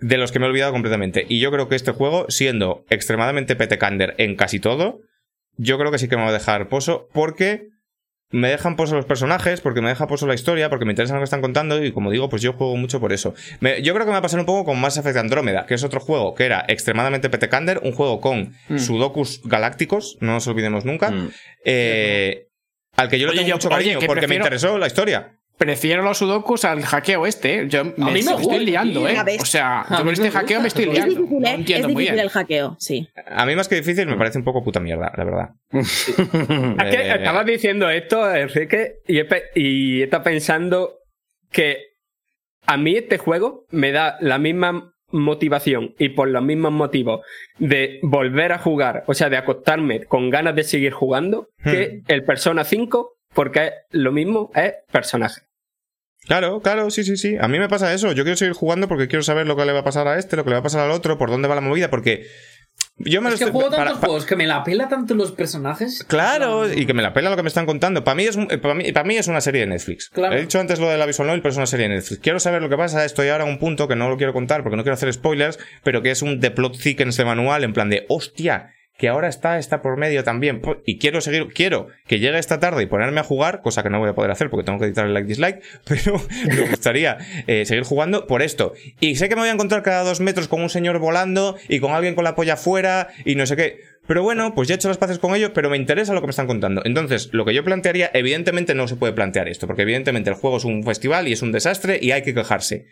de los que me he olvidado completamente. Y yo creo que este juego, siendo extremadamente petecander en casi todo, yo creo que sí que me va a dejar pozo, porque me dejan pozo los personajes, porque me deja pozo la historia, porque me interesa lo que están contando, y como digo, pues yo juego mucho por eso. Me- yo creo que me va a pasar un poco con Mass Effect Andrómeda, que es otro juego que era extremadamente petecander, un juego con Mm. sudokus galácticos, no nos olvidemos nunca, Mm. eh, al que yo le tengo yo- mucho cariño, que porque me interesó la historia. Prefiero los sudokus al hackeo este. Yo me, mí me estoy gusta, liando. ¿eh? O sea, A yo con este me hackeo me estoy gusta. Es liando. difícil, No ¿eh? Es muy difícil bien. el hackeo, sí. A mí más que difícil me parece un poco puta mierda, la verdad. Es que Eh, estabas diciendo esto, Enrique, y he, y he estado pensando que a mí este juego me da la misma motivación y por los mismos motivos de volver a jugar, o sea, de acostarme con ganas de seguir jugando, que el Persona 5, porque es lo mismo es personaje. Claro, claro, sí, sí, sí. A mí me pasa eso. Yo quiero seguir jugando porque quiero saber lo que le va a pasar a este, lo que le va a pasar al otro, por dónde va la movida, porque yo me Es lo que estoy- juego para- tantos juegos que me la pela tanto los personajes. Claro, y que me la pela lo que me están contando. Para mí es, un- para mí, para mí es una serie de Netflix. Claro. He dicho antes lo de la Visual Novel, pero es una serie de Netflix. Quiero saber lo que pasa. Estoy ahora en un punto que no lo quiero contar porque no quiero hacer spoilers, pero que es un The Plot Thickens de manual, en plan de, hostia, que ahora está, está por medio también. Y quiero seguir, quiero que llegue esta tarde y ponerme a jugar, cosa que no voy a poder hacer porque tengo que editar el like dislike, pero me gustaría eh, seguir jugando por esto. Y sé que me voy a encontrar cada dos metros con un señor volando y con alguien con la polla afuera y no sé qué. Pero bueno, pues ya he hecho las paces con ellos, pero me interesa lo que me están contando. Entonces, lo que yo plantearía, evidentemente no se puede plantear esto, porque evidentemente el juego es un festival y es un desastre y hay que quejarse.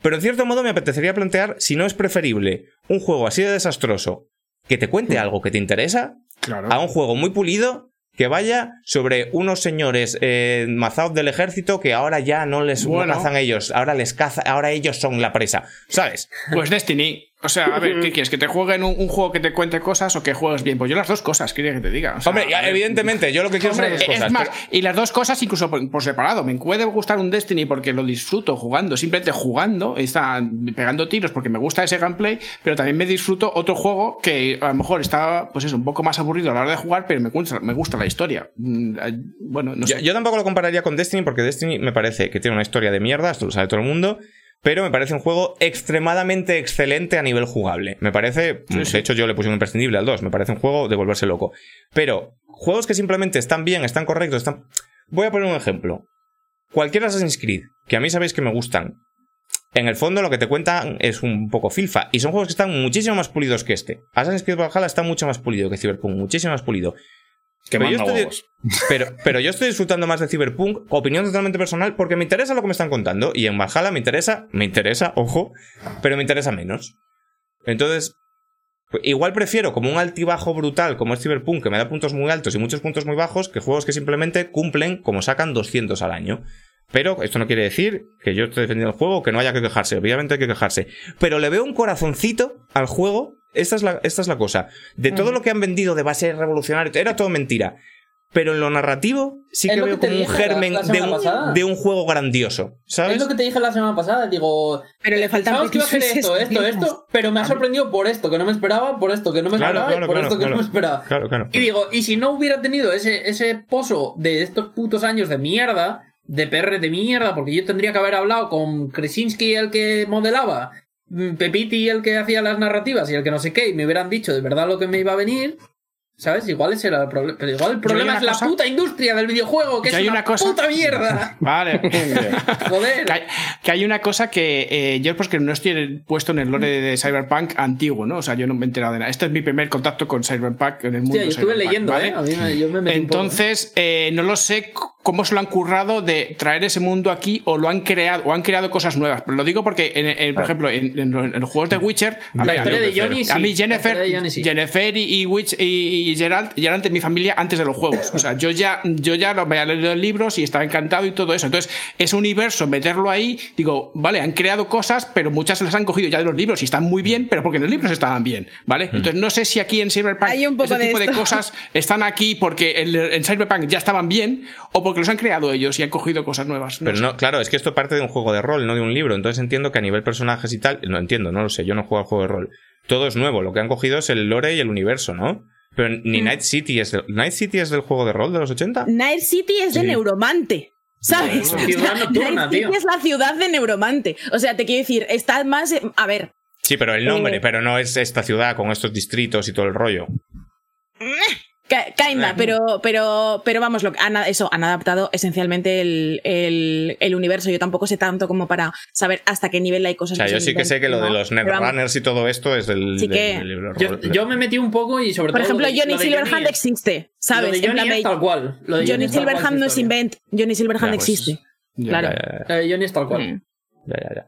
Pero en cierto modo me apetecería plantear si no es preferible un juego así de desastroso que te cuente algo que te interesa Claro. a un juego muy pulido que vaya sobre unos señores eh, mazados del ejército que ahora ya no les no Bueno. cazan ellos, ahora les caza, ahora ellos son la presa, ¿sabes? Pues Destiny. O sea, a ver, ¿qué quieres? ¿Que te jueguen un, un juego que te cuente cosas o que juegues bien? Pues yo las dos cosas, ¿qué quieres que te diga? O sea, Hombre, ya, evidentemente, yo lo que quiero son Hombre, las dos cosas. es más, pero- y las dos cosas incluso por, por separado. Me puede gustar un Destiny porque lo disfruto jugando, simplemente jugando, está pegando tiros porque me gusta ese gameplay, pero también me disfruto otro juego que a lo mejor está, pues eso, un poco más aburrido a la hora de jugar, pero me gusta, me gusta la historia. Mm, Bueno, no yo, sé. yo tampoco lo compararía con Destiny porque Destiny me parece que tiene una historia de mierda, esto lo sabe todo el mundo. Pero me parece un juego extremadamente excelente a nivel jugable. Me parece, de hecho yo le puse un imprescindible al 2, me parece un juego de volverse loco. Pero juegos que simplemente están bien, están correctos, están... Voy a poner un ejemplo. Cualquier Assassin's Creed, que a mí sabéis que me gustan, en el fondo lo que te cuentan es un poco filfa. Y son juegos que están muchísimo más pulidos que este. Assassin's Creed Valhalla está mucho más pulido que Cyberpunk, muchísimo más pulido. Que Pero yo, estoy, pero yo estoy disfrutando más de Cyberpunk, opinión totalmente personal, porque me interesa lo que me están contando. Y en Valhalla me interesa, me interesa, ojo, pero me interesa menos. Entonces, pues, igual prefiero como un altibajo brutal como es Cyberpunk, que me da puntos muy altos y muchos puntos muy bajos, que juegos que simplemente cumplen como sacan 200 al año. Pero esto no quiere decir que yo esté defendiendo el juego, que no haya que quejarse. Obviamente hay que quejarse. Pero le veo un corazoncito al juego. Esta es la, esta es la cosa. De todo lo que han vendido de base revolucionario, era todo mentira. Pero en lo narrativo sí que lo veo que como un la- germen la de, un, de un juego grandioso. ¿Sabes? Es lo que te dije la semana pasada, digo... Pero le faltan Sabes que iba a Petit esto, esto, esto, pero me ha sorprendido por esto, que no me esperaba, por esto, que no me Claro, esperaba, claro, y por claro, esto que claro. no me esperaba. Claro, claro. Y digo, y si no hubiera tenido ese, ese pozo de estos putos años de mierda, de PR de mierda, porque yo tendría que haber hablado con Krasinski, el que modelaba, Pepiti, el que hacía las narrativas, y el que no sé qué, y me hubieran dicho de verdad lo que me iba a venir. ¿Sabes? Igual ese era el problema. Pero igual el problema es la cosa- puta industria del videojuego, que es hay una, una cosa- puta mierda. Vale. Joder. Que hay, que hay una cosa que eh, yo pues que no estoy puesto en el lore de Cyberpunk antiguo, ¿no? O sea, yo no me he enterado de nada. Este es mi primer contacto con Cyberpunk en el mundo yo estuve Cyberpunk, leyendo, ¿vale? ¿eh? A mí me, yo me metí un poco, ¿eh? Entonces, eh, no lo sé cómo se lo han currado de traer ese mundo aquí o lo han creado o han creado cosas nuevas. Pero lo digo porque, en, en- por ejemplo, en, en los- en los juegos de Witcher, a La mí- historia de Johnny, a mí. Jennifer, La historia de Johnny, sí. Jennifer y, y, Witch, y, y Geralt, Geralt es mi familia antes de los juegos. O sea, yo ya, yo ya lo había leído libros y estaba encantado y todo eso. Entonces, ese universo, meterlo ahí, digo, vale, han creado cosas, pero muchas se las han cogido ya de los libros y están muy bien, pero porque en los libros estaban bien, ¿vale? Entonces, no sé si aquí en Cyberpunk Hay un poco ese de tipo de, cosas están aquí porque en, en Cyberpunk ya estaban bien o porque los han creado ellos y han cogido cosas nuevas. No Pero sé. no, claro, es que esto parte de un juego de rol, no de un libro. Entonces entiendo que a nivel personajes y tal, no entiendo, no lo sé, yo no juego al juego de rol. Todo es nuevo, lo que han cogido es el lore y el universo, ¿no? Pero ni Mm. Night City es del, Night City es del juego de rol de los 80. Night City es de. Neuromante. ¿Sabes? Ciudad O sea, nocturna, Night City tío. es la ciudad de Neuromante. O sea, te quiero decir, está más. A ver, Sí, pero el nombre, Eh. pero no es esta ciudad con estos distritos y todo el rollo. Kinda, pero, pero, pero vamos, lo, que han, eso, han adaptado esencialmente el, el, el universo. Yo tampoco sé tanto como para saber hasta qué nivel hay O cosas sea, que yo sí que sé que lo de los Netrunners y todo esto es del, Sí que- del libro Yo, yo me metí un poco y sobre Por todo. ejemplo, lo de- Johnny Silverhand Johnny- existe, ¿sabes? Lo de Johnny es tal cual. Lo de Johnny Silverhand no es invent. Johnny Silverhand Ya, pues, existe. Ya, claro. ya, ya, ya. Eh, Johnny es tal cual. Mm. Ya, ya, ya.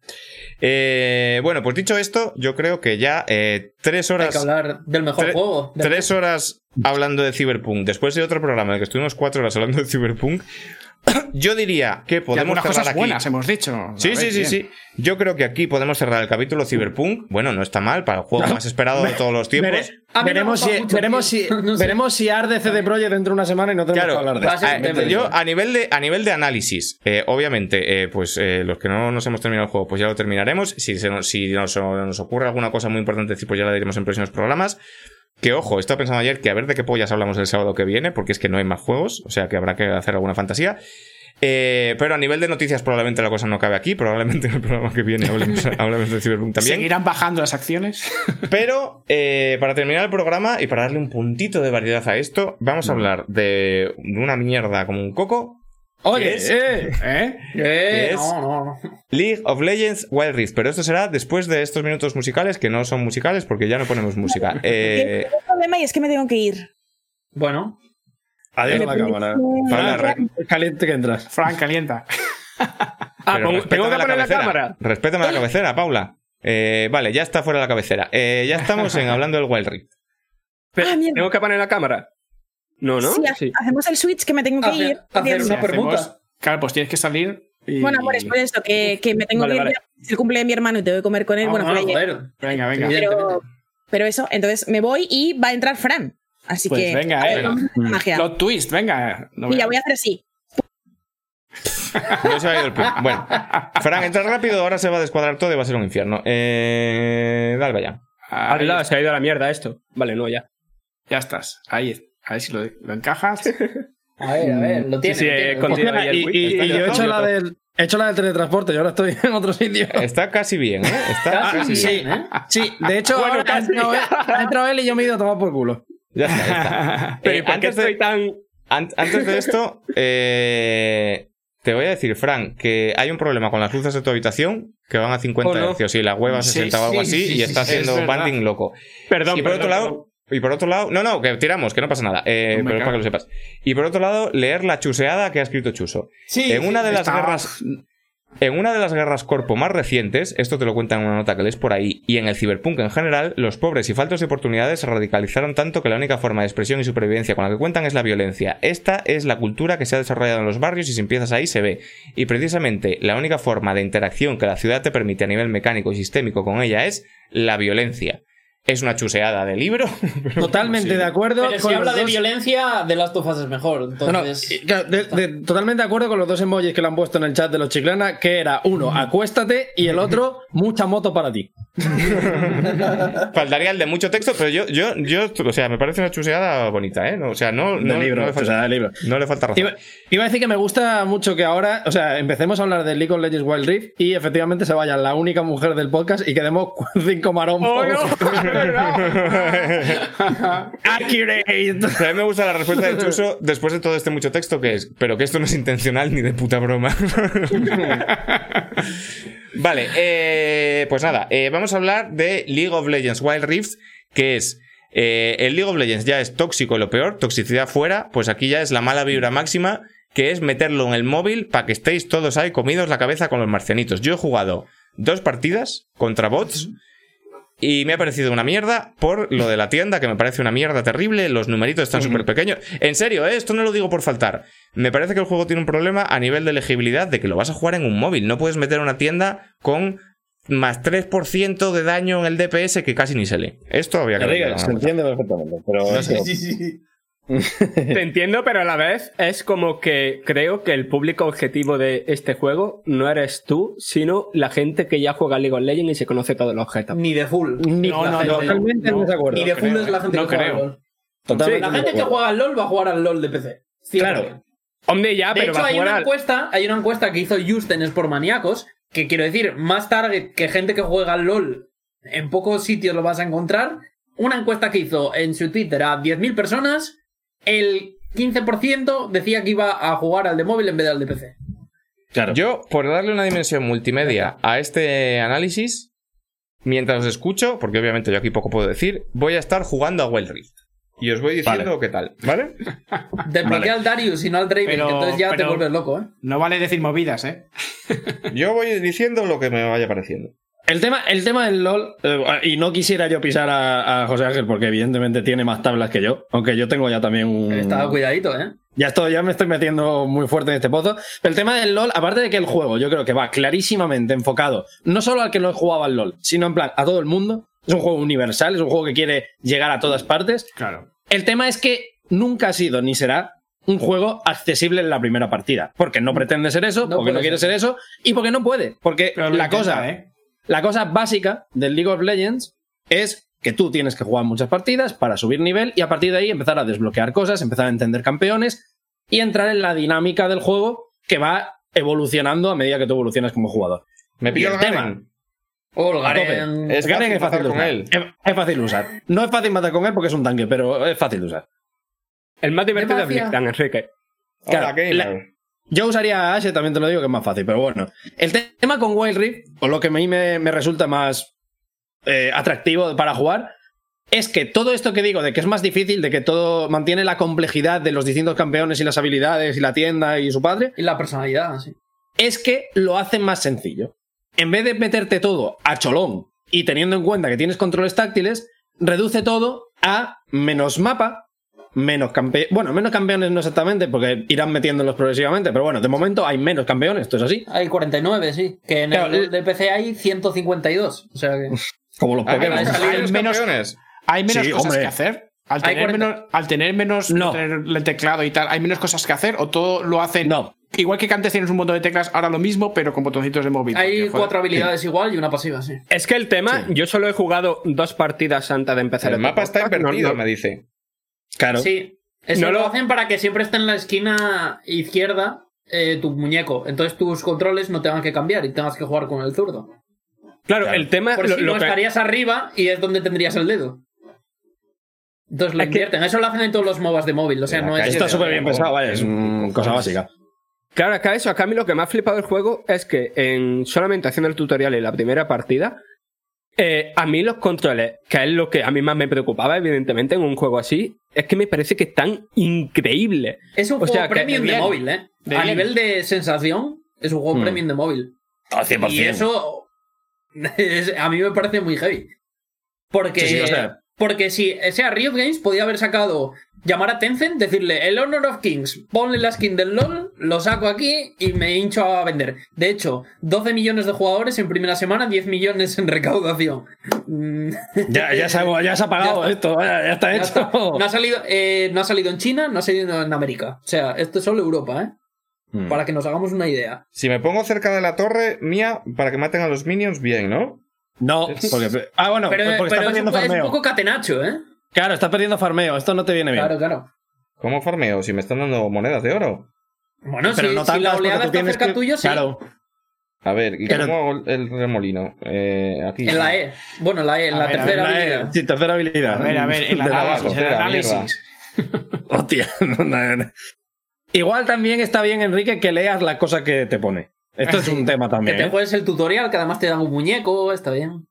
Eh, bueno, pues dicho esto, yo creo que ya eh, tres Hay horas. que hablar del mejor Tre- juego. del- Tres horas hablando de Cyberpunk, después de otro programa en el que estuvimos cuatro horas hablando de Cyberpunk, yo diría que Y podemos algunas cerrar cosas aquí. buenas hemos dicho. Sí, ver, sí, sí, bien. sí. Yo creo que aquí podemos cerrar el capítulo Cyberpunk. Bueno, no está mal para el juego más esperado de todos los tiempos. Vere- veremos si, veremos, si, No sé. veremos si arde CD Projekt dentro de una semana y no tenemos Claro, que hablar de a Ah, de yo a nivel de a nivel de análisis, eh, obviamente, eh, pues eh, los que no nos hemos terminado el juego, pues ya lo terminaremos. Si, se nos, si nos, nos ocurre alguna cosa muy importante, pues ya la diremos en próximos programas. Que ojo, estaba pensando ayer que a ver de qué pollas hablamos el sábado que viene, porque es que no hay más juegos, o sea que habrá que hacer alguna fantasía. Eh, pero a nivel de noticias probablemente la cosa no cabe aquí, probablemente en el programa que viene hablemos, hablemos de Cyberpunk también. ¿Seguirán bajando las acciones? Pero eh, para terminar el programa y para darle un puntito de variedad a esto, vamos a hablar de una mierda como un coco. Oye, es eh. ¿Eh? Eh, es- no, no, no. League of Legends Wild Rift. Pero esto será después de estos minutos musicales, que no son musicales porque ya no ponemos música. Eh, Tengo un problema y es que me tengo que ir. Bueno, Adiós a la cámara. Re- Caliente que entras. Frank, calienta. Ah, tengo que poner la cabecera. cámara. Respétame la cabecera, Paula. Eh, vale, ya está fuera la cabecera. Eh, ya estamos en hablando del Wild Rift. Pero, Ah. ¿Tengo que poner la cámara? No, ¿no? Sí, ha- hacemos el switch que me tengo que Hacer- ir. hacer una permuta. Hacemos- Claro, pues tienes que salir. Y... Bueno, amor, es por eso, que, que me tengo Vale, que ir. vale. ya. Es el cumple de mi hermano y tengo que comer con él. Ah, bueno, ayer. joder. Venga, venga. Pero, pero eso, entonces me voy y va a entrar Fran. Así Pues que. venga, eh. Magia. Plot twist, venga. No Y ya voy a hacer así. No se ha ido el plan. Bueno, Fran, entra rápido, ahora se va a descuadrar todo y va a ser un infierno. Eh, dale, vaya. Se ha ido a la mierda esto. Vale, no, ya. Ya estás. Ahí. A ver si lo, lo encajas. A ver, a ver, lo tiene. Sí, lo eh, ahí el Y, y- yo he hecho la del, he hecho la del teletransporte y ahora estoy en otro sitio. Está casi bien, ¿eh? Está Casi casi bien, bien. ¿eh? Sí, de hecho, Bueno, ahora ha casi. entrado, él, ha entrado él y yo me he ido a tomar por culo. Ya está, ya está. Pero Eh, ¿y por qué antes, de, estoy tan...? an- antes de esto, eh, te voy a decir, Fran, que hay un problema con las luces de tu habitación que van a 50 Oh, no. hercios y la web a Sí, 60 o algo sí, así sí, y sí, está sí, haciendo es banding loco. Perdón, y por perdón, otro lado, perdón. Y por otro lado, no, no, que tiramos, que no pasa nada, eh, pero es para que lo sepas. Y por otro lado, leer la chuseada que ha escrito Chuso. Sí, en una de las está- guerras en una de las guerras corpo más recientes, esto te lo cuentan en una nota que lees por ahí, y en el ciberpunk en general, los pobres y faltos de oportunidades se radicalizaron tanto que la única forma de expresión y supervivencia con la que cuentan es la violencia. Esta es la cultura que se ha desarrollado en los barrios y si empiezas ahí se ve. Y precisamente la única forma de interacción que la ciudad te permite a nivel mecánico y sistémico con ella es la violencia. Es una chuseada de libro. Totalmente de acuerdo. Pero con si habla de violencia, de las tofas es mejor. No, no, Entonces, de- de- totalmente de acuerdo con los dos emojis que le han puesto en el chat de los chiclana, que era uno, acuéstate, y el otro, mucha moto para ti. Faltaría el de mucho texto, pero yo, yo, yo, o sea, me parece una chuseada bonita, ¿eh? No, o sea, no, no, libro, no le falta, sea, de libro. no le falta razón. Iba, iba a decir que me gusta mucho que ahora, o sea, empecemos a hablar de League of Legends Wild Rift y efectivamente se vaya la única mujer del podcast y quedemos cinco marombos. A mí me gusta la respuesta de Chuso después de todo este mucho texto que es, pero que esto no es intencional ni de puta broma. vale, eh, pues nada, eh, vamos a hablar de League of Legends Wild Rift, que es... eh, el League of Legends ya es tóxico lo peor, toxicidad fuera, pues aquí ya es la mala vibra máxima, que es meterlo en el móvil para que estéis todos ahí comidos la cabeza con los marcianitos. Yo he jugado dos partidas contra bots. Y me ha parecido una mierda por lo de la tienda, que me parece una mierda terrible. Los numeritos están súper pequeños. En serio, ¿eh? esto no lo digo por faltar. Me parece que el juego tiene un problema a nivel de legibilidad de que lo vas a jugar en un móvil. No puedes meter una tienda con más 3% de daño en el DPS que casi ni se lee. Esto había que se entiende perfectamente, pero No sé. eso- sí, sí, sí. Te entiendo, pero a la vez es como que creo que el público objetivo de este juego no eres tú, sino la gente que ya juega League of Legends y se conoce todos los objetos. Ni de full. Ni- La no, gente- totalmente en desacuerdo. Ni de full creo, es la gente No que juega creo. al LOL. Totalmente La gente que acuerdo. juega al LOL va a jugar al LOL de PC. 100%. Claro. Hombre, ya, De pero hecho, va a hay jugar una, al- encuesta, hay una encuesta que hizo Just en Sportmaníacos, que quiero decir, más target que gente que juega al LOL, en pocos sitios lo vas a encontrar. Una encuesta que hizo en su Twitter a 10.000 personas, el 15% decía que iba a jugar al de móvil en vez del de PC. Claro. Yo, por darle una dimensión multimedia a este análisis, mientras os escucho, porque obviamente yo aquí poco puedo decir, voy a estar jugando a Wild Rift. Y os voy diciendo Vale. qué tal, ¿vale? Desbloquea al Darius y no al Draven, Pero- que entonces ya te vuelves loco, ¿eh? No vale decir movidas, ¿eh? Yo voy diciendo lo que me vaya pareciendo. El tema, el tema del LOL, eh, y no quisiera yo pisar a, a José Ángel porque evidentemente tiene más tablas que yo, aunque yo tengo ya también un... Está cuidadito, ¿eh? Ya estoy, ya me estoy metiendo muy fuerte en este pozo. Pero el tema del LOL, aparte de que el juego yo creo que va clarísimamente enfocado, no solo al que no jugaba al LOL, sino en plan a todo el mundo. Es un juego universal, es un juego que quiere llegar a todas partes. Claro. El tema es que nunca ha sido ni será un juego accesible en la primera partida. Porque no pretende ser eso, No porque no quiere ser. ser eso, y porque no puede. Porque Pero la intenta, cosa, ¿eh? La cosa básica del League of Legends es que tú tienes que jugar muchas partidas para subir nivel y a partir de ahí empezar a desbloquear cosas, empezar a entender campeones y entrar en la dinámica del juego que va evolucionando a medida que tú evolucionas como jugador. Me Y pillo el tema. Garen. O el Garen. Es Garen fácil es fácil usar. él. Es, es fácil de usar. No es fácil matar con él porque es un tanque, pero es fácil de usar. El más divertido es Demasiado. Blitzcrank, Enrique. Hola, Claro, gamer. la- Yo usaría Ashe, también te lo digo, que es más fácil, pero bueno. El te- tema con Wild Rift, o lo que a mí me, me resulta más eh, atractivo para jugar, es que todo esto que digo, de que es más difícil, de que todo mantiene la complejidad de los distintos campeones y las habilidades y la tienda y su padre, Y la personalidad, sí. es que lo hacen más sencillo. En vez de meterte todo a cholón y teniendo en cuenta que tienes controles táctiles, reduce todo a menos mapa, menos campeones. Bueno, menos campeones no exactamente, porque irán metiéndolos progresivamente, pero bueno, de momento hay menos campeones, esto es así. Hay 49, sí. Que en Claro, el de PC hay 152. O sea que. Como los Ah, Pokémon. hay Hay menos menos- campeones. Hay menos Sí, cosas hombre. que hacer. Al tener, 40. menos, al tener menos No. tener el teclado y tal, ¿hay menos cosas que hacer? ¿O todo lo hacen? No. Igual que antes tienes un montón de teclas, ahora lo mismo, pero con botoncitos de móvil. Hay porque, cuatro habilidades igual y una pasiva, sí. Es que el tema, yo solo he jugado dos partidas antes de empezar El mapa está no- invertido, no- me dice. Claro. Sí. Eso No lo... lo- hacen para que siempre esté en la esquina izquierda eh, tu muñeco. Entonces tus controles no tengan que cambiar y tengas que jugar con el zurdo. Claro, Claro. el tema. Por lo- si lo no que- estarías arriba y es donde tendrías el dedo. Entonces lo Es que- invierten. Eso lo hacen en todos los MOBAs de móvil. O sea, no es. Está súper bien pensado, vaya, es una cosa básica. Claro, acá eso, acá a mí lo que me ha flipado el juego es que en solamente haciendo el tutorial y la primera partida, eh, a mí los controles, que es lo que a mí más me preocupaba, evidentemente, en un juego así, es que me parece que están increíbles. Es un O juego sea, que- premium de bien. móvil, ¿eh? De a bien. nivel de sensación, es un juego Hmm. premium de móvil. Al 100%. Y eso es- a mí me parece muy heavy. Porque, Sí, sí, o sea- porque si, o sea, Riot Games podía haber sacado, llamar a Tencent, decirle el Honor of Kings, ponle la skin del LOL, lo saco aquí y me hincho a vender. De hecho, 12 millones de jugadores en primera semana, 10 millones en recaudación. Mm, Ya, ya, se ha, ya se ha pagado Ya esto, ya está ya hecho. está. No, ha salido, eh, no ha salido en China, no ha salido en América. O sea, esto es solo Europa, ¿eh? Hmm. Para que nos hagamos una idea. Si me pongo cerca de la torre mía para que maten a los minions, bien, ¿no? No, porque. Ah, bueno, Pero, porque pero está es, un, es un poco catenacho, ¿eh? Claro, está perdiendo farmeo. Esto no te viene bien. Claro, claro. ¿Cómo farmeo? Si me están dando monedas de oro. Bueno, Pero si, no si la oleada está tienes cerca que- tuyo, sí. Claro. A ver, ¿y Pero- cómo hago el remolino? Eh, aquí. En la E. Bueno, la E, en A la ver, tercera La E, habilidad. Sí, tercera habilidad. A ver, a ver, De la abajo. El espera, análisis. Hostia. no, no, no. Igual también está bien, Enrique, que leas la cosa que te pone. Esto es un tema Que también. te ¿eh? juegues el tutorial, que además te dan un muñeco, está bien.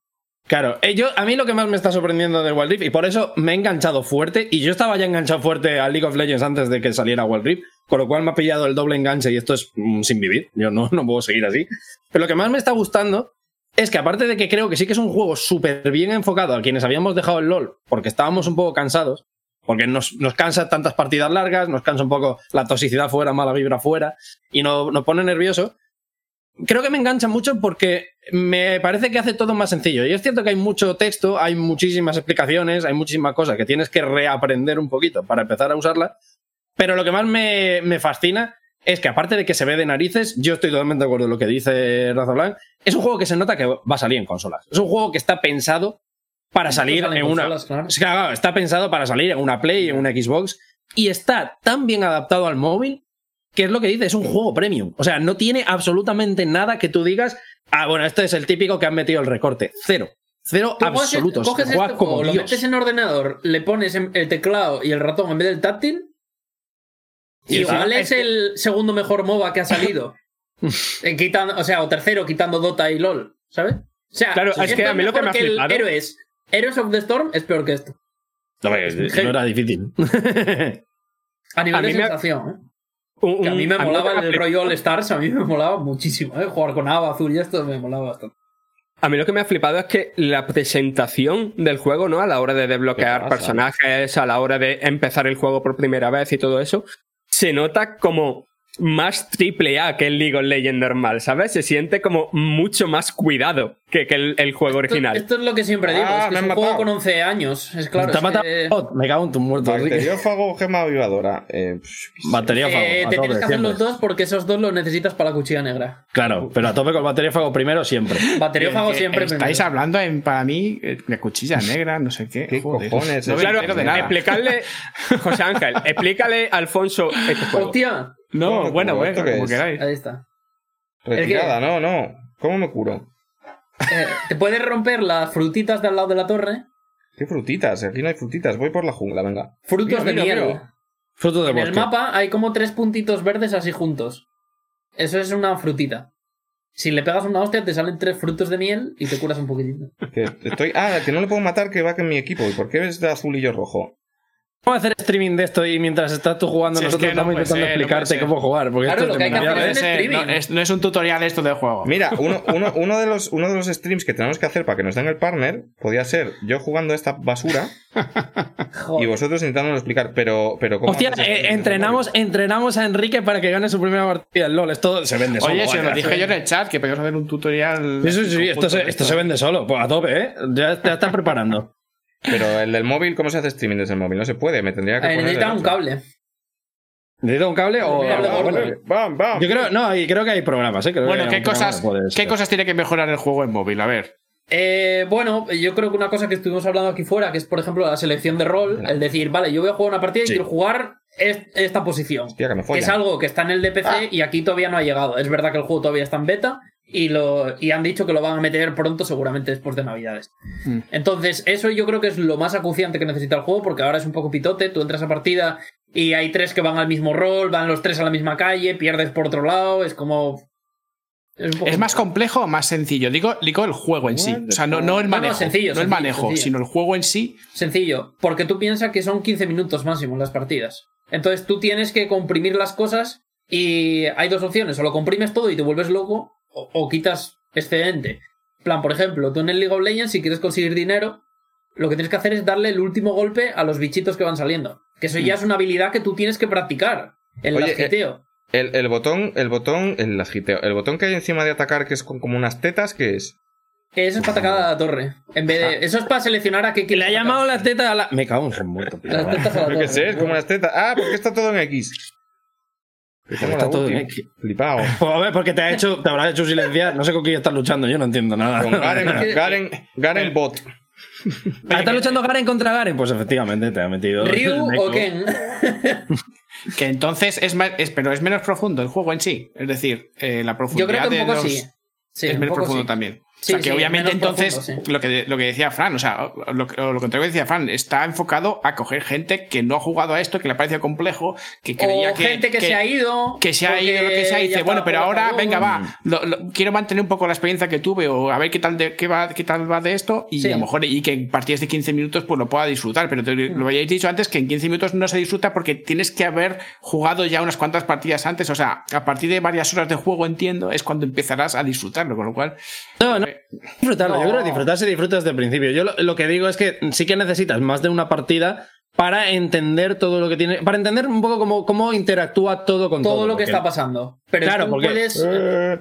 Claro, eh, yo, a mí lo que más me está sorprendiendo de Wild Rift, y por eso me he enganchado fuerte, y yo estaba ya enganchado fuerte a League of Legends antes de que saliera Wild Rift, con lo cual me ha pillado el doble enganche y esto es mm, sin vivir, yo no, no puedo seguir así. Pero lo que más me está gustando es que aparte de que creo que sí que es un juego súper bien enfocado a quienes habíamos dejado el LOL, porque estábamos un poco cansados, porque nos, nos cansa tantas partidas largas, nos cansa un poco la toxicidad fuera, mala vibra fuera, y no- nos pone nervioso. Creo que me engancha mucho porque me parece que hace todo más sencillo. Y es cierto que hay mucho texto, hay muchísimas explicaciones, hay muchísimas cosas que tienes que reaprender un poquito para empezar a usarla. Pero lo que más me, me fascina es que aparte de que se ve de narices, yo estoy totalmente de acuerdo con lo que dice Raza Blanc, es un juego que se nota que va a salir en consolas. Es un juego que está pensado para salir en una... consolas, claro, está pensado para salir en una Play, en una Xbox, y está tan bien adaptado al móvil que es lo que dice, es un juego premium. O sea, no tiene absolutamente nada que tú digas, ah, bueno, este es el típico que han metido el recorte. Cero. Cero coges- absolutos. Coges este como lo metes en ordenador, le pones el teclado y el ratón en vez del táctil. Y igual es el segundo mejor MOBA que ha salido. Eh, quitando, o sea, o tercero, quitando Dota y LOL. ¿Sabes? O sea, Claro, si es que a mí lo que me ha el flipado- Héroes. Heroes of the Storm es peor que esto. No, no era difícil. A nivel A de mí me ha- sensación, ¿eh? Un- Que a mí me molaba el rollo All Stars, a mí me molaba muchísimo, ¿eh? Jugar con Ava azul y esto me molaba bastante. A mí lo que me ha flipado es que la presentación del juego, ¿no? A la hora de desbloquear personajes, a la hora de empezar el juego por primera vez y todo eso, se nota como más triple A que el League of Legends normal, ¿sabes? Se siente como mucho más cuidado que, que el, el juego Esto, original. esto es lo que siempre digo, Ah, es que me es un juego con 11 años. Es claro. Te es que- bot, Me cago en tu muerto. Bacteriófago, gema avivadora. Eh, Bacteriófago. Eh, te tope, tienes que hacer los dos porque esos dos los necesitas para la cuchilla negra. Claro, pero a tope con el bacteriófago primero siempre. Bateriófago Que siempre Estáis primero. hablando en, para mí eh, de cuchilla negra, no sé qué. ¿Qué Joder, cojones? No Claro, de nada. explicarle, José Ángel, explícale a Alfonso este juego. Hostia, No, ¿Cómo me bueno, bueno, ¿Esto qué como es? queráis. ahí está. retirada, no, no. ¿Cómo me curo? Eh, te puedes romper las frutitas de al lado de la torre. ¿Qué frutitas? Aquí no hay frutitas. Voy por la jungla, venga. Frutos Mira, de mira, miel. mira. Fruto de En el mapa hay como tres puntitos verdes así juntos. Eso es una frutita. Si le pegas una hostia, te salen tres frutos de miel y te curas un poquitito. Que estoy... Ah, que no le puedo matar, que va que en mi equipo. ¿Y por qué es de azul y yo rojo? Vamos a hacer streaming de esto y mientras estás tú jugando, Si es nosotros que no estamos intentando ser, explicarte cómo jugar. Porque Claro, esto lo es que hay que demasiado, hacer es- Ese- streaming. no, es, no es un tutorial esto del juego. Mira, uno, uno, uno, de los, uno de los streams que tenemos que hacer para que nos den el partner podía ser yo jugando esta basura y vosotros intentándolo explicar, pero, pero ¿cómo Hostia, eh, esto? entrenamos, entrenamos a Enrique para que gane su primera partida en LOL. Esto se vende solo. Oye, se vaya. lo dije yo en el chat que podíamos hacer un tutorial. Sí, sí, sí, esto se, conjunto. esto se vende solo. Pues a tope, ¿eh? Ya, ya estás preparando. Pero el del móvil, ¿cómo se hace streaming desde el móvil? No se puede, me tendría que Eh, poner necesita el un otro. cable. ¿Necesita un cable o.? Bueno, Bam, bam. yo creo, no, y creo que hay programas, ¿eh? Creo Bueno, ¿qué cosas, ¿qué cosas tiene que mejorar el juego en móvil? A ver. Eh, bueno, yo creo que una cosa que estuvimos hablando aquí fuera, que es por ejemplo la selección de rol, el decir, vale, yo voy a jugar una partida y quiero jugar es- esta posición. Hostia, que me Que follan. es algo que está en el DPC y aquí todavía no ha llegado. Es verdad que el juego todavía está en beta y, lo, y han dicho que lo van a meter pronto, seguramente después de Navidades. Mm. Entonces, eso yo creo que es lo más acuciante que necesita el juego, porque ahora es un poco pitote. Tú entras a partida y hay tres que van al mismo rol, van los tres a la misma calle, pierdes por otro lado, es como. Es, un poco- ¿Es más complejo o más sencillo? Digo, digo el juego en sí. O sea, no, no el No, no, manejo. sencillo, no el sencillo, manejo, sencillo. sino el juego en sí. Sencillo, porque tú piensas que son 15 minutos máximo las partidas. Entonces tú tienes que comprimir las cosas y hay dos opciones, o lo comprimes todo y te vuelves loco, o, o quitas excedente. En plan, por ejemplo, tú en el League of Legends, si quieres conseguir dinero, lo que tienes que hacer es darle el último golpe a los bichitos que van saliendo. Que eso ya es una habilidad que tú tienes que practicar. El Oye, lasquiteo. El, el botón, el botón, el agiteo, el botón que hay encima de atacar, que es con como unas tetas, ¿qué es? Eso es para atacar a la torre. En vez de, eso es para seleccionar a qué Le ha llamado la teta a la. Me cago en muerto, tío. Las tetas a la Yo torre. qué sé, es como unas tetas. Ah, porque está todo en X. Está todo ulti. en X. Flipado. Pues a ver, porque te ha hecho, te habrá hecho silenciar. No sé con quién estás luchando, yo no entiendo nada. Con Garen, Garen, Garen Bot. Ah, ¿Estás luchando Garen contra Garen? Pues efectivamente te ha metido. Ryu o. Ken. Que entonces es más. es- pero es menos profundo el juego en sí. Es decir, eh, la Yo profundidad creo que un de poco los- sí. Sí, es menos profundo sí. también. Sí, o sea, que sí, obviamente entonces, profundo, sí. lo, que, lo que decía Fran, o sea, lo, que- lo contrario que decía Fran, está enfocado a coger gente que no ha jugado a esto, que le ha parecido complejo, que creía o que. gente que, se ha ido. Que se ha ido lo que se ha ya dice, bueno, pero ahora, venga, va, lo- lo- quiero mantener un poco la experiencia que tuve o a ver qué tal, de, qué va, qué tal va de esto y Sí. a lo mejor, y que en partidas de 15 minutos pues lo pueda disfrutar, pero te- lo habéis dicho antes que en 15 minutos no se disfruta porque tienes que haber jugado ya unas cuantas partidas antes, o sea, a partir de varias horas de juego, entiendo, es cuando empezarás a disfrutarlo, con lo cual... No, no. Disfrutarlo. Yo No. creo que disfrutar se disfruta desde el principio. Yo lo, lo que digo es que sí que necesitas más de una partida para entender todo lo que tiene. Para entender un poco cómo, cómo interactúa todo con todo. todo lo que está pasando. Pero Claro, tú porque- puedes. Eh.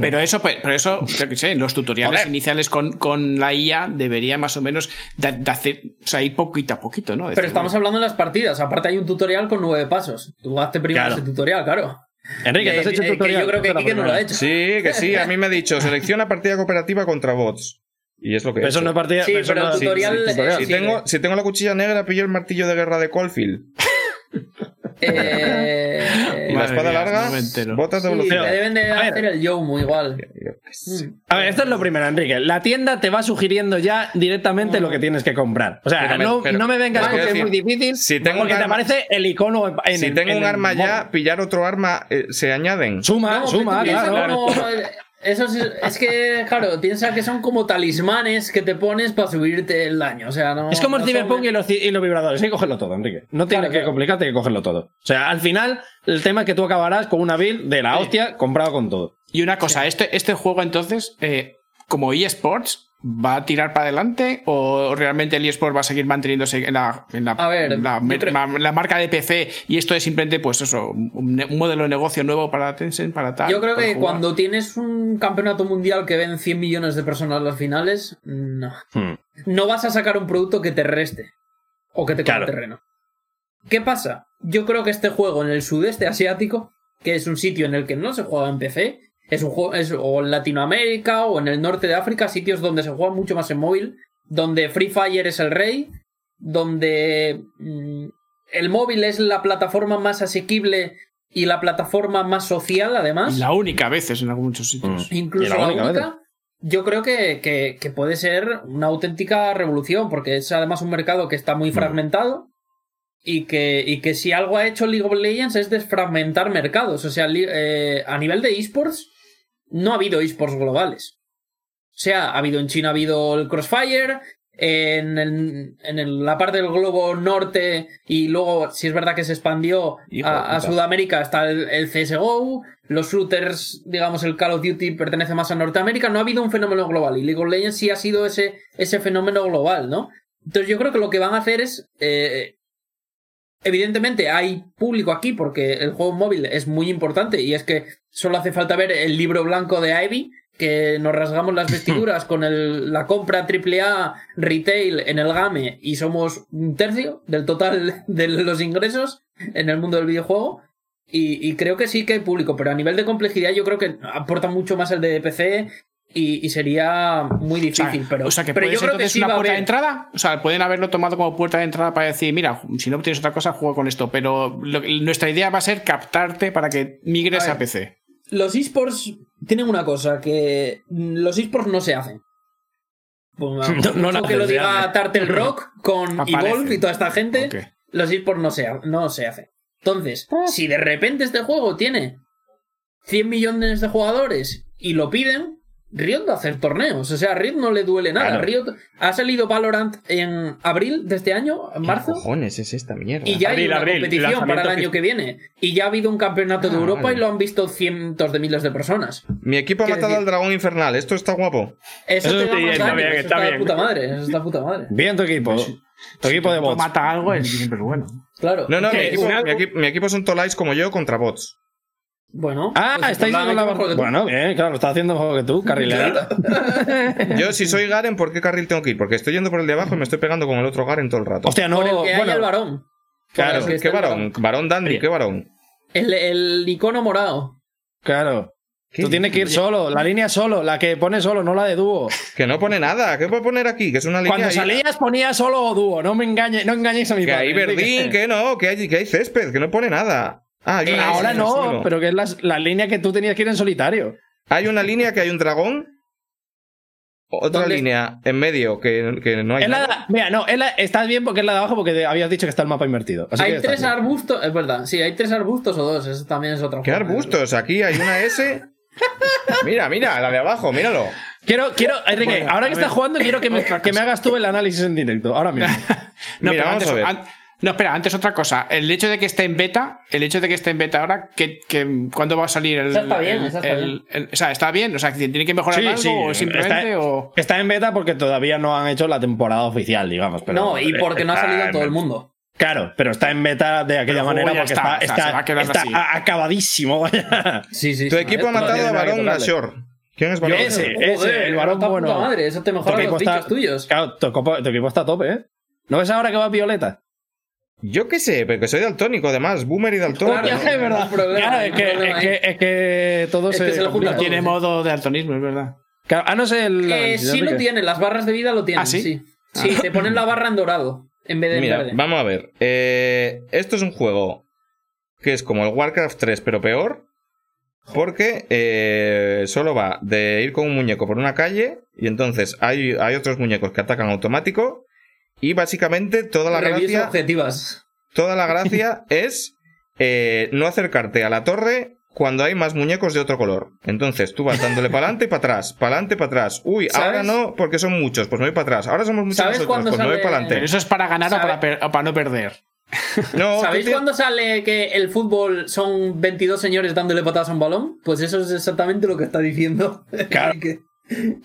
Pero eso, pero eso, yo qué sé, los tutoriales iniciales con, con la IA debería más o menos de, de hacer, o sea, ir poquito a poquito, ¿no? Pero Decir, estamos hablando de las partidas. Aparte hay un tutorial con nueve pasos. Tú hazte primero Claro. ese tutorial, claro. Enrique, ¿te has hecho que tutorial? yo creo que Esa es la Kike no lo ha hecho. Sí, que sí, a mí me ha dicho, selecciona partida cooperativa contra bots. Y es lo que eso no es partida. Sí, pero no tutorial- sí, tutorial. Si tengo, si tengo la cuchilla negra, pillo el martillo de guerra de Caulfield. Eh, Y la espada mía, larga, no botas de sí, velocidad. te deben de A ver. hacer el Yomu igual. Mm. A ver, esto es lo primero, Enrique. La tienda te va sugiriendo ya directamente lo que tienes que comprar. O sea, Pero no, pero- no me vengas con que es muy difícil. si tengo porque te aparece el icono en, Si el- tengo en un el arma ya, pillar otro arma, eh, se añaden. Suma, No, suma, claro. Eso es, es que, claro, piensa que son como talismanes que te pones para subirte el daño. O sea, no. Es como el no Cyberpunk son- y los, y los vibradores. Hay que cogerlo todo, Enrique. No tiene Claro, que claro. complicarte, hay que cogerlo todo. O sea, al final, el tema es que tú acabarás con una build de la hostia comprado con todo. Y una cosa, este, este juego entonces, eh, como eSports, ¿Va a tirar para adelante o realmente el eSport va a seguir manteniéndose en la, en la, A ver, en la, yo creo- la- la marca de PC y esto es simplemente pues eso, un, modelo de negocio nuevo para Tencent, para tal? Yo creo que jugar? cuando tienes un campeonato mundial que ven 100 millones de personas las finales, no. Hmm. No vas a sacar un producto que te reste o que te coma Claro. terreno. ¿Qué pasa? Yo creo que este juego en el sudeste asiático, que es un sitio en el que no se juega en PC, es un juego, es, o en Latinoamérica o en el norte de África, sitios donde se juega mucho más en móvil, donde Free Fire es el rey, donde mm, el móvil es la plataforma más asequible y la plataforma más social, además. La única a veces en algunos sitios. Incluso Y la la, única, única, yo creo que, que- que puede ser una auténtica revolución, porque es además un mercado que está muy fragmentado y que, y que si algo ha hecho League of Legends es desfragmentar mercados. O sea, eh, a nivel de esports, no ha habido esports globales. O sea, ha habido en China, ha habido el Crossfire, en, el- en el- la parte del globo norte y luego, si es verdad que se expandió a. Sudamérica, está el, el CSGO, los shooters, digamos, el Call of Duty pertenece más a Norteamérica, no ha habido un fenómeno global y League of Legends sí ha sido ese, ese fenómeno global, ¿no? Entonces yo creo que lo que van a hacer es... eh, Evidentemente hay público aquí porque el juego móvil es muy importante y es que solo hace falta ver el libro blanco de Ivy, que nos rasgamos las vestiduras con el- la compra AAA retail en el GAME y somos un tercio del total de los ingresos en el mundo del videojuego. Y, y creo que sí que hay público, pero a nivel de complejidad yo creo que aporta mucho más el de PC y, y sería muy O sea, difícil. pero, o sea, que pero puede yo ser creo que entonces sí una va a puerta de entrada. O sea, pueden haberlo tomado como puerta de entrada para decir, mira, si no tienes otra cosa, juego con esto. Pero lo- nuestra idea va a ser captarte para que migres A. PC. Los esports tienen una cosa, que los esports no se hacen. Pues, No- no lo que lo diga. Turtle Rock con Aparecen. Evolve y toda esta gente, los esports no se, no se hacen. Entonces, si de repente este juego tiene 100 millones de jugadores y lo piden, Riot va a hacer torneos. O sea, a Riot no le duele nada. Claro. Riot ha salido Valorant en abril de este año, en marzo. ¿Qué cojones es esta mierda? Y ya hay Abril, una abril, competición para el año que viene. Y ya ha habido un campeonato de Ah, Europa vale. y lo han visto cientos de miles de personas. Mi equipo ha matado decir- al dragón infernal. Esto está guapo. Eso, Eso te da más está bien, eso está bien. puta madre. Eso está puta madre. Bien tu equipo. Tu equipo de bots. mata algo es siempre es bueno. Claro. No, no, mi equipo, mi equipo- mi equipo son tolais como yo contra bots. Bueno. Ah, pues estáis con la... que tú. Bueno, bien, claro, lo está haciendo mejor que tú, carrilera. Yo, si soy Garen, ¿por qué carril tengo que ir? Porque estoy yendo por el de abajo y me estoy pegando con el otro Garen todo el rato. Hostia, no, Por el que bueno, haya el varón. Claro, que ¿Qué varón? Varón Dandy, ¿qué varón? El, el icono morado. claro. Tú tienes que ir solo, la línea solo, la que pone solo, no la de dúo. Que no pone nada. ¿Qué puedo poner aquí? Que es una línea. Cuando ahí- salías ponía solo o dúo, no me engañes, no engañéis a mi Que padre. hay verdín, que no, que hay, que hay césped, que no pone nada. Ah, hay Eh, ahora no, solo. pero que es la, la línea que tú tenías que ir en solitario. Hay una línea que hay un dragón. Otra ¿Dónde? línea en medio que, que no hay Es nada. mira, no, es la- estás bien porque es la de abajo porque te- habías dicho que está el mapa invertido. Así hay tres bien. arbustos. Es verdad. Sí, hay tres arbustos o dos. Eso también es otra ¿Qué forma arbustos? Aquí hay una S. Mira, mira, la de abajo, míralo. Quiero, quiero, Enrique, Bueno, ahora que estás jugando, quiero que me, que me hagas tú el análisis en directo, ahora mismo. No, Mira, pero vamos antes, a ver. No, espera, antes otra cosa. El hecho de que esté en beta, el hecho de que esté en beta ahora, que, que ¿cuándo va a salir el. Esa está bien, el- esa está el- bien. el- o sea, está bien. O sea, tiene que mejorar algo o simplemente. está, o... está en beta porque todavía no han hecho la temporada oficial, digamos. Pero No, y porque no ha salido en todo el mundo. Claro, pero está en beta de aquella manera porque está, está, o sea, está, se va a quedar está así. a- acabadísimo. vaya. Sí, sí. Tu sí. equipo ha matado a tocarle. Nashor. ¿Quién es Varón? Ese, Nashor? ese, el varón está puta bueno. madre. Eso te Tu mejora los tuyos. Claro, tu, equipo- tu equipo está a tope, ¿eh? ¿No ves ahora que va Violeta? Yo qué sé, pero que soy daltónico además, boomer y daltónico. Claro, es verdad. Claro, es que, es que, es que todo Es se. que se lo junta complica. No todo, tiene sí. modo de altonismo, es verdad. Claro, ah, no sé el. Eh, sí lo tiene, las barras de vida lo tienen. ¿Ah, sí? sí. Sí, te ponen la barra en dorado en vez de en verde. vamos a ver. Eh, esto es un juego que es como el Warcraft 3, pero peor. Porque eh, solo va de ir con un muñeco por una calle y entonces hay, hay otros muñecos que atacan automático y básicamente toda la Reviews gracia, objetivas. toda la gracia es eh, no acercarte a la torre cuando hay más muñecos de otro color. Entonces tú vas dándole para adelante y para atrás, para adelante y para atrás. Uy, ahora no, porque son muchos, pues me voy para atrás. Ahora somos muchos ¿Sabes nosotros, cuándo pues me voy sale- para Pero adelante. eso es para ganar o para, o para no perder. No, ¿Sabéis tienes- cuándo sale que el fútbol son 22 señores dándole patadas a un balón? Pues eso es exactamente lo que está diciendo. Claro. Que-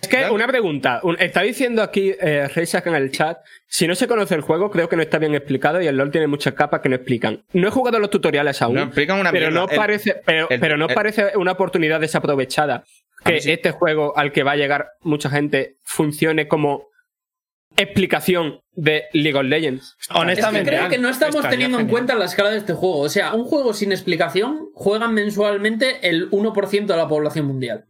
Es que una pregunta. Un- está diciendo aquí eh, Reisak en el chat. Si no se conoce el juego, creo que no está bien explicado y el LOL tiene muchas capas que no explican. No he jugado los tutoriales aún. No explican una pero mierda. no El- parece, pero, el- pero no el- parece una oportunidad desaprovechada que sí. este juego al que va a llegar mucha gente funcione como explicación de League of Legends. Es que Honestamente, creo que no estamos Estaría teniendo en cuenta la escala de este juego. O sea, un juego sin explicación juegan mensualmente el 1% de la población mundial.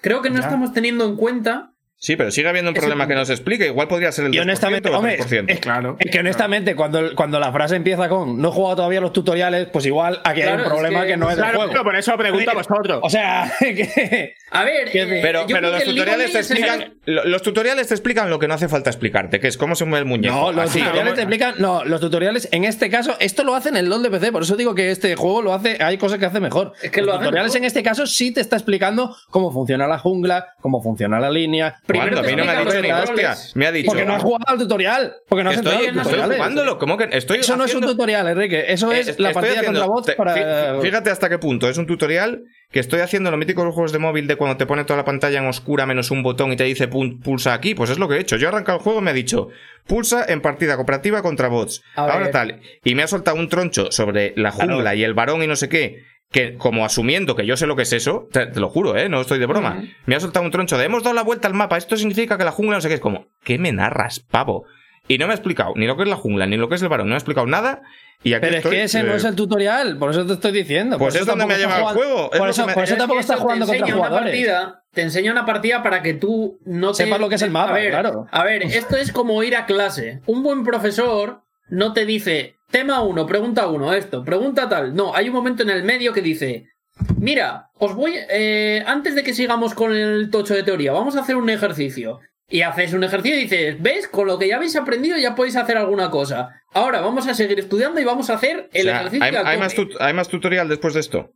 Creo que no Ya. estamos teniendo en cuenta. Sí, pero sigue habiendo un problema que punto. no se explica. Igual podría ser el 2% Y honestamente, o el hombre, 3%. es, Claro. es que honestamente, cuando, cuando la frase empieza con no he jugado todavía los tutoriales, pues igual aquí hay un problema es que, que- no es del Claro, juego. pero por eso pregunto a vosotros. O sea, que. A ver, ¿Qué- eh, Pero, yo pero creo los que el tutoriales te explican. lo- Los tutoriales te explican lo que no hace falta explicarte, que es cómo se mueve el muñeco. No, los Así, tutoriales como- te explican. No, los tutoriales, en este caso, esto lo hacen en LOL de PC. Por eso digo que este juego lo hace. Hay cosas que hace mejor. Es que los lo tutoriales mejor. en este caso sí te está explicando cómo funciona la jungla, cómo funciona la línea. Primero ¿Cuándo? A mí no me ha dicho ni hostia. roles. Me ha dicho. Porque no has jugado al tutorial. Porque no has Estoy, entrado en estoy jugándolo. ¿Cómo que estoy Eso no es un tutorial, Enrique. Eso Eh, es la partida haciendo- contra bots para. fí- Fíjate hasta qué punto. Es un tutorial que estoy haciendo lo mítico de los juegos de móvil de cuando te pone toda la pantalla en oscura menos un botón y te dice pulsa aquí. Pues es lo que he hecho. Yo he arrancado el juego y me ha dicho pulsa en partida cooperativa contra bots. Ahora tal. Y me ha soltado un troncho sobre la jungla y el varón y no sé qué. Que como asumiendo que yo sé lo que es eso, te, te lo juro, ¿eh? No estoy de broma. Me ha soltado un troncho de hemos dado la vuelta al mapa. Esto significa que la jungla no sé qué. Es como, ¿qué me narras, pavo? Y no me ha explicado ni lo que es la jungla, ni lo que es el varón. No me ha explicado nada. Y aquí Pero es que ese no eh, es el tutorial, por eso te estoy diciendo. Pues por es eso donde me ha llevado el juego, es Por eso, que me- por eso Pero es tampoco estás jugando te contra enseña una jugadores. partida, te enseña una partida para que tú no te Sepas lo que es el mapa, a ver, claro. A ver, esto es como ir a clase. Un buen profesor no te dice tema 1, pregunta 1, esto, pregunta tal. No, hay un momento en el medio que dice, mira, os voy eh, antes de que sigamos con el tocho de teoría, vamos a hacer un ejercicio. Y haces un ejercicio y dices, ¿ves? Con lo que ya habéis aprendido ya podéis hacer alguna cosa. Ahora vamos a seguir estudiando y vamos a hacer el o sea, ejercicio. hay, al hay tope". más tut- hay más tutorial después de esto.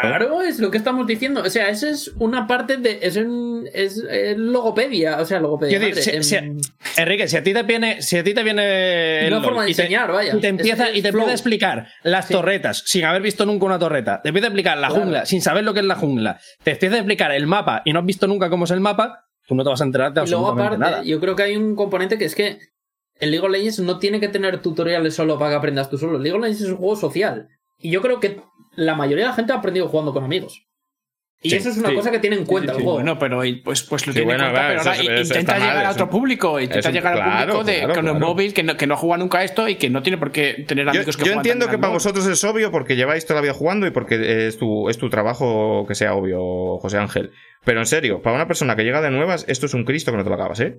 Claro, es lo que estamos diciendo. O sea, eso es una parte de. Es, un, es, eh, logopedia. O sea, logopedia. Quiero decir, madre, si- si- Enrique, si a ti te viene, si a ti te viene Una forma de y te- enseñar, vaya. y te empieza Es- y te es empieza a explicar las Sí. torretas sin haber visto nunca una torreta, te empieza a explicar la Claro. jungla sin saber lo que es la jungla, te empieza a explicar el mapa y no has visto nunca cómo es el mapa, tú no te vas a enterar de y luego, absolutamente aparte, nada. yo creo que hay un componente que es que el League of Legends no tiene que tener tutoriales solo para que aprendas tú solo. El League of Legends es un juego social. Y yo creo que la mayoría de la gente ha aprendido jugando con amigos. Y Sí, eso es una sí. cosa que tiene en cuenta el juego. Bueno, pero pues, pues lo Sí, tiene bueno, en cuenta, pero ahora eso intenta mal, llegar a otro un- público, intenta un- llegar al claro, público de, claro, con el claro. móvil que no, que no juega nunca esto y que no tiene por qué tener Yo, amigos que yo juegan entiendo que al para móvil. vosotros es obvio porque lleváis toda la vida jugando y porque es tu, es tu trabajo que sea obvio, José Ángel. Pero en serio, para una persona que llega de nuevas, esto es un Cristo que no te lo acabas, ¿eh?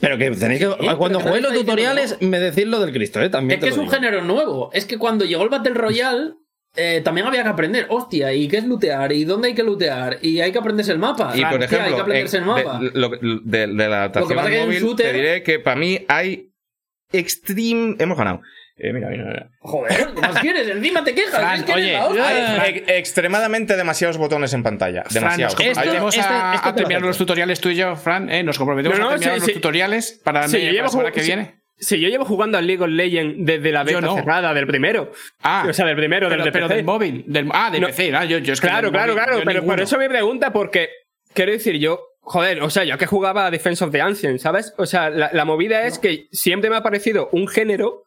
Pero que tenéis que cuando juguéis los tutoriales me decís lo del Cristo, eh, también Es que es un digo. género nuevo. Es que cuando llegó el Battle Royale, eh, también había que aprender. Hostia, ¿y qué es lootear? ¿Y dónde hay que lootear? Y hay que aprenderse el mapa. Y por ejemplo, hay que aprenderse en- el mapa. de, lo- de- de la adaptación pasa al que hay un móvil, shooter- te diré que para mí hay extreme... Hemos ganado. Eh, mira, mira, mira. Joder, ¿qué más quieres? Encima te quejas. Fran, es que oye, la hostia. Hay ex- extremadamente demasiados botones en pantalla. Fran, Demasiados. comprometemos Esto- a, este- a este terminar perfecto. los tutoriales tú y yo, Fran, ¿eh? Nos comprometemos No, no, a terminar sí, los sí. tutoriales para, Sí, la semana que sí. viene. Si yo llevo jugando al League of Legends desde la beta no. cerrada del primero. Ah, o sea, del primero, pero, del de pero PC. del móvil. Del, ah, del No. PC. ah, yo, yo es que Claro, claro, móvil, claro. Pero por eso me pregunta, porque quiero decir, yo, joder, o sea, yo que jugaba a Defense of the Ancient, ¿sabes? O sea, la, la movida es que siempre me ha parecido un género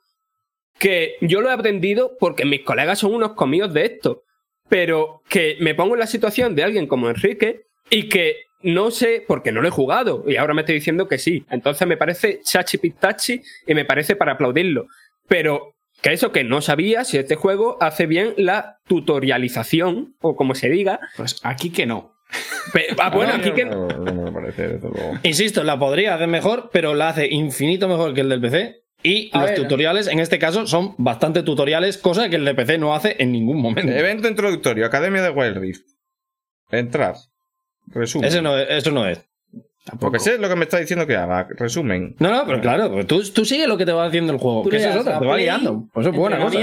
que yo lo he aprendido porque mis colegas son unos comidos de esto. Pero que me pongo en la situación de alguien como Enrique y que no sé, porque no lo he jugado, y ahora me estoy diciendo que sí. Entonces me parece chachi pitachi y me parece para aplaudirlo. Pero que eso que no sabía si este juego hace bien la tutorialización, o como se diga. Pues aquí que no. Ah, bueno, aquí que. No, no me parece, desde luego. Insisto, la podría hacer mejor, pero la hace infinito mejor que el del PC. Y A los ver. tutoriales, en este caso, son bastante tutoriales, cosa que el de PC no hace en ningún momento. Evento introductorio, Academia de Wild Rift. Entrar. Resumen. Ese no es, eso no es. Porque sé lo que me está diciendo que haga. Resumen. No, no, pero claro, pues tú, tú sigue lo que te va haciendo el juego. Tú que eso es otra, te va guiando. Pues eso es buena cosa.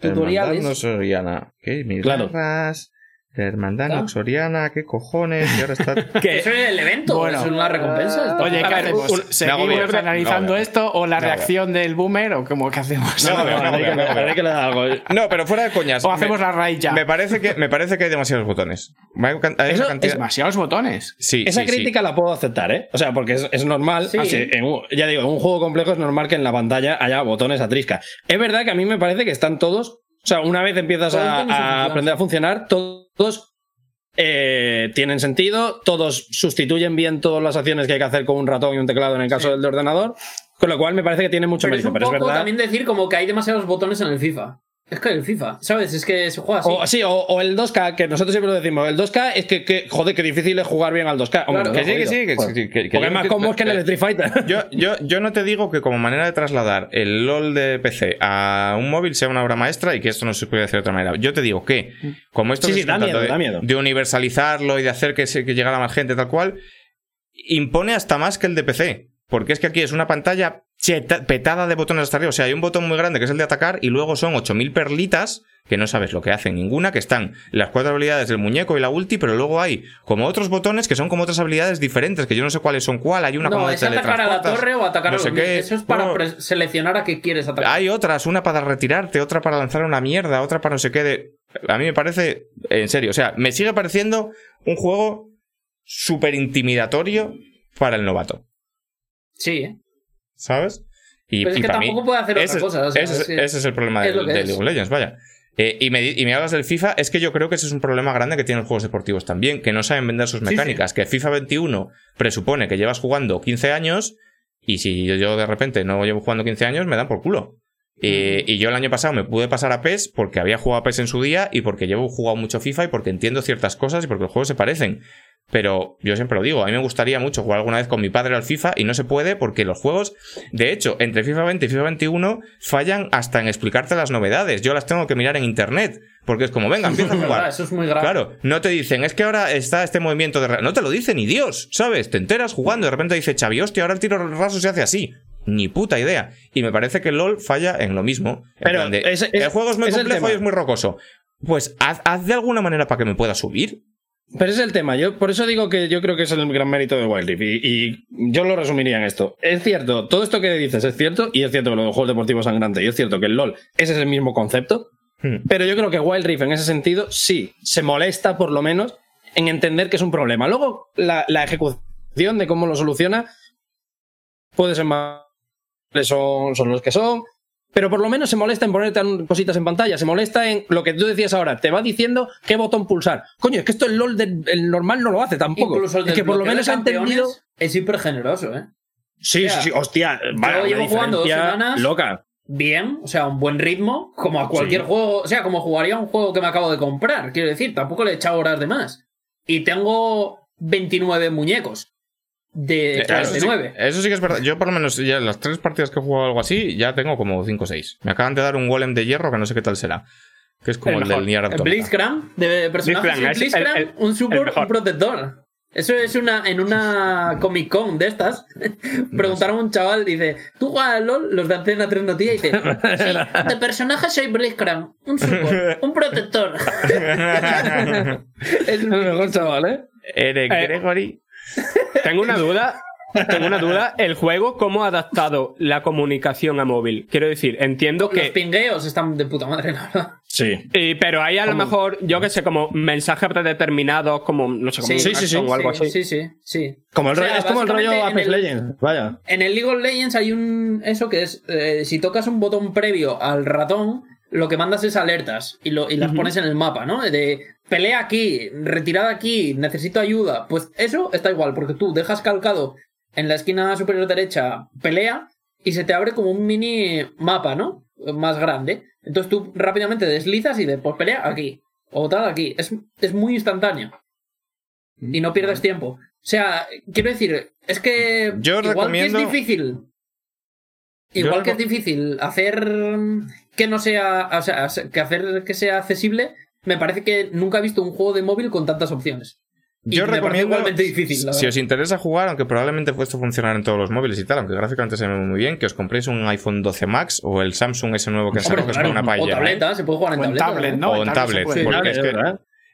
tutoriales. no Soriana. ¿Qué? Mis Claro. Garras. Hermandad. Noxoriana, qué cojones, y ahora está... Que- Eso es el evento, Bueno. es una recompensa. está- Oye, ¿qué hacemos? un- ¿Seguimos bien. analizando esto o la reacción del boomer o cómo que hacemos? No, no, pero fuera de coñas. O hacemos me, la raíz ya. Me parece, que, me parece que hay demasiados botones. Hay Eso cantidad- Demasiados botones. Sí, Esa sí, sí. crítica la puedo aceptar, ¿eh? O sea, porque es, es normal. Sí. así, en un- ya digo, en un juego complejo es normal que en la pantalla haya botones a trisca. Es verdad que a mí me parece que están todos. O sea, una vez empiezas a, aprender a funcionar, todos eh, tienen sentido, todos sustituyen bien todas las acciones que hay que hacer con un ratón y un teclado en el caso del de ordenador. Con lo cual me parece que tiene mucho Pero es mérito. un Pero es verdad. también decir como que hay demasiados botones en el FIFA. Es que el FIFA, ¿sabes? Es que se juega así. O, sí, o, o el 2K, que nosotros siempre lo decimos. El 2K es que, que, joder, que difícil es jugar bien al 2K. Hombre, Claro. Que sí, que sí, que, sí, que- que Porque yo es más cómodo que en el Street Fighter. Yo, yo, yo no te digo que como manera de trasladar el LOL de PC a un móvil sea una obra maestra y que esto no se puede hacer de otra manera. Yo te digo que, como esto Sí, que sí, da miedo, de, da miedo. de universalizarlo y de hacer que, se, que llegara más gente tal cual, impone hasta más que el de PC. Porque es que aquí es una pantalla cheta- petada de botones hasta arriba. O sea, hay un botón muy grande que es el de atacar y luego son 8000 perlitas que no sabes lo que hacen ninguna, que están las cuatro habilidades del muñeco y la ulti, pero luego hay como otros botones que son como otras habilidades diferentes, que yo no sé cuáles son cuál. Hay una como no, de es atacar a la torre o atacar no a sé los qué. Eso es para seleccionar a qué quieres atacar. Hay otras, una para retirarte, otra para lanzar una mierda, otra para no sé qué de... A mí me parece, en serio, o sea, me sigue pareciendo un juego súper intimidatorio para el novato, Sí, ¿eh? ¿Sabes? Y, Pero es y que para tampoco mí, puede hacer otra cosa, o sea, ese es, ese el problema de. League of Legends, vaya. Eh, y, me, y me hablas del FIFA, es que yo creo que ese es un problema grande que tienen los juegos deportivos también, que no saben vender sus Sí, mecánicas, que FIFA 21 presupone que llevas jugando 15 años y si yo, yo de repente no llevo jugando 15 años, me dan por culo. Eh, y yo el año pasado me pude pasar a PES porque había jugado a PES en su día y porque llevo jugado mucho FIFA y porque entiendo ciertas cosas y porque los juegos se parecen. Pero yo siempre lo digo, a mí me gustaría mucho jugar alguna vez con mi padre al FIFA y no se puede porque los juegos, de hecho, entre FIFA 20 y FIFA 21 fallan hasta en explicarte las novedades. Yo las tengo que mirar en internet porque es como, venga, empieza a jugar. eso es muy grave. Claro, no te dicen, es que ahora está este movimiento de... ra-". No te lo dice ni Dios, ¿sabes? Te enteras jugando y de repente dice, Xavi, hostia, ahora el tiro raso se hace así. Ni puta idea. Y me parece que LOL falla en lo mismo. En Pero plan de, ese- es- el juego es muy complejo y es muy rocoso. Pues haz, haz de alguna manera para que me pueda subir. Pero ese es el tema. Yo por eso digo que yo creo que es el gran mérito de Wild Rift. Y, y yo lo resumiría en esto. Es cierto, todo esto que dices es cierto, y es cierto que los juegos deportivos sangrante, y es cierto que el LOL ese es el mismo concepto. Hmm. Pero yo creo que Wild Rift en ese sentido sí se molesta por lo menos en entender que es un problema. Luego la, la ejecución de cómo lo soluciona puede ser más son, son los que son. Pero por lo menos se molesta en ponerte cositas en pantalla, se molesta en lo que tú decías ahora, te va diciendo qué botón pulsar. Coño, es que esto el LOL del el normal no lo hace tampoco. Incluso el es que por lo menos ha entendido. Es hiper generoso, ¿eh? Sí, O sea, sí, sí, hostia, una llevo jugando dos semanas. loca. Bien, o sea, un buen ritmo, como a cualquier Sí. juego, o sea, como jugaría un juego que me acabo de comprar, quiero decir, tampoco le he echado horas de más. Y tengo 29 muñecos de Eh, Eso sí, 49. eso sí que es verdad. Yo por lo menos ya las tres partidas que he jugado algo así, ya tengo como 5 o 6. Me acaban de dar un golem de hierro que no sé qué tal será. Que es como El del Nier El Automata. Blitzcrank de personajes Blitzcrank, en es Blitzcrank, el- el- un support, un protector. Eso es una, en una Comic Con de estas. Preguntaron a un chaval, dice, ¿tú juegas al LOL? Los de Antena 3 Noticias y dice, sí, de personaje soy Blitzcrank, un support, un protector. Es el mejor chaval, ¿eh? Eric Eh, Gregory. Tengo una duda. Tengo una duda. El juego, ¿cómo ha adaptado la comunicación a móvil? Quiero decir, entiendo Los que. pingueos están de puta madre, la verdad. Sí. y- pero hay a lo mejor, yo que sé, como mensajes predeterminados, como, no sé, como Sí, un sí, sí, o algo sí, así. sí, sí, sí. Como el O sea, rollo- es como el rollo Apex el- Legends. Vaya. En el League of Legends hay un. Eso que es. eh, si tocas un botón previo al ratón, lo que mandas es alertas y, lo, y las pones en el mapa, ¿no? De pelea aquí, retirada aquí, necesito ayuda. Pues eso está igual, porque tú dejas calcado en la esquina superior derecha pelea y se te abre como un mini mapa, ¿no? Más grande. Entonces tú rápidamente deslizas y de pues pelea aquí. O tal aquí. Es, es muy instantáneo. Y no pierdes tiempo. O sea, quiero decir, es que Yo igual recomiendo- que es difícil. Yo Igual que es difícil hacer que no sea, o sea, que hacer que sea accesible, me parece que nunca he visto un juego de móvil con tantas opciones. Y Yo parece recomiendo, igualmente difícil, la si verdad. os interesa jugar, aunque probablemente esto funcionar en todos los móviles y tal, aunque gráficamente se ve muy bien, que os compréis un iPhone 12 Max o el Samsung ese nuevo que sacó, que es una o paella. ¿eh? tableta, se puede jugar en O en tableta. tablet, ¿no? o en tablet porque es que.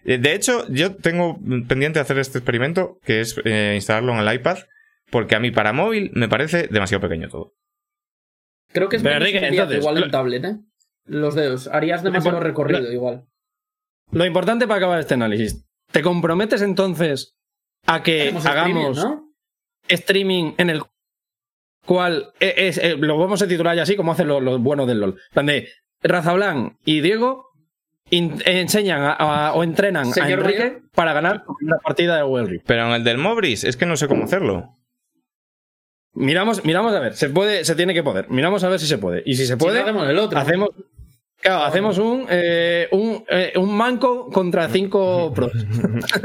Eh, De hecho, yo tengo pendiente hacer este experimento, que es eh, instalarlo en el iPad, porque a mí para móvil me parece demasiado pequeño todo. Creo que es entonces, igual en tablet, ¿eh? Los dedos. Harías demasiado Lo- recorrido, igual. Lo importante para acabar este análisis. ¿Te comprometes entonces a que streaming, hagamos ¿no? streaming en el cual e- es, eh, lo vamos a titular ya así como hacen los, los buenos del LOL? En plan de Raza Blanc y Diego in- enseñan a- a- o entrenan a Enrique para ganar la partida de Rift. Pero en el del Mobris, es que no sé cómo hacerlo. Miramos, miramos a ver, se puede, se tiene que poder. Miramos a ver si se puede. Y si se puede, Si no, hacemos el otro. hacemos, claro, hacemos un, eh, un, eh, un manco contra cinco pros.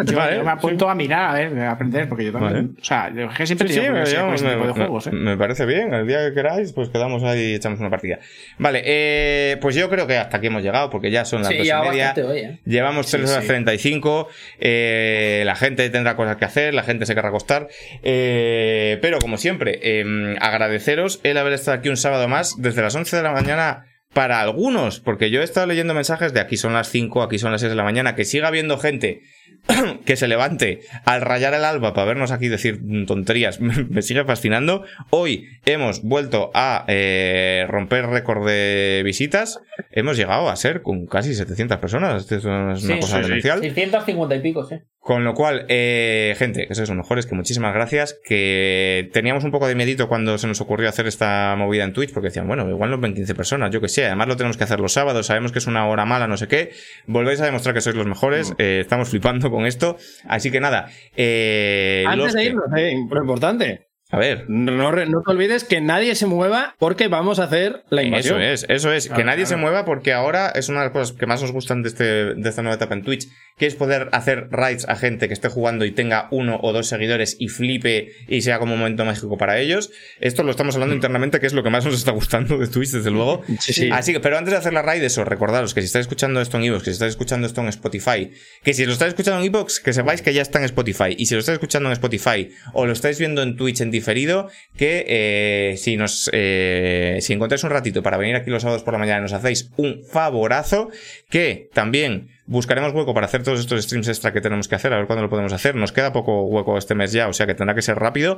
Yo, Vale, yo me apunto a mirar, a ver, a aprender, porque yo también. O sea, yo es que siempre Sí, este tipo de me- juegos, ¿eh? me parece bien. El día que queráis, pues quedamos ahí y echamos una partida. Vale, eh, pues yo creo que hasta aquí hemos llegado, porque ya son las Sí, dos y media. hoy, ¿eh? Llevamos 3 horas sí. 35. eh, la gente tendrá cosas que hacer, la gente se querrá acostar. eh, pero como siempre, eh, agradeceros el haber estado aquí un sábado más desde las 11 de la mañana. Para algunos, porque yo he estado leyendo mensajes de aquí son las 5, aquí son las 6 de la mañana, que siga habiendo gente que se levante al rayar el alba para vernos aquí decir tonterías, me sigue fascinando. Hoy hemos vuelto a eh, romper récord de visitas. Hemos llegado a ser con casi 700 personas. Esto es una Sí, cosa sí, sí. demencial. 650 y pico, sí. Con lo cual, eh, gente, que sois los mejores, que muchísimas gracias. Que teníamos un poco de miedito cuando se nos ocurrió hacer esta movida en Twitch, porque decían, bueno, igual nos ven 15 personas, yo que sé. Además lo tenemos que hacer los sábados, sabemos que es una hora mala, no sé qué. Volvéis a demostrar que sois los mejores. eh, estamos flipando con esto. Así que nada. eh, Antes de que- irnos, eh, lo importante. A ver. No, no te olvides que nadie se mueva porque vamos a hacer la invasión. Eso es, eso es. que nadie se mueva porque ahora es una de las cosas que más nos gustan de, este, de esta nueva etapa en Twitch, que es poder hacer raids a gente que esté jugando y tenga uno o dos seguidores y flipe y sea como un momento mágico para ellos. Esto lo estamos hablando internamente, que es lo que más nos está gustando de Twitch, desde luego. Sí, sí. Así que, pero antes de hacer la raid, eso, recordaros que si estáis escuchando esto en iVoox, que si estáis escuchando esto en Spotify, que si lo estáis escuchando en iVoox, que sepáis que ya está en Spotify. Y si lo estáis escuchando en Spotify o lo estáis viendo en Twitch en diferido, que eh, si nos eh, si encontráis un ratito para venir aquí los sábados por la mañana nos hacéis un favorazo que también buscaremos hueco para hacer todos estos streams extra que tenemos que hacer a ver cuándo lo podemos hacer. Nos queda poco hueco este mes ya o sea que tendrá que ser rápido.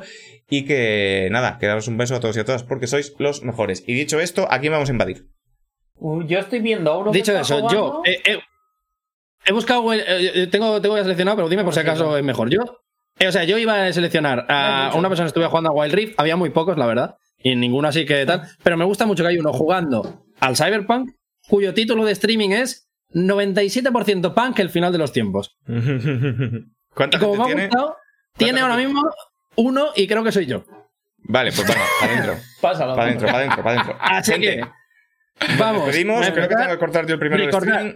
Y que nada que daros un beso a todos y a todas porque sois los mejores. Y dicho esto aquí vamos a invadir Uh, yo estoy viendo a uno que Dicho está eso, yo eh, eh, he buscado, eh, tengo, tengo ya seleccionado, pero dime por si acaso. es mejor. Yo, o sea, yo iba a seleccionar a una persona que estuve jugando a Wild Rift, había muy pocos, la verdad, y ninguno así que tal, pero me gusta mucho que hay uno jugando al Cyberpunk, cuyo título de streaming es 97% punk el final de los tiempos. ¿cuánta Y como gente me ha gustado, tiene ahora mismo uno y creo que soy yo. vale pues venga para adentro Pásalo. para adentro para adentro para adentro Así Gente, que, vamos. a creo que tengo que cortar yo el primero el Recordar-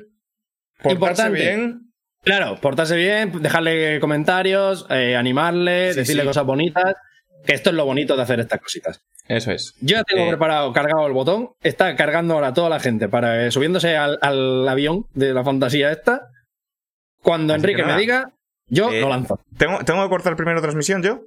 Importante. bien Claro, portarse bien, dejarle comentarios, eh, animarle, Sí, decirle sí. cosas bonitas. Que esto es lo bonito de hacer estas cositas. eso es Yo ya tengo Eh. preparado, cargado el botón. Está cargando ahora toda la gente para eh, subiéndose al, al avión de la fantasía esta. Cuando Así Enrique me diga, yo Eh, lo lanzo. ¿Tengo, ¿Tengo que cortar primero transmisión yo?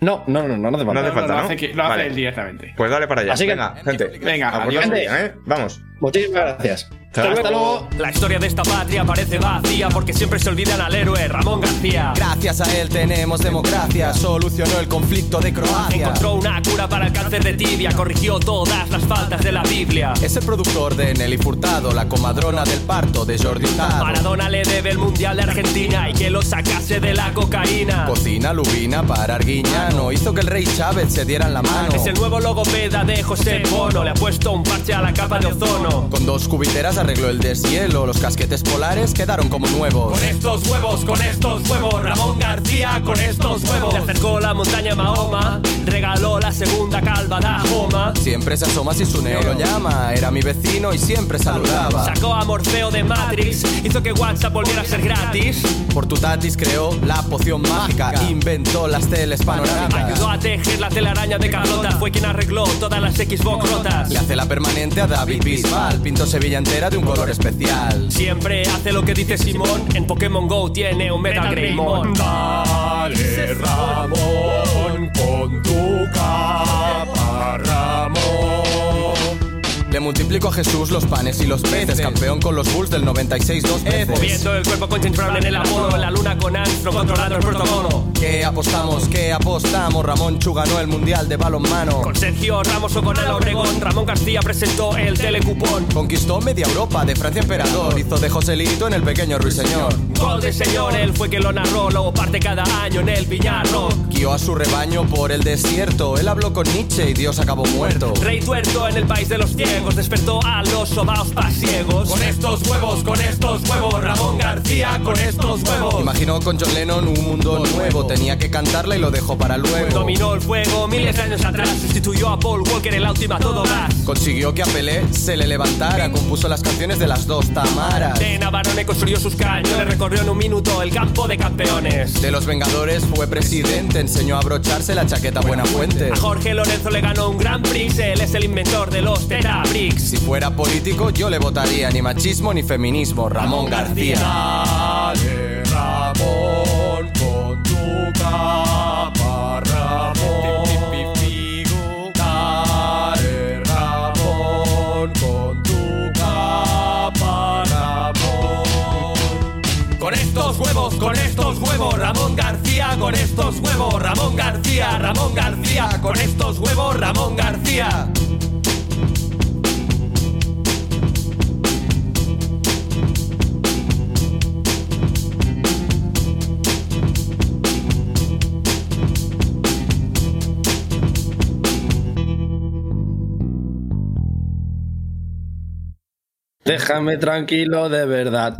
No, no, no, no, no hace falta. No hace falta, lo ¿no? hace, que- lo hace Vale. él directamente. Pues dale para allá. Así que- Venga, gente. Venga, A adiós. portarse bien, ¿eh? Vamos. Muchísimas gracias. Hasta luego. La historia de esta patria parece vacía porque siempre se olvidan al héroe Ramón García. Gracias a él tenemos democracia. Solucionó el conflicto de Croacia. Encontró una cura para el cáncer de tibia, corrigió todas las faltas de la Biblia. Es el productor de Nelly Furtado, la comadrona del parto de Jordi Hurtado. Maradona le debe el mundial de Argentina y que lo sacase de la cocaína. Cocina lubina para Arguiñano. Hizo que el rey Chávez se diera en la mano. Es el nuevo logopeda de José Bono, le ha puesto un parche a la capa de ozono. Con dos cubiteras arregló el deshielo. Los casquetes polares quedaron como nuevos. Con estos huevos, con estos huevos, Ramón García con estos huevos. Le acercó la montaña Mahoma, regaló la segunda calva da. Siempre se asoma si su neo lo llama. Era mi vecino y siempre saludaba. Sacó a Morfeo de Matrix, hizo que WhatsApp volviera a ser gratis. Por tu tatis creó la poción mágica. Inventó las teles panorámicas. Ayudó a tejer la telaraña de Carlota, fue quien arregló todas las Xbox rotas. Le hace la permanente a David Bisbal. Pintó Sevilla entera de un color especial. Siempre hace lo que dice Simón, en Pokémon Go tiene un Metal Greymon. Dale, Ramón, con tu capa, Ramón. Le multiplico a Jesús los panes y los peces. Campeón con los Bulls del 96 dos veces. Moviendo el cuerpo con James Brown en el apodo. La luna con Armstrong controlando el protocolo. ¿Qué apostamos? ¿Qué apostamos? Ramón Chu ganó el mundial de balonmano. Con Sergio Ramos o con Ala Obregón. Ramón García presentó el telecupón. Conquistó media Europa, de Francia emperador. Hizo de Joselito en el pequeño Ruiseñor. Gol de señor, él fue quien lo narró. Luego parte cada año en el Villarro. Guió a su rebaño por el desierto. Él habló con Nietzsche y Dios acabó muerto. Rey tuerto en el país de los ciegos. Despertó a los sobaos pasiegos. Con estos huevos, con estos huevos. Ramón García con estos huevos. Imaginó con John Lennon un mundo nuevo. Tenía que cantarla y lo dejó para luego. Dominó el fuego miles de años atrás. Sustituyó a Paul Walker en la última todo gas. Consiguió que a Pelé se le levantara. Compuso las canciones de las dos Tamaras. De Navarone construyó sus cañones. Recorrió en un minuto el campo de campeones. De los Vengadores fue presidente. Enseñó a abrocharse la chaqueta Buena Fuente. A Jorge Lorenzo le ganó un Gran Prix. Él es el inventor de los Si fuera político, yo le votaría ni machismo ni feminismo. Ramón García. Dale, Ramón, con tu capa, Ramón. Dale, Ramón, con tu capa, Ramón. Con estos huevos, con estos huevos, Ramón García, con estos huevos, Ramón García, Ramón García, con estos huevos, Ramón García. Déjame tranquilo de verdad.